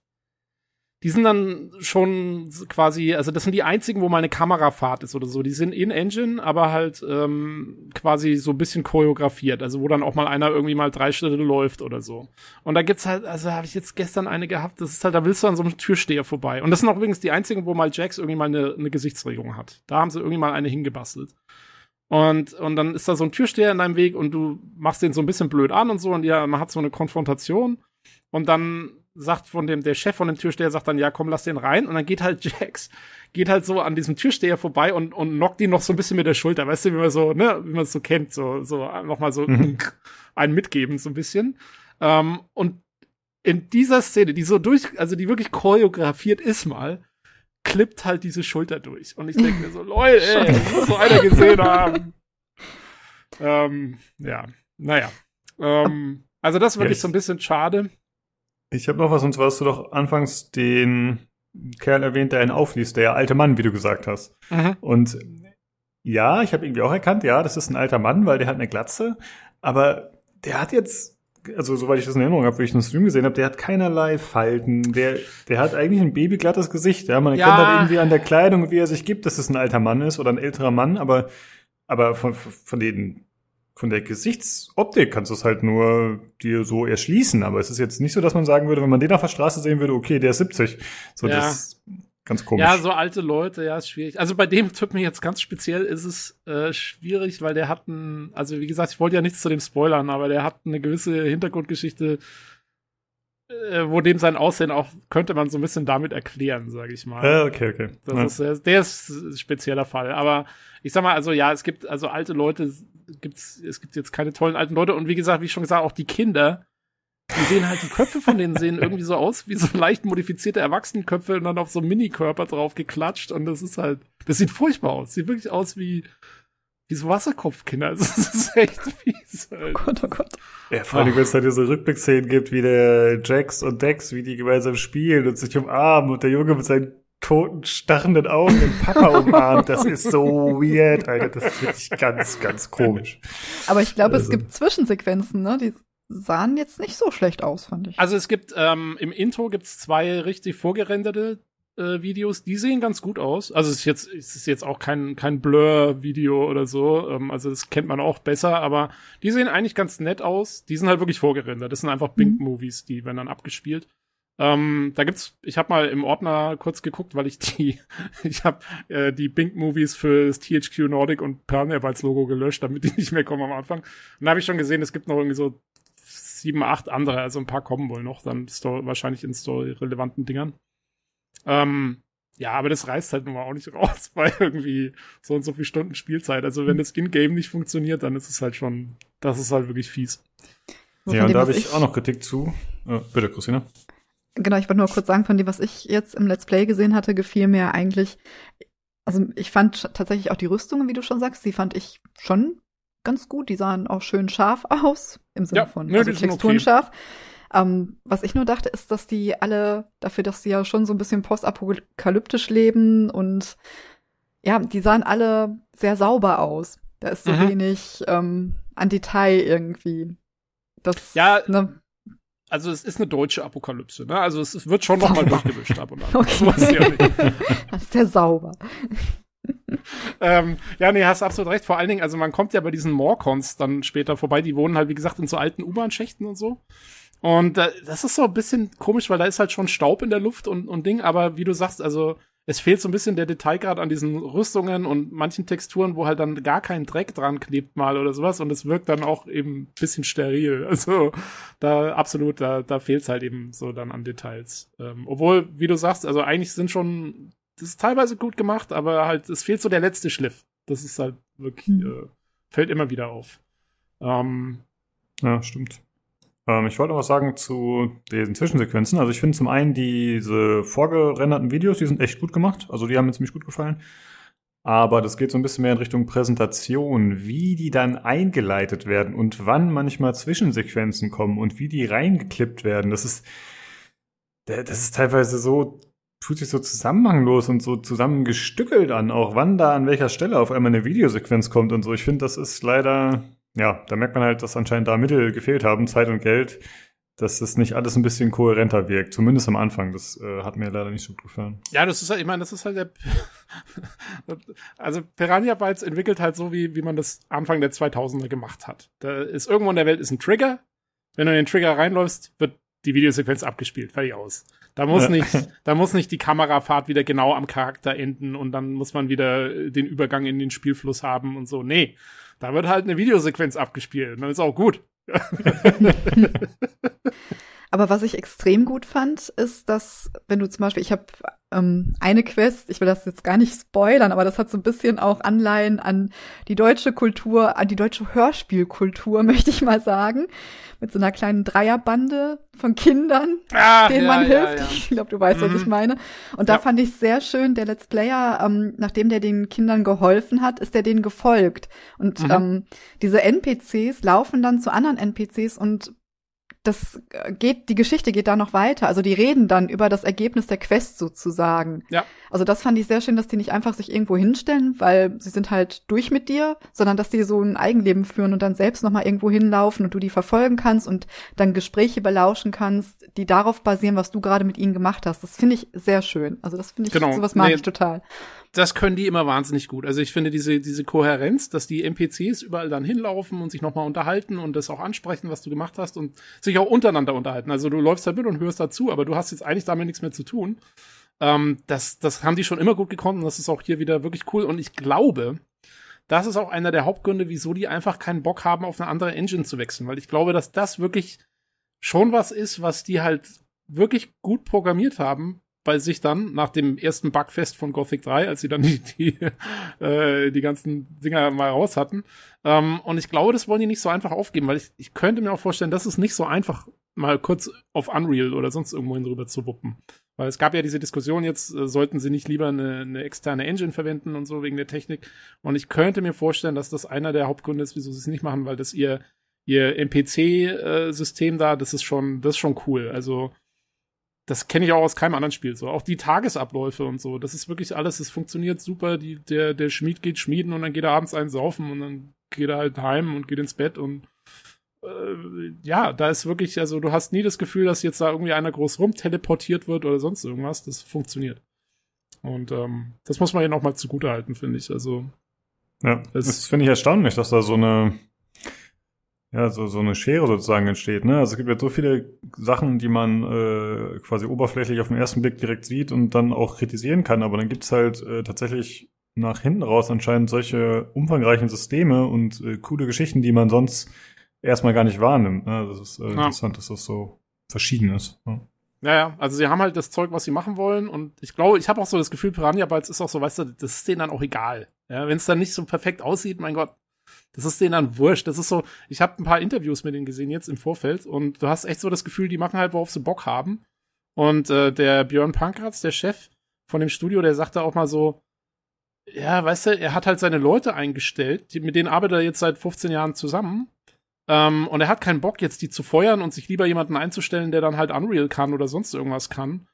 die sind dann schon quasi, also das sind die einzigen, wo mal eine Kamerafahrt ist oder so. Die sind in Engine, aber halt ähm, quasi so ein bisschen choreografiert, also wo dann auch mal einer irgendwie mal drei Schritte läuft oder so. Und da gibt's halt, also habe ich jetzt gestern eine gehabt, das ist halt, da willst du an so einem Türsteher vorbei. Und das sind auch übrigens die einzigen, wo mal Jax irgendwie mal eine, eine Gesichtsregung hat. Da haben sie irgendwie mal eine hingebastelt. Und, und dann ist da so ein Türsteher in deinem Weg und du machst den so ein bisschen blöd an und so und ja, man hat so eine Konfrontation und dann sagt von dem, der Chef von dem Türsteher sagt dann, ja, komm, lass den rein. Und dann geht halt Jax, geht halt so an diesem Türsteher vorbei und, und knockt ihn noch so ein bisschen mit der Schulter. Weißt du, wie man so, ne, wie man es so kennt, so, so, nochmal so mhm. einen mitgeben, so ein bisschen. Ähm, und in dieser Szene, die so durch, also die wirklich choreografiert ist mal, klippt halt diese Schulter durch. Und ich denke mir so, Leute, ey, das muss so einer gesehen haben. ähm, ja, naja. Ähm, also das ist wirklich yes. so ein bisschen schade. Ich habe noch was, und zwar hast du doch anfangs den Kerl erwähnt, der einen aufliest, der alte Mann, wie du gesagt hast. Mhm. Und ja, ich habe irgendwie auch erkannt, ja, das ist ein alter Mann, weil der hat eine Glatze, aber der hat jetzt, also soweit ich das in Erinnerung habe, wie ich den Stream gesehen habe, der hat keinerlei Falten, der, der hat eigentlich ein babyglattes Gesicht, ja, man ja. erkennt halt irgendwie an der Kleidung, wie er sich gibt, dass es ein alter Mann ist oder ein älterer Mann, aber, aber von, von den von der Gesichtsoptik kannst du es halt nur dir so erschließen. Aber es ist jetzt nicht so, dass man sagen würde, wenn man den auf der Straße sehen würde, okay, der ist 70. So, ja. das ist ganz komisch. Ja, so alte Leute, ja, ist schwierig. Also bei dem Typen jetzt ganz speziell ist es äh, schwierig, weil der hat ein, also wie gesagt, ich wollte ja nichts zu dem spoilern, aber der hat eine gewisse Hintergrundgeschichte, äh, wo dem sein Aussehen auch, könnte man so ein bisschen damit erklären, sage ich mal. Äh, okay, okay. Das ja. ist, der ist ein spezieller Fall. Aber ich sag mal, also ja, es gibt, also alte Leute gibt's, es gibt jetzt keine tollen alten Leute. Und wie gesagt, wie ich schon gesagt, auch die Kinder, die sehen halt, die Köpfe von denen sehen irgendwie so aus wie so leicht modifizierte Erwachsenenköpfe und dann auf so einen Minikörper drauf geklatscht. Und das ist halt, das sieht furchtbar aus. Sieht wirklich aus wie, wie so Wasserkopfkinder. Also, das ist echt fies. Halt. Oh Gott, oh Gott. Ja, vor allem, wenn es halt diese Rückblickszenen gibt, wie der Jax und Dex, wie die gemeinsam spielen und sich umarmen und der Junge mit seinen toten, starrenden Augen den Papa umarmt. Das ist so weird, Alter. Das ist wirklich ganz, ganz komisch. Aber ich glaube, also. es gibt Zwischensequenzen, ne? Die sahen jetzt nicht so schlecht aus, fand ich. Also es gibt, ähm, im Intro gibt's zwei richtig vorgerenderte äh, Videos, die sehen ganz gut aus. Also es ist jetzt, es ist jetzt auch kein, kein Blur-Video oder so. Ähm, also das kennt man auch besser, aber die sehen eigentlich ganz nett aus. Die sind halt wirklich vorgerendert. Das sind einfach mhm. Bink-Movies, die werden dann abgespielt. Ähm, da gibt's, ich habe mal im Ordner kurz geguckt, weil ich die, ich habe äh, die Bink-Movies für das THQ Nordic und Pernerb als Logo gelöscht, damit die nicht mehr kommen am Anfang. Und da habe ich schon gesehen, es gibt noch irgendwie so sieben, acht andere, also ein paar kommen wohl noch, dann Story, wahrscheinlich in story-relevanten Dingern. Ähm, ja, aber das reißt halt nun mal auch nicht raus bei irgendwie so und so viel Stunden Spielzeit. Also wenn das In-Game nicht funktioniert, dann ist es halt schon, das ist halt wirklich fies. Ja, und da habe ich auch noch Kritik zu. Äh, bitte, Christina. Genau, ich wollte nur kurz sagen, von dem, was ich jetzt im Let's Play gesehen hatte, gefiel mir eigentlich, also ich fand tatsächlich auch die Rüstungen, wie du schon sagst, die fand ich schon ganz gut. Die sahen auch schön scharf aus, im Sinne ja, von ne, also Texturen okay. scharf. Ähm, was ich nur dachte, ist, dass die alle, dafür, dass sie ja schon so ein bisschen postapokalyptisch leben und ja, die sahen alle sehr sauber aus. Da ist so mhm. wenig ähm, an Detail irgendwie. Das, ja, ne, also es ist eine deutsche Apokalypse, ne? Also es, wird schon nochmal durchgewischt ab und an. Okay. Das, ja das ist sehr sauber. ähm, ja, nee, hast absolut recht. Vor allen Dingen, also man kommt ja bei diesen Morcons dann später vorbei. Die wohnen halt, wie gesagt, in so alten U-Bahn-Schächten und so. Und äh, das ist so ein bisschen komisch, weil da ist halt schon Staub in der Luft und, und Ding. Aber wie du sagst, also es fehlt so ein bisschen der Detailgrad an diesen Rüstungen und manchen Texturen, wo halt dann gar kein Dreck dran klebt mal oder sowas und es wirkt dann auch eben ein bisschen steril. Also da absolut, da, da fehlt es halt eben so dann an Details. Ähm, obwohl, wie du sagst, also eigentlich sind schon, das ist teilweise gut gemacht, aber halt, es fehlt so der letzte Schliff. Das ist halt wirklich, mhm. äh, fällt immer wieder auf. Ähm, ja, stimmt. Ähm, ich wollte noch was sagen zu diesen Zwischensequenzen. Also ich finde zum einen diese vorgerenderten Videos, die sind echt gut gemacht. Also die haben mir ziemlich gut gefallen. Aber das geht so ein bisschen mehr in Richtung Präsentation, wie die dann eingeleitet werden und wann manchmal Zwischensequenzen kommen und wie die reingeklippt werden. Das ist, das ist teilweise so fühlt sich so zusammenhanglos und so zusammengestückelt an, auch wann da an welcher Stelle auf einmal eine Videosequenz kommt und so. Ich finde, das ist leider, ja, da merkt man halt, dass anscheinend da Mittel gefehlt haben, Zeit und Geld, dass das nicht alles ein bisschen kohärenter wirkt. Zumindest am Anfang. Das äh, hat mir leider nicht so gut gefallen. Ja, das ist halt, ich meine, das ist halt der. also Piranha Bytes entwickelt halt so, wie, wie man das Anfang der 2000er gemacht hat. Da ist irgendwo in der Welt ist ein Trigger. Wenn du in den Trigger reinläufst, wird die Videosequenz abgespielt. Fertig aus. Da muss nicht, da muss nicht die Kamerafahrt wieder genau am Charakter enden und dann muss man wieder den Übergang in den Spielfluss haben und so. Nee. Da wird halt eine Videosequenz abgespielt. Und dann ist auch gut. Aber was ich extrem gut fand, ist, dass, wenn du zum Beispiel, ich habe ähm, eine Quest, ich will das jetzt gar nicht spoilern, aber das hat so ein bisschen auch Anleihen an die deutsche Kultur, an die deutsche Hörspielkultur, möchte ich mal sagen. Mit so einer kleinen Dreierbande von Kindern, Ah, denen ja, man ja, hilft. ja. Ich glaube, du weißt, was Mhm. ich meine. Und da fand ich sehr schön, der Let's Player, ähm, nachdem der den Kindern geholfen hat, ist der denen gefolgt. Und Mhm. ähm, diese NPCs laufen dann zu anderen NPCs und das äh, geht, die Geschichte geht da noch weiter. Also die reden dann über das Ergebnis der Quest sozusagen. Ja. Also das fand ich sehr schön, dass die nicht einfach sich irgendwo hinstellen, weil sie sind halt durch mit dir, sondern dass die so ein Eigenleben führen und dann selbst nochmal irgendwo hinlaufen und du die verfolgen kannst und dann Gespräche belauschen kannst, die darauf basieren, was du gerade mit ihnen gemacht hast. Das finde ich sehr schön. Also das finde ich, Genau. sowas mag Nee. ich total. Das können die immer wahnsinnig gut. Also ich finde diese, diese Kohärenz, dass die NPCs überall dann hinlaufen und sich nochmal unterhalten und das auch ansprechen, was du gemacht hast und sich auch untereinander unterhalten. Also du läufst da mit und hörst dazu, aber du hast jetzt eigentlich damit nichts mehr zu tun. Ähm, das, das haben die schon immer gut gekonnt und das ist auch hier wieder wirklich cool. Und ich glaube, das ist auch einer der Hauptgründe, wieso die einfach keinen Bock haben, auf eine andere Engine zu wechseln. Weil ich glaube, dass das wirklich schon was ist, was die halt wirklich gut programmiert haben, bei sich dann nach dem ersten Bugfest von Gothic 3, als sie dann die, die, äh, die ganzen Dinger mal raus hatten. Ähm, und ich glaube, das wollen die nicht so einfach aufgeben, weil ich, ich könnte mir auch vorstellen, das ist nicht so einfach, mal kurz auf Unreal oder sonst irgendwohin drüber zu wuppen. Weil es gab ja diese Diskussion jetzt, äh, sollten sie nicht lieber eine, eine externe Engine verwenden und so wegen der Technik. Und ich könnte mir vorstellen, dass das einer der Hauptgründe ist, wieso sie es nicht machen, weil das ihr, ihr NPC-System da, das ist schon, das ist schon cool. Also, das kenne ich auch aus keinem anderen Spiel so. Auch die Tagesabläufe und so, das ist wirklich alles, es funktioniert super. Die, der, der Schmied geht schmieden und dann geht er abends einen saufen und dann geht er halt heim und geht ins Bett und äh, ja, da ist wirklich, also du hast nie das Gefühl, dass jetzt da irgendwie einer groß rumteleportiert wird oder sonst irgendwas. Das funktioniert. Und ähm, das muss man hier nochmal zugute halten, finde ich. Also, Ja, Das- das finde ich erstaunlich, dass da so eine, ja, so, so eine Schere sozusagen entsteht. Ne? Also es gibt jetzt so viele Sachen, die man äh, quasi oberflächlich auf den ersten Blick direkt sieht und dann auch kritisieren kann, aber dann gibt's halt äh, tatsächlich nach hinten raus anscheinend solche umfangreichen Systeme und äh, coole Geschichten, die man sonst erstmal gar nicht wahrnimmt. Ne? Das ist äh, interessant, dass das so verschieden ist. Ja. ja, ja, also sie haben halt das Zeug, was sie machen wollen und ich glaube, ich habe auch so das Gefühl, Piranha Bytes ist auch so, weißt du, das ist denen dann auch egal. Ja, wenn es dann nicht so perfekt aussieht, mein Gott, das ist denen dann wurscht. Das ist so, ich habe ein paar Interviews mit denen gesehen jetzt im Vorfeld und du hast echt so das Gefühl, die machen halt, worauf sie Bock haben. Und äh, der Björn Pankratz, der Chef von dem Studio, der sagte auch mal so, ja, weißt du, er hat halt seine Leute eingestellt, die, mit denen arbeitet er jetzt seit 15 Jahren zusammen. Ähm, und er hat keinen Bock, jetzt die zu feuern und sich lieber jemanden einzustellen, der dann halt Unreal kann oder sonst irgendwas kann.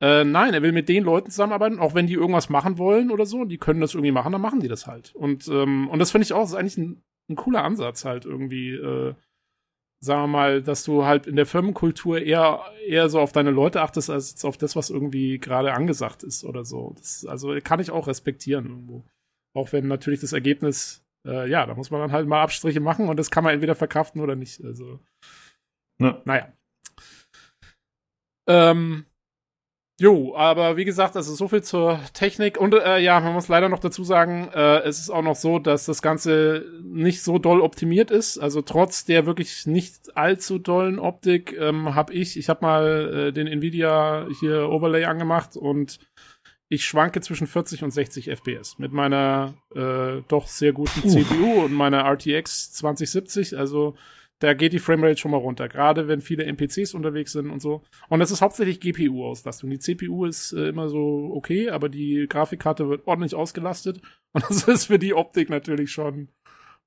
Äh, nein, er will mit den Leuten zusammenarbeiten, auch wenn die irgendwas machen wollen oder so, und die können das irgendwie machen, dann machen die das halt. Und, ähm, und das finde ich auch, das ist eigentlich ein, ein cooler Ansatz halt irgendwie, äh, sagen wir mal, dass du halt in der Firmenkultur eher, eher so auf deine Leute achtest, als auf das, was irgendwie gerade angesagt ist oder so. Das, also kann ich auch respektieren irgendwo. Auch wenn natürlich das Ergebnis, äh, ja, da muss man dann halt mal Abstriche machen und das kann man entweder verkraften oder nicht. Also, Ja. naja. Ähm, jo, aber wie gesagt, also so viel zur Technik. Und äh, ja, man muss leider noch dazu sagen, äh, es ist auch noch so, dass das Ganze nicht so doll optimiert ist. Also trotz der wirklich nicht allzu dollen Optik ähm, habe ich, ich habe mal äh, den Nvidia hier Overlay angemacht und ich schwanke zwischen 40 und 60 FPS mit meiner äh, doch sehr guten Uff. CPU und meiner RTX 2070. Also da geht die Framerate schon mal runter, gerade wenn viele NPCs unterwegs sind und so. Und das ist hauptsächlich GPU-Auslastung. Die CPU ist äh, immer so okay, aber die Grafikkarte wird ordentlich ausgelastet. Und das ist für die Optik natürlich schon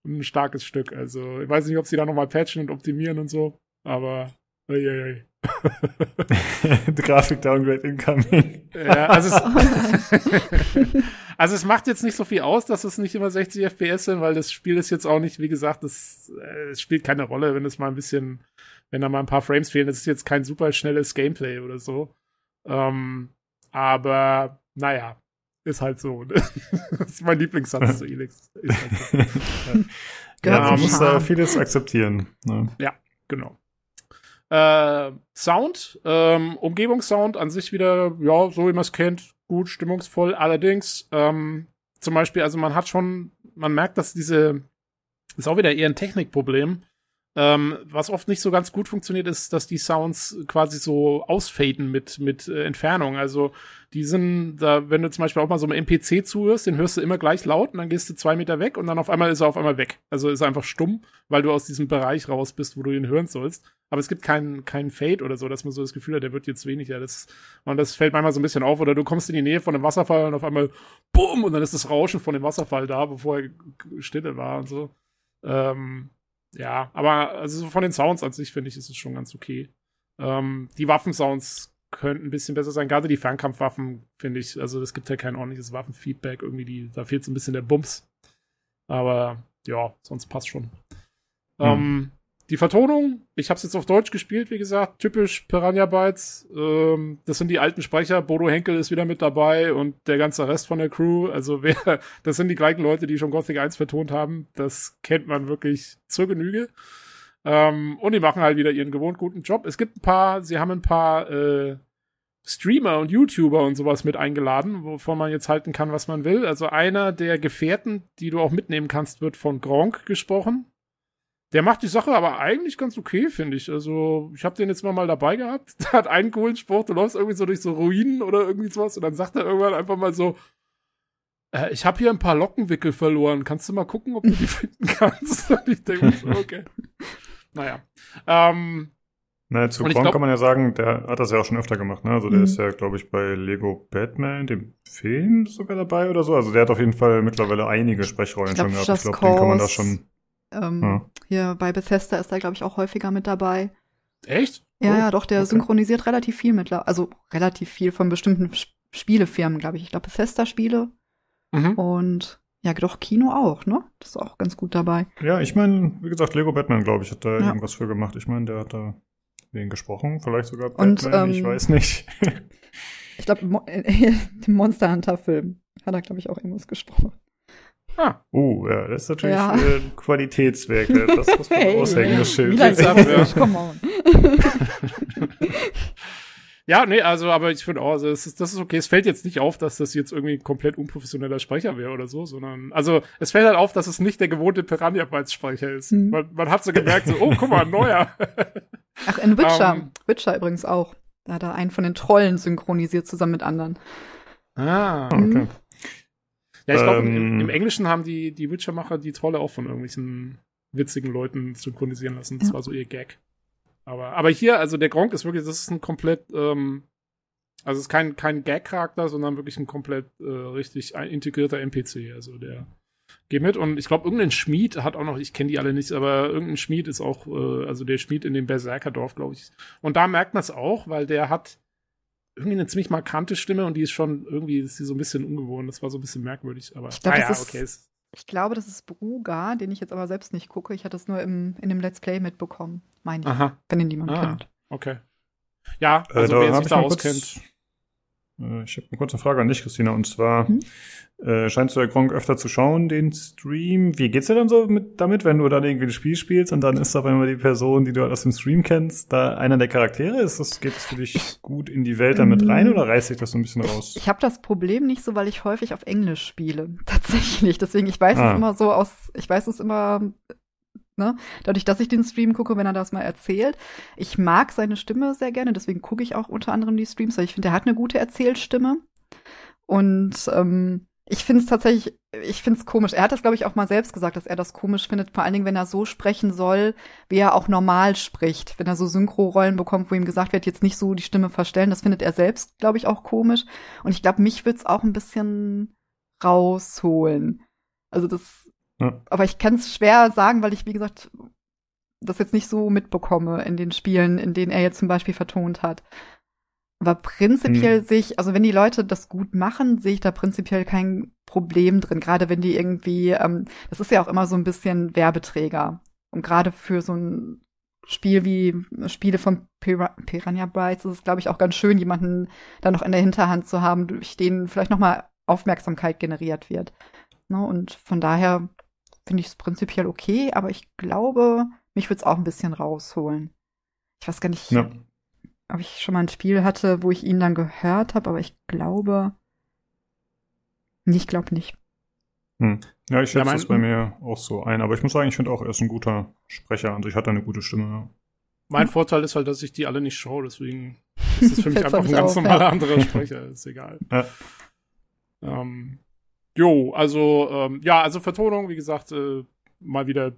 ein starkes Stück. Also ich weiß nicht, ob sie da nochmal patchen und optimieren und so, aber uiuiui. Grafik-Downgrade incoming. Ja, also es, also es macht jetzt nicht so viel aus, dass es nicht immer 60 FPS sind, weil das Spiel ist jetzt auch nicht, wie gesagt, das, äh, es spielt keine Rolle, wenn es mal ein bisschen, wenn da mal ein paar Frames fehlen. Das ist jetzt kein super schnelles Gameplay oder so. Ähm, aber naja, ist halt so. Ne? das ist mein Lieblingssatz zu Elix. Ist halt so. Ja, Gehört man muss da vieles akzeptieren. Ne? Genau. Äh, Sound, ähm, Umgebungssound an sich wieder, ja, so wie man es kennt, gut, stimmungsvoll. Allerdings, ähm, zum Beispiel, also man hat schon, man merkt, dass diese, ist auch wieder eher ein Technikproblem. Ähm, was oft nicht so ganz gut funktioniert, ist, dass die Sounds quasi so ausfaden mit, mit äh, Entfernung. Also die sind, da, wenn du zum Beispiel auch mal so einem NPC zuhörst, den hörst du immer gleich laut und dann gehst du zwei Meter weg und dann auf einmal ist er auf einmal weg. Also ist er einfach stumm, weil du aus diesem Bereich raus bist, wo du ihn hören sollst. Aber es gibt keinen keinen Fade oder so, dass man so das Gefühl hat, der wird jetzt weniger. Das, und das fällt manchmal so ein bisschen auf. Oder du kommst in die Nähe von einem Wasserfall und auf einmal BUM! Und dann ist das Rauschen von dem Wasserfall da, bevor er Stille war und so. Ähm, ja, aber also so von den Sounds an sich finde ich, ist es schon ganz okay. Ähm, die Waffensounds könnten ein bisschen besser sein. Gerade die Fernkampfwaffen finde ich, also es gibt ja kein ordentliches Waffenfeedback. Irgendwie, die, da fehlt so ein bisschen der Bums. Aber ja, sonst passt schon. Hm. Ähm, die Vertonung, ich habe es jetzt auf Deutsch gespielt, wie gesagt, typisch Piranha Bytes. Ähm, das sind die alten Sprecher. Bodo Henkel ist wieder mit dabei und der ganze Rest von der Crew. Also wer, das sind die gleichen Leute, die schon Gothic 1 vertont haben. Das kennt man wirklich zur Genüge. Ähm, und die machen halt wieder ihren gewohnt guten Job. Es gibt ein paar, sie haben ein paar äh, Streamer und YouTuber und sowas mit eingeladen, wovon man jetzt halten kann, was man will. Also einer der Gefährten, die du auch mitnehmen kannst, wird von Gronk gesprochen. Der macht die Sache aber eigentlich ganz okay, finde ich. Also, ich habe den jetzt mal, mal dabei gehabt. Der hat einen coolen Spruch, du läufst irgendwie so durch so Ruinen oder irgendwie sowas und dann sagt er irgendwann einfach mal so, äh, ich habe hier ein paar Lockenwickel verloren. Kannst du mal gucken, ob du die finden kannst? Und ich denke, okay. Naja. Ähm, Na, zu Gronk glaub- kann man ja sagen, der hat das ja auch schon öfter gemacht. Ne? Also der Mhm. ist ja, glaube ich, bei Lego Batman, dem Film sogar dabei oder so. Also der hat auf jeden Fall mittlerweile einige Sprechrollen Ich glaub, schon gehabt. Ich glaube, den kann man da schon. Ähm, Ja. Hier bei Bethesda ist er, glaube ich, auch häufiger mit dabei. echt? Ja, Oh, ja, doch, der okay. synchronisiert relativ viel mit, also relativ viel von bestimmten Sp- Spielefirmen, glaube ich. Ich glaube, Bethesda-Spiele Mhm. und ja, doch Kino auch, ne? Das ist auch ganz gut dabei. Ja, ich meine, wie gesagt, Lego Batman, glaube ich, hat da Ja. irgendwas für gemacht. Ich meine, der hat da wen gesprochen, vielleicht sogar Und, Batman, ich ähm, weiß nicht. Ich glaube, im Monster Hunter-Film hat er, glaube ich, auch irgendwas gesprochen. Ah, Uh, ja, das ist natürlich Ja. ein Qualitätswerk. äh, Das muss man Hey, aushängen, das Schild. Ja. Nee, also, aber ich finde auch, also, es ist, das ist okay. Es fällt jetzt nicht auf, dass das jetzt irgendwie ein komplett unprofessioneller Sprecher wäre oder so, sondern, also, es fällt halt auf, dass es nicht der gewohnte Piranha Bytes Sprecher ist. Hm. Man, man hat so gemerkt, so, oh, guck mal, ein neuer. Ach, in Witcher. Ähm. Witcher übrigens auch. Da hat er einen von den Trollen synchronisiert zusammen mit anderen. ah. Okay. Ja, ich glaube, Ähm. im, im Englischen haben die, die Witcher-Macher die Trolle auch von irgendwelchen witzigen Leuten synchronisieren lassen. Das Ja. war so ihr Gag. Aber, aber hier, also der Gronk ist wirklich, das ist ein komplett, ähm, also es ist kein, kein Gag-Charakter, sondern wirklich ein komplett äh, richtig ein integrierter NPC. Also der geht mit und ich glaube, irgendein Schmied hat auch noch, ich kenne die alle nicht, aber irgendein Schmied ist auch, äh, also der Schmied in dem Berserkerdorf, glaube ich. Und da merkt man es auch, weil der hat irgendwie eine ziemlich markante Stimme und die ist schon irgendwie, ist die so ein bisschen ungewohnt. Das war so ein bisschen merkwürdig, aber Ich glaub, naja, das ist- okay. Ist, Ich glaube, das ist Bruga, den ich jetzt aber selbst nicht gucke. Ich hatte es nur im, in dem Let's Play mitbekommen, meine ich, aha, wenn ihn niemand Ah. kennt. okay. Ja, Äh, also da wer sich ich da auskennt. Äh, ich habe eine kurze Frage an dich, Christina, und zwar Hm? äh, scheinst du ja Gronk öfter zu schauen, den Stream. Wie geht's dir dann so mit, damit, wenn du dann irgendwie ein Spiel spielst und dann ist auf einmal die Person, die du halt aus dem Stream kennst, da einer der Charaktere? Ist das, geht es für dich gut in die Welt damit rein Mm. oder reißt sich das so ein bisschen raus? Ich habe das Problem nicht so, weil ich häufig auf Englisch spiele. Tatsächlich. Deswegen, ich weiß Ah. es immer so aus, ich weiß es immer, ne, dadurch, dass ich den Stream gucke, wenn er das mal erzählt. Ich mag seine Stimme sehr gerne, deswegen gucke ich auch unter anderem die Streams, weil ich finde, er hat eine gute Erzählstimme. Und ähm, ich finde es tatsächlich, ich finde es komisch. Er hat das, glaube ich, auch mal selbst gesagt, dass er das komisch findet, vor allen Dingen, wenn er so sprechen soll, wie er auch normal spricht. Wenn er so Synchro-Rollen bekommt, wo ihm gesagt wird, jetzt nicht so die Stimme verstellen, das findet er selbst, glaube ich, auch komisch. Und ich glaube, mich wird's auch ein bisschen rausholen. Also das, Ja. aber ich kann es schwer sagen, weil ich, wie gesagt, das jetzt nicht so mitbekomme in den Spielen, in denen er jetzt zum Beispiel vertont hat. Aber prinzipiell Hm. sehe ich, also wenn die Leute das gut machen, sehe ich da prinzipiell kein Problem drin. Gerade wenn die irgendwie, ähm, das ist ja auch immer so ein bisschen Werbeträger. Und gerade für so ein Spiel wie Spiele von Pira Piranha Bytes ist es, glaube ich, auch ganz schön, jemanden da noch in der Hinterhand zu haben, durch den vielleicht nochmal Aufmerksamkeit generiert wird. Ne? Und von daher finde ich es prinzipiell okay, aber ich glaube, mich würde es auch ein bisschen rausholen. Ich weiß gar nicht, Ja. ob ich schon mal ein Spiel hatte, wo ich ihn dann gehört habe, aber ich glaube. Nee, ich glaube nicht. Hm. Ja, ich Ja, schätze mein- das bei mir auch so ein. Aber ich muss sagen, ich finde auch, er ist ein guter Sprecher. Also ich hatte eine gute Stimme. Ja. Mein Vorteil ist halt, dass ich die alle nicht schaue, deswegen ist es für mich einfach ein ganz auf, ja. normaler anderer Sprecher, ist egal. Ja. Ähm, jo, also, ähm, ja, also Vertonung, wie gesagt, äh, mal wieder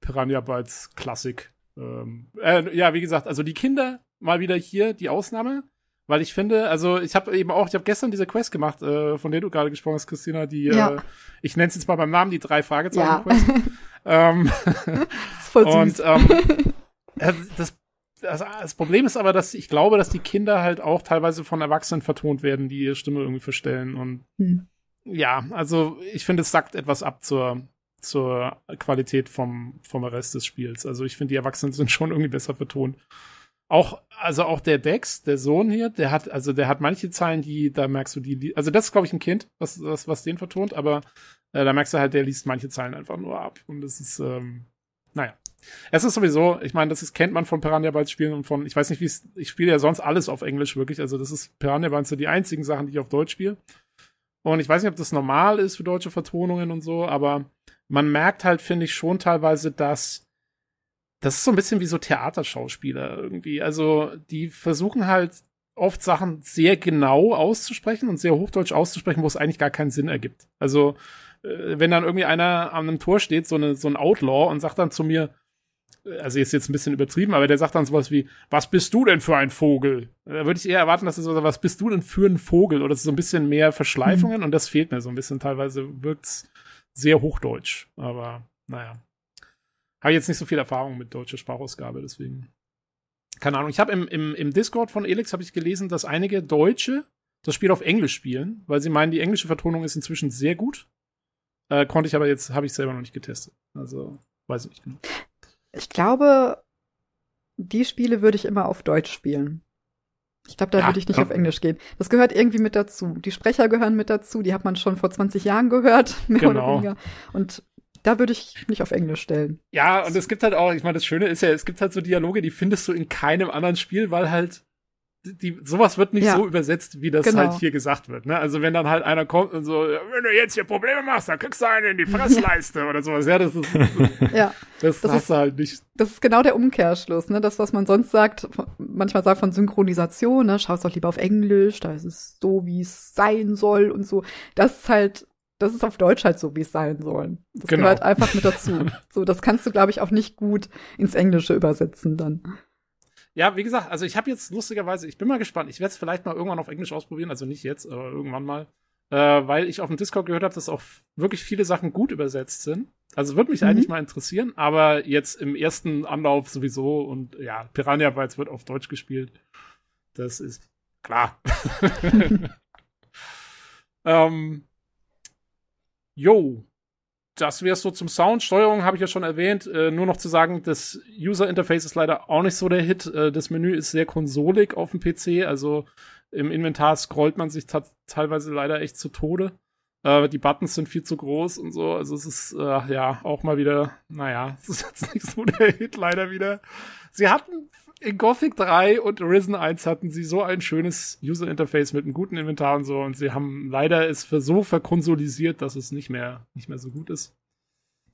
Piranha Bytes Klassik. Ähm, äh, ja, wie gesagt, also die Kinder mal wieder hier die Ausnahme, weil ich finde, also ich habe eben auch, ich habe gestern diese Quest gemacht, äh, von der du gerade gesprochen hast, Christina, die, Ja. äh, ich nenne es jetzt mal beim Namen, die drei Ja, Fragezeichen-Quest. ähm, das ist voll und süß. ähm, äh, das, das, das Problem ist aber, dass ich glaube, dass die Kinder halt auch teilweise von Erwachsenen vertont werden, die ihre Stimme irgendwie verstellen. Und Hm. Ja, also ich finde, es sackt etwas ab zur, zur Qualität vom, vom Rest des Spiels. Also ich finde, die Erwachsenen sind schon irgendwie besser vertont. Auch, also auch der Dex, der Sohn hier, der hat, also der hat manche Zeilen, die, da merkst du die, also das ist, glaube ich, ein Kind, was, was, was den vertont, aber äh, da merkst du halt, der liest manche Zeilen einfach nur ab. Und das ist, ähm, naja. Es ist sowieso, ich meine, das ist, kennt man von Piranha Bytes Spielen und von, ich weiß nicht, wie es, ich spiele ja sonst alles auf Englisch wirklich, also das ist Piranha Bytes so die einzigen Sachen, die ich auf Deutsch spiele. Und ich weiß nicht, ob das normal ist für deutsche Vertonungen und so, aber man merkt halt, finde ich, schon teilweise, dass das ist so ein bisschen wie so Theaterschauspieler irgendwie. Also, die versuchen halt oft Sachen sehr genau auszusprechen und sehr hochdeutsch auszusprechen, wo es eigentlich gar keinen Sinn ergibt. Also, äh, wenn dann irgendwie einer an einem Tor steht, so, eine, so ein Outlaw und sagt dann zu mir, also ist jetzt ein bisschen übertrieben, aber der sagt dann sowas wie, was bist du denn für ein Vogel? Da würde ich eher erwarten, dass er so sagt, was bist du denn für ein Vogel? Oder so ein bisschen mehr Verschleifungen und das fehlt mir so ein bisschen. Teilweise wirkt's sehr hochdeutsch, aber naja. Habe jetzt nicht so viel Erfahrung mit deutscher Sprachausgabe, deswegen. Keine Ahnung. Ich habe im, im, im Discord von Elix habe ich gelesen, dass einige Deutsche das Spiel auf Englisch spielen, weil sie meinen, die englische Vertonung ist inzwischen sehr gut. Äh, konnte ich aber jetzt, habe ich selber noch nicht getestet. Also, weiß ich nicht genau. Ich glaube, die Spiele würde ich immer auf Deutsch spielen. Ich glaube, da Ja, würde ich nicht ja. auf Englisch gehen. Das gehört irgendwie mit dazu. Die Sprecher gehören mit dazu. Die hat man schon vor 20 Jahren gehört, mehr oder Genau. weniger. Und da würde ich nicht auf Englisch stellen. Ja, und es gibt halt auch, ich meine, das Schöne ist ja, es gibt halt so Dialoge, die findest du in keinem anderen Spiel, weil halt die, sowas wird nicht Ja. so übersetzt, wie das Genau. halt hier gesagt wird. Ne? Also wenn dann halt einer kommt und so, wenn du jetzt hier Probleme machst, dann kriegst du einen in die Fressleiste oder sowas. Ja, das ist, Ja, das, Das hast ist- du halt nicht. das ist genau der Umkehrschluss. Ne? Das, was man sonst sagt, manchmal sagt von Synchronisation, ne? schau es doch lieber auf Englisch, da ist es so, wie es sein soll und so. Das ist halt, das ist auf Deutsch halt so, wie es sein soll. Das Genau. gehört einfach mit dazu. so, das kannst du, glaube ich, auch nicht gut ins Englische übersetzen dann. Ja, wie gesagt, also ich habe jetzt lustigerweise, ich bin mal gespannt, ich werde es vielleicht mal irgendwann auf Englisch ausprobieren, also nicht jetzt, aber irgendwann mal. Äh, weil ich auf dem Discord gehört habe, dass auch wirklich viele Sachen gut übersetzt sind. Also würde mich Mhm. eigentlich mal interessieren, aber jetzt im ersten Anlauf sowieso und ja, Piranha Bytes wird auf Deutsch gespielt. Das ist klar. ähm, jo, das wär's so zum Sound. Steuerung habe ich ja schon erwähnt. Äh, nur noch zu sagen, das User Interface ist leider auch nicht so der Hit. Äh, das Menü ist sehr konsolig auf dem PC. Also im Inventar scrollt man sich teilweise leider echt zu Tode. Äh, die Buttons sind viel zu groß und so. Also es ist äh, ja auch mal wieder, naja, es ist jetzt nicht so der Hit leider wieder. Sie hatten in Gothic 3 und Risen 1 hatten sie so ein schönes User Interface mit einem guten Inventar und so und sie haben leider es für so verkonsolisiert, dass es nicht mehr nicht mehr so gut ist.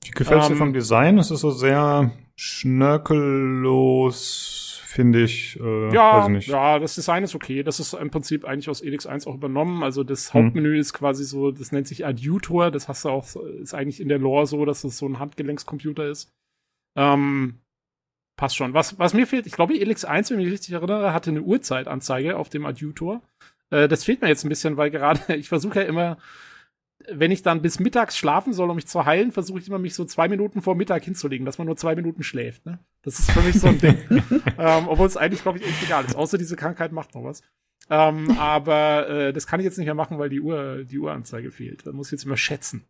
Wie gefällt dir Ähm, vom Design? Es ist so sehr schnörkellos, finde ich. Äh, Ja, ja, das Design ist okay. Das ist im Prinzip eigentlich aus Elix 1 auch übernommen. Also das Hm. Hauptmenü ist quasi so, das nennt sich Adjutor. Das hast du auch, ist eigentlich in der Lore so, dass es so ein Handgelenkscomputer ist. Ähm, passt schon. Was, was mir fehlt, ich glaube, Elix 1, wenn ich mich richtig erinnere, hatte eine Uhrzeitanzeige auf dem Adjutor. Äh, das fehlt mir jetzt ein bisschen, weil gerade, ich versuche ja immer wenn ich dann bis mittags schlafen soll, um mich zu heilen, versuche ich immer, mich so zwei Minuten vor Mittag hinzulegen, dass man nur zwei Minuten schläft. Ne? Das ist für mich so ein Ding. ähm, obwohl es eigentlich, glaube ich, echt egal ist. Außer diese Krankheit macht noch was. Ähm, aber äh, das kann ich jetzt nicht mehr machen, weil die Uhr, die Uhranzeige fehlt. Da muss ich jetzt immer schätzen.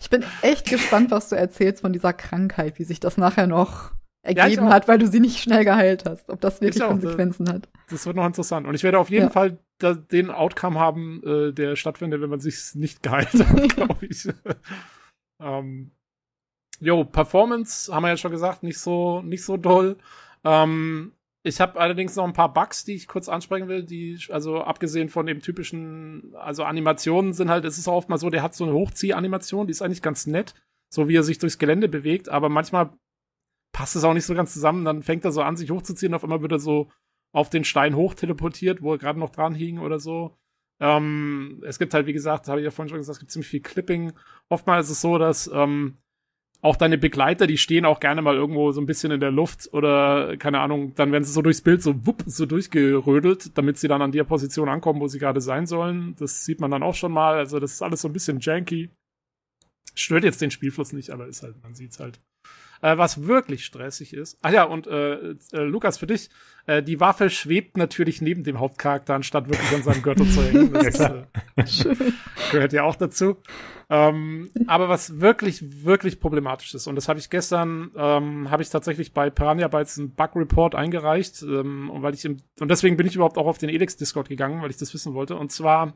ich bin echt gespannt, was du erzählst von dieser Krankheit, wie sich das nachher noch ergeben ja, hat, weil du sie nicht schnell geheilt hast. Ob das wirklich Konsequenzen das, hat. Das wird noch interessant. Und ich werde auf jeden ja. Fall da, den Outcome haben, äh, der stattfindet, wenn man sich nicht geheilt hat, glaube ich. ähm, jo, Performance haben wir ja schon gesagt, nicht so, nicht so doll. Ähm, ich habe allerdings noch ein paar Bugs, die ich kurz ansprechen will, die, also abgesehen von dem typischen, also Animationen sind halt, es ist auch oft mal so, der hat so eine Hochziehanimation, die ist eigentlich ganz nett, so wie er sich durchs Gelände bewegt, aber manchmal passt es auch nicht so ganz zusammen. Dann fängt er so an, sich hochzuziehen. Auf einmal wird er so auf den Stein hoch teleportiert, wo er gerade noch dran hing oder so. Ähm, es gibt halt, wie gesagt, habe ich ja vorhin schon gesagt, es gibt ziemlich viel Clipping. Oftmals ist es so, dass ähm, auch deine Begleiter, die stehen auch gerne mal irgendwo so ein bisschen in der Luft oder keine Ahnung, dann werden sie so durchs Bild so wupp, so durchgerödelt, damit sie dann an der Position ankommen, wo sie gerade sein sollen. Das sieht man dann auch schon mal. Also das ist alles so ein bisschen janky. Stört jetzt den Spielfluss nicht, aber ist halt, man sieht's halt. Äh, was wirklich stressig ist. Ach ja, und äh, äh, Lukas, für dich, äh, die Waffe schwebt natürlich neben dem Hauptcharakter, anstatt wirklich an seinem Gürtel zu hängen. Das ist, äh, gehört ja auch dazu. Ähm, aber was wirklich, wirklich problematisch ist, und das habe ich gestern, ähm, habe ich tatsächlich bei Piranha Bytes einen Bug-Report eingereicht, ähm, und weil ich im, und deswegen bin ich überhaupt auch auf den Elix-Discord gegangen, weil ich das wissen wollte. Und zwar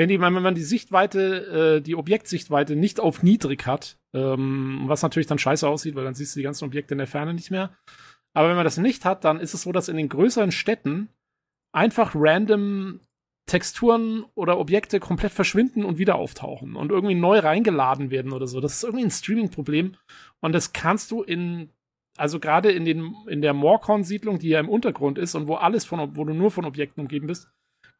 wenn, die, wenn man die Sichtweite, äh, die Objektsichtweite nicht auf niedrig hat, ähm, was natürlich dann scheiße aussieht, weil dann siehst du die ganzen Objekte in der Ferne nicht mehr. Aber wenn man das nicht hat, dann ist es so, dass in den größeren Städten einfach random Texturen oder Objekte komplett verschwinden und wieder auftauchen und irgendwie neu reingeladen werden oder so. Das ist irgendwie ein Streaming-Problem. Und das kannst du in, also gerade in den, in der Morcon-Siedlung, die ja im Untergrund ist und wo alles von, wo du nur von Objekten umgeben bist,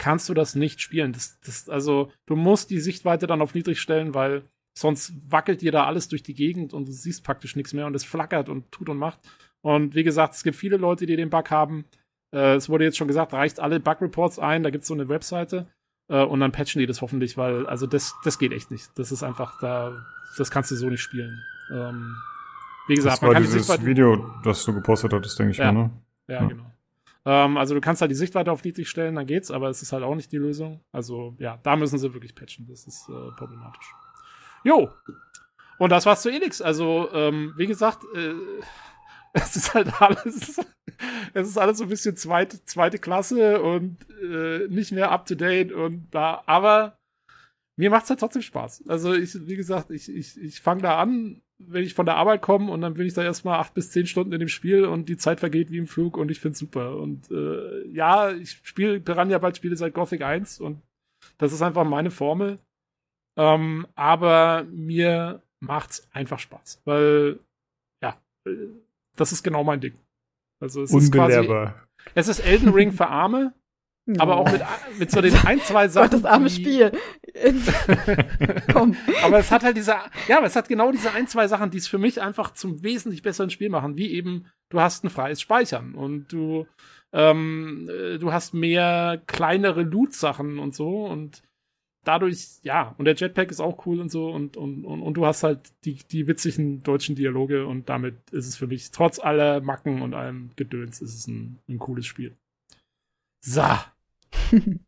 kannst du das nicht spielen. Das, das, also, du musst die Sichtweite dann auf niedrig stellen, weil sonst wackelt dir da alles durch die Gegend und du siehst praktisch nichts mehr und es flackert und tut und macht. Und wie gesagt, es gibt viele Leute, die den Bug haben. Äh, es wurde jetzt schon gesagt, reicht alle Bug-Reports ein, da gibt es so eine Webseite äh, und dann patchen die das hoffentlich, weil, also das, das geht echt nicht. Das ist einfach, da, das kannst du so nicht spielen. Ähm, wie gesagt, das war man kann dieses die Video, das du gepostet hattest, denke ich ja. mal, ne? Ja, ja. genau. Ähm, also du kannst halt die Sichtweite auf niedrig stellen, dann geht's, aber es ist halt auch nicht die Lösung. Also ja, da müssen sie wirklich patchen. Das ist äh, problematisch. Jo. Und das war's zu Elix. Also, ähm, wie gesagt, äh, es ist halt alles, es ist alles so ein bisschen zweite, zweite Klasse und äh, nicht mehr up to date und da, aber mir macht's halt trotzdem Spaß. Also ich, wie gesagt, ich, ich, ich fange da an, wenn ich von der Arbeit komme und dann bin ich da erstmal acht bis zehn Stunden in dem Spiel und die Zeit vergeht wie im Flug und ich find's super. Und äh, ja, ich spiele Piranha bald Spiele seit Gothic 1 und das ist einfach meine Formel. Ähm, aber mir macht's einfach Spaß, weil ja, äh, das ist genau mein Ding. Also es ist quasi, es ist Elden Ring für Arme, aber auch mit, mit so den ein, zwei Sachen. Gott, das arme Spiel. Komm. Aber es hat halt diese, ja, aber es hat genau diese ein, zwei Sachen, die es für mich einfach zum wesentlich besseren Spiel machen, wie eben, du hast ein freies Speichern und du, ähm, äh, du hast mehr kleinere Loot-Sachen und so und dadurch, ja, und der Jetpack ist auch cool und so und, und, und, und du hast halt die, die witzigen deutschen Dialoge und damit ist es für mich, trotz aller Macken und allem Gedöns, ist es ein, ein cooles Spiel. So.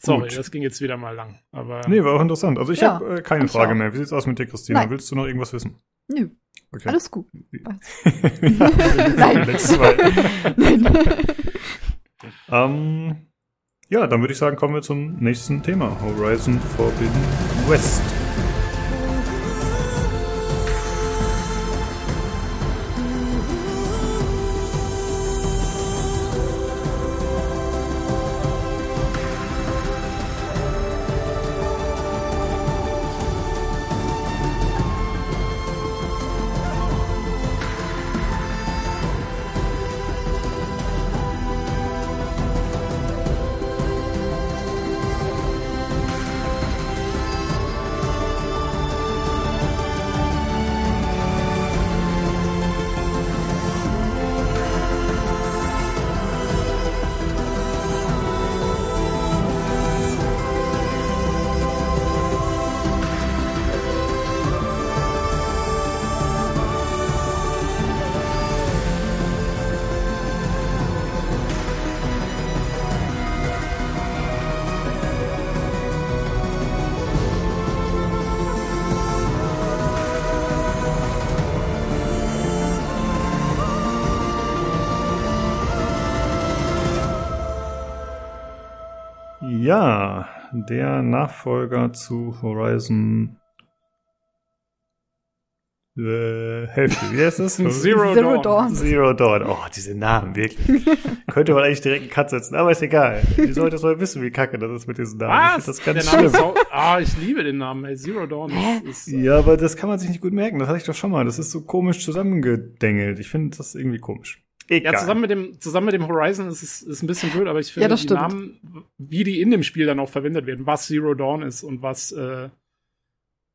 Sorry, das ging jetzt wieder mal lang. Aber nee, war auch interessant. Also ich ja, habe äh, keine Frage mehr. Wie sieht's aus mit dir, Christina? Nein. Willst du noch irgendwas wissen? Nö. Okay. Alles gut. Nein. Nein. ähm, ja, dann würde ich sagen, kommen wir zum nächsten Thema. Horizon Forbidden West. Der Nachfolger zu Horizon äh, Hälfte. Wie heißt das? Zero, Zero Dawn. Dawn. Zero Dawn. Oh, diese Namen, wirklich. Könnte man eigentlich direkt einen Cut setzen, aber ist egal. Die Leute sollen wissen, wie kacke das ist mit diesen Namen. Ich Was? find das ganz der Name schlimm. ist auch, ah, ich liebe den Namen, ey. Zero Dawn ist, ist Ja, aber das kann man sich nicht gut merken. Das hatte ich doch schon mal. Das ist so komisch zusammengedengelt. Ich finde das irgendwie komisch. Egal. Ja, zusammen mit dem, zusammen mit dem Horizon ist es ist ein bisschen blöd, aber ich finde Ja, die stimmt. Namen, wie die in dem Spiel dann auch verwendet werden, was Zero Dawn ist und was, äh,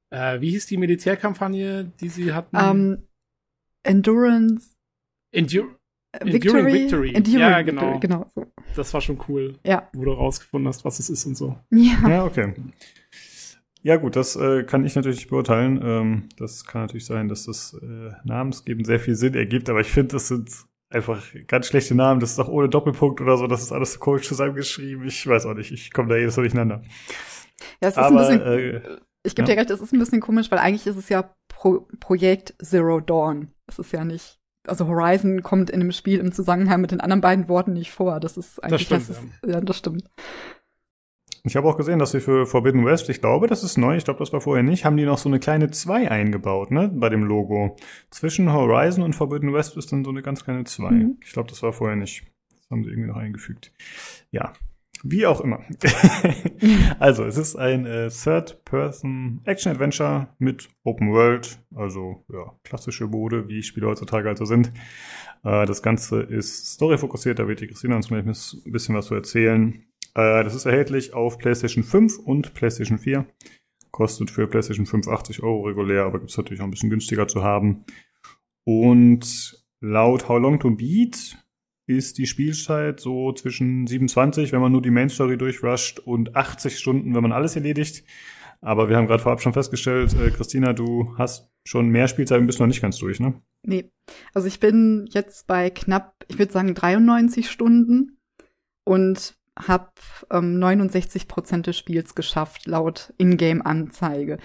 äh, wie hieß die Militärkampagne, die sie hatten? Ähm, Endurance, Endur äh, Enduring Victory. Victory. Enduring Ja, Victory, genau. genau so. das war schon cool, Ja. wo du rausgefunden hast, was es ist und so. Ja. Ja, okay. Ja, gut, das äh, kann ich natürlich nicht beurteilen. Ähm, das kann natürlich sein, dass das äh, Namensgeben sehr viel Sinn ergibt, aber ich finde, das sind einfach ganz schlechte Namen. Das ist auch ohne Doppelpunkt oder so. Das ist alles so komisch zusammengeschrieben. Ich weiß auch nicht. Ich komme da jedes Mal durcheinander. Ja, es ist aber ein bisschen, äh, ich gebe ja. dir recht, es ist ein bisschen komisch, weil eigentlich ist es ja Pro Projekt Zero Dawn. Es ist ja nicht, also Horizon kommt in dem Spiel im Zusammenhang mit den anderen beiden Worten nicht vor. Das ist eigentlich, stimmt, ist, ja, das stimmt. Ich habe auch gesehen, dass sie für Forbidden West, ich glaube, das ist neu, ich glaube, das war vorher nicht, haben die noch so eine kleine 2 eingebaut, ne, bei dem Logo. Zwischen Horizon und Forbidden West ist dann so eine ganz kleine 2. Mhm. Ich glaube, das war vorher nicht. Das haben sie irgendwie noch eingefügt. Ja, wie auch immer. also, es ist ein äh, Third-Person-Action-Adventure mit Open World, also ja, klassische Mode, wie Spiele heutzutage also sind. Äh, das Ganze ist storyfokussiert, da wird die Christina uns gleich ein bisschen was zu erzählen. Äh, das ist erhältlich auf PlayStation 5 und PlayStation 4. Kostet für PlayStation 5 80 Euro regulär, aber gibt's natürlich auch ein bisschen günstiger zu haben. Und laut How Long to Beat ist die Spielzeit so zwischen 27, wenn man nur die Main Story durchrusht, und 80 Stunden, wenn man alles erledigt. Aber wir haben gerade vorab schon festgestellt, äh, Christina, du hast schon mehr Spielzeit und bist noch nicht ganz durch, ne? Nee. Also ich bin jetzt bei knapp, ich würde sagen 93 Stunden und habe ähm, 69 Prozent des Spiels geschafft, laut Ingame-Anzeige.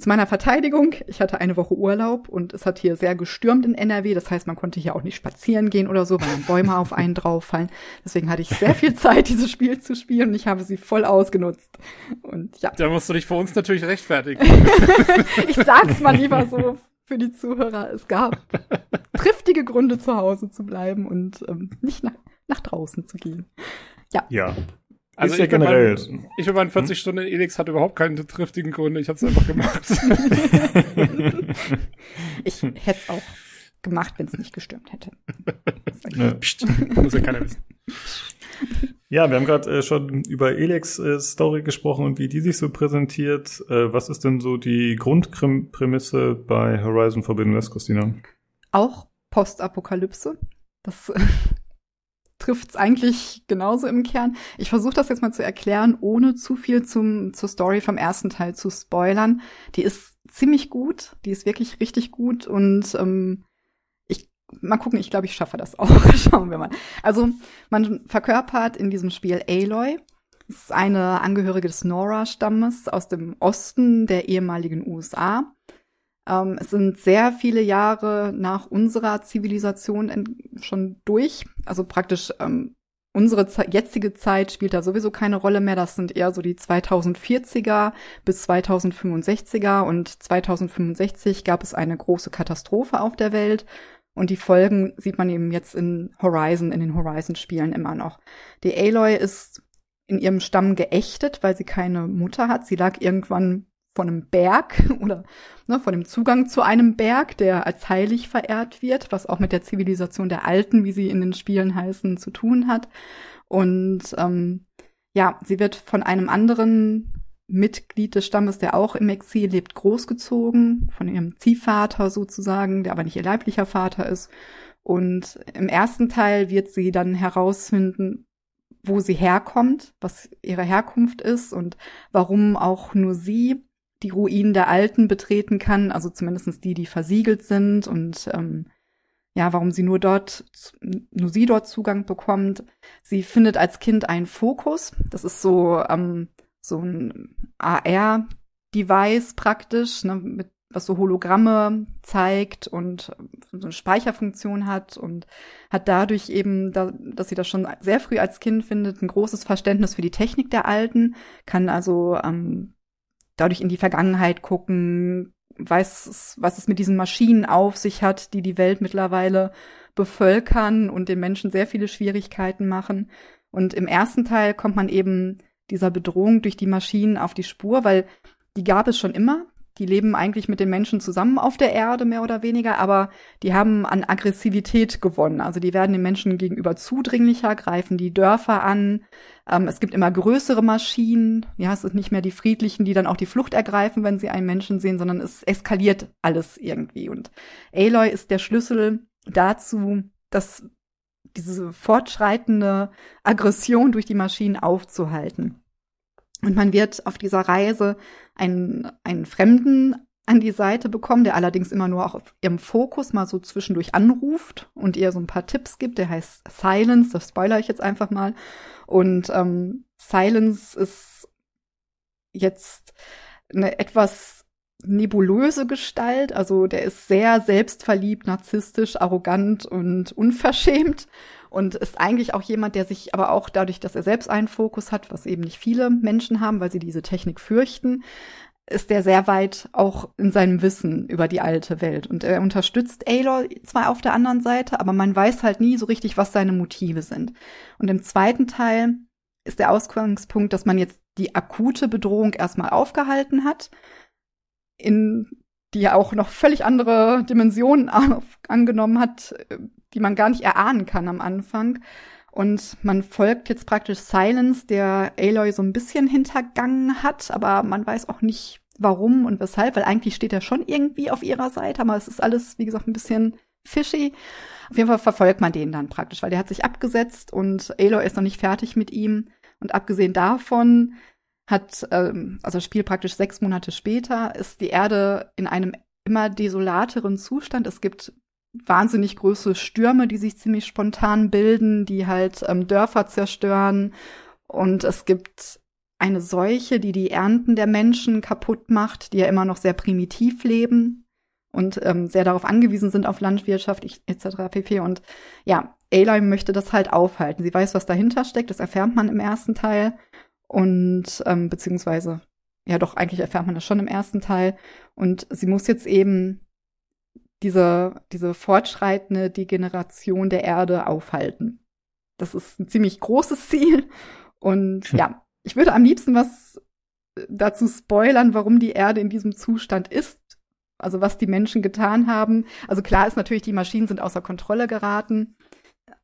Zu meiner Verteidigung, ich hatte eine Woche Urlaub und es hat hier sehr gestürmt in NRW. Das heißt, man konnte hier auch nicht spazieren gehen oder so, weil dann Bäume auf einen drauffallen. Deswegen hatte ich sehr viel Zeit, dieses Spiel zu spielen und ich habe sie voll ausgenutzt. Und ja, Da musst du dich vor uns natürlich rechtfertigen. ich sag's mal lieber so für die Zuhörer. Es gab triftige Gründe, zu Hause zu bleiben und ähm, nicht nach, nach draußen zu gehen. Ja. Also ist ja ich generell. meinen- Ich mit meinen 40 Stunden in Elix hatte überhaupt keine triftigen Gründe. Ich habe es einfach gemacht. Ich hätte es auch gemacht, wenn es nicht gestürmt hätte. Ja. Psst, muss ja keiner wissen. Ja, wir haben gerade äh, schon über Elex äh, Story gesprochen und wie die sich so präsentiert. Äh, was ist denn so die Grundprämisse bei Horizon Forbidden West, Christina? Auch Postapokalypse. Das trifft es eigentlich genauso im Kern. Ich versuche das jetzt mal zu erklären, ohne zu viel zum, zur Story vom ersten Teil zu spoilern. Die ist ziemlich gut, die ist wirklich richtig gut und ähm, ich mal gucken, ich glaube, ich schaffe das auch. Schauen wir mal. Also man verkörpert in diesem Spiel Aloy. Das ist eine Angehörige des Nora-Stammes aus dem Osten der ehemaligen USA. Ähm, es sind sehr viele Jahre nach unserer Zivilisation schon durch. Also praktisch ähm, unsere Ze jetzige Zeit spielt da sowieso keine Rolle mehr. Das sind eher so die 2040er bis 2065er. Und 2065 gab es eine große Katastrophe auf der Welt. Und die Folgen sieht man eben jetzt in Horizon, in den Horizon-Spielen immer noch. Die Aloy ist in ihrem Stamm geächtet, weil sie keine Mutter hat. Sie lag irgendwann von einem Berg oder ne, von dem Zugang zu einem Berg, der als heilig verehrt wird, was auch mit der Zivilisation der Alten, wie sie in den Spielen heißen, zu tun hat. Und ähm, ja, sie wird von einem anderen Mitglied des Stammes, der auch im Exil lebt, großgezogen, von ihrem Ziehvater sozusagen, der aber nicht ihr leiblicher Vater ist. Und im ersten Teil wird sie dann herausfinden, wo sie herkommt, was ihre Herkunft ist und warum auch nur sie die Ruinen der Alten betreten kann, also zumindest die, die versiegelt sind und ähm, ja, warum sie nur dort, nur sie dort Zugang bekommt. Sie findet als Kind einen Fokus. Das ist so, ähm, so ein AR-Device praktisch, ne, mit was so Hologramme zeigt und so eine Speicherfunktion hat und hat dadurch eben, da, dass sie das schon sehr früh als Kind findet, ein großes Verständnis für die Technik der Alten, kann also ähm, dadurch in die Vergangenheit gucken, weiß, was es mit diesen Maschinen auf sich hat, die die Welt mittlerweile bevölkern und den Menschen sehr viele Schwierigkeiten machen. Und im ersten Teil kommt man eben dieser Bedrohung durch die Maschinen auf die Spur, weil die gab es schon immer. Die leben eigentlich mit den Menschen zusammen auf der Erde, mehr oder weniger, aber die haben an Aggressivität gewonnen. Also die werden den Menschen gegenüber zudringlicher, greifen die Dörfer an. Ähm, es gibt immer größere Maschinen. Ja, es sind nicht mehr die Friedlichen, die dann auch die Flucht ergreifen, wenn sie einen Menschen sehen, sondern es eskaliert alles irgendwie. Und Aloy ist der Schlüssel dazu, dass diese fortschreitende Aggression durch die Maschinen aufzuhalten. Und man wird auf dieser Reise einen, einen Fremden an die Seite bekommen, der allerdings immer nur auch auf ihrem Fokus mal so zwischendurch anruft und ihr so ein paar Tipps gibt. Der heißt Silence, das spoiler ich jetzt einfach mal. Und ähm, Silence ist jetzt eine etwas nebulöse Gestalt. Also der ist sehr selbstverliebt, narzisstisch, arrogant und unverschämt und ist eigentlich auch jemand, der sich aber auch dadurch, dass er selbst einen Fokus hat, was eben nicht viele Menschen haben, weil sie diese Technik fürchten, ist der sehr weit auch in seinem Wissen über die alte Welt. Und er unterstützt Aloy zwar auf der anderen Seite, aber man weiß halt nie so richtig, was seine Motive sind. Und im zweiten Teil ist der Ausgangspunkt, dass man jetzt die akute Bedrohung erstmal aufgehalten hat in die ja auch noch völlig andere Dimensionen angenommen hat, die man gar nicht erahnen kann am Anfang. Und man folgt jetzt praktisch Silence, der Aloy so ein bisschen hintergangen hat, aber man weiß auch nicht, warum und weshalb, weil eigentlich steht er schon irgendwie auf ihrer Seite, aber es ist alles, wie gesagt, ein bisschen fishy. Auf jeden Fall verfolgt man den dann praktisch, weil der hat sich abgesetzt und Aloy ist noch nicht fertig mit ihm. Und abgesehen davon hat, ähm, also Spiel praktisch sechs Monate später, ist die Erde in einem immer desolateren Zustand. Es gibt wahnsinnig große Stürme, die sich ziemlich spontan bilden, die halt ähm, Dörfer zerstören. Und es gibt eine Seuche, die die Ernten der Menschen kaputt macht, die ja immer noch sehr primitiv leben und ähm, sehr darauf angewiesen sind auf Landwirtschaft etc. pp. Und ja, Aloy möchte das halt aufhalten. Sie weiß, was dahinter steckt. Das erfährt man im ersten Teil. Und ähm, beziehungsweise, ja doch, eigentlich erfährt man das schon im ersten Teil. Und sie muss jetzt eben diese, diese fortschreitende Degeneration der Erde aufhalten. Das ist ein ziemlich großes Ziel. Und hm. ja, ich würde am liebsten was dazu spoilern, warum die Erde in diesem Zustand ist. Also was die Menschen getan haben. Also klar ist natürlich, die Maschinen sind außer Kontrolle geraten.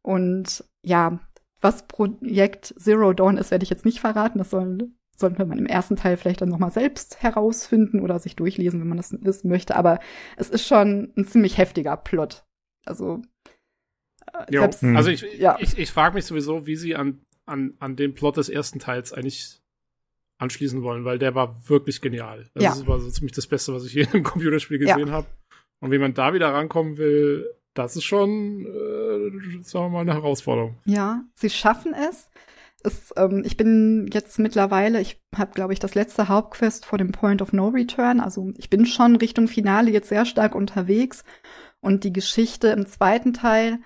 Und ja, was Projekt Zero Dawn ist, werde ich jetzt nicht verraten. Das soll, sollte man im ersten Teil vielleicht dann nochmal selbst herausfinden oder sich durchlesen, wenn man das wissen möchte. Aber es ist schon ein ziemlich heftiger Plot. Also, äh, selbst, also ich, ja. ich, ich frage mich sowieso, wie sie an, an, an den Plot des ersten Teils eigentlich anschließen wollen, weil der war wirklich genial. Das ja. war so ziemlich das Beste, was ich je in einem Computerspiel gesehen ja. habe. Und wie man da wieder rankommen will, das ist schon, äh, sagen wir mal, eine Herausforderung. Ja, sie schaffen es. Es ähm, ich bin jetzt mittlerweile, ich habe, glaube ich, das letzte Hauptquest vor dem Point of No Return. Also ich bin schon Richtung Finale jetzt sehr stark unterwegs. Und die Geschichte im zweiten Teil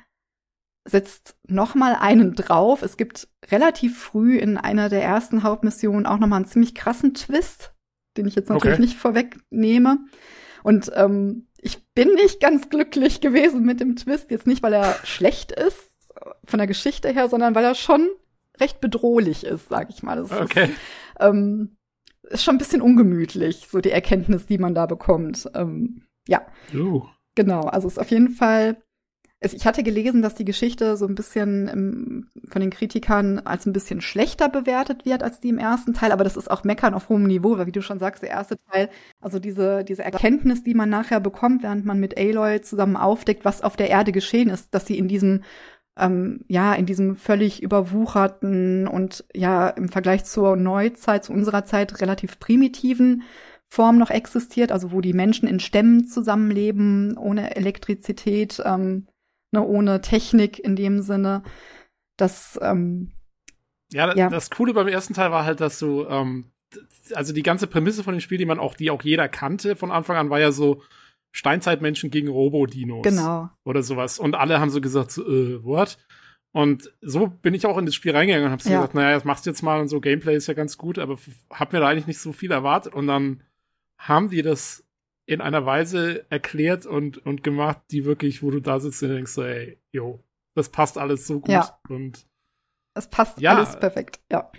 setzt noch mal einen drauf. Es gibt relativ früh in einer der ersten Hauptmissionen auch noch mal einen ziemlich krassen Twist, den ich jetzt natürlich okay. nicht vorwegnehme. Und ähm, ich bin nicht ganz glücklich gewesen mit dem Twist. Jetzt nicht, weil er schlecht ist von der Geschichte her, sondern weil er schon recht bedrohlich ist, sag ich mal. Das okay. Ist, ähm, ist schon ein bisschen ungemütlich, so die Erkenntnis, die man da bekommt. Ähm, ja. Uh. Genau, also es ist auf jeden Fall ich hatte gelesen, dass die Geschichte so ein bisschen im, von den Kritikern als ein bisschen schlechter bewertet wird als die im ersten Teil, aber das ist auch Meckern auf hohem Niveau, weil wie du schon sagst, der erste Teil, also diese, diese Erkenntnis, die man nachher bekommt, während man mit Aloy zusammen aufdeckt, was auf der Erde geschehen ist, dass sie in diesem ähm, ja, in diesem völlig überwucherten und ja, im Vergleich zur Neuzeit, zu unserer Zeit relativ primitiven Form noch existiert, also wo die Menschen in Stämmen zusammenleben, ohne Elektrizität, ähm, ne, ohne Technik in dem Sinne. Das, ähm, ja, ja, das Coole beim ersten Teil war halt, dass du, ähm, also die ganze Prämisse von dem Spiel, die man auch, die auch jeder kannte von Anfang an, war ja so Steinzeitmenschen gegen Robo-Dinos. Genau. Oder sowas. Und alle haben so gesagt, so, äh, what? Und so bin ich auch in das Spiel reingegangen und hab so Ja. gesagt, naja, das machst du jetzt mal und so, Gameplay ist ja ganz gut, aber hab mir da eigentlich nicht so viel erwartet. Und dann haben die das in einer Weise erklärt und, und gemacht, die wirklich, wo du da sitzt und denkst so, ey, yo, das passt alles so gut. Ja. Und Es passt Ja. alles perfekt, ja.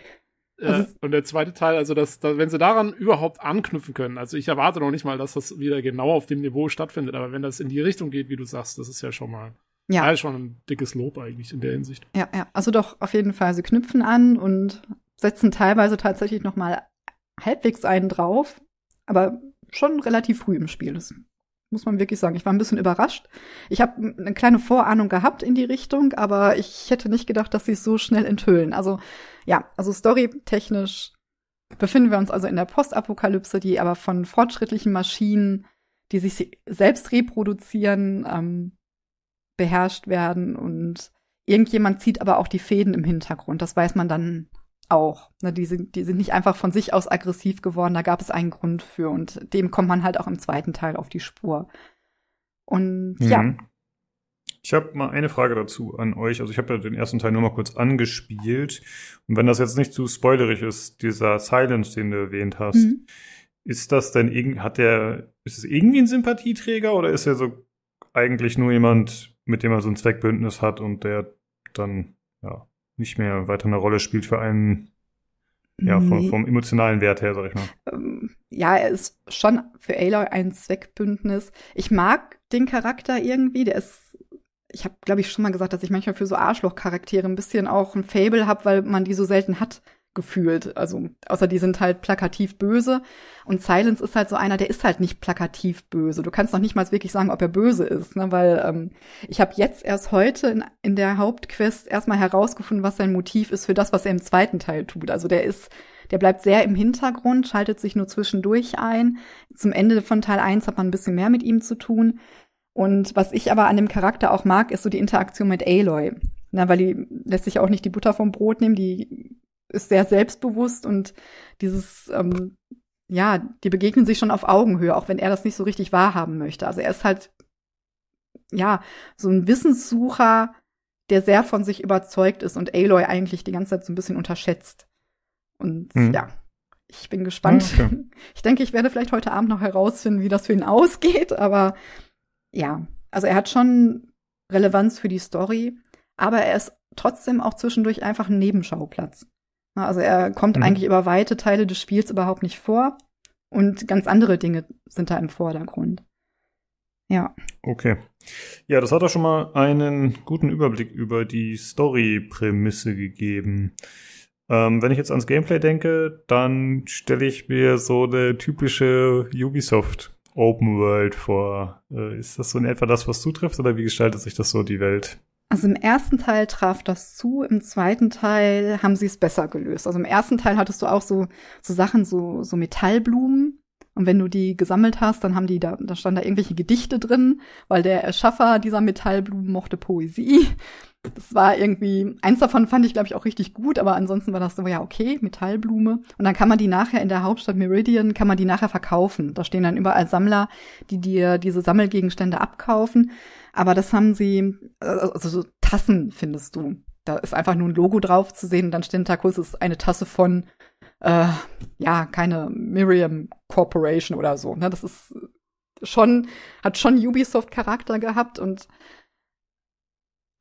Äh, Also- und der zweite Teil, also dass, da, wenn sie daran überhaupt anknüpfen können, also ich erwarte noch nicht mal, dass das wieder genau auf dem Niveau stattfindet, aber wenn das in die Richtung geht, wie du sagst, das ist ja schon mal Ja. ja. schon ein dickes Lob eigentlich in der Hinsicht. Ja, ja. Also doch, auf jeden Fall. Sie knüpfen an und setzen teilweise tatsächlich noch mal halbwegs einen drauf, aber schon relativ früh im Spiel. Das muss man wirklich sagen. Ich war ein bisschen überrascht. Ich habe eine kleine Vorahnung gehabt in die Richtung, aber ich hätte nicht gedacht, dass sie es so schnell enthüllen. Also ja, also storytechnisch befinden wir uns also in der Postapokalypse, die aber von fortschrittlichen Maschinen, die sich selbst reproduzieren, ähm, beherrscht werden und irgendjemand zieht aber auch die Fäden im Hintergrund. Das weiß man dann auch. Ne, die, sind, die sind nicht einfach von sich aus aggressiv geworden, da gab es einen Grund für und dem kommt man halt auch im zweiten Teil auf die Spur. Und ja, Mhm. Ich habe mal eine Frage dazu an euch. Also ich habe ja den ersten Teil nur mal kurz angespielt. Und wenn das jetzt nicht zu spoilerig ist, dieser Silence, den du erwähnt hast, Mhm. ist das denn irgend, hat der, ist es irgendwie ein Sympathieträger oder ist er so eigentlich nur jemand, mit dem er so ein Zweckbündnis hat und der dann ja nicht mehr weiter eine Rolle spielt für einen, ja, vom, Nee. vom emotionalen Wert her, sag ich mal. ähm, ja, er ist schon für Aloy ein Zweckbündnis. Ich mag den Charakter irgendwie, der ist ich habe, glaube ich, schon mal gesagt, dass ich manchmal für so Arschloch-Charaktere ein bisschen auch ein Fable habe, weil man die so selten hat gefühlt. Also, außer die sind halt plakativ böse. Und Silence ist halt so einer, der ist halt nicht plakativ böse. Du kannst noch nicht mal wirklich sagen, ob er böse ist, ne? weil ähm, ich habe jetzt erst heute in, in der Hauptquest erstmal herausgefunden, was sein Motiv ist für das, was er im zweiten Teil tut. Also der ist, der bleibt sehr im Hintergrund, schaltet sich nur zwischendurch ein. Zum Ende von Teil 1 hat man ein bisschen mehr mit ihm zu tun. Und was ich aber an dem Charakter auch mag, ist so die Interaktion mit Aloy. Na, weil die lässt sich auch nicht die Butter vom Brot nehmen, die ist sehr selbstbewusst und dieses, ähm, ja, die begegnen sich schon auf Augenhöhe, auch wenn er das nicht so richtig wahrhaben möchte. Also er ist halt, ja, so ein Wissenssucher, der sehr von sich überzeugt ist und Aloy eigentlich die ganze Zeit so ein bisschen unterschätzt. Und Mhm. ja, ich bin gespannt. Ah, okay. Ich denke, ich werde vielleicht heute Abend noch herausfinden, wie das für ihn ausgeht, aber ja, also er hat schon Relevanz für die Story, aber er ist trotzdem auch zwischendurch einfach ein Nebenschauplatz. Na, Also er kommt Mhm. eigentlich über weite Teile des Spiels überhaupt nicht vor und ganz andere Dinge sind da im Vordergrund. Ja. Okay. Ja, das hat doch schon mal einen guten Überblick über die Story-Prämisse gegeben. Ähm, wenn ich jetzt ans Gameplay denke, dann stelle ich mir so eine typische Ubisoft Open World vor. Äh, ist das so in etwa das, was zutrifft, oder wie gestaltet sich das so die Welt? Also im ersten Teil traf das zu, im zweiten Teil haben sie es besser gelöst. Also im ersten Teil hattest du auch so, so Sachen, so, so Metallblumen. Und wenn du die gesammelt hast, dann haben die da, da standen da irgendwelche Gedichte drin, weil der Erschaffer dieser Metallblumen mochte Poesie. Das war irgendwie, eins davon fand ich, glaube ich, auch richtig gut, aber ansonsten war das so, ja, okay, Metallblume. Und dann kann man die nachher in der Hauptstadt Meridian, kann man die nachher verkaufen. Da stehen dann überall Sammler, die dir diese Sammelgegenstände abkaufen. Aber das haben sie, äh, also so Tassen findest du. Da ist einfach nur ein Logo drauf zu sehen dann steht da kurz, es ist eine Tasse von, äh, ja, keine Miriam Corporation oder so. Ne? Das ist schon, hat schon Ubisoft-Charakter gehabt und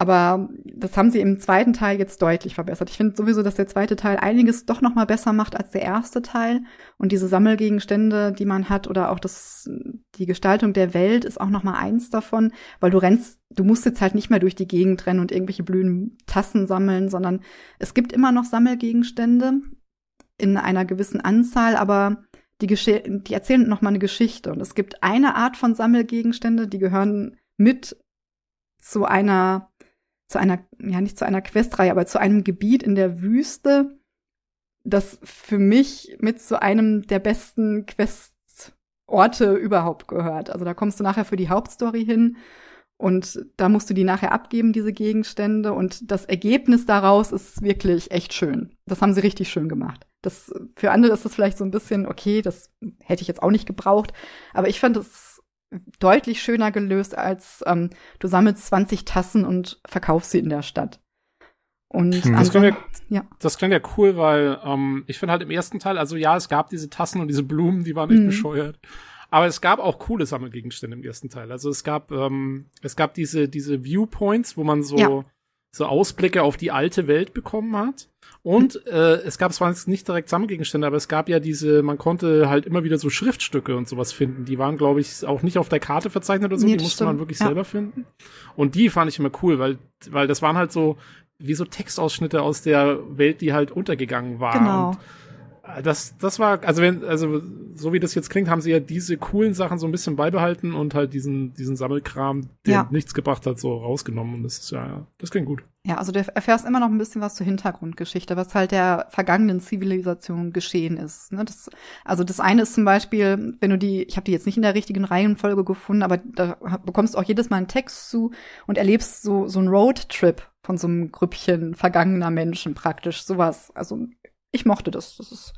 aber das haben sie im zweiten Teil jetzt deutlich verbessert. Ich finde sowieso, dass der zweite Teil einiges doch noch mal besser macht als der erste Teil. Und diese Sammelgegenstände, die man hat, oder auch das, die Gestaltung der Welt ist auch noch mal eins davon, weil du rennst, du musst jetzt halt nicht mehr durch die Gegend rennen und irgendwelche blöden Tassen sammeln, sondern es gibt immer noch Sammelgegenstände in einer gewissen Anzahl, aber die, Gesch die erzählen noch mal eine Geschichte. Und es gibt eine Art von Sammelgegenstände, die gehören mit zu einer zu einer, ja nicht zu einer Questreihe, aber zu einem Gebiet in der Wüste, das für mich mit zu einem der besten Questorte überhaupt gehört. Also da kommst du nachher für die Hauptstory hin und da musst du die nachher abgeben, diese Gegenstände. Und das Ergebnis daraus ist wirklich echt schön. Das haben sie richtig schön gemacht. Das, für andere ist das vielleicht so ein bisschen, okay, das hätte ich jetzt auch nicht gebraucht. Aber ich fand es deutlich schöner gelöst, als ähm, du sammelst 20 Tassen und verkaufst sie in der Stadt. Und hm. das, klingt ja, ja. das klingt ja cool, weil ähm, ich finde halt im ersten Teil, also ja, es gab diese Tassen und diese Blumen, die waren nicht mhm. bescheuert. Aber es gab auch coole Sammelgegenstände im ersten Teil. Also es gab, ähm, es gab diese, diese Viewpoints, wo man so, ja. So Ausblicke auf die alte Welt bekommen hat. Und äh, es gab zwar nicht direkt Sammelgegenstände, aber es gab ja diese, man konnte halt immer wieder so Schriftstücke und sowas finden. Die waren, glaube ich, auch nicht auf der Karte verzeichnet oder so, nee, die musste stimmt. man wirklich ja. selber finden. Und die fand ich immer cool, weil, weil das waren halt so, wie so Textausschnitte aus der Welt, die halt untergegangen war. Genau. Und das, das war, also wenn, also so wie das jetzt klingt, haben sie ja diese coolen Sachen so ein bisschen beibehalten und halt diesen, diesen Sammelkram, der ja. nichts gebracht hat, so rausgenommen. Und das ist ja, das klingt gut. Ja, also du erfährst immer noch ein bisschen was zur Hintergrundgeschichte, was halt der vergangenen Zivilisation geschehen ist. Ne? Das, also das eine ist zum Beispiel, wenn du die, ich habe die jetzt nicht in der richtigen Reihenfolge gefunden, aber da bekommst du auch jedes Mal einen Text zu und erlebst so, so einen Roadtrip von so einem Grüppchen vergangener Menschen praktisch, sowas. Also ich mochte das. Das ist,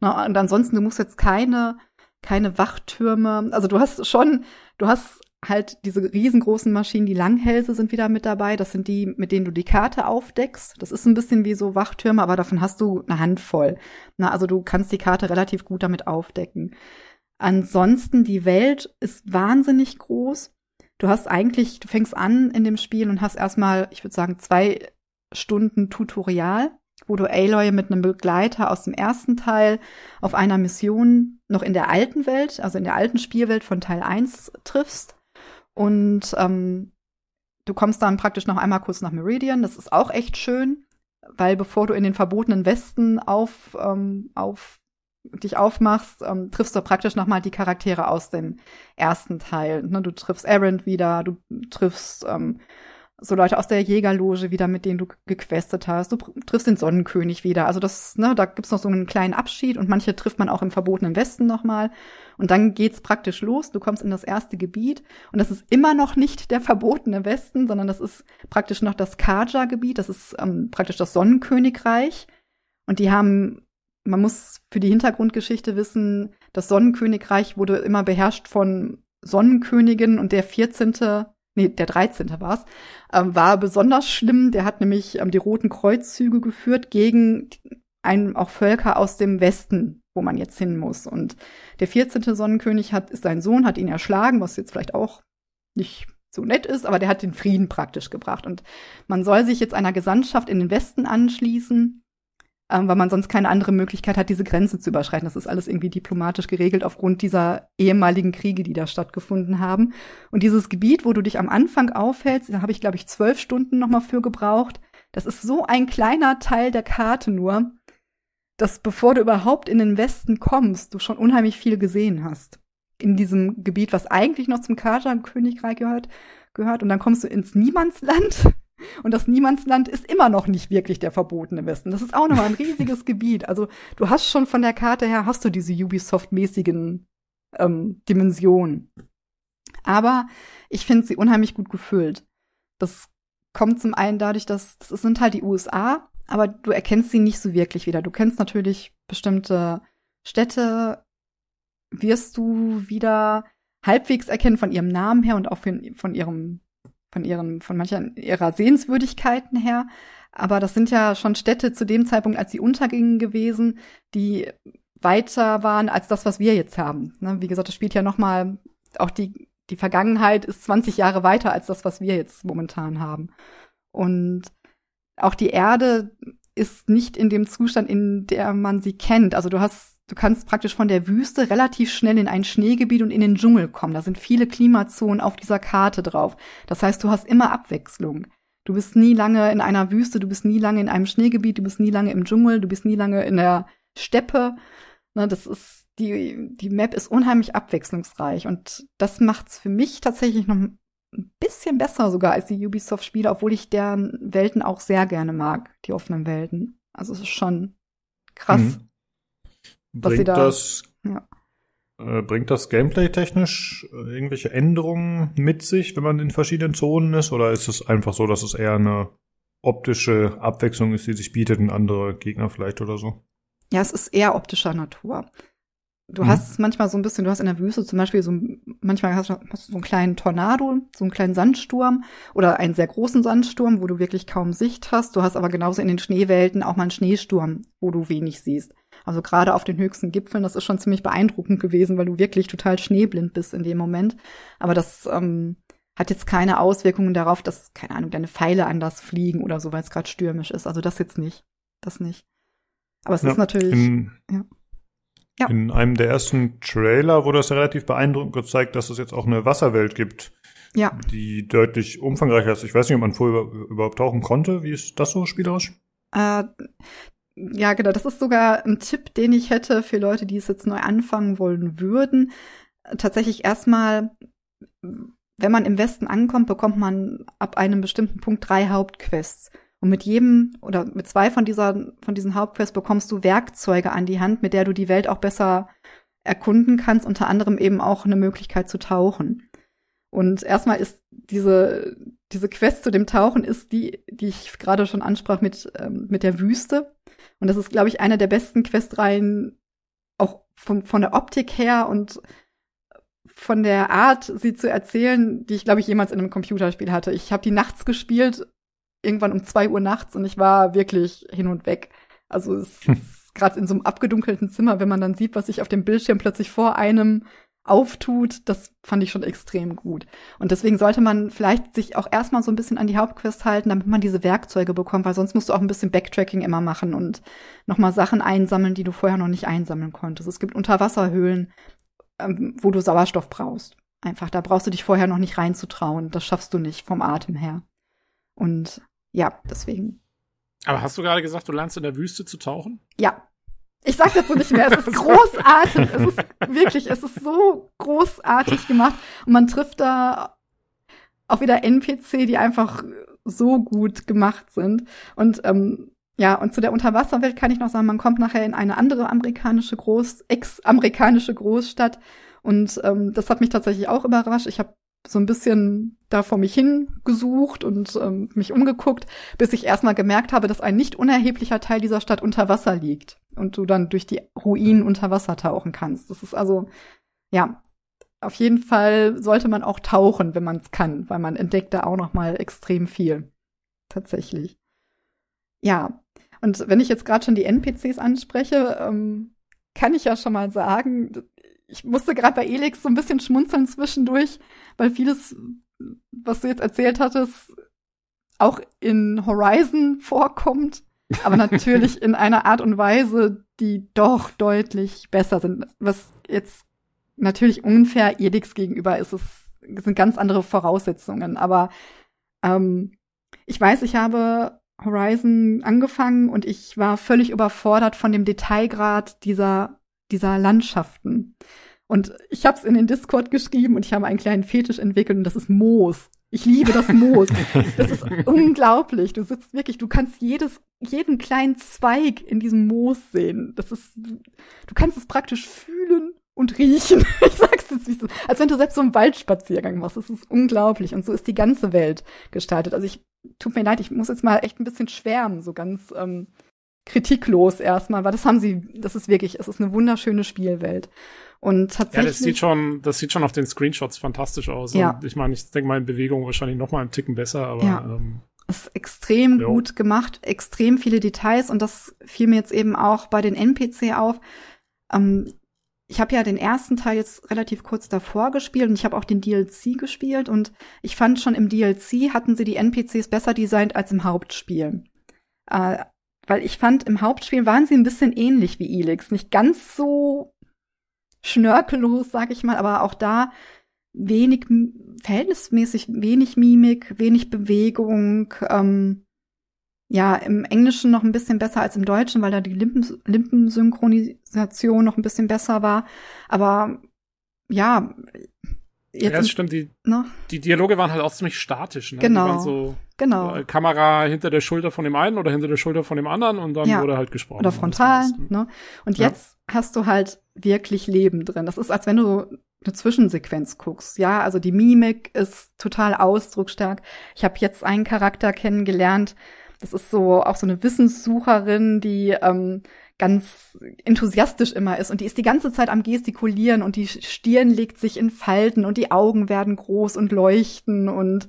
na, und ansonsten, du musst jetzt keine, keine Wachtürme, also du hast schon, du hast halt diese riesengroßen Maschinen, die Langhälse sind wieder mit dabei. Das sind die, mit denen du die Karte aufdeckst. Das ist ein bisschen wie so Wachtürme, aber davon hast du eine Handvoll. Na, also du kannst die Karte relativ gut damit aufdecken. Ansonsten, die Welt ist wahnsinnig groß. Du hast eigentlich, du fängst an in dem Spiel und hast erstmal, ich würde sagen, zwei Stunden Tutorial wo du Aloy mit einem Begleiter aus dem ersten Teil auf einer Mission noch in der alten Welt, also in der alten Spielwelt von Teil 1 triffst. Und ähm, du kommst dann praktisch noch einmal kurz nach Meridian. Das ist auch echt schön, weil bevor du in den verbotenen Westen auf, ähm, auf dich aufmachst, ähm, triffst du praktisch noch mal die Charaktere aus dem ersten Teil. Ne? Du triffst Erend wieder, du triffst ähm, so Leute aus der Jägerloge wieder, mit denen du gequestet hast. Du triffst den Sonnenkönig wieder. Also das, ne, da gibt's noch so einen kleinen Abschied und manche trifft man auch im verbotenen Westen nochmal. Und dann geht's praktisch los. Du kommst in das erste Gebiet und das ist immer noch nicht der verbotene Westen, sondern das ist praktisch noch das Kaja-Gebiet. Das ist ähm, praktisch das Sonnenkönigreich. Und die haben, man muss für die Hintergrundgeschichte wissen, das Sonnenkönigreich wurde immer beherrscht von Sonnenkönigen und der 14 nee, der 13. war's, ähm, war besonders schlimm. Der hat nämlich ähm, die Roten Kreuzzüge geführt gegen einen auch Völker aus dem Westen, wo man jetzt hin muss. Und der 14. Sonnenkönig hat, ist sein Sohn, hat ihn erschlagen, was jetzt vielleicht auch nicht so nett ist, aber der hat den Frieden praktisch gebracht. Und man soll sich jetzt einer Gesandtschaft in den Westen anschließen, ähm, weil man sonst keine andere Möglichkeit hat, diese Grenze zu überschreiten. Das ist alles irgendwie diplomatisch geregelt aufgrund dieser ehemaligen Kriege, die da stattgefunden haben. Und dieses Gebiet, wo du dich am Anfang aufhältst, da habe ich, glaube ich, zwölf Stunden nochmal für gebraucht. Das ist so ein kleiner Teil der Karte nur, dass bevor du überhaupt in den Westen kommst, du schon unheimlich viel gesehen hast. In diesem Gebiet, was eigentlich noch zum Kaja-Königreich gehört, gehört. Und dann kommst du ins Niemandsland und das Niemandsland ist immer noch nicht wirklich der verbotene Westen. Das ist auch nochmal ein riesiges Gebiet. Also du hast schon von der Karte her, hast du diese Ubisoft-mäßigen ähm, Dimensionen. Aber ich finde sie unheimlich gut gefüllt. Das kommt zum einen dadurch, dass das sind halt die USA, aber du erkennst sie nicht so wirklich wieder. Du kennst natürlich bestimmte Städte, wirst du wieder halbwegs erkennen von ihrem Namen her und auch von, von ihrem von ihren, von manchen ihrer Sehenswürdigkeiten her. Aber das sind ja schon Städte zu dem Zeitpunkt, als sie untergingen gewesen, die weiter waren als das, was wir jetzt haben. Ne? Wie gesagt, das spielt ja noch mal auch die die Vergangenheit ist 20 Jahre weiter als das, was wir jetzt momentan haben. Und auch die Erde ist nicht in dem Zustand, in der man sie kennt. Also du hast Du kannst praktisch von der Wüste relativ schnell in ein Schneegebiet und in den Dschungel kommen. Da sind viele Klimazonen auf dieser Karte drauf. Das heißt, du hast immer Abwechslung. Du bist nie lange in einer Wüste, du bist nie lange in einem Schneegebiet, du bist nie lange im Dschungel, du bist nie lange in der Steppe. Ne, das ist, die, die Map ist unheimlich abwechslungsreich und das macht's für mich tatsächlich noch ein bisschen besser sogar als die Ubisoft-Spiele, obwohl ich deren Welten auch sehr gerne mag, die offenen Welten. Also es ist schon krass. Mhm. Bringt da, das, ja. äh, bringt das Gameplay technisch äh, irgendwelche Änderungen mit sich, wenn man in verschiedenen Zonen ist? Oder ist es einfach so, dass es eher eine optische Abwechslung ist, die sich bietet in andere Gegner vielleicht oder so? ja, es ist eher optischer Natur. Du Mhm. hast manchmal so ein bisschen, du hast in der Wüste zum Beispiel so, manchmal hast du, hast du so einen kleinen Tornado, so einen kleinen Sandsturm oder einen sehr großen Sandsturm, wo du wirklich kaum Sicht hast. Du hast aber genauso in den Schneewelten auch mal einen Schneesturm, wo du wenig siehst. Also gerade auf den höchsten Gipfeln, das ist schon ziemlich beeindruckend gewesen, weil du wirklich total schneeblind bist in dem Moment. Aber das ähm, hat jetzt keine Auswirkungen darauf, dass, keine Ahnung, deine Pfeile anders fliegen oder so, weil es gerade stürmisch ist. Also das jetzt nicht. Das nicht. Aber es Ja, ist natürlich. In, ja. Ja. in einem der ersten Trailer wurde das ja relativ beeindruckend gezeigt, dass es jetzt auch eine Wasserwelt gibt, ja, die deutlich umfangreicher ist. Ich weiß nicht, ob man vorher über- überhaupt tauchen konnte. Wie ist das so spielerisch? Äh, ja, genau. Das ist sogar ein Tipp, den ich hätte für Leute, die es jetzt neu anfangen wollen würden. Tatsächlich erstmal, wenn man im Westen ankommt, bekommt man ab einem bestimmten Punkt drei Hauptquests. Und mit jedem oder mit zwei von dieser, von diesen Hauptquests bekommst du Werkzeuge an die Hand, mit der du die Welt auch besser erkunden kannst, unter anderem eben auch eine Möglichkeit zu tauchen. Und erstmal ist diese, diese Quest zu dem Tauchen ist die, die ich gerade schon ansprach mit, ähm, mit der Wüste. Und das ist, glaube ich, eine der besten Questreihen, auch von, von der Optik her und von der Art, sie zu erzählen, die ich, glaube ich, jemals in einem Computerspiel hatte. Ich habe die nachts gespielt, irgendwann um zwei Uhr nachts, und ich war wirklich hin und weg. Also es Hm. ist gerade in so einem abgedunkelten Zimmer, wenn man dann sieht, was sich auf dem Bildschirm plötzlich vor einem auftut, das fand ich schon extrem gut. Und deswegen sollte man vielleicht sich auch erstmal so ein bisschen an die Hauptquest halten, damit man diese Werkzeuge bekommt, weil sonst musst du auch ein bisschen Backtracking immer machen und nochmal Sachen einsammeln, die du vorher noch nicht einsammeln konntest. Es gibt Unterwasserhöhlen, ähm, wo du Sauerstoff brauchst. Einfach, da brauchst du dich vorher noch nicht reinzutrauen. Das schaffst du nicht vom Atem her. Und ja, deswegen. Aber hast du gerade gesagt, du lernst in der Wüste zu tauchen? Ja. Ich sag dazu nicht mehr. Es ist großartig. Es ist wirklich, es ist so großartig gemacht. Und man trifft da auch wieder NPC, die einfach so gut gemacht sind. Und ähm, ja, und zu der Unterwasserwelt kann ich noch sagen, man kommt nachher in eine andere amerikanische Groß, ex-amerikanische Großstadt. Und ähm, das hat mich tatsächlich auch überrascht. Ich habe so ein bisschen da vor mich hingesucht und ähm, mich umgeguckt, bis ich erstmal gemerkt habe, dass ein nicht unerheblicher Teil dieser Stadt unter Wasser liegt und du dann durch die Ruinen unter Wasser tauchen kannst. Das ist also, ja, auf jeden Fall sollte man auch tauchen, wenn man es kann, weil man entdeckt da auch noch mal extrem viel. Tatsächlich. Ja, und wenn ich jetzt gerade schon die NPCs anspreche, ähm, kann ich ja schon mal sagen, ich musste gerade bei Elix so ein bisschen schmunzeln zwischendurch, weil vieles, was du jetzt erzählt hattest, auch in Horizon vorkommt, aber natürlich in einer Art und Weise, die doch deutlich besser sind. Was jetzt natürlich unfair Elix gegenüber ist, es sind ganz andere Voraussetzungen, aber ähm, ich weiß, ich habe Horizon angefangen und ich war völlig überfordert von dem Detailgrad dieser dieser Landschaften. Und ich habe es in den Discord geschrieben und ich habe einen kleinen Fetisch entwickelt und das ist Moos. Ich liebe das Moos. Das ist unglaublich. Du sitzt wirklich, du kannst jedes, jeden kleinen Zweig in diesem Moos sehen. Das ist, du kannst es praktisch fühlen und riechen. Ich sag's jetzt wie so, als wenn du selbst so einen Waldspaziergang machst. Das ist unglaublich. Und so ist die ganze Welt gestaltet. Also ich, tut mir leid, ich muss jetzt mal echt ein bisschen schwärmen, so ganz ähm, kritiklos erstmal, weil das haben sie, das ist wirklich, es ist eine wunderschöne Spielwelt. Und Ja, tatsächlich. das sieht schon, das sieht schon auf den Screenshots fantastisch aus. Ja. Und ich meine, ich denke mal in Bewegung wahrscheinlich noch mal einen Ticken besser, aber Ja. ähm, ist extrem Jo. gut gemacht, extrem viele Details und das fiel mir jetzt eben auch bei den NPC auf. Ähm, ich habe ja den ersten Teil jetzt relativ kurz davor gespielt und ich habe auch den DLC gespielt und ich fand schon im DLC hatten sie die NPCs besser designt als im Hauptspiel. Äh, weil ich fand, im Hauptspiel waren sie ein bisschen ähnlich wie Elix. Nicht ganz so schnörkellos, sag ich mal, aber auch da wenig, verhältnismäßig wenig Mimik, wenig Bewegung. Ähm, ja, im Englischen noch ein bisschen besser als im Deutschen, weil da die Limpen, Limpensynchronisation noch ein bisschen besser war. Aber ja, ja, jetzt, das stimmt, die, ne? die Dialoge waren halt auch ziemlich statisch. Ne? Genau. Die waren so Genau. äh, Kamera hinter der Schulter von dem einen oder hinter der Schulter von dem anderen und dann Ja. wurde halt gesprochen. Oder frontal, ne? Und Ja. jetzt hast du halt wirklich Leben drin. Das ist, als wenn du eine Zwischensequenz guckst. Ja, also die Mimik ist total ausdrucksstark. Ich habe jetzt einen Charakter kennengelernt. Das ist so auch so eine Wissenssucherin, die ähm, ganz enthusiastisch immer ist und die ist die ganze Zeit am gestikulieren und die Stirn legt sich in Falten und die Augen werden groß und leuchten und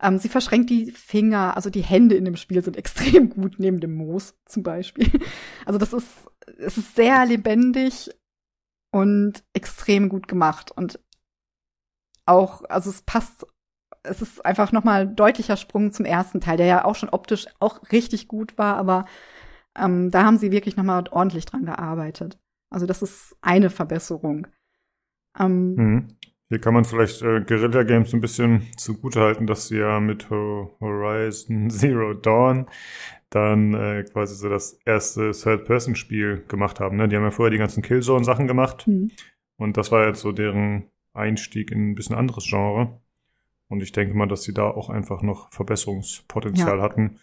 ähm, sie verschränkt die Finger, also die Hände in dem Spiel sind extrem gut neben dem Moos zum Beispiel. Also das ist, es ist sehr lebendig und extrem gut gemacht und auch, also es passt, es ist einfach nochmal deutlicher Sprung zum ersten Teil, der ja auch schon optisch auch richtig gut war, aber ähm, da haben sie wirklich nochmal ordentlich dran gearbeitet. Also das ist eine Verbesserung. Ähm, mhm. Hier kann man vielleicht äh, Guerilla Games ein bisschen zugutehalten, dass sie ja mit Horizon Zero Dawn dann äh, quasi so das erste Third-Person-Spiel gemacht haben. Ne? Die haben ja vorher die ganzen Killzone-Sachen gemacht. Mhm. Und das war jetzt so deren Einstieg in ein bisschen anderes Genre. Und ich denke mal, dass sie da auch einfach noch Verbesserungspotenzial ja. hatten.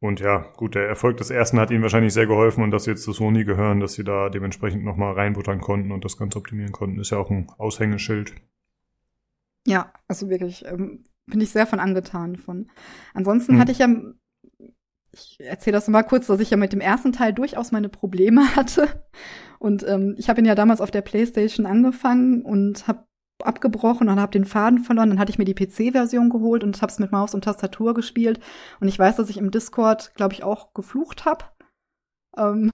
Und ja, gut, der Erfolg des ersten hat ihnen wahrscheinlich sehr geholfen und dass sie jetzt zu Sony gehören, dass sie da dementsprechend nochmal reinbuttern konnten und das Ganze optimieren konnten, ist ja auch ein Aushängeschild. Ja, also wirklich, ähm, bin ich sehr von angetan von. Ansonsten hm. hatte ich ja, ich erzähle das mal kurz, dass ich ja mit dem ersten Teil durchaus meine Probleme hatte. Und ähm, ich habe ihn ja damals auf der PlayStation angefangen und habe abgebrochen und habe den Faden verloren. Dann hatte ich mir die PC-Version geholt und habe es mit Maus und Tastatur gespielt. Und ich weiß, dass ich im Discord, glaube ich, auch geflucht habe. Ähm,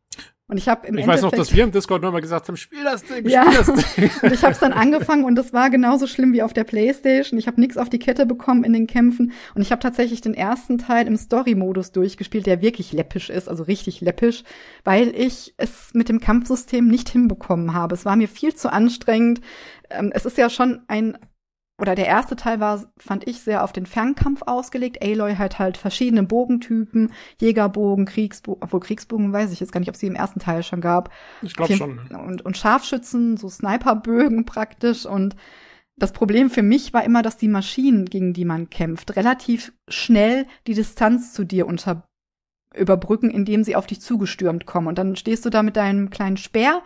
und ich habe im Ich Endeffekt, weiß noch, dass wir im Discord nochmal gesagt haben, spiel das Ding, ja. spiel das Ding. und ich habe es dann angefangen und es war genauso schlimm wie auf der Playstation. Ich habe nichts auf die Kette bekommen in den Kämpfen und ich habe tatsächlich den ersten Teil im Story-Modus durchgespielt, der wirklich läppisch ist, also richtig läppisch, weil ich es mit dem Kampfsystem nicht hinbekommen habe. Es war mir viel zu anstrengend. Ähm, es ist ja schon ein oder der erste Teil war, fand ich, sehr auf den Fernkampf ausgelegt. Aloy hat halt verschiedene Bogentypen, Jägerbogen, Kriegsbogen, obwohl Kriegsbogen weiß ich jetzt gar nicht, ob sie im ersten Teil schon gab. Ich glaube schon. Und, und Scharfschützen, so Sniperbögen praktisch. Und das Problem für mich war immer, dass die Maschinen, gegen die man kämpft, relativ schnell die Distanz zu dir unter überbrücken, indem sie auf dich zugestürmt kommen. Und dann stehst du da mit deinem kleinen Speer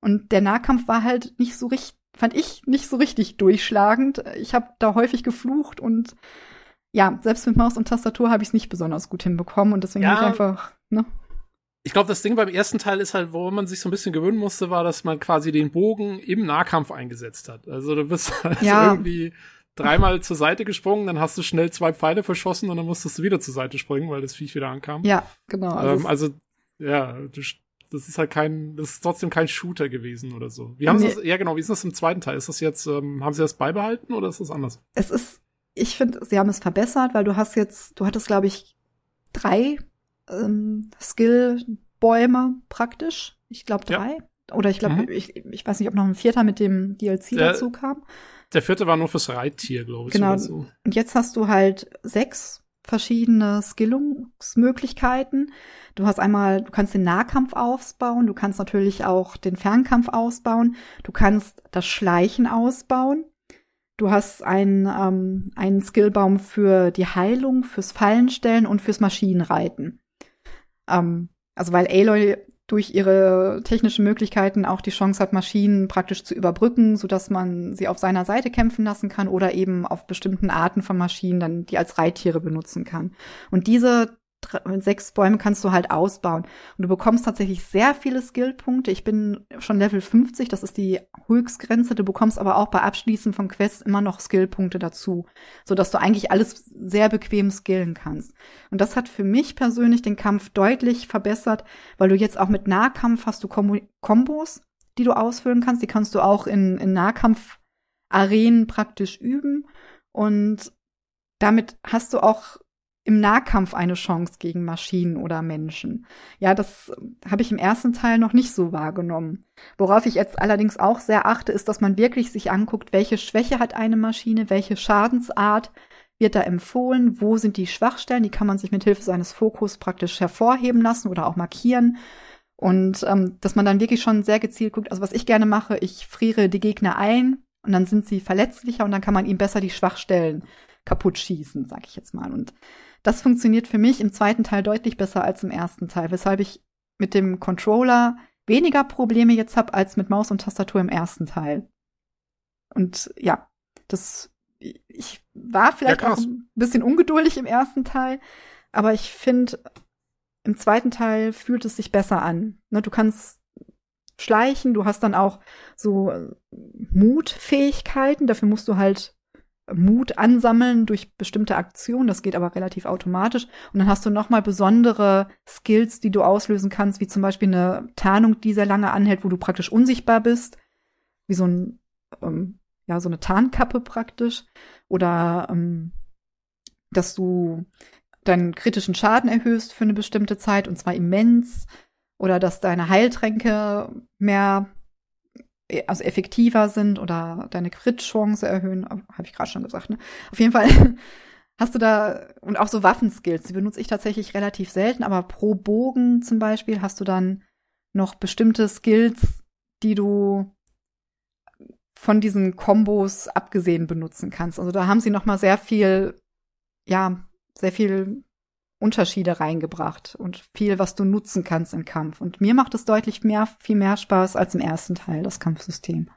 und der Nahkampf war halt nicht so richtig fand ich nicht so richtig durchschlagend. Ich habe da häufig geflucht und ja, selbst mit Maus und Tastatur habe ich es nicht besonders gut hinbekommen und deswegen ja. habe ich einfach, ne? Ich glaube, das Ding beim ersten Teil ist halt, wo man sich so ein bisschen gewöhnen musste, war, dass man quasi den Bogen im Nahkampf eingesetzt hat. Also du bist halt ja. irgendwie dreimal zur Seite gesprungen, dann hast du schnell zwei Pfeile verschossen und dann musstest du wieder zur Seite springen, weil das Viech wieder ankam. Ja, genau. Also, ähm, also ja, du das ist halt kein, das ist trotzdem kein Shooter gewesen oder so. Wie haben nee. sie das, ja genau, wie ist das im zweiten Teil? Ist das jetzt, ähm, haben sie das beibehalten oder ist das anders? Es ist, ich finde, sie haben es verbessert, weil du hast jetzt, du hattest, glaube ich, drei ähm, Skill-Bäume praktisch. Ich glaube drei. Ja. Oder ich glaube, mhm. ich, ich weiß nicht, ob noch ein vierter mit dem DLC der, dazu kam. Der vierte war nur fürs Reittier, glaube ich. Genau. So. Und jetzt hast du halt sechs verschiedene Skillungsmöglichkeiten. Du hast einmal, du kannst den Nahkampf ausbauen, du kannst natürlich auch den Fernkampf ausbauen, du kannst das Schleichen ausbauen. Du hast einen, ähm, einen Skillbaum für die Heilung, fürs Fallenstellen und fürs Maschinenreiten. Ähm, also weil Aloy durch ihre technischen Möglichkeiten auch die Chance hat, Maschinen praktisch zu überbrücken, so dass man sie auf seiner Seite kämpfen lassen kann oder eben auf bestimmten Arten von Maschinen dann die als Reittiere benutzen kann. Und diese sechs Bäume kannst du halt ausbauen. Und du bekommst tatsächlich sehr viele Skillpunkte. Ich bin schon Level 50, das ist die Höchstgrenze. Du bekommst aber auch bei Abschließen von Quests immer noch Skillpunkte dazu, sodass du eigentlich alles sehr bequem skillen kannst. Und das hat für mich persönlich den Kampf deutlich verbessert, weil du jetzt auch mit Nahkampf hast du Kom Kombos, die du ausfüllen kannst. Die kannst du auch in, in Nahkampf-Arenen praktisch üben. Und damit hast du auch im Nahkampf eine Chance gegen Maschinen oder Menschen. Ja, das habe ich im ersten Teil noch nicht so wahrgenommen. Worauf ich jetzt allerdings auch sehr achte, ist, dass man wirklich sich anguckt, welche Schwäche hat eine Maschine, welche Schadensart wird da empfohlen, wo sind die Schwachstellen, die kann man sich mit Hilfe seines Fokus praktisch hervorheben lassen oder auch markieren. Und ähm, dass man dann wirklich schon sehr gezielt guckt, also was ich gerne mache, ich friere die Gegner ein und dann sind sie verletzlicher und dann kann man ihnen besser die Schwachstellen kaputt schießen, sag ich jetzt mal. Und das funktioniert für mich im zweiten Teil deutlich besser als im ersten Teil, weshalb ich mit dem Controller weniger Probleme jetzt habe als mit Maus und Tastatur im ersten Teil. Und ja, das ich war vielleicht ja, auch ein bisschen ungeduldig im ersten Teil, aber ich finde, im zweiten Teil fühlt es sich besser an. Ne, du kannst schleichen, du hast dann auch so äh, Mutfähigkeiten, dafür musst du halt Mut ansammeln durch bestimmte Aktionen, das geht aber relativ automatisch. Und dann hast du nochmal besondere Skills, die du auslösen kannst, wie zum Beispiel eine Tarnung, die sehr lange anhält, wo du praktisch unsichtbar bist, wie so ein, ähm, ja, so eine Tarnkappe praktisch. Oder ähm, dass du deinen kritischen Schaden erhöhst für eine bestimmte Zeit und zwar immens. Oder dass deine Heiltränke mehr also effektiver sind oder deine Crit-Chance erhöhen, habe ich gerade schon gesagt. Ne? Auf jeden Fall hast du da und auch so Waffenskills, die benutze ich tatsächlich relativ selten, aber pro Bogen zum Beispiel hast du dann noch bestimmte Skills, die du von diesen Kombos abgesehen benutzen kannst. Also da haben sie noch mal sehr viel, ja, sehr viel Unterschiede reingebracht und viel, was du nutzen kannst im Kampf. Und mir macht es deutlich mehr, viel mehr Spaß als im ersten Teil, das Kampfsystem.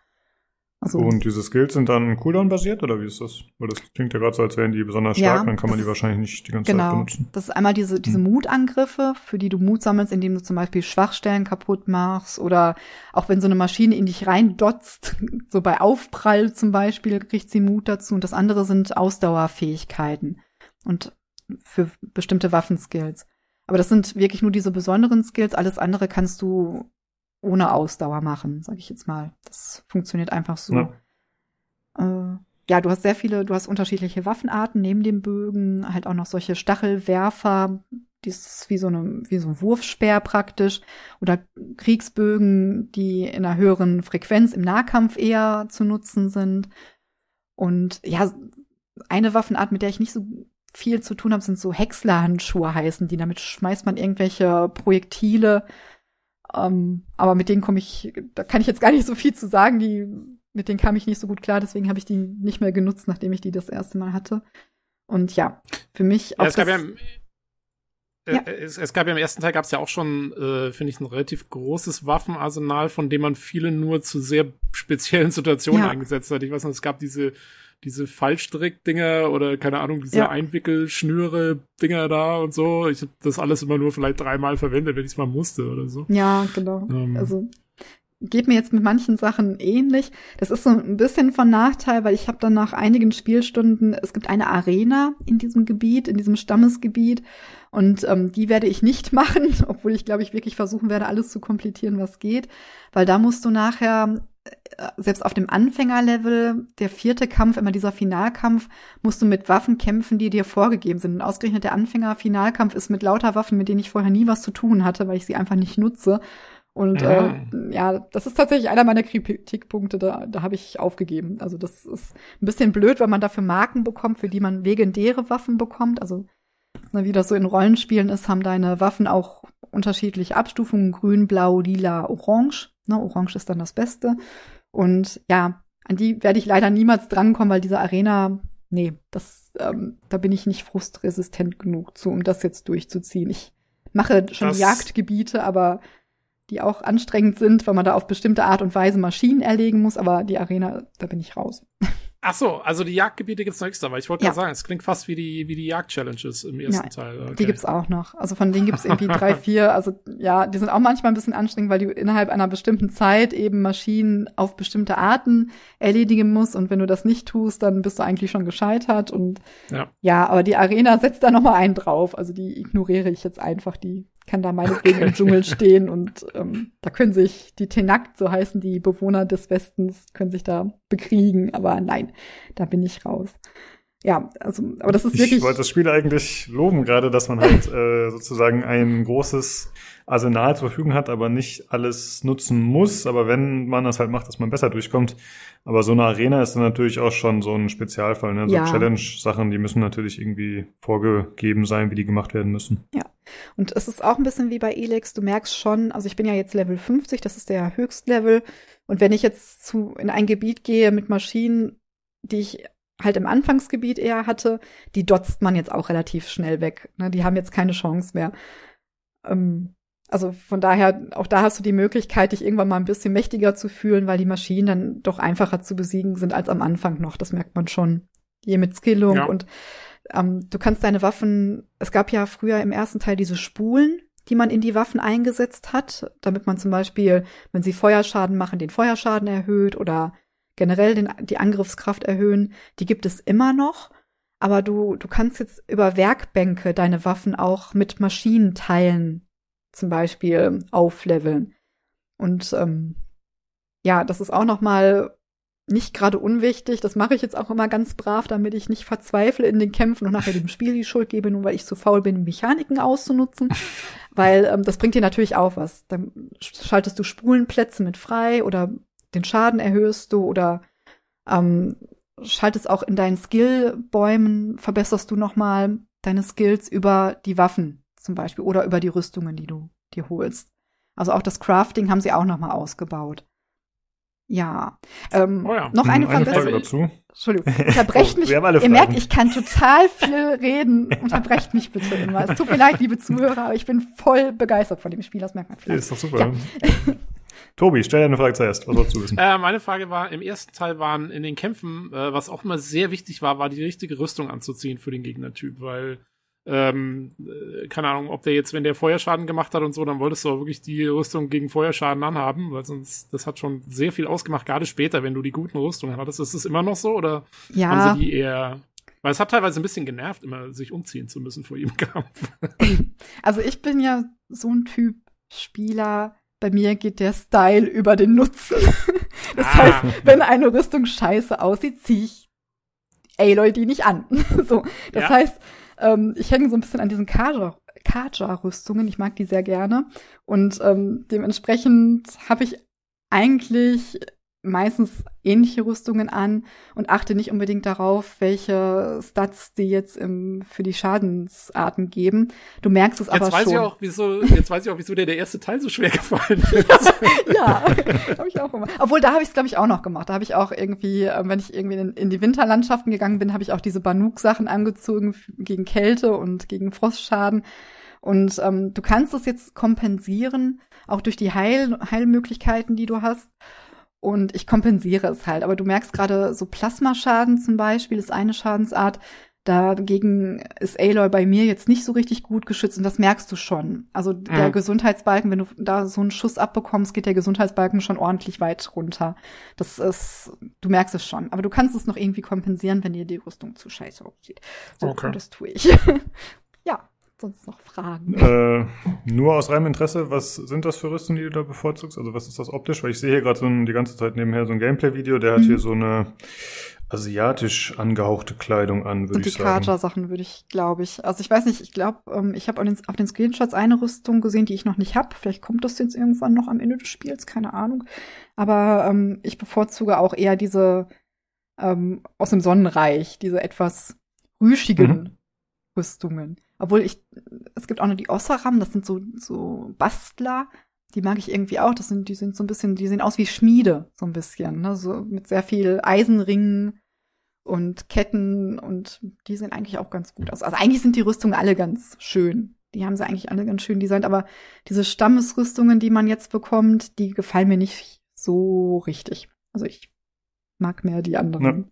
Also, und diese Skills sind dann Cooldown-basiert oder wie ist das? Weil das klingt ja gerade so, als wären die besonders stark, ja, dann kann man die wahrscheinlich nicht die ganze genau, Zeit benutzen. Das ist einmal diese, diese hm. Mutangriffe, für die du Mut sammelst, indem du zum Beispiel Schwachstellen kaputt machst oder auch wenn so eine Maschine in dich reindotzt, so bei Aufprall zum Beispiel, kriegt sie Mut dazu. Und das andere sind Ausdauerfähigkeiten. Und für bestimmte Waffenskills. Aber das sind wirklich nur diese besonderen Skills. Alles andere kannst du ohne Ausdauer machen, sage ich jetzt mal. Das funktioniert einfach so. Ja. Äh, ja, du hast sehr viele, du hast unterschiedliche Waffenarten neben dem Bögen, halt auch noch solche Stachelwerfer, die ist wie so eine, wie so ein Wurfspeer praktisch, oder Kriegsbögen, die in einer höheren Frequenz im Nahkampf eher zu nutzen sind. Und ja, eine Waffenart, mit der ich nicht so viel zu tun habe, sind so Häckslerhandschuhe heißen die. Damit schmeißt man irgendwelche Projektile. Ähm, aber mit denen komme ich, da kann ich jetzt gar nicht so viel zu sagen. Die, mit denen kam ich nicht so gut klar, deswegen habe ich die nicht mehr genutzt, nachdem ich die das erste Mal hatte. Und ja, für mich ja, auch. Es gab, ja, äh, ja. Es, es, gab ja im ersten Teil gab es ja auch schon, äh, finde ich, ein relativ großes Waffenarsenal, von dem man viele nur zu sehr speziellen Situationen ja. eingesetzt hat. Ich weiß nicht, es gab diese diese Fallstrick-Dinger oder keine Ahnung, diese ja. Einwickelschnüre-Dinger da und so. Ich habe das alles immer nur vielleicht dreimal verwendet, wenn ich es mal musste oder so. Ja, genau. Ähm. Also geht mir jetzt mit manchen Sachen ähnlich. Das ist so ein bisschen von Nachteil, weil ich habe dann nach einigen Spielstunden, es gibt eine Arena in diesem Gebiet, in diesem Stammesgebiet und ähm, die werde ich nicht machen, obwohl ich glaube ich wirklich versuchen werde, alles zu komplettieren, was geht, weil da musst du nachher selbst auf dem Anfängerlevel, der vierte Kampf, immer dieser Finalkampf, musst du mit Waffen kämpfen, die dir vorgegeben sind. Und ausgerechnet der Anfänger-Finalkampf ist mit lauter Waffen, mit denen ich vorher nie was zu tun hatte, weil ich sie einfach nicht nutze. Und ja, äh, ja das ist tatsächlich einer meiner Kritikpunkte, da, da habe ich aufgegeben. Also das ist ein bisschen blöd, weil man dafür Marken bekommt, für die man legendäre Waffen bekommt. Also na, wie das so in Rollenspielen ist, haben deine Waffen auch unterschiedliche Abstufungen, grün, blau, lila, orange. Ne, Orange ist dann das Beste. Und ja, an die werde ich leider niemals drankommen, weil diese Arena, nee, das, ähm, da bin ich nicht frustresistent genug zu, um das jetzt durchzuziehen. Ich mache schon das Jagdgebiete, aber die auch anstrengend sind, weil man da auf bestimmte Art und Weise Maschinen erlegen muss, aber die Arena, da bin ich raus. Ach so, also die Jagdgebiete gibt's noch extra, weil ich wollte ja. gerade sagen, es klingt fast wie die, wie die Jagd-Challenges im ersten ja, Teil. Okay. Die gibt's auch noch. Also von denen gibt's irgendwie drei, vier. Also ja, die sind auch manchmal ein bisschen anstrengend, weil du innerhalb einer bestimmten Zeit eben Maschinen auf bestimmte Arten erledigen musst. Und wenn du das nicht tust, dann bist du eigentlich schon gescheitert. Und ja, ja aber die Arena setzt da noch mal einen drauf. Also die ignoriere ich jetzt einfach. Die kann da meinetwegen okay. im Dschungel stehen und ähm, da können sich die Tenakt, so heißen die Bewohner des Westens, können sich da bekriegen, aber nein, da bin ich raus. Ja, also, aber das ist ich wirklich. Ich wollte das Spiel eigentlich loben, gerade, dass man halt äh, sozusagen ein großes Arsenal zur Verfügung hat, aber nicht alles nutzen muss. Aber wenn man das halt macht, dass man besser durchkommt. Aber so eine Arena ist dann natürlich auch schon so ein Spezialfall. Ne? So ja. Challenge-Sachen, die müssen natürlich irgendwie vorgegeben sein, wie die gemacht werden müssen. Ja. Und es ist auch ein bisschen wie bei Elex. Du merkst schon, also ich bin ja jetzt Level 50, das ist der Höchstlevel. Und wenn ich jetzt zu, in ein Gebiet gehe mit Maschinen, die ich halt im Anfangsgebiet eher hatte, die dotzt man jetzt auch relativ schnell weg. Ne? Die haben jetzt keine Chance mehr. Ähm, also von daher, auch da hast du die Möglichkeit, dich irgendwann mal ein bisschen mächtiger zu fühlen, weil die Maschinen dann doch einfacher zu besiegen sind als am Anfang noch. Das merkt man schon. Je mit Skillung ja. und ähm, du kannst deine Waffen, es gab ja früher im ersten Teil diese Spulen, die man in die Waffen eingesetzt hat, damit man zum Beispiel, wenn sie Feuerschaden machen, den Feuerschaden erhöht oder generell den, die Angriffskraft erhöhen, die gibt es immer noch. Aber du, du kannst jetzt über Werkbänke deine Waffen auch mit Maschinenteilen zum Beispiel aufleveln. Und ähm, ja, das ist auch noch mal nicht gerade unwichtig. Das mache ich jetzt auch immer ganz brav, damit ich nicht verzweifle in den Kämpfen und nachher dem Spiel die Schuld gebe, nur weil ich zu faul bin, Mechaniken auszunutzen. weil ähm, das bringt dir natürlich auch was. Dann schaltest du Spulenplätze mit frei oder den Schaden erhöhst du oder ähm, schaltest auch in deinen Skillbäumen, verbesserst du nochmal deine Skills über die Waffen zum Beispiel oder über die Rüstungen, die du dir holst. Also auch das Crafting haben sie auch nochmal ausgebaut. Ja. Ähm, oh ja. Noch eine, eine Frage dazu. Entschuldigung, unterbrecht mich. Ihr merkt, ich kann total viel reden. Unterbrecht mich bitte immer. Es tut mir leid, liebe Zuhörer, aber ich bin voll begeistert von dem Spiel. Das merkt man vielleicht. Ist doch super. Ja. Tobi, stell dir eine Frage zuerst. Was sollst du wissen? Äh, meine Frage war, im ersten Teil waren in den Kämpfen, äh, was auch immer sehr wichtig war, war die richtige Rüstung anzuziehen für den Gegnertyp, weil ähm, äh, keine Ahnung, ob der jetzt, wenn der Feuerschaden gemacht hat und so, dann wolltest du auch wirklich die Rüstung gegen Feuerschaden anhaben, weil sonst, das hat schon sehr viel ausgemacht, gerade später, wenn du die guten Rüstungen hattest. Ist es immer noch so oder ja. haben sie die eher weil es hat teilweise ein bisschen genervt, immer sich umziehen zu müssen vor jedem Kampf. Also ich bin ja so ein Typ Spieler, bei mir geht der Style über den Nutzen. Das ah. heißt, wenn eine Rüstung scheiße aussieht, ziehe ich Aloy die nicht an. So, das ja. heißt, ähm, ich hänge so ein bisschen an diesen Kaja-Rüstungen. Ich mag die sehr gerne. Und ähm, dementsprechend habe ich eigentlich meistens ähnliche Rüstungen an und achte nicht unbedingt darauf, welche Stats die jetzt im, für die Schadensarten geben. Du merkst es jetzt aber weiß schon. Ich auch, wieso, jetzt weiß ich auch, wieso dir der erste Teil so schwer gefallen ist. ja, habe ich auch immer. Obwohl, da habe ich es, glaube ich, auch noch gemacht. Da habe ich auch irgendwie, äh, wenn ich irgendwie in, in die Winterlandschaften gegangen bin, habe ich auch diese Banuk-Sachen angezogen gegen Kälte und gegen Frostschaden. Und ähm, du kannst es jetzt kompensieren, auch durch die Heil Heilmöglichkeiten, die du hast. Und ich kompensiere es halt. Aber du merkst gerade so Plasmaschaden zum Beispiel ist eine Schadensart. Dagegen ist Aloy bei mir jetzt nicht so richtig gut geschützt und das merkst du schon. Also der mhm. Gesundheitsbalken, wenn du da so einen Schuss abbekommst, geht der Gesundheitsbalken schon ordentlich weit runter. Das ist, du merkst es schon. Aber du kannst es noch irgendwie kompensieren, wenn dir die Rüstung zu scheiße aussieht. So, okay. das tue ich. ja sonst noch Fragen? Äh, nur aus reinem Interesse, was sind das für Rüstungen, die du da bevorzugst? Also was ist das optisch? Weil ich sehe hier gerade so ein, die ganze Zeit nebenher so ein Gameplay-Video, der hat mhm. hier so eine asiatisch angehauchte Kleidung an, würde ich sagen. Und die Kaja-Sachen würde ich, glaube ich. Also ich weiß nicht, ich glaube, ähm, ich habe auf den, auf den Screenshots eine Rüstung gesehen, die ich noch nicht habe. Vielleicht kommt das jetzt irgendwann noch am Ende des Spiels, keine Ahnung. Aber ähm, ich bevorzuge auch eher diese ähm, aus dem Sonnenreich, diese etwas rüschigen mhm. Rüstungen. Obwohl ich, es gibt auch noch die Ossaram, das sind so, so Bastler. Die mag ich irgendwie auch. Das sind, die sind so ein bisschen, die sehen aus wie Schmiede, so ein bisschen, ne? So mit sehr viel Eisenringen und Ketten und die sehen eigentlich auch ganz gut aus. Also eigentlich sind die Rüstungen alle ganz schön. Die haben sie eigentlich alle ganz schön designt, aber diese Stammesrüstungen, die man jetzt bekommt, die gefallen mir nicht so richtig. Also ich mag mehr die anderen. Ja.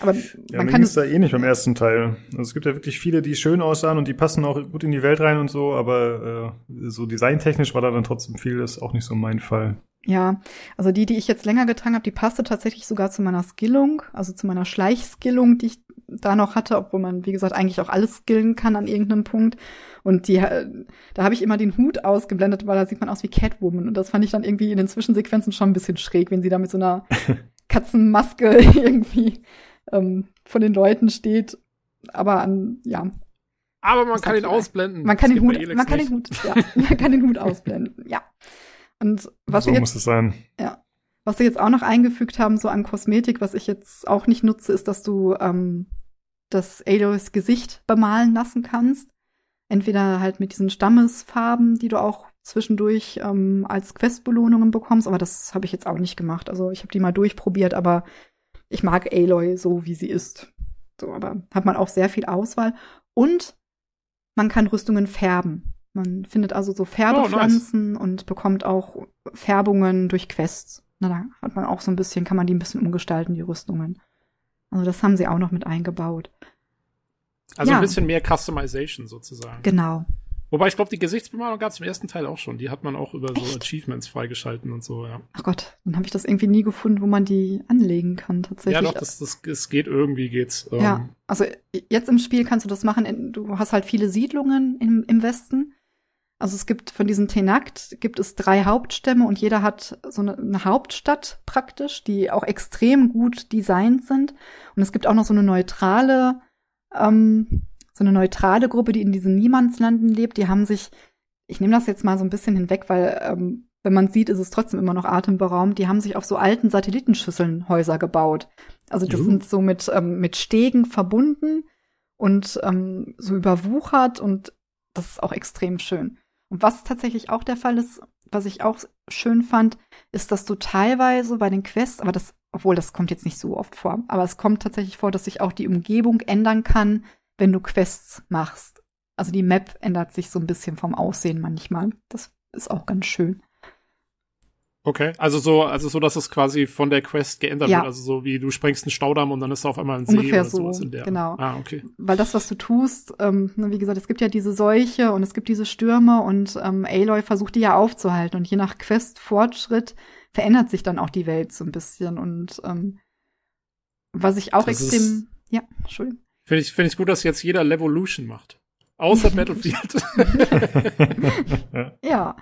Aber ja, man kann es da eh nicht beim ersten Teil. Also es gibt ja wirklich viele, die schön aussahen und die passen auch gut in die Welt rein und so, aber äh, so designtechnisch war da dann trotzdem viel, das ist auch nicht so mein Fall. Ja, also die, die ich jetzt länger getragen habe, die passte tatsächlich sogar zu meiner Skillung, also zu meiner Schleichskillung, die ich da noch hatte, obwohl man, wie gesagt, eigentlich auch alles skillen kann an irgendeinem Punkt. Und die, äh, da habe ich immer den Hut ausgeblendet, weil da sieht man aus wie Catwoman. Und das fand ich dann irgendwie in den Zwischensequenzen schon ein bisschen schräg, wenn sie da mit so einer Katzenmaske irgendwie ähm, von den Leuten steht. Aber an, ja. Aber man kann ihn ausblenden. Man kann den Hut, man kann den Hut, ja, man kann den Hut ausblenden, ja. Und was so jetzt, muss es sein. Ja. Was sie jetzt auch noch eingefügt haben, so an Kosmetik, was ich jetzt auch nicht nutze, ist, dass du ähm, das Aloys Gesicht bemalen lassen kannst. Entweder halt mit diesen Stammesfarben, die du auch zwischendurch ähm, als Questbelohnungen bekommst, aber das habe ich jetzt auch nicht gemacht. Also ich habe die mal durchprobiert, aber ich mag Aloy so, wie sie ist. So, aber hat man auch sehr viel Auswahl. Und man kann Rüstungen färben. Man findet also so Färbepflanzen oh, nice. und bekommt auch Färbungen durch Quests. Na, da hat man auch so ein bisschen, kann man die ein bisschen umgestalten, die Rüstungen. Also das haben sie auch noch mit eingebaut. Also ja. ein bisschen mehr Customization sozusagen. Genau. Wobei ich glaube, die Gesichtsbemalung gab es im ersten Teil auch schon. Die hat man auch über so Achievements freigeschalten und so, ja. Ach Gott, dann habe ich das irgendwie nie gefunden, wo man die anlegen kann tatsächlich. Ja, doch, das, das, es geht irgendwie, geht's. Ja, Ähm, also jetzt im Spiel kannst du das machen. Du hast halt viele Siedlungen im, im Westen. Also es gibt von diesen Tenakt gibt es drei Hauptstämme und jeder hat so eine, eine Hauptstadt praktisch, die auch extrem gut designt sind. Und es gibt auch noch so eine neutrale, ähm, so eine neutrale Gruppe, die in diesen Niemandslanden lebt. Die haben sich, ich nehme das jetzt mal so ein bisschen hinweg, weil ähm, wenn man sieht, ist es trotzdem immer noch atemberaubend. Die haben sich auf so alten Satellitenschüsseln Häuser gebaut. Also das Juhu. sind so mit, ähm, mit Stegen verbunden und ähm, so überwuchert und das ist auch extrem schön. Und was tatsächlich auch der Fall ist, was ich auch schön fand, ist, dass du teilweise bei den Quests, aber das, obwohl das kommt jetzt nicht so oft vor, aber es kommt tatsächlich vor, dass sich auch die Umgebung ändern kann, wenn du Quests machst. Also die Map ändert sich so ein bisschen vom Aussehen manchmal. Das ist auch ganz schön. okay. Also so, also so, dass es quasi von der Quest geändert Ja. wird. Also so wie du sprengst einen Staudamm und dann ist da auf einmal ein See Ungefähr oder sowas so, in der. genau. Ah, okay. weil das, was du tust, ähm, ne, wie gesagt, es gibt ja diese Seuche und es gibt diese Stürme und ähm, Aloy versucht die ja aufzuhalten und je nach Quest-Fortschritt verändert sich dann auch die Welt so ein bisschen und ähm, was ich auch Das extrem, ja, Entschuldigung. Finde ich, finde ich gut, dass jetzt jeder Levolution macht. Außer Battlefield. ja.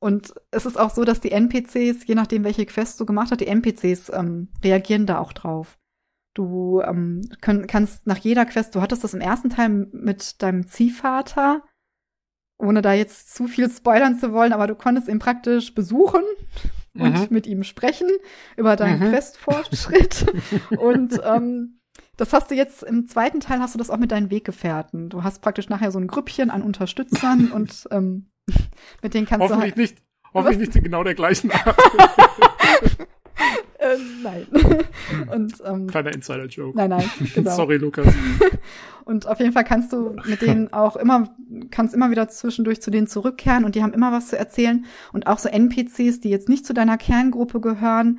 Und es ist auch so, dass die NPCs, je nachdem, welche Quest du gemacht hast, die NPCs ähm, reagieren da auch drauf. Du ähm, können, kannst nach jeder Quest, du hattest das im ersten Teil mit deinem Ziehvater, ohne da jetzt zu viel spoilern zu wollen, aber du konntest ihn praktisch besuchen und Mhm. mit ihm sprechen über deinen Mhm. Questfortschritt. und ähm, das hast du jetzt im zweiten Teil hast du das auch mit deinen Weggefährten. Du hast praktisch nachher so ein Grüppchen an Unterstützern und ähm, mit denen kannst du hoffentlich halt. nicht, hoffentlich nicht in genau der gleichen Art. Äh, nein. und ähm, Kleiner Insider-Joke. nein, nein, genau. Sorry, Lukas. Und auf jeden Fall kannst du mit denen auch immer, kannst immer wieder zwischendurch zu denen zurückkehren und die haben immer was zu erzählen. Und auch so NPCs, die jetzt nicht zu deiner Kerngruppe gehören,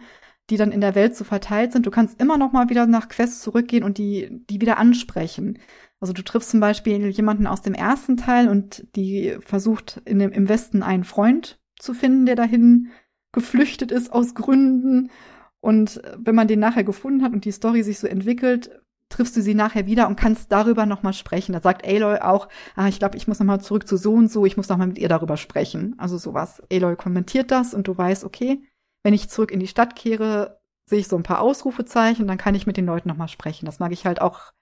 die dann in der Welt so verteilt sind, du kannst immer noch mal wieder nach Quests zurückgehen und die, die wieder ansprechen. Also du triffst zum Beispiel jemanden aus dem ersten Teil und die versucht in dem, im Westen einen Freund zu finden, der dahin geflüchtet ist aus Gründen. Und wenn man den nachher gefunden hat und die Story sich so entwickelt, triffst du sie nachher wieder und kannst darüber noch mal sprechen. Da sagt Aloy auch, ah, ich glaube, ich muss noch mal zurück zu so und so, ich muss noch mal mit ihr darüber sprechen. Also sowas. Aloy kommentiert das und du weißt, okay, wenn ich zurück in die Stadt kehre, sehe ich so ein paar Ausrufezeichen, dann kann ich mit den Leuten noch mal sprechen. Das mag ich halt auch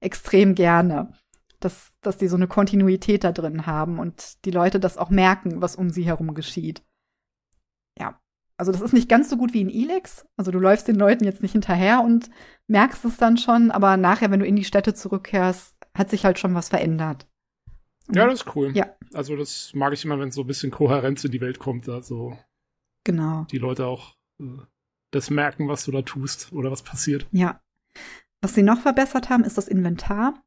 extrem gerne, dass, dass die so eine Kontinuität da drin haben und die Leute das auch merken, was um sie herum geschieht. Ja. Also das ist nicht ganz so gut wie in Elex. Also du läufst den Leuten jetzt nicht hinterher und merkst es dann schon, aber nachher, wenn du in die Städte zurückkehrst, hat sich halt schon was verändert. Ja, das ist cool. Ja. Also das mag ich immer, wenn so ein bisschen Kohärenz in die Welt kommt, also Genau. die Leute auch äh, das merken, was du da tust oder was passiert. Ja. Was sie noch verbessert haben, ist das Inventar.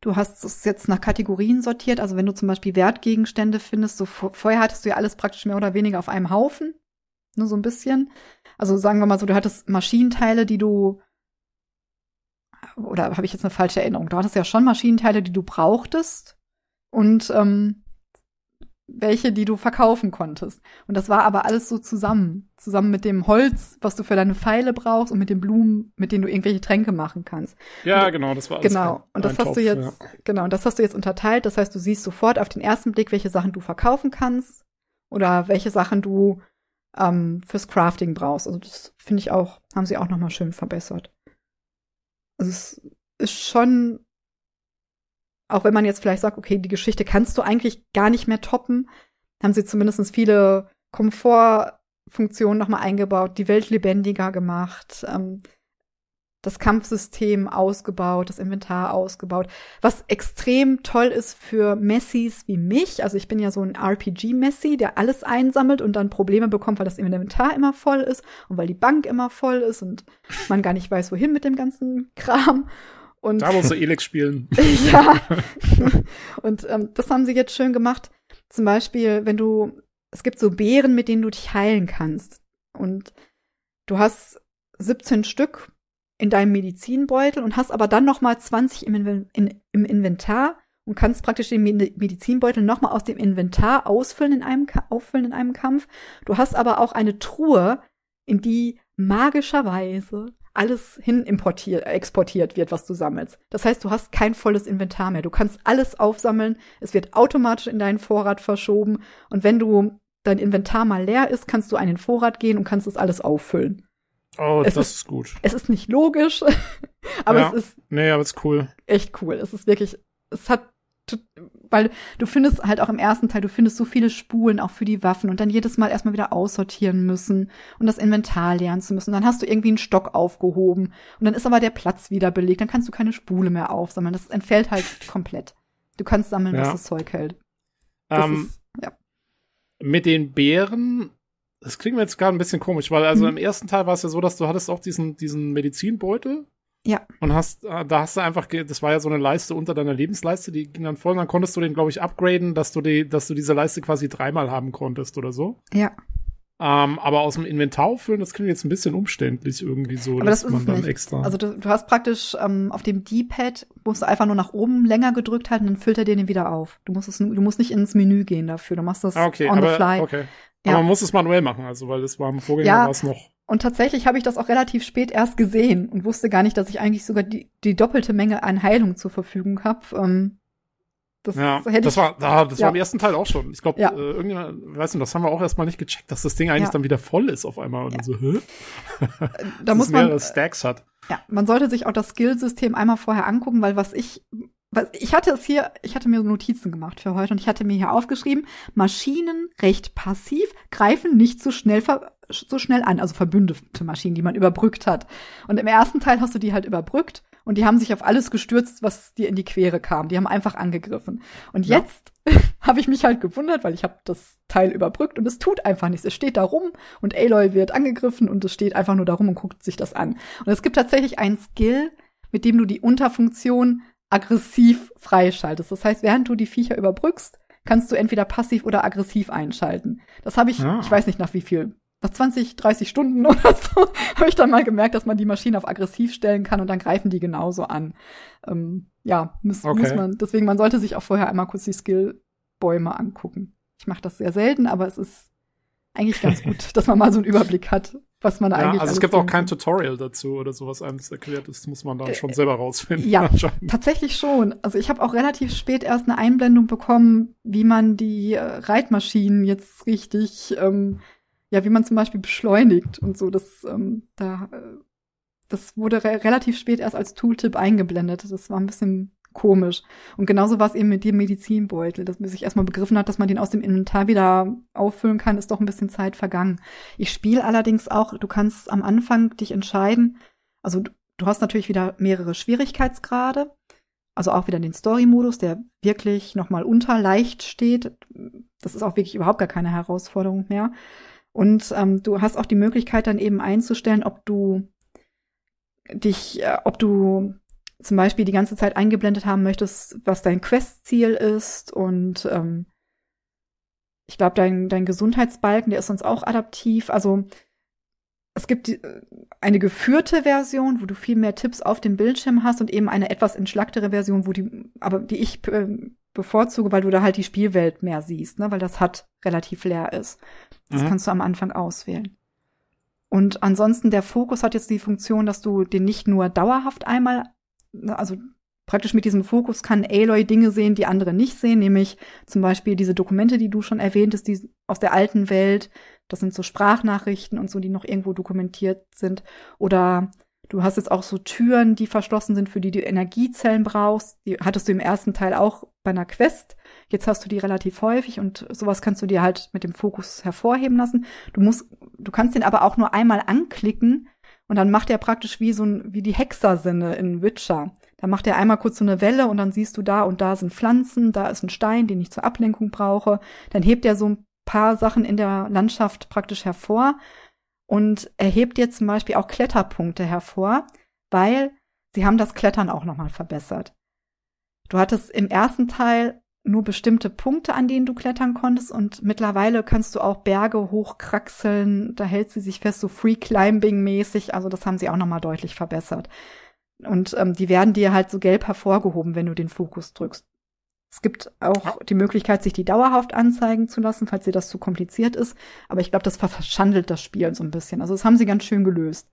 Du hast es jetzt nach Kategorien sortiert. Also wenn du zum Beispiel Wertgegenstände findest, so vor- vorher hattest du ja alles praktisch mehr oder weniger auf einem Haufen. Nur so ein bisschen. Also sagen wir mal so, du hattest Maschinenteile, die du oder habe ich jetzt eine falsche Erinnerung? Du hattest ja schon Maschinenteile, die du brauchtest und ähm, welche, die du verkaufen konntest. Und das war aber alles so zusammen. Zusammen mit dem Holz, was du für deine Pfeile brauchst und mit den Blumen, mit denen du irgendwelche Tränke machen kannst. Ja, genau, das war alles Genau. Und das hast Topf, du jetzt, Ja. genau, und das hast du jetzt unterteilt. Das heißt, du siehst sofort auf den ersten Blick, welche Sachen du verkaufen kannst oder welche Sachen du ähm, fürs Crafting brauchst. Also das finde ich auch, haben sie auch nochmal schön verbessert. Also es ist schon, auch wenn man jetzt vielleicht sagt, okay, die Geschichte kannst du eigentlich gar nicht mehr toppen, haben sie zumindest viele Komfortfunktionen nochmal eingebaut, die Welt lebendiger gemacht, ähm, das Kampfsystem ausgebaut, das Inventar ausgebaut, was extrem toll ist für Messis wie mich. Also ich bin ja so ein RPG-Messi, der alles einsammelt und dann Probleme bekommt, weil das Inventar immer voll ist und weil die Bank immer voll ist und man gar nicht weiß, wohin mit dem ganzen Kram. Und Da musst du Elex spielen. ja. Und ähm, das haben sie jetzt schön gemacht. Zum Beispiel, wenn du, es gibt so Beeren, mit denen du dich heilen kannst. Und du hast 17 Stück in deinem Medizinbeutel und hast aber dann noch mal 20 im, Inven in, im Inventar und kannst praktisch den Medizinbeutel nochmal aus dem Inventar ausfüllen in einem, auffüllen in einem Kampf. Du hast aber auch eine Truhe, in die magischerweise alles hin importiert, exportiert wird, was du sammelst. Das heißt, du hast kein volles Inventar mehr. Du kannst alles aufsammeln. Es wird automatisch in deinen Vorrat verschoben. Und wenn du dein Inventar mal leer ist, kannst du einen Vorrat gehen und kannst das alles auffüllen. Oh, es das ist, ist gut. Es ist nicht logisch, aber Ja. es ist Nee, aber ist cool. echt cool. Es ist wirklich, es hat, weil du findest halt auch im ersten Teil, du findest so viele Spulen auch für die Waffen und dann jedes Mal erstmal wieder aussortieren müssen und das Inventar leeren zu müssen. Dann hast du irgendwie einen Stock aufgehoben und dann ist aber der Platz wieder belegt. Dann kannst du keine Spule mehr aufsammeln. Das entfällt halt komplett. Du kannst sammeln, was Ja. das Zeug hält. Das Ähm, ist, ja. mit den Bären, das klingt mir jetzt gerade ein bisschen komisch, weil also Mhm. im ersten Teil war es ja so, dass du hattest auch diesen, diesen Medizinbeutel. Ja. Und hast, äh, da hast du einfach, das war ja so eine Leiste unter deiner Lebensleiste, die ging dann voll, und dann konntest du den, glaube ich, upgraden, dass du die, dass du diese Leiste quasi dreimal haben konntest oder so. Ja. Ähm, aber aus dem Inventar auffüllen, das klingt jetzt ein bisschen umständlich irgendwie so, Aber dass das ist man dann nicht. extra. Also du, du hast praktisch ähm, auf dem D-Pad musst du einfach nur nach oben länger gedrückt halten, dann füllt er dir den wieder auf. Du musst es, du musst nicht ins Menü gehen dafür. Du machst das ah, okay, on aber, the fly. okay. Ja. Aber man muss es manuell machen, also, weil das war im Vorgänger Ja. war es noch. Und tatsächlich habe ich das auch relativ spät erst gesehen und wusste gar nicht, dass ich eigentlich sogar die, die doppelte Menge an Heilung zur Verfügung habe. Ähm, das Ja, hätte das ich, war, da, das ja. war im ersten Teil auch schon. Ich glaube, Ja. äh, irgendjemand, weiß nicht, das haben wir auch erstmal nicht gecheckt, dass das Ding eigentlich Ja. dann wieder voll ist auf einmal und so, hä? da muss man, mehrere Stacks hat. ja, man sollte sich auch das Skillsystem einmal vorher angucken, weil was ich, was, ich hatte es hier, ich hatte mir Notizen gemacht für heute und ich hatte mir hier aufgeschrieben, Maschinen recht passiv greifen nicht so schnell ver, so schnell an, also verbündete Maschinen, die man überbrückt hat. Und im ersten Teil hast du die halt überbrückt und die haben sich auf alles gestürzt, was dir in die Quere kam. Die haben einfach angegriffen. Und Ja. jetzt habe ich mich halt gewundert, weil ich habe das Teil überbrückt und es tut einfach nichts. Es steht da rum und Aloy wird angegriffen und es steht einfach nur da rum und guckt sich das an. Und es gibt tatsächlich einen Skill, mit dem du die Unterfunktion aggressiv freischaltest. Das heißt, während du die Viecher überbrückst, kannst du entweder passiv oder aggressiv einschalten. Das habe ich, Ah. ich weiß nicht nach wie viel, nach 20, 30 Stunden oder so, habe ich dann mal gemerkt, dass man die Maschine auf aggressiv stellen kann und dann greifen die genauso an. Ähm, ja, muss, Okay. muss man, deswegen, man sollte sich auch vorher einmal kurz die Skillbäume angucken. Ich mache das sehr selten, aber es ist eigentlich ganz gut, dass man mal so einen Überblick hat, was man Ja, eigentlich also es gibt auch kein. Tutorial dazu oder sowas einem das erklärt. Das muss man dann Äh, schon selber rausfinden. ja. Tatsächlich schon. Also ich habe auch relativ spät erst eine Einblendung bekommen, wie man die äh, Reitmaschinen jetzt richtig, ähm, ja, wie man zum Beispiel beschleunigt und so. Das, ähm, da, äh, das wurde re relativ spät erst als Tooltip eingeblendet. Das war ein bisschen komisch. Und genauso war es eben mit dem Medizinbeutel, dass man sich erstmal begriffen hat, dass man den aus dem Inventar wieder auffüllen kann, ist doch ein bisschen Zeit vergangen. Ich spiele allerdings auch, du kannst am Anfang dich entscheiden, also du, du hast natürlich wieder mehrere Schwierigkeitsgrade, also auch wieder den Story-Modus, der wirklich nochmal unter leicht steht. Das ist auch wirklich überhaupt gar keine Herausforderung mehr. Und ähm, du hast auch die Möglichkeit dann eben einzustellen, ob du dich, äh, ob du zum Beispiel die ganze Zeit eingeblendet haben möchtest, was dein Questziel ist und ähm, ich glaube, dein, dein Gesundheitsbalken, der ist sonst auch adaptiv. Also es gibt äh, eine geführte Version, wo du viel mehr Tipps auf dem Bildschirm hast und eben eine etwas entschlacktere Version, wo die, aber die ich äh, bevorzuge, weil du da halt die Spielwelt mehr siehst, ne, weil das hat relativ leer ist. Das Mhm. kannst du am Anfang auswählen. Und ansonsten der Fokus hat jetzt die Funktion, dass du den nicht nur dauerhaft einmal, ne, also praktisch mit diesem Fokus kann Aloy Dinge sehen, die andere nicht sehen, nämlich zum Beispiel diese Dokumente, die du schon erwähntest, die aus der alten Welt, das sind so Sprachnachrichten und so, die noch irgendwo dokumentiert sind. Oder du hast jetzt auch so Türen, die verschlossen sind, für die du Energiezellen brauchst. Die hattest du im ersten Teil auch bei einer Quest. Jetzt hast du die relativ häufig und sowas kannst du dir halt mit dem Fokus hervorheben lassen. Du musst, du kannst den aber auch nur einmal anklicken und dann macht er praktisch wie so ein, wie die Hexersinne in Witcher. Da macht er einmal kurz so eine Welle und dann siehst du da und da sind Pflanzen, da ist ein Stein, den ich zur Ablenkung brauche. Dann hebt er so ein paar Sachen in der Landschaft praktisch hervor und er hebt jetzt zum Beispiel auch Kletterpunkte hervor, weil sie haben das Klettern auch nochmal verbessert. Du hattest im ersten Teil nur bestimmte Punkte, an denen du klettern konntest und mittlerweile kannst du auch Berge hochkraxeln, da hält sie sich fest, so Free Climbing mäßig, also das haben sie auch nochmal deutlich verbessert. Und ähm, die werden dir halt so gelb hervorgehoben, wenn du den Fokus drückst. Es gibt auch die Möglichkeit, sich die dauerhaft anzeigen zu lassen, falls dir das zu kompliziert ist. Aber ich glaube, das verschandelt das Spiel so ein bisschen. Also das haben sie ganz schön gelöst.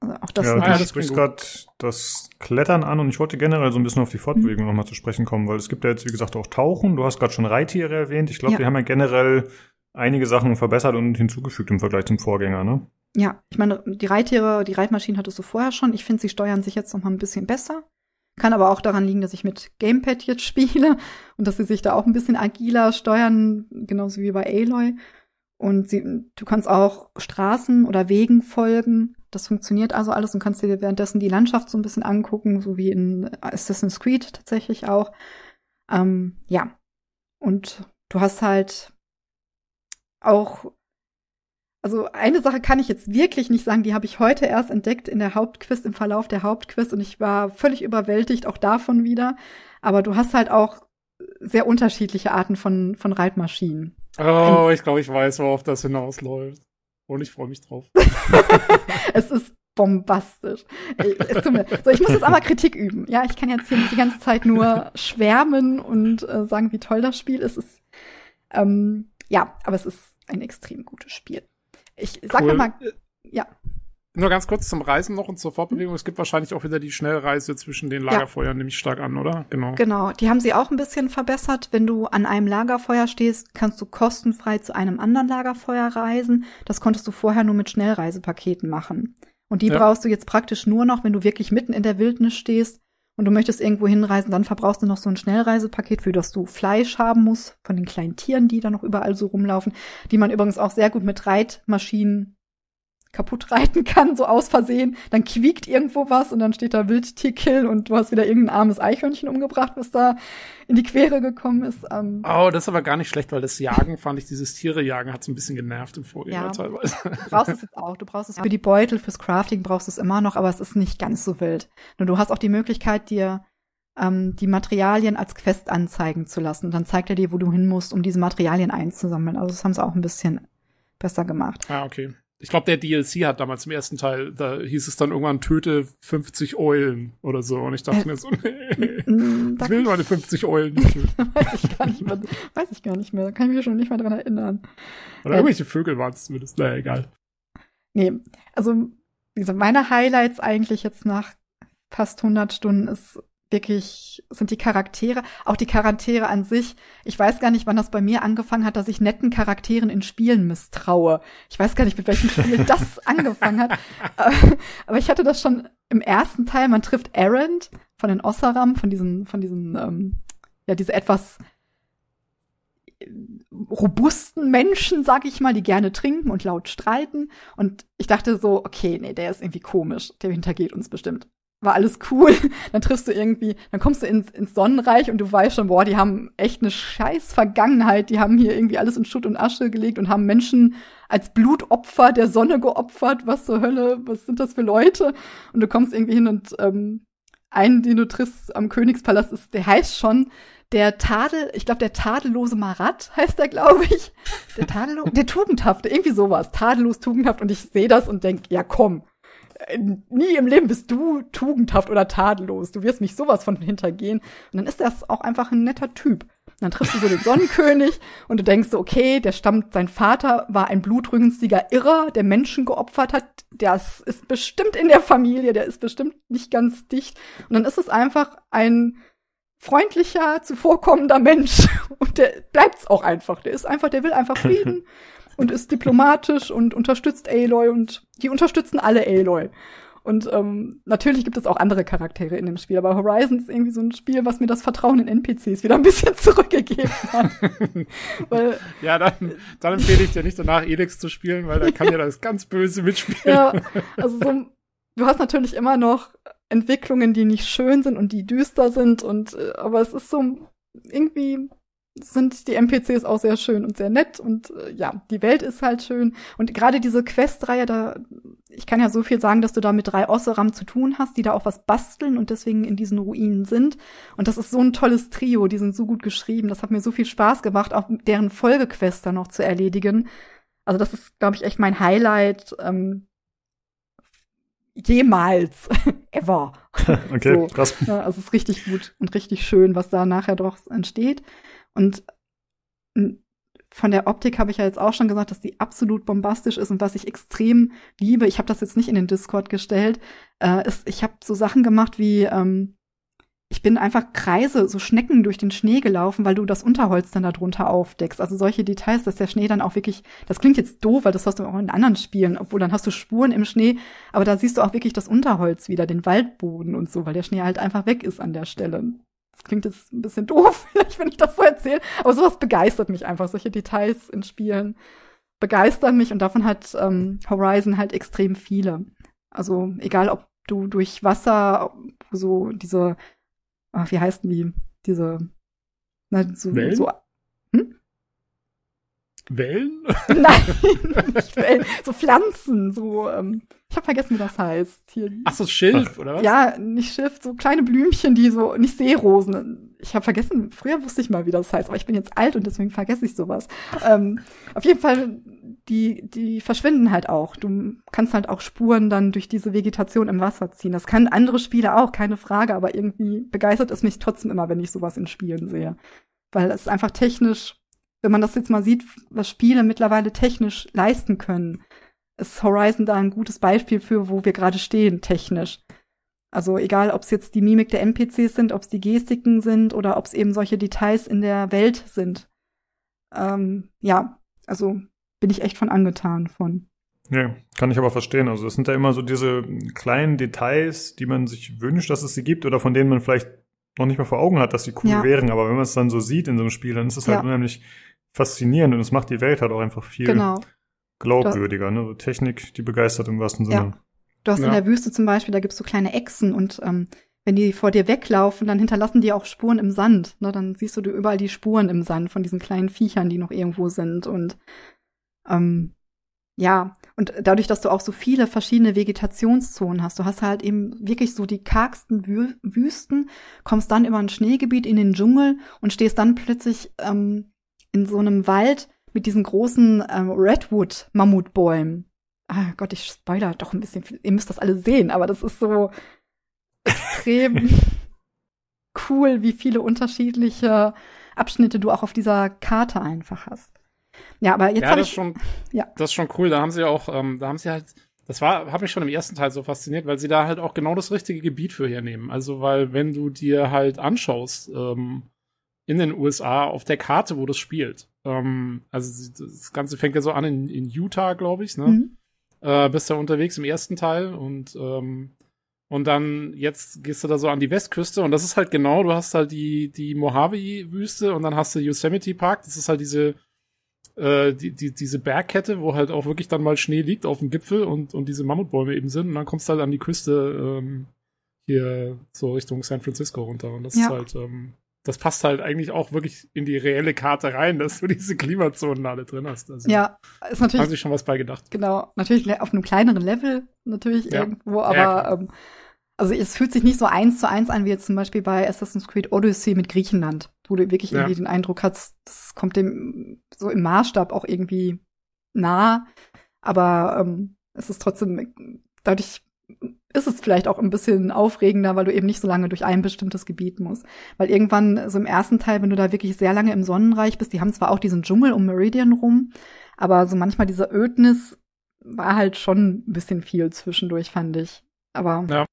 Also auch das ja, du sprichst gerade das Klettern an und ich wollte generell so ein bisschen auf die Fortbewegung mhm. nochmal zu sprechen kommen, weil es gibt ja jetzt, wie gesagt, auch Tauchen. Du hast gerade schon Reittiere erwähnt. Ich glaube, ja. die haben ja generell einige Sachen verbessert und hinzugefügt im Vergleich zum Vorgänger, ne? Ja, ich meine, die Reittiere, die Reitmaschinen hattest du vorher schon. Ich finde, sie steuern sich jetzt noch mal ein bisschen besser. Kann aber auch daran liegen, dass ich mit Gamepad jetzt spiele und dass sie sich da auch ein bisschen agiler steuern, genauso wie bei Aloy. Und sie, du kannst auch Straßen oder Wegen folgen. Das funktioniert also alles und kannst dir währenddessen die Landschaft so ein bisschen angucken, so wie in Assassin's Creed tatsächlich auch. Ähm, ja. Und du hast halt auch also eine Sache kann ich jetzt wirklich nicht sagen, die habe ich heute erst entdeckt in der Hauptquiz, im Verlauf der Hauptquiz und ich war völlig überwältigt, auch davon wieder. Aber du hast halt auch sehr unterschiedliche Arten von, von Reitmaschinen. Oh, ich glaube, ich weiß, worauf das hinausläuft. Und ich freue mich drauf. es ist bombastisch. Es tut mir, so, ich muss jetzt aber Kritik üben. Ja, ich kann jetzt hier nicht die ganze Zeit nur schwärmen und äh, sagen, wie toll das Spiel ist. Ist ähm, ja, aber es ist ein extrem gutes Spiel. Ich sag cool. mal, ja. Nur ganz kurz zum Reisen noch und zur Fortbewegung. Es gibt wahrscheinlich auch wieder die Schnellreise zwischen den Lagerfeuern, ja. nehme ich stark an, oder? Genau. Genau. Die haben sie auch ein bisschen verbessert. Wenn du an einem Lagerfeuer stehst, kannst du kostenfrei zu einem anderen Lagerfeuer reisen. Das konntest du vorher nur mit Schnellreisepaketen machen. Und die ja. brauchst du jetzt praktisch nur noch, wenn du wirklich mitten in der Wildnis stehst und du möchtest irgendwo hinreisen, dann verbrauchst du noch so ein Schnellreisepaket, für das du Fleisch haben musst von den kleinen Tieren, die da noch überall so rumlaufen, die man übrigens auch sehr gut mit Reitmaschinen kaputt reiten kann, so aus Versehen. Dann quiekt irgendwo was und dann steht da Wildtierkill und du hast wieder irgendein armes Eichhörnchen umgebracht, was da in die Quere gekommen ist. Ähm oh, das ist aber gar nicht schlecht, weil das Jagen, fand ich, dieses Tiere-Jagen hat so ein bisschen genervt im Vorgänger ja, teilweise. Du brauchst es jetzt auch. Du brauchst es für die Beutel, fürs Crafting brauchst du es immer noch, aber es ist nicht ganz so wild. Nur du hast auch die Möglichkeit, dir ähm, die Materialien als Quest anzeigen zu lassen. Und dann zeigt er dir, wo du hin musst, um diese Materialien einzusammeln. Also das haben sie auch ein bisschen besser gemacht. Ah, okay. Ich glaube, der DLC hat damals im ersten Teil, da hieß es dann irgendwann töte 50 Eulen oder so. Und ich dachte äh, mir so, nee, mm, ich will meine 50 Eulen nicht töten. weiß ich gar nicht mehr. Weiß ich gar nicht mehr. Da kann ich mich schon nicht mehr dran erinnern. Oder äh, irgendwelche Vögel waren es zumindest. Naja, egal. Nee, also, wie gesagt, meine Highlights eigentlich jetzt nach fast 100 Stunden ist wirklich sind die Charaktere, auch die Charaktere an sich. Ich weiß gar nicht, wann das bei mir angefangen hat, dass ich netten Charakteren in Spielen misstraue. Ich weiß gar nicht, mit welchem Spiel das angefangen hat. Aber ich hatte das schon im ersten Teil. Man trifft Erend von den Ossaram, von diesen, von diesen, ähm, ja, diese etwas robusten Menschen, sag ich mal, die gerne trinken und laut streiten. Und ich dachte so, okay, nee, der ist irgendwie komisch. Der hintergeht uns bestimmt war alles cool. Dann triffst du irgendwie, dann kommst du ins, ins Sonnenreich und du weißt schon, boah, die haben echt eine scheiß Vergangenheit. Die haben hier irgendwie alles in Schutt und Asche gelegt und haben Menschen als Blutopfer der Sonne geopfert. Was zur Hölle, was sind das für Leute? Und du kommst irgendwie hin und ähm, einen, den du triffst am Königspalast, ist, der heißt schon der Tadel, ich glaube, der tadellose Marat heißt er, glaube ich. Der tadellose, der tugendhafte, irgendwie sowas. Tadellos, tugendhaft. Und ich sehe das und denk, ja komm, nie im Leben bist du tugendhaft oder tadellos. Du wirst mich sowas von hintergehen. Und dann ist das auch einfach ein netter Typ. Und dann triffst du so den Sonnenkönig und du denkst so, okay, der stammt, sein Vater war ein blutrünstiger Irrer, der Menschen geopfert hat. Das ist bestimmt in der Familie, der ist bestimmt nicht ganz dicht. Und dann ist es einfach ein freundlicher, zuvorkommender Mensch. Und der bleibt's auch einfach. Der ist einfach, der will einfach Frieden und ist diplomatisch und unterstützt Aloy und die unterstützen alle Aloy. Und ähm, natürlich gibt es auch andere Charaktere in dem Spiel, aber Horizon ist irgendwie so ein Spiel, was mir das Vertrauen in NPCs wieder ein bisschen zurückgegeben hat. weil, ja, dann, dann empfehle ich dir nicht danach Elix zu spielen, weil da kann ja das ganz böse mitspielen. Ja, also so, du hast natürlich immer noch Entwicklungen, die nicht schön sind und die düster sind und äh, aber es ist so irgendwie sind die NPCs auch sehr schön und sehr nett und äh, ja, die Welt ist halt schön und gerade diese Questreihe da ich kann ja so viel sagen, dass du da mit drei Osseram zu tun hast, die da auch was basteln und deswegen in diesen Ruinen sind und das ist so ein tolles Trio, die sind so gut geschrieben, das hat mir so viel Spaß gemacht, auch deren Folgequest da noch zu erledigen. Also das ist glaube ich echt mein Highlight ähm, jemals ever. okay, so, krass. Ja, also es ist richtig gut und richtig schön, was da nachher doch entsteht. Und von der Optik habe ich ja jetzt auch schon gesagt, dass die absolut bombastisch ist und was ich extrem liebe, ich habe das jetzt nicht in den Discord gestellt, äh, ist, ich habe so Sachen gemacht wie, ähm, ich bin einfach Kreise, so Schnecken durch den Schnee gelaufen, weil du das Unterholz dann darunter aufdeckst. Also solche Details, dass der Schnee dann auch wirklich, das klingt jetzt doof, weil das hast du auch in anderen Spielen, obwohl dann hast du Spuren im Schnee, aber da siehst du auch wirklich das Unterholz wieder, den Waldboden und so, weil der Schnee halt einfach weg ist an der Stelle. Das klingt jetzt ein bisschen doof, vielleicht, wenn ich das so erzähle, aber sowas begeistert mich einfach. Solche Details in Spielen begeistern mich und davon hat ähm, Horizon halt extrem viele. Also egal, ob du durch Wasser so diese ach, wie heißen die? Diese, na, so, Wellen? so hm? Wellen? Nein, nicht Wellen, so Pflanzen, so, ähm, ich habe vergessen, wie das heißt. Hier. Ach so, Schilf, oder was? Ja, nicht Schiff, so kleine Blümchen, die so, nicht Seerosen. Ich habe vergessen, früher wusste ich mal, wie das heißt, aber ich bin jetzt alt und deswegen vergesse ich sowas. ähm, auf jeden Fall, die, die verschwinden halt auch. Du kannst halt auch Spuren dann durch diese Vegetation im Wasser ziehen. Das kann andere Spiele auch, keine Frage, aber irgendwie begeistert es mich trotzdem immer, wenn ich sowas in Spielen sehe. Weil es einfach technisch, wenn man das jetzt mal sieht, was Spiele mittlerweile technisch leisten können, ist Horizon da ein gutes Beispiel für, wo wir gerade stehen, technisch. Also egal, ob es jetzt die Mimik der NPCs sind, ob es die Gestiken sind oder ob es eben solche Details in der Welt sind. Ähm, ja, also bin ich echt von angetan von. Ja, kann ich aber verstehen. Also es sind ja immer so diese kleinen Details, die man sich wünscht, dass es sie gibt oder von denen man vielleicht noch nicht mal vor Augen hat, dass sie cool Ja. wären. Aber wenn man es dann so sieht in so einem Spiel, dann ist es halt Ja. unheimlich faszinierend und es macht die Welt halt auch einfach viel Genau. glaubwürdiger. Ne? So Technik, die begeistert im wahrsten Sinne. Du hast in Ja. der Wüste zum Beispiel, da gibt's so kleine Echsen und ähm, wenn die vor dir weglaufen, dann hinterlassen die auch Spuren im Sand. Ne? Dann siehst du du überall die Spuren im Sand von diesen kleinen Viechern, die noch irgendwo sind. Und ähm, ja, und dadurch, dass du auch so viele verschiedene Vegetationszonen hast, du hast halt eben wirklich so die kargsten Wü Wüsten, kommst dann über ein Schneegebiet in den Dschungel und stehst dann plötzlich ähm, in so einem Wald mit diesen großen ähm, Redwood-Mammutbäumen. Ah Gott, ich spoiler doch ein bisschen. viel. Ihr müsst das alle sehen, aber das ist so extrem cool, wie viele unterschiedliche Abschnitte du auch auf dieser Karte einfach hast. Ja, aber jetzt ja, habe das ist ich schon, Ja. das ist schon cool. Da haben sie auch, ähm, da haben sie halt, das war, habe mich schon im ersten Teil so fasziniert, weil sie da halt auch genau das richtige Gebiet für hernehmen. Also, weil wenn du dir halt anschaust, ähm, in den USA auf der Karte, wo das spielt, ähm, also das Ganze fängt ja so an in, in Utah, glaube ich, ne? Mhm. äh, bist da unterwegs im ersten Teil und ähm, und dann jetzt gehst du da so an die Westküste und das ist halt genau, du hast halt die die Mojave-Wüste und dann hast du Yosemite Park, das ist halt diese äh, die, die, diese Bergkette, wo halt auch wirklich dann mal Schnee liegt auf dem Gipfel und, und diese Mammutbäume eben sind und dann kommst du halt an die Küste ähm, hier so Richtung San Francisco runter und das Ja. ist halt ähm, das passt halt eigentlich auch wirklich in die reelle Karte rein, dass du diese Klimazonen alle drin hast. Also, Ja, ist natürlich Haben sich schon was bei gedacht. Genau, natürlich auf einem kleineren Level natürlich Ja. irgendwo, Ja, aber klar. ähm, also es fühlt sich nicht so eins zu eins an wie jetzt zum Beispiel bei Assassin's Creed Odyssey mit Griechenland, wo du wirklich Ja. irgendwie den Eindruck hast, das kommt dem so im Maßstab auch irgendwie nah, aber ähm, es ist trotzdem dadurch ist es vielleicht auch ein bisschen aufregender, weil du eben nicht so lange durch ein bestimmtes Gebiet musst. Weil irgendwann, so im ersten Teil, wenn du da wirklich sehr lange im Sonnenreich bist, die haben zwar auch diesen Dschungel um Meridian rum, aber so manchmal diese Ödnis war halt schon ein bisschen viel zwischendurch, fand ich. Aber Ja.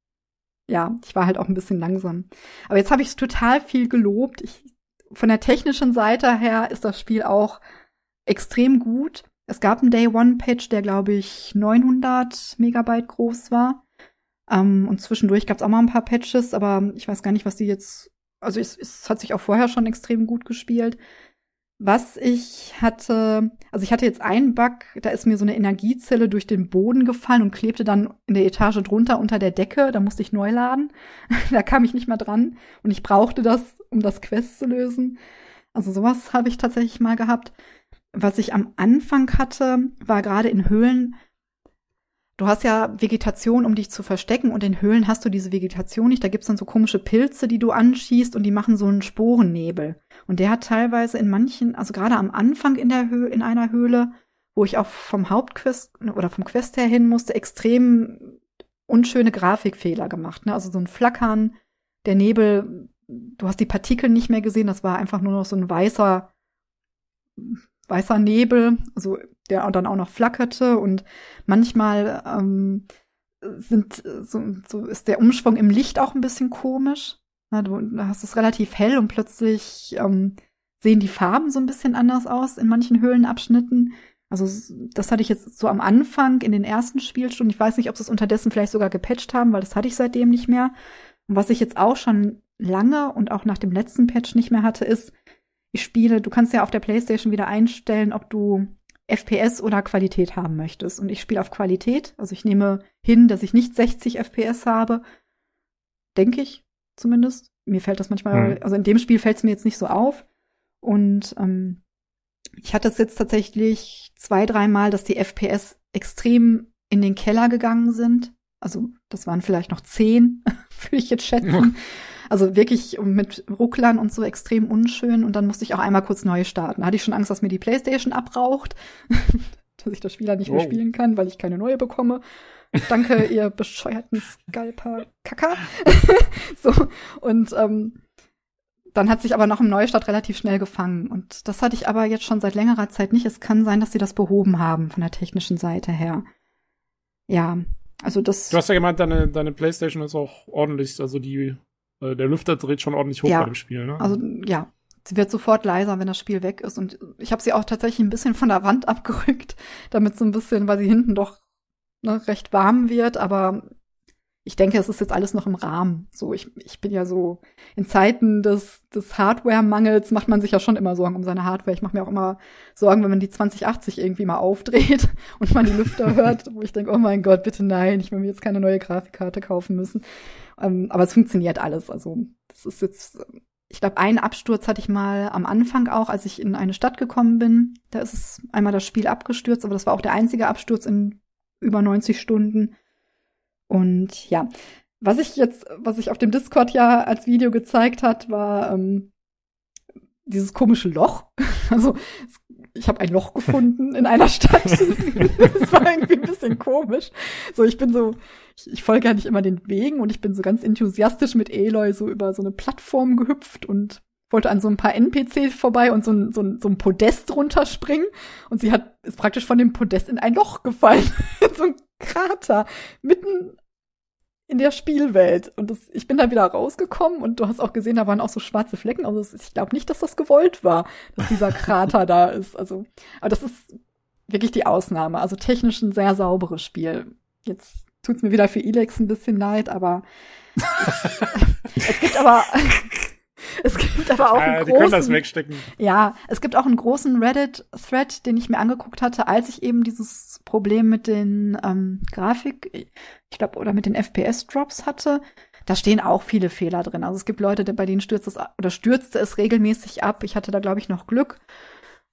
ja, ich war halt auch ein bisschen langsam. Aber jetzt habe ich total viel gelobt. Ich, von der technischen Seite her ist das Spiel auch extrem gut. Es gab einen Day One Patch, der glaube ich 900 Megabyte groß war. Ähm, und zwischendurch gab es auch mal ein paar Patches, aber ich weiß gar nicht, was die jetzt. Also es, es hat sich auch vorher schon extrem gut gespielt. Was ich hatte, also ich hatte jetzt einen Bug, da ist mir so eine Energiezelle durch den Boden gefallen und klebte dann in der Etage drunter unter der Decke. Da musste ich neu laden. da kam ich nicht mehr dran und ich brauchte das, um das Quest zu lösen. Also sowas habe ich tatsächlich mal gehabt. Was ich am Anfang hatte, war gerade in Höhlen. Du hast ja Vegetation, um dich zu verstecken, und in Höhlen hast du diese Vegetation nicht. Da gibt's dann so komische Pilze, die du anschießt und die machen so einen Sporennebel. Und der hat teilweise in manchen, also gerade am Anfang in der Höhle, in einer Höhle, wo ich auch vom Hauptquest oder vom Quest her hin musste, extrem unschöne Grafikfehler gemacht. Ne? Also so ein Flackern, der Nebel, du hast die Partikel nicht mehr gesehen, das war einfach nur noch so ein weißer, weißer Nebel, also der dann auch noch flackerte und manchmal ähm, sind so, so ist der Umschwung im Licht auch ein bisschen komisch. Na, du hast es relativ hell und plötzlich ähm, sehen die Farben so ein bisschen anders aus in manchen Höhlenabschnitten. Also das hatte ich jetzt so am Anfang in den ersten Spielstunden. Ich weiß nicht, ob sie es unterdessen vielleicht sogar gepatcht haben, weil das hatte ich seitdem nicht mehr. Und was ich jetzt auch schon lange und auch nach dem letzten Patch nicht mehr hatte, ist, ich spiele, du kannst ja auf der PlayStation wieder einstellen, ob du FPS oder Qualität haben möchtest. Und ich spiele auf Qualität. Also ich nehme hin, dass ich nicht 60 FPS habe. Denke ich zumindest. Mir fällt das manchmal, mhm. also in dem Spiel fällt es mir jetzt nicht so auf. Und ähm, ich hatte es jetzt tatsächlich zwei, dreimal, dass die FPS extrem in den Keller gegangen sind. Also das waren vielleicht noch zehn, würde ich jetzt schätzen. Also wirklich mit Rucklern und so extrem unschön. Und dann musste ich auch einmal kurz neu starten. Da hatte ich schon Angst, dass mir die Playstation abraucht, dass ich das Spiel dann nicht oh. mehr spielen kann, weil ich keine neue bekomme. Danke, ihr bescheuerten Scalper-Kacker. so, und ähm, dann hat sich aber noch im Neustart relativ schnell gefangen. Und das hatte ich aber jetzt schon seit längerer Zeit nicht. Es kann sein, dass sie das behoben haben von der technischen Seite her. Ja, also das. Du hast ja gemeint, deine, deine Playstation ist auch ordentlich, also die äh, der Lüfter dreht schon ordentlich hoch ja. bei dem Spiel, ne? Also ja, sie wird sofort leiser, wenn das Spiel weg ist. Und ich habe sie auch tatsächlich ein bisschen von der Wand abgerückt, damit so ein bisschen, weil sie hinten doch ne, recht warm wird. Aber ich denke, es ist jetzt alles noch im Rahmen. So, ich, ich bin ja so, in Zeiten des, des Hardware-Mangels macht man sich ja schon immer Sorgen um seine Hardware. Ich mache mir auch immer Sorgen, wenn man die 2080 irgendwie mal aufdreht und man die Lüfter hört, wo ich denke, oh mein Gott, bitte nein, ich will mir jetzt keine neue Grafikkarte kaufen müssen. Ähm, aber es funktioniert alles. Also, das ist jetzt, ich glaube, einen Absturz hatte ich mal am Anfang auch, als ich in eine Stadt gekommen bin. Da ist es einmal das Spiel abgestürzt, aber das war auch der einzige Absturz in über 90 Stunden. Und ja, was ich jetzt, was ich auf dem Discord ja als Video gezeigt hat, war ähm, dieses komische Loch. Also ich habe ein Loch gefunden in einer Stadt. das war irgendwie ein bisschen komisch. So, ich bin so, ich, ich folge ja nicht immer den Wegen und ich bin so ganz enthusiastisch mit Eloy so über so eine Plattform gehüpft und wollte an so ein paar NPCs vorbei und so ein, so ein, so ein Podest runterspringen. Und sie hat, ist praktisch von dem Podest in ein Loch gefallen. in so ein Krater. Mitten in der Spielwelt. Und das, ich bin da wieder rausgekommen und du hast auch gesehen, da waren auch so schwarze Flecken. Also ich glaube nicht, dass das gewollt war, dass dieser Krater da ist. Also, aber das ist wirklich die Ausnahme. Also technisch ein sehr sauberes Spiel. Jetzt tut's mir wieder für Elex ein bisschen leid, aber es gibt aber es gibt aber auch einen großen, die können das wegstecken. Ja, es gibt auch einen großen Reddit-Thread, den ich mir angeguckt hatte, als ich eben dieses Problem mit den ähm, Grafik, ich glaube, oder mit den FPS-Drops hatte. Da stehen auch viele Fehler drin. Also es gibt Leute, bei denen stürzt es oder stürzte es regelmäßig ab. Ich hatte da, glaube ich, noch Glück.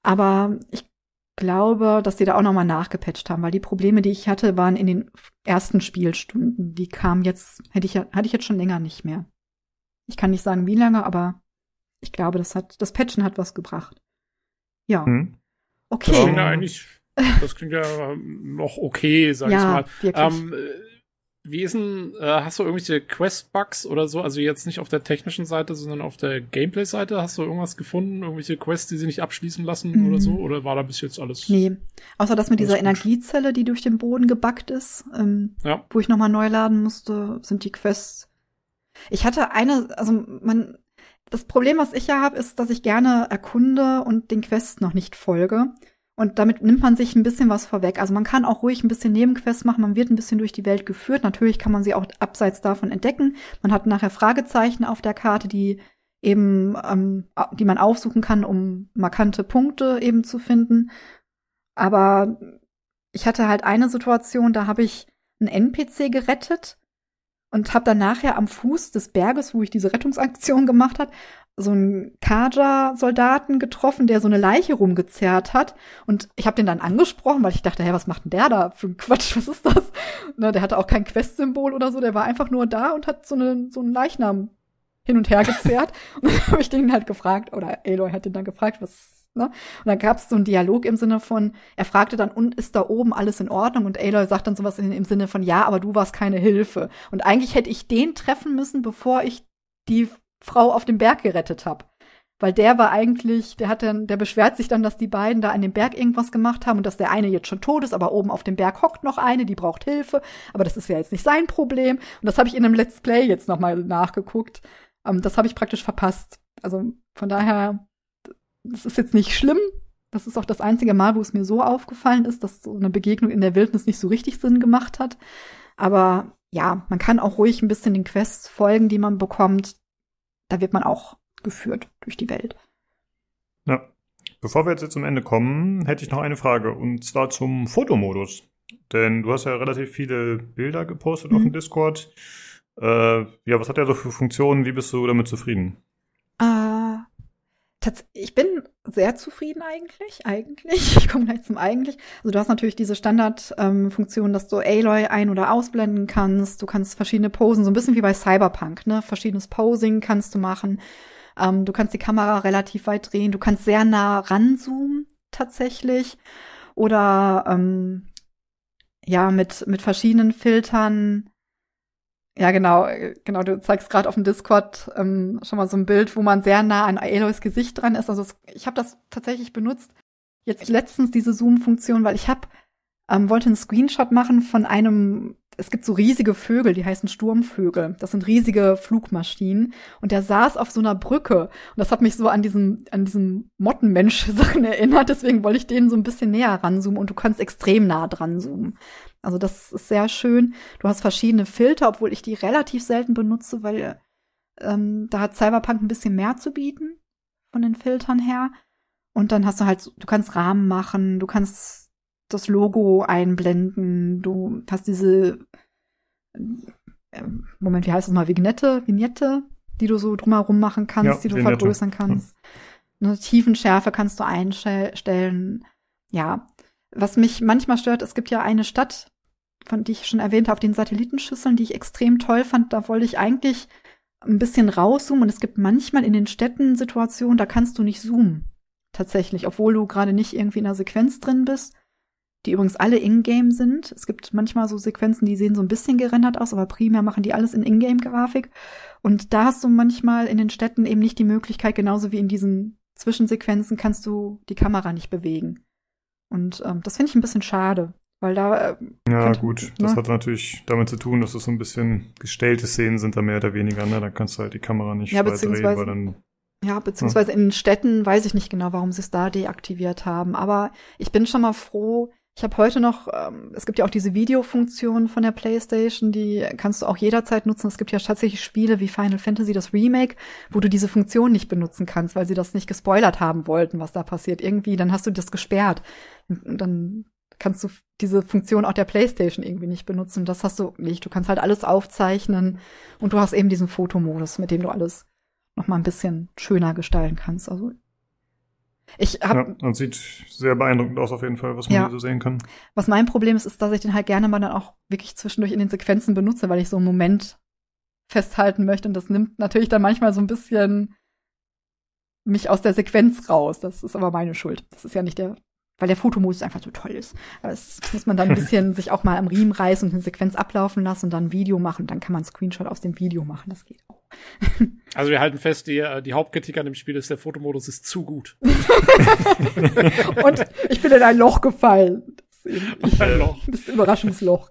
Aber ich glaube, dass die da auch nochmal nachgepatcht haben, weil die Probleme, die ich hatte, waren in den ersten Spielstunden. Die kamen jetzt, hätte ich, hatte ich jetzt schon länger nicht mehr. Ich kann nicht sagen, wie lange, aber ich glaube, das hat, das Patchen hat was gebracht. Ja. Hm. Okay. Das klingt ja eigentlich, das klingt ja noch okay, sag ja, ich mal. Ähm, wie ist denn, äh, hast du irgendwelche Quest-Bugs oder so? Also jetzt nicht auf der technischen Seite, sondern auf der Gameplay-Seite. Hast du irgendwas gefunden? Irgendwelche Quests, die sie nicht abschließen lassen mhm. oder so? Oder war da bis jetzt alles? Nee. Außer das mit dieser gut. Energiezelle, die durch den Boden gebackt ist, ähm, ja. wo ich nochmal neu laden musste, sind die Quests ich hatte eine, also man, das Problem, was ich ja habe, ist, dass ich gerne erkunde und den Quests noch nicht folge. Und damit nimmt man sich ein bisschen was vorweg. Also man kann auch ruhig ein bisschen Nebenquests machen, man wird ein bisschen durch die Welt geführt. Natürlich kann man sie auch abseits davon entdecken. Man hat nachher Fragezeichen auf der Karte, die eben, ähm, die man aufsuchen kann, um markante Punkte eben zu finden. Aber ich hatte halt eine Situation, da habe ich einen NPC gerettet und habe dann nachher am Fuß des Berges, wo ich diese Rettungsaktion gemacht hat, so einen Kaja-Soldaten getroffen, der so eine Leiche rumgezerrt hat. Und ich habe den dann angesprochen, weil ich dachte, hä, was macht denn der da für ein Quatsch? Was ist das? Ne, der hatte auch kein Quest-Symbol oder so, der war einfach nur da und hat so, eine, so einen Leichnam hin und her gezerrt. und dann habe ich den halt gefragt, oder Aloy hat den dann gefragt, was, Ne? Und dann gab es so einen Dialog im Sinne von, er fragte dann, und ist da oben alles in Ordnung? Und Aloy sagt dann sowas in, im Sinne von, ja, aber du warst keine Hilfe. Und eigentlich hätte ich den treffen müssen, bevor ich die Frau auf dem Berg gerettet habe. Weil der war eigentlich, der hat dann, der beschwert sich dann, dass die beiden da an dem Berg irgendwas gemacht haben und dass der eine jetzt schon tot ist, aber oben auf dem Berg hockt noch eine, die braucht Hilfe. Aber das ist ja jetzt nicht sein Problem. Und das habe ich in einem Let's Play jetzt nochmal nachgeguckt. Ähm, das habe ich praktisch verpasst. Also von daher, das ist jetzt nicht schlimm. Das ist auch das einzige Mal, wo es mir so aufgefallen ist, dass so eine Begegnung in der Wildnis nicht so richtig Sinn gemacht hat. Aber ja, man kann auch ruhig ein bisschen den Quests folgen, die man bekommt. Da wird man auch geführt durch die Welt. Ja. Bevor wir jetzt zum Ende kommen, hätte ich noch eine Frage und zwar zum Fotomodus. Denn du hast ja relativ viele Bilder gepostet mhm. auf dem Discord. Äh, ja, was hat er so für Funktionen? Wie bist du damit zufrieden? Ich bin sehr zufrieden eigentlich. Eigentlich. Ich komme gleich zum eigentlich. Also du hast natürlich diese Standardfunktion, ähm, dass du Aloy ein- oder ausblenden kannst. Du kannst verschiedene Posen, so ein bisschen wie bei Cyberpunk, ne? Verschiedenes Posing kannst du machen. Ähm, du kannst die Kamera relativ weit drehen. Du kannst sehr nah ranzoomen tatsächlich. Oder ähm, ja, mit, mit verschiedenen Filtern ja, genau, genau. Du zeigst gerade auf dem Discord ähm, schon mal so ein Bild, wo man sehr nah an Aloys Gesicht dran ist. Also es, ich habe das tatsächlich benutzt. Jetzt letztens diese Zoom-Funktion, weil ich habe ähm, wollte einen Screenshot machen von einem. Es gibt so riesige Vögel, die heißen Sturmvögel. Das sind riesige Flugmaschinen. Und der saß auf so einer Brücke. Und das hat mich so an diesen, an diesen Mottenmensch-Sachen erinnert. Deswegen wollte ich denen so ein bisschen näher ranzoomen. Und du kannst extrem nah dran zoomen. Also das ist sehr schön. Du hast verschiedene Filter, obwohl ich die relativ selten benutze, weil ähm, da hat Cyberpunk ein bisschen mehr zu bieten von den Filtern her. Und dann hast du halt, du kannst Rahmen machen, du kannst das Logo einblenden, du hast diese, äh, Moment, wie heißt das mal, Vignette, Vignette, die du so drumherum machen kannst, ja, die du Vignette. vergrößern kannst. Ja. Eine Tiefenschärfe kannst du einstellen. Ja, was mich manchmal stört, es gibt ja eine Stadt, von die ich schon erwähnt habe, auf den Satellitenschüsseln, die ich extrem toll fand. Da wollte ich eigentlich ein bisschen rauszoomen und es gibt manchmal in den Städten Situationen, da kannst du nicht zoomen. Tatsächlich, obwohl du gerade nicht irgendwie in einer Sequenz drin bist, die übrigens alle in-game sind. Es gibt manchmal so Sequenzen, die sehen so ein bisschen gerendert aus, aber primär machen die alles in Ingame-Grafik. Und da hast du manchmal in den Städten eben nicht die Möglichkeit, genauso wie in diesen Zwischensequenzen kannst du die Kamera nicht bewegen. Und ähm, das finde ich ein bisschen schade, weil da. Äh, ja, könnte, gut. Das ne? hat natürlich damit zu tun, dass es so ein bisschen gestellte Szenen sind, da mehr oder weniger. Ne? Da kannst du halt die Kamera nicht ja, beziehungsweise, drehen, weil dann. Ja, beziehungsweise ja. in Städten weiß ich nicht genau, warum sie es da deaktiviert haben. Aber ich bin schon mal froh, ich habe heute noch, ähm, es gibt ja auch diese Videofunktion von der PlayStation, die kannst du auch jederzeit nutzen. Es gibt ja tatsächlich Spiele wie Final Fantasy, das Remake, wo du diese Funktion nicht benutzen kannst, weil sie das nicht gespoilert haben wollten, was da passiert. Irgendwie, dann hast du das gesperrt. Und dann kannst du diese Funktion auch der PlayStation irgendwie nicht benutzen. Das hast du nicht. Du kannst halt alles aufzeichnen und du hast eben diesen Fotomodus, mit dem du alles noch mal ein bisschen schöner gestalten kannst. Also ich hab, ja, und sieht sehr beeindruckend aus auf jeden Fall, was man ja. hier so sehen kann. Was mein Problem ist, ist, dass ich den halt gerne mal dann auch wirklich zwischendurch in den Sequenzen benutze, weil ich so einen Moment festhalten möchte. Und das nimmt natürlich dann manchmal so ein bisschen mich aus der Sequenz raus. Das ist aber meine Schuld. Das ist ja nicht der weil der Fotomodus einfach so toll ist. Das muss man dann ein bisschen sich auch mal am Riemen reißen und eine Sequenz ablaufen lassen und dann ein Video machen. Dann kann man einen Screenshot aus dem Video machen. Das geht auch. Also wir halten fest, die, äh, die Hauptkritik an dem Spiel ist, der Fotomodus ist zu gut. und ich bin in ein Loch gefallen. Das ist, ein Loch. Das ist ein Überraschungsloch.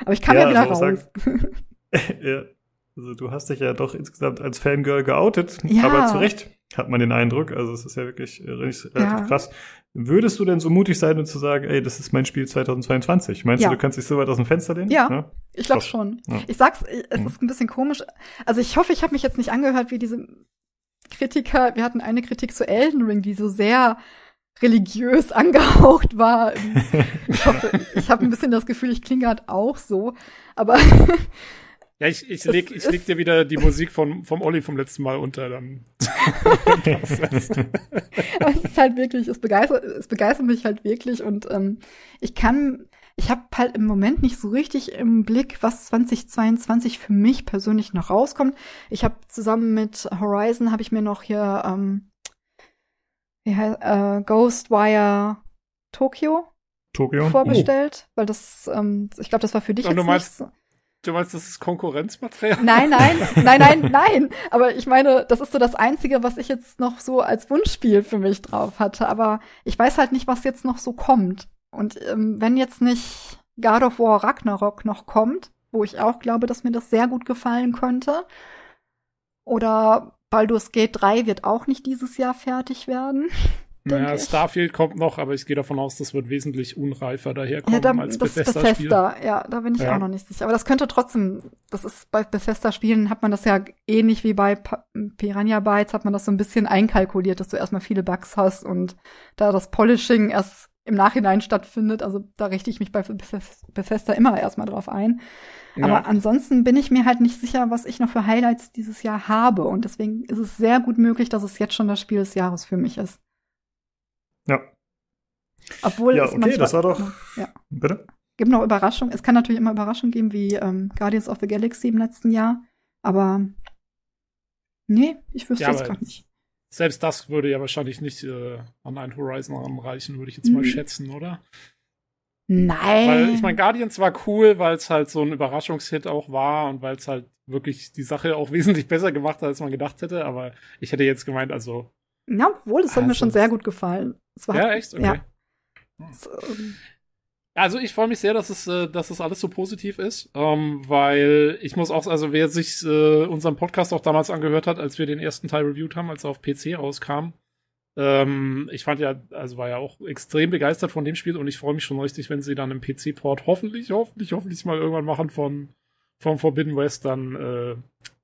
Aber ich kam ja, ja wieder raus. Sagen, ja. Also du hast dich ja doch insgesamt als Fangirl geoutet, ja. aber zu Recht hat man den Eindruck. Also es ist ja wirklich äh, relativ ja. krass. Würdest du denn so mutig sein und zu sagen, ey, das ist mein Spiel 2022? Meinst ja. du, du kannst dich so weit aus dem Fenster lehnen? Ja, ja? ich glaube schon. Ja. Ich sag's, es mhm. ist ein bisschen komisch. Also ich hoffe, ich habe mich jetzt nicht angehört wie diese Kritiker. Wir hatten eine Kritik zu Elden Ring, die so sehr religiös angehaucht war. Ich hoffe, ich habe ein bisschen das Gefühl, ich klinge gerade auch so. Aber Ja, ich, ich, leg, ich leg dir wieder die Musik von, vom Olli vom letzten Mal unter, dann. es ist halt wirklich, es begeistert, es begeistert mich halt wirklich und ähm, ich kann, ich habe halt im Moment nicht so richtig im Blick, was 2022 für mich persönlich noch rauskommt. Ich habe zusammen mit Horizon habe ich mir noch hier, ähm, wie heißt, äh, Ghostwire Tokyo Tokio. vorbestellt, weil das, ähm, ich glaube, das war für dich Und jetzt du meinst- nicht so. Du meinst, das ist Konkurrenzmaterial? Nein, nein, nein, nein, nein. Aber ich meine, das ist so das Einzige, was ich jetzt noch so als Wunschspiel für mich drauf hatte. Aber ich weiß halt nicht, was jetzt noch so kommt. Und ähm, wenn jetzt nicht God of War Ragnarok noch kommt, wo ich auch glaube, dass mir das sehr gut gefallen könnte, oder Baldur's Gate 3 wird auch nicht dieses Jahr fertig werden. Naja. Starfield kommt noch, aber ich gehe davon aus, das wird wesentlich unreifer daherkommen Ja, da, als das Bethesda-Spiel. Bethesda, ja, da bin ich Ja. auch noch nicht sicher. Aber das könnte trotzdem, das ist bei Bethesda-Spielen hat man das ja ähnlich wie bei Piranha Bytes, hat man das so ein bisschen einkalkuliert, dass du erstmal viele Bugs hast und da das Polishing erst im Nachhinein stattfindet. Also da richte ich mich bei Bethes- Bethesda immer erstmal drauf ein. Aber Ja. ansonsten bin ich mir halt nicht sicher, was ich noch für Highlights dieses Jahr habe. Und deswegen ist es sehr gut möglich, dass es jetzt schon das Spiel des Jahres für mich ist. Ja, Obwohl Ja, es okay, manchmal, das war doch- Ja. bitte? gibt noch Überraschungen. Es kann natürlich immer Überraschungen geben, wie ähm, Guardians of the Galaxy im letzten Jahr. Aber nee, ich wüsste Ja, aber- gar nicht. Selbst das würde ja wahrscheinlich nicht äh, an ein Horizon ranreichen, würde ich jetzt mal Mhm. schätzen, oder? Nein. Weil ich meine, Guardians war cool, weil es halt so ein Überraschungshit auch war und weil es halt wirklich die Sache auch wesentlich besser gemacht hat, als man gedacht hätte. Aber ich hätte jetzt gemeint, also. ja, obwohl, es hat mir Also- schon sehr gut gefallen. War, Ja, echt? Okay. Ja. es, ähm, Also ich freue mich sehr, dass es, äh, dass es alles so positiv ist, ähm, weil ich muss auch, also wer sich äh, unseren Podcast auch damals angehört hat, als wir den ersten Teil reviewed haben, als er auf PC rauskam, ähm, ich fand ja, also war ja auch extrem begeistert von dem Spiel und ich freue mich schon richtig, wenn sie dann im PC-Port hoffentlich, hoffentlich, hoffentlich mal irgendwann machen von vom Forbidden West, dann äh,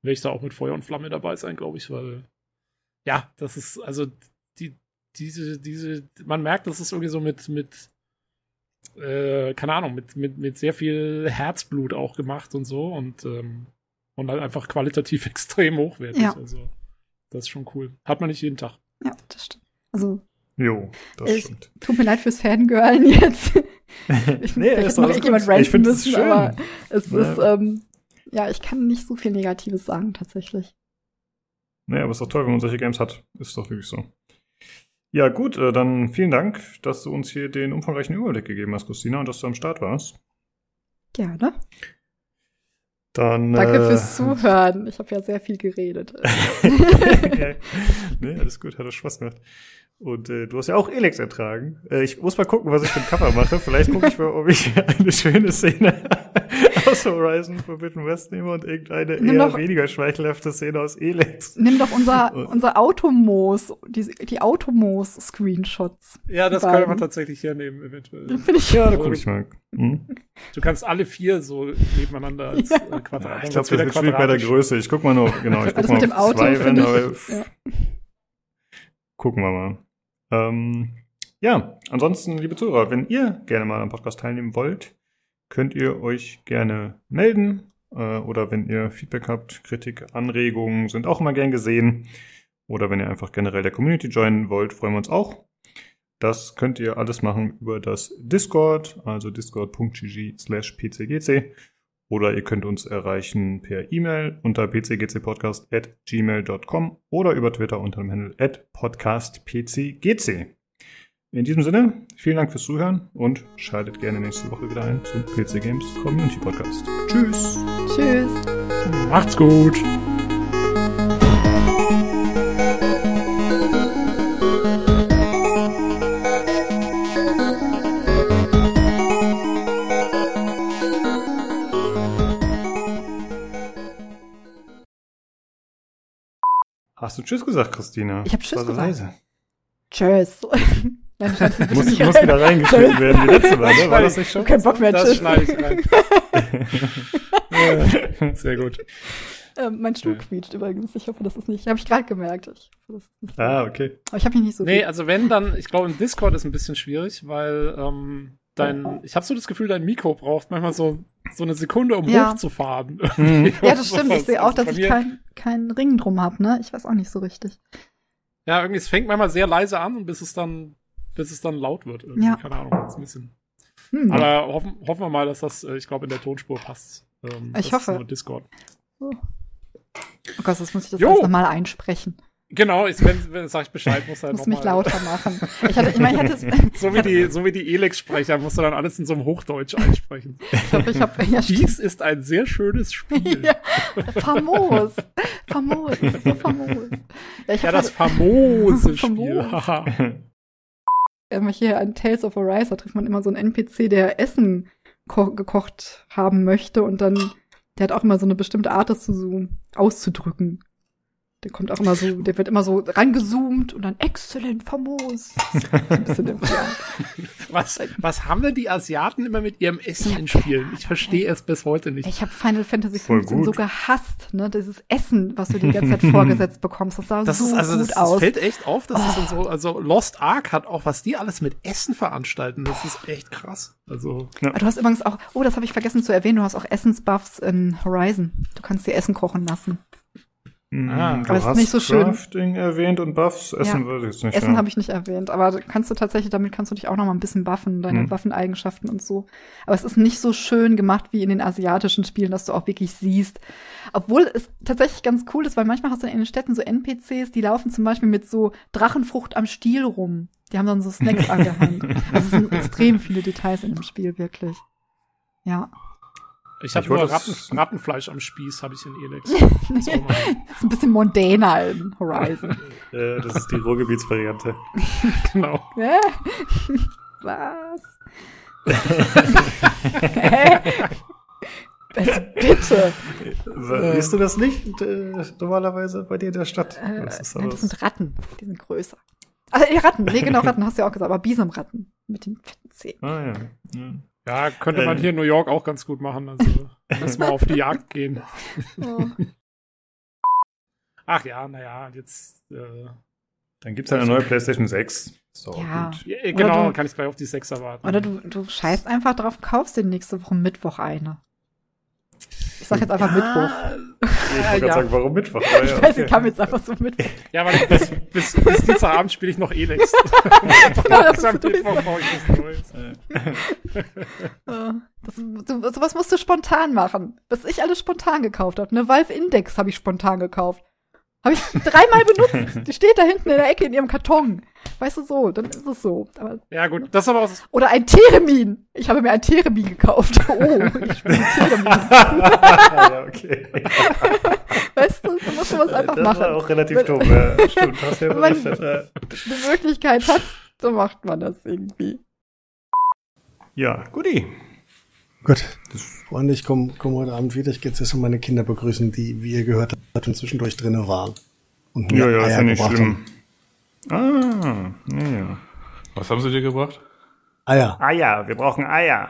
werde ich da auch mit Feuer und Flamme dabei sein, glaube ich, weil ja, das ist also diese diese man merkt, das ist irgendwie so mit mit äh, keine Ahnung, mit, mit, mit sehr viel Herzblut auch gemacht und so und, ähm, und halt einfach qualitativ extrem hochwertig. Ja. Also, das ist schon cool. Hat man nicht jeden Tag. ja, das stimmt. Also, Jo, das Ich- stimmt. tut mir leid fürs Fangirlen jetzt. Ich, Nee, ist noch ranten es müssen, schön. aber es Ja. ist, ähm, ja, ich kann nicht so viel Negatives sagen, tatsächlich. Nee, aber ist doch toll, wenn man solche Games hat. Ist doch wirklich so. Ja, gut, äh, dann vielen Dank, dass du uns hier den umfangreichen Überblick gegeben hast, Christina, und dass du am Start warst. Gerne. Dann, Danke äh, fürs Zuhören. Ich habe ja sehr viel geredet. ja. nee, alles gut, hat doch Spaß gemacht. Und äh, du hast ja auch Elex ertragen. Äh, ich muss mal gucken, was ich für ein Cover mache. Vielleicht gucke ich mal, ob ich eine schöne Szene aus Horizon Forbidden West nehme und irgendeine Nimm eher doch- weniger schmeichelhafte Szene aus Elex. Nimm doch unser, unser Automoos, die, die Automoos-Screenshots. Ja, das könnte man tatsächlich hernehmen, eventuell. Finde ich. Ja, da gucke ich mal. Hm? Du kannst alle vier so nebeneinander als Ja. äh, Quadrat. Ich glaube, das wird schwierig bei der Größe. Ich guck mal nur, genau, ich guck Das mal mit dem Auto zwei Rennen, ich. Ja. Gucken wir mal. Ähm, ja, ansonsten, liebe Zuhörer, wenn ihr gerne mal am Podcast teilnehmen wollt, könnt ihr euch gerne melden. Äh, oder wenn ihr Feedback habt, Kritik, Anregungen sind auch immer gern gesehen. Oder wenn ihr einfach generell der Community joinen wollt, freuen wir uns auch. Das könnt ihr alles machen über das Discord, also discord.gg slash pcgc. Oder ihr könnt uns erreichen per E-Mail unter pcgcpodcast at gmail.com oder über Twitter unter dem Handle at podcastpcgc. In diesem Sinne, vielen Dank fürs Zuhören und schaltet gerne nächste Woche wieder ein zum PC Games Community Podcast. Tschüss! Tschüss. Macht's gut. Hast du Tschüss gesagt, Christina? Ich hab Tschüss Das gesagt. leise. Tschüss. Nein, Muss, muss wieder reingeschnitten werden, wie letzte Mal, ne? War das nicht Ich schon? hab keinen Bock mehr. Das Tschüss. schneide ich rein. Sehr gut. Ähm, mein Stuhl Ja. quietscht übrigens. Ich hoffe, das ist nicht. Habe ich gerade gemerkt. Ich hoffe, das ah, okay. Aber ich habe mich nicht so Nee, viel. also wenn dann, ich glaube, im Discord ist ein bisschen schwierig, weil ähm, dein, ich habe so das Gefühl, dein Mikro braucht manchmal so, so eine Sekunde, um Ja. hochzufahren. Mhm. Ja, das stimmt. Ich sehe auch, Also dass ich keinen keinen Ring drum habe, ne? Ich weiß auch nicht so richtig. Ja, irgendwie, es fängt manchmal sehr leise an und bis es dann, bis es dann laut wird. Irgendwie. Ja. Keine Ahnung, ist ein bisschen. Hm. Aber hoffen, hoffen wir mal, dass das, äh, ich glaube, in der Tonspur passt. Ähm, Ich das ist hoffe. nur Discord. Oh Gott, das muss ich das nochmal einsprechen. Genau, ich, wenn, wenn sag ich Bescheid, muss er Muss mich mal- lauter machen. Ich hatte, ich meine, ich hatte, So wie die, so wie die Elex-Sprecher musst du dann alles in so einem Hochdeutsch einsprechen. ich hab, ich hab, ja. Dies ist ein sehr schönes Spiel. Ja, famos. Famos. So famos. Ja, ich Ja, das halt- famose Famos. Spiel. Immer hier an Tales of Arise, trifft man immer so einen NPC, der Essen ko gekocht haben möchte und dann, der hat auch immer so eine bestimmte Art, das zu so auszudrücken. Der kommt auch immer so, der wird immer so rangezoomt und dann exzellent, famos. Ja. was, was haben denn die Asiaten immer mit ihrem Essen in Spielen? Ich verstehe es bis heute nicht. Ich habe Final Fantasy Voll 15 gut. so gehasst, ne? Dieses Essen, was du die ganze Zeit vorgesetzt bekommst. Das sah Das so ist also, gut das, aus. das fällt echt auf, dass es dann so, also Lost Ark hat auch, was die alles mit Essen veranstalten, das ist echt krass. Also, Aber Du hast übrigens auch, oh, das habe ich vergessen zu erwähnen, du hast auch Essensbuffs in Horizon. Du kannst dir Essen kochen lassen. Ah, du aber es ist hast nicht so schön. Crafting erwähnt und Buffs. Essen Ja. würde ich jetzt nicht Essen sagen. habe ich nicht erwähnt, aber kannst du tatsächlich, damit kannst du dich auch noch mal ein bisschen buffen, deine Mhm. Waffeneigenschaften und so. Aber es ist nicht so schön gemacht wie in den asiatischen Spielen, dass du auch wirklich siehst. Obwohl es tatsächlich ganz cool ist, weil manchmal hast du in den Städten so NPCs, die laufen zum Beispiel mit so Drachenfrucht am Stiel rum. Die haben dann so Snacks an der Hand. Also es sind extrem viele Details in dem Spiel, wirklich. Ja. Ich habe nur wollte Ratten, Rattenfleisch am Spieß, habe ich in Elex. Mal. ist ein bisschen mondäner in Horizon. Äh, das ist die Ruhrgebietsvariante. genau. Was? Hä? Also bitte. Siehst du das nicht äh, normalerweise bei dir in der Stadt? Äh, Das ist nein, das sind Ratten. Die sind größer. Also, Ratten. Nee, genau, Ratten hast du ja auch gesagt. Aber Bisamratten. Mit den fetten Zähnen. Ah, ja. ja. Ja, könnte man Äh. hier in New York auch ganz gut machen. Also, müssen wir auf die Jagd gehen. Oh. Ach ja, naja, jetzt, äh, Dann gibt es eine neue PlayStation 6. Ist doch Ja. gut. ja, genau, du- kann ich gleich auf die 6 erwarten. Oder du, du scheißt einfach drauf, kaufst dir nächste Woche Mittwoch eine. Ich sag jetzt einfach Mittwoch. Ich wollte ja. gerade sagen, warum Mittwoch? Ah, Ich ja, weiß, okay. ich kam jetzt einfach so mit. Ja, weil bis, bis, bis Dienstagabend spiele ich noch Elex. das Am ist Mittwoch brauche ich was Neues. Äh, Das, du, sowas musst du spontan machen. Was ich alles spontan gekauft habe. Eine Valve Index habe ich spontan gekauft. Habe ich dreimal benutzt. Die steht da hinten in der Ecke in ihrem Karton. Weißt du so, dann ist es so. Aber, Ja, gut, das ist aber auch das oder ein Theremin. Ich habe mir ein Theremin gekauft. Oh, ich spiele Theremin. ja, okay. Weißt du, du musst sowas einfach das machen. war auch relativ Wenn- dumm. Ja, stimmt, hast ja Wenn man- die Möglichkeit hat, so macht man das irgendwie. Ja, guti. Gut. Freunde, ich komme komm heute Abend wieder. Ich gehe jetzt erst mal meine Kinder begrüßen, die, wie ihr gehört habt, und zwischendurch drinnen waren. Und mir Ja, ja, ist Eier ja nicht gebracht schlimm. Ah, ja, ja. Was haben sie dir gebracht? Haben. Eier. Eier, wir brauchen Eier.